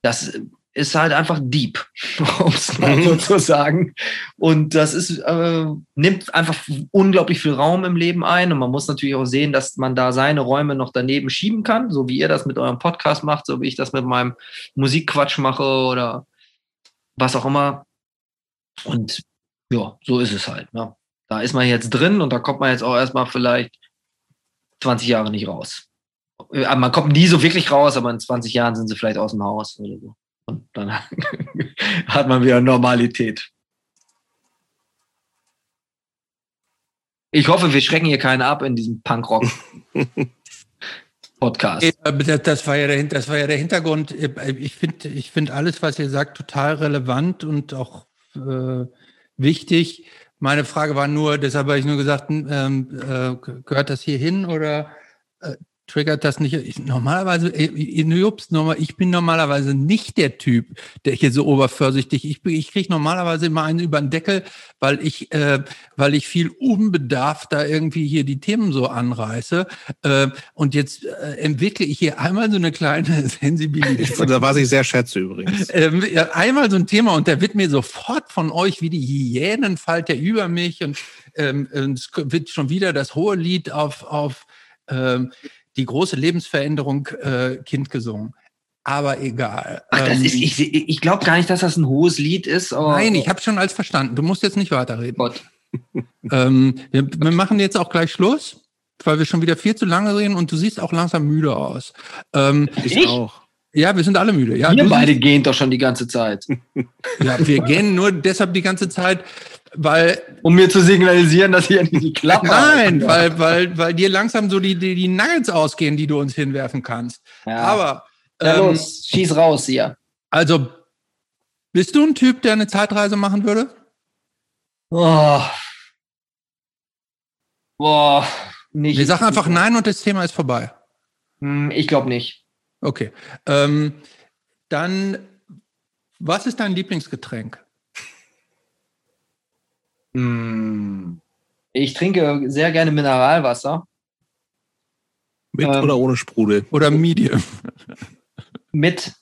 das ist halt einfach deep, um es mal so mhm. zu sagen. Und das ist, äh, nimmt einfach unglaublich viel Raum im Leben ein. Und man muss natürlich auch sehen, dass man da seine Räume noch daneben schieben kann, so wie ihr das mit eurem Podcast macht, so wie ich das mit meinem Musikquatsch mache oder was auch immer. Und ja, so ist es halt. Ne? Da ist man jetzt drin und da kommt man jetzt auch erstmal vielleicht 20 Jahre nicht raus. Äh, man kommt nie so wirklich raus, aber in 20 Jahren sind sie vielleicht aus dem Haus oder so. Und dann hat man wieder Normalität. Ich hoffe, wir schrecken hier keinen ab in diesem Punkrock. Podcast. Das war, ja der, das war ja der Hintergrund. Ich finde ich find alles, was ihr sagt, total relevant und auch äh, wichtig. Meine Frage war nur, deshalb habe ich nur gesagt, ähm, äh, gehört das hier hin oder äh, triggert das nicht. Ich, normalerweise, Jups, normal, ich bin normalerweise nicht der Typ, der hier so obervorsichtig. Ich, ich kriege normalerweise immer einen über den Deckel, weil ich, äh, weil ich viel unbedarft da irgendwie hier die Themen so anreiße. Äh, und jetzt äh, entwickle ich hier einmal so eine kleine Sensibilität. da was ich sehr schätze übrigens. Ähm, ja, einmal so ein Thema und da wird mir sofort von euch wie die Hyänen fällt der über mich und ähm, es wird schon wieder das hohe Lied auf, auf ähm, die große Lebensveränderung äh, Kind gesungen. Aber egal. Ach, das ähm, ist, ich ich glaube gar nicht, dass das ein hohes Lied ist. nein, ich habe schon als verstanden. Du musst jetzt nicht weiterreden. Gott. ähm, wir, wir machen jetzt auch gleich Schluss, weil wir schon wieder viel zu lange reden und du siehst auch langsam müde aus. Ähm, ich, ich auch. Ja, wir sind alle müde. Ja, Wir beide gehen doch schon die ganze Zeit. Ja, wir gehen nur deshalb die ganze Zeit, weil Um mir zu signalisieren, dass ihr nicht die Klappe nein, weil weil weil dir langsam so die die, die Nuggets ausgehen, die du uns hinwerfen kannst. Ja. Aber ja, ähm, los, schieß raus hier. also bist du ein Typ, der eine Zeitreise machen würde? Oh. Boah, nicht. Wir sagen einfach nein und das Thema ist vorbei. Hm, Ich glaube nicht. Okay. Ähm, dann, was ist dein Lieblingsgetränk? Hm. Ich trinke sehr gerne Mineralwasser Mit Ähm. oder ohne Sprudel? Oder Medium? mit,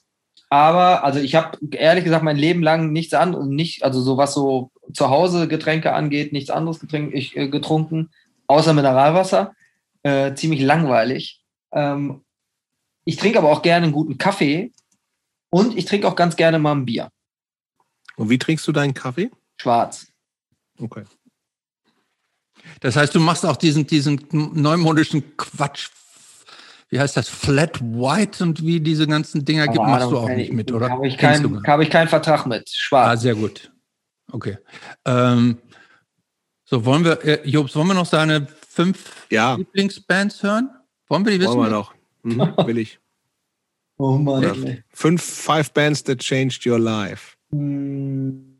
aber also ich habe ehrlich gesagt mein Leben lang nichts anderes, nicht also so was so zu Hause Getränke angeht, nichts anderes getränk, ich, äh, getrunken, außer Mineralwasser. Äh, ziemlich langweilig. Ähm, ich trinke aber auch gerne einen guten Kaffee und ich trinke auch ganz gerne mal ein Bier, Und wie trinkst du deinen Kaffee? schwarz. Okay. Das heißt, du machst auch diesen, diesen neumodischen Quatsch. Wie heißt das? Flat White und wie diese ganzen Dinger gibt, machst du auch nicht ich- mit, oder? Habe ich, gar habe ich keinen Vertrag mit. Ah, Schwarz. sehr gut. Okay. Ähm, so, wollen wir, äh, Jobs, wollen wir noch seine fünf Ja, Lieblingsbands hören? Wollen wir die wissen? wollen wir noch. Mhm, will ich. Oh Mann. Ja. Fünf, five bands that changed your life. Hm.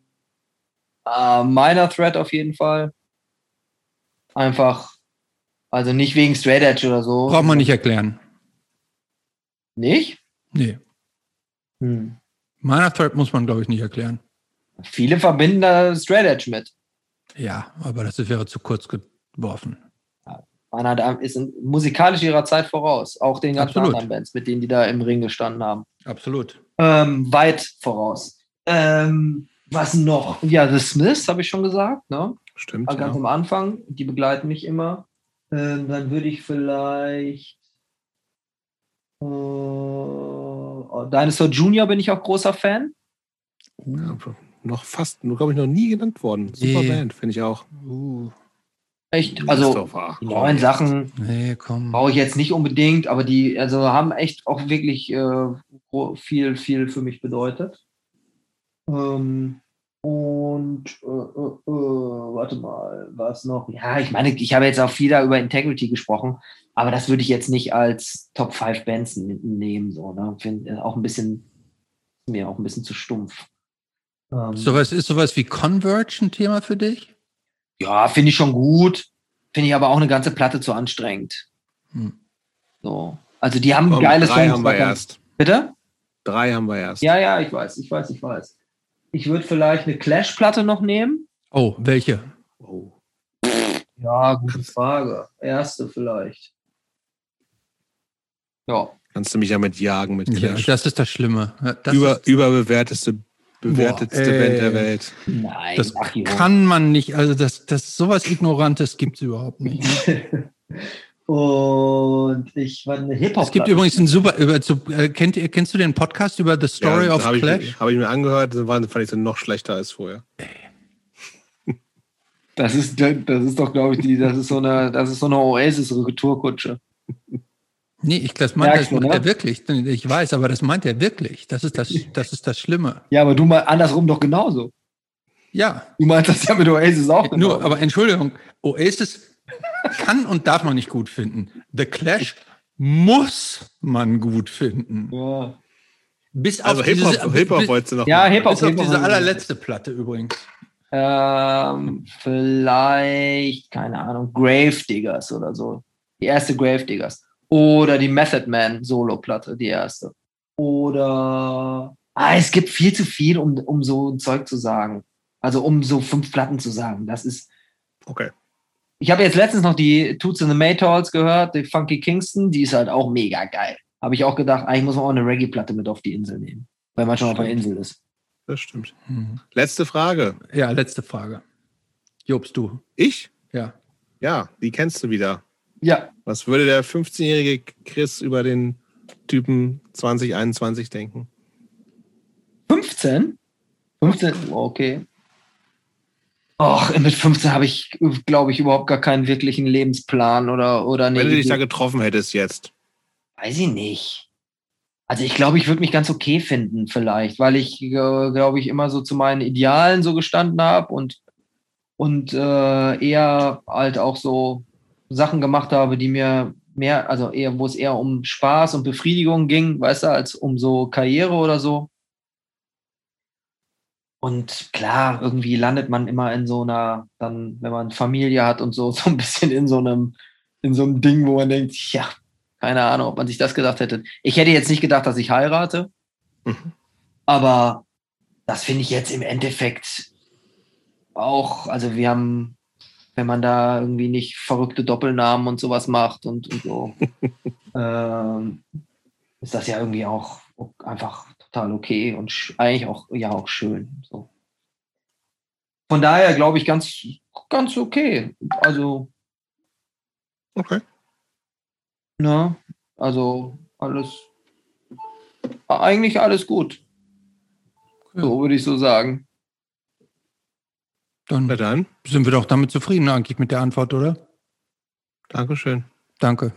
Äh, Minor Threat auf jeden Fall. Einfach, also nicht wegen Straight Edge oder so. Braucht man nicht erklären. Nicht? Nee. Hm. Minor Threat muss man, glaube ich, nicht erklären. Viele verbinden da Straight Edge mit. Ja, aber das wäre zu kurz geworfen. Man hat, ist in- musikalisch ihrer Zeit voraus. Auch den ganzen Absolut. anderen Bands, mit denen die da im Ring gestanden haben. Absolut. Ähm, weit voraus. Ähm, was noch? Ja, The Smiths, habe ich schon gesagt. Ne? Stimmt. ganz Ja. am Anfang, die begleiten mich immer. Ähm, dann würde ich vielleicht äh, oh, Dinosaur Junior bin ich auch großer Fan. Ja, noch fast, glaube ich, noch nie genannt worden. Super Nee. Band, finde ich auch. Uh, Echt, also neuen. Sachen nee, brauche ich jetzt nicht unbedingt, aber die also haben echt auch wirklich äh, viel, viel für mich bedeutet. Ähm, und äh, äh, äh, warte mal, was noch? Ja, ich meine, ich habe jetzt auch viel da über Integrity gesprochen, aber das würde ich jetzt nicht als Top 5 Bands nehmen, so, ne? Find, äh, auch ein bisschen, mir auch ein bisschen zu stumpf. Ähm, Sowas ist sowas wie Converge ein Thema für dich? ja, finde ich schon gut. Finde ich aber auch eine ganze Platte zu anstrengend. Hm. So. Also die haben Komm, geile drei Songs. haben wir erst. Bitte? Drei haben wir erst. Ja, ja, ich weiß, ich weiß, ich weiß. Ich würde vielleicht eine Clash-Platte noch nehmen. Oh, welche? Oh. Ja, gute Frage. Erste vielleicht. Ja. Kannst du mich ja mit jagen mit Ja, Clash. das ist das Schlimme. Ja, Das, Über, ist, überbewerteste bewertetste Boah, Band der. Welt. Nein, das ach, kann man nicht. Also das, das sowas Ignorantes gibt es überhaupt nicht. Und ich war eine Hip-Hop. Es gibt übrigens ein super. Über, zu, äh, kennt, ihr- kennst du den Podcast über The Story of habe Clash? ich, hab ich mir angehört, das war, fand ich dann noch schlechter als vorher. Das ist, das ist doch, glaube ich, die, das ist so eine, das ist so eine Oasis-Retourkutsche. Nee, ich, das meint, Merkst das meint ne? er wirklich. Ich weiß, aber das meint er wirklich. Das ist das, das ist das Schlimme. Ja, aber du mal andersrum doch genauso. Ja, Du meinst das ja mit Oasis auch nur, aber Entschuldigung, Oasis kann und darf man nicht gut finden. The Clash muss man gut finden. Ja. Bis auf Also diese, Hip-Hop Hip bis, wolltest du noch Ja. Hip-Hop. bis auf diese allerletzte Platte übrigens. Ähm, vielleicht, keine Ahnung, Gravediggers oder so. Die erste Gravediggers. Oder die Method Man Solo-Platte, die erste. Oder. Ah, es gibt viel zu viel, um, um so ein Zeug zu sagen. Also um so fünf Platten zu sagen. Das ist. Okay. Ich habe jetzt letztens noch die Toots and the Maytals gehört, die Funky Kingston, die ist halt auch mega geil. Habe ich auch gedacht, eigentlich muss man auch eine Reggae-Platte mit auf die Insel nehmen. Weil man schon auf der Insel ist. Das stimmt. Mhm. Letzte Frage. Ja, letzte Frage. Jobst du? Ich? Ja. Ja, die kennst du wieder. Ja, Was würde der 15-jährige Chris über den Typen 2021 denken? 15? 15, okay. Och, mit 15 habe ich, glaube ich, überhaupt gar keinen wirklichen Lebensplan oder, oder Wenn du dich da getroffen hättest jetzt. Weiß ich nicht. Also ich glaube, ich würde mich ganz okay finden vielleicht, weil ich, äh, glaube ich, immer so zu meinen Idealen so gestanden habe und, und äh, eher halt auch so Sachen gemacht habe, die mir mehr, also eher, wo es eher um Spaß und Befriedigung ging, weißt du, als um so Karriere oder so. Und klar, irgendwie landet man immer in so einer, dann, wenn man Familie hat und so, so ein bisschen in so einem, in so einem Ding, wo man denkt, ja, keine Ahnung, ob man sich das gedacht hätte. Ich hätte jetzt nicht gedacht, dass ich heirate, mhm. aber das finde ich jetzt im Endeffekt auch, also wir haben, wenn man da irgendwie nicht verrückte Doppelnamen und sowas macht und, und so, ähm, ist das ja irgendwie auch einfach total okay und eigentlich auch, ja, auch schön. So. Von daher glaube ich ganz, ganz okay. Also. Okay. Na, also alles, eigentlich alles gut. So würde ich so sagen. Dann, dann sind wir doch damit zufrieden eigentlich mit der Antwort, oder? Dankeschön. Danke.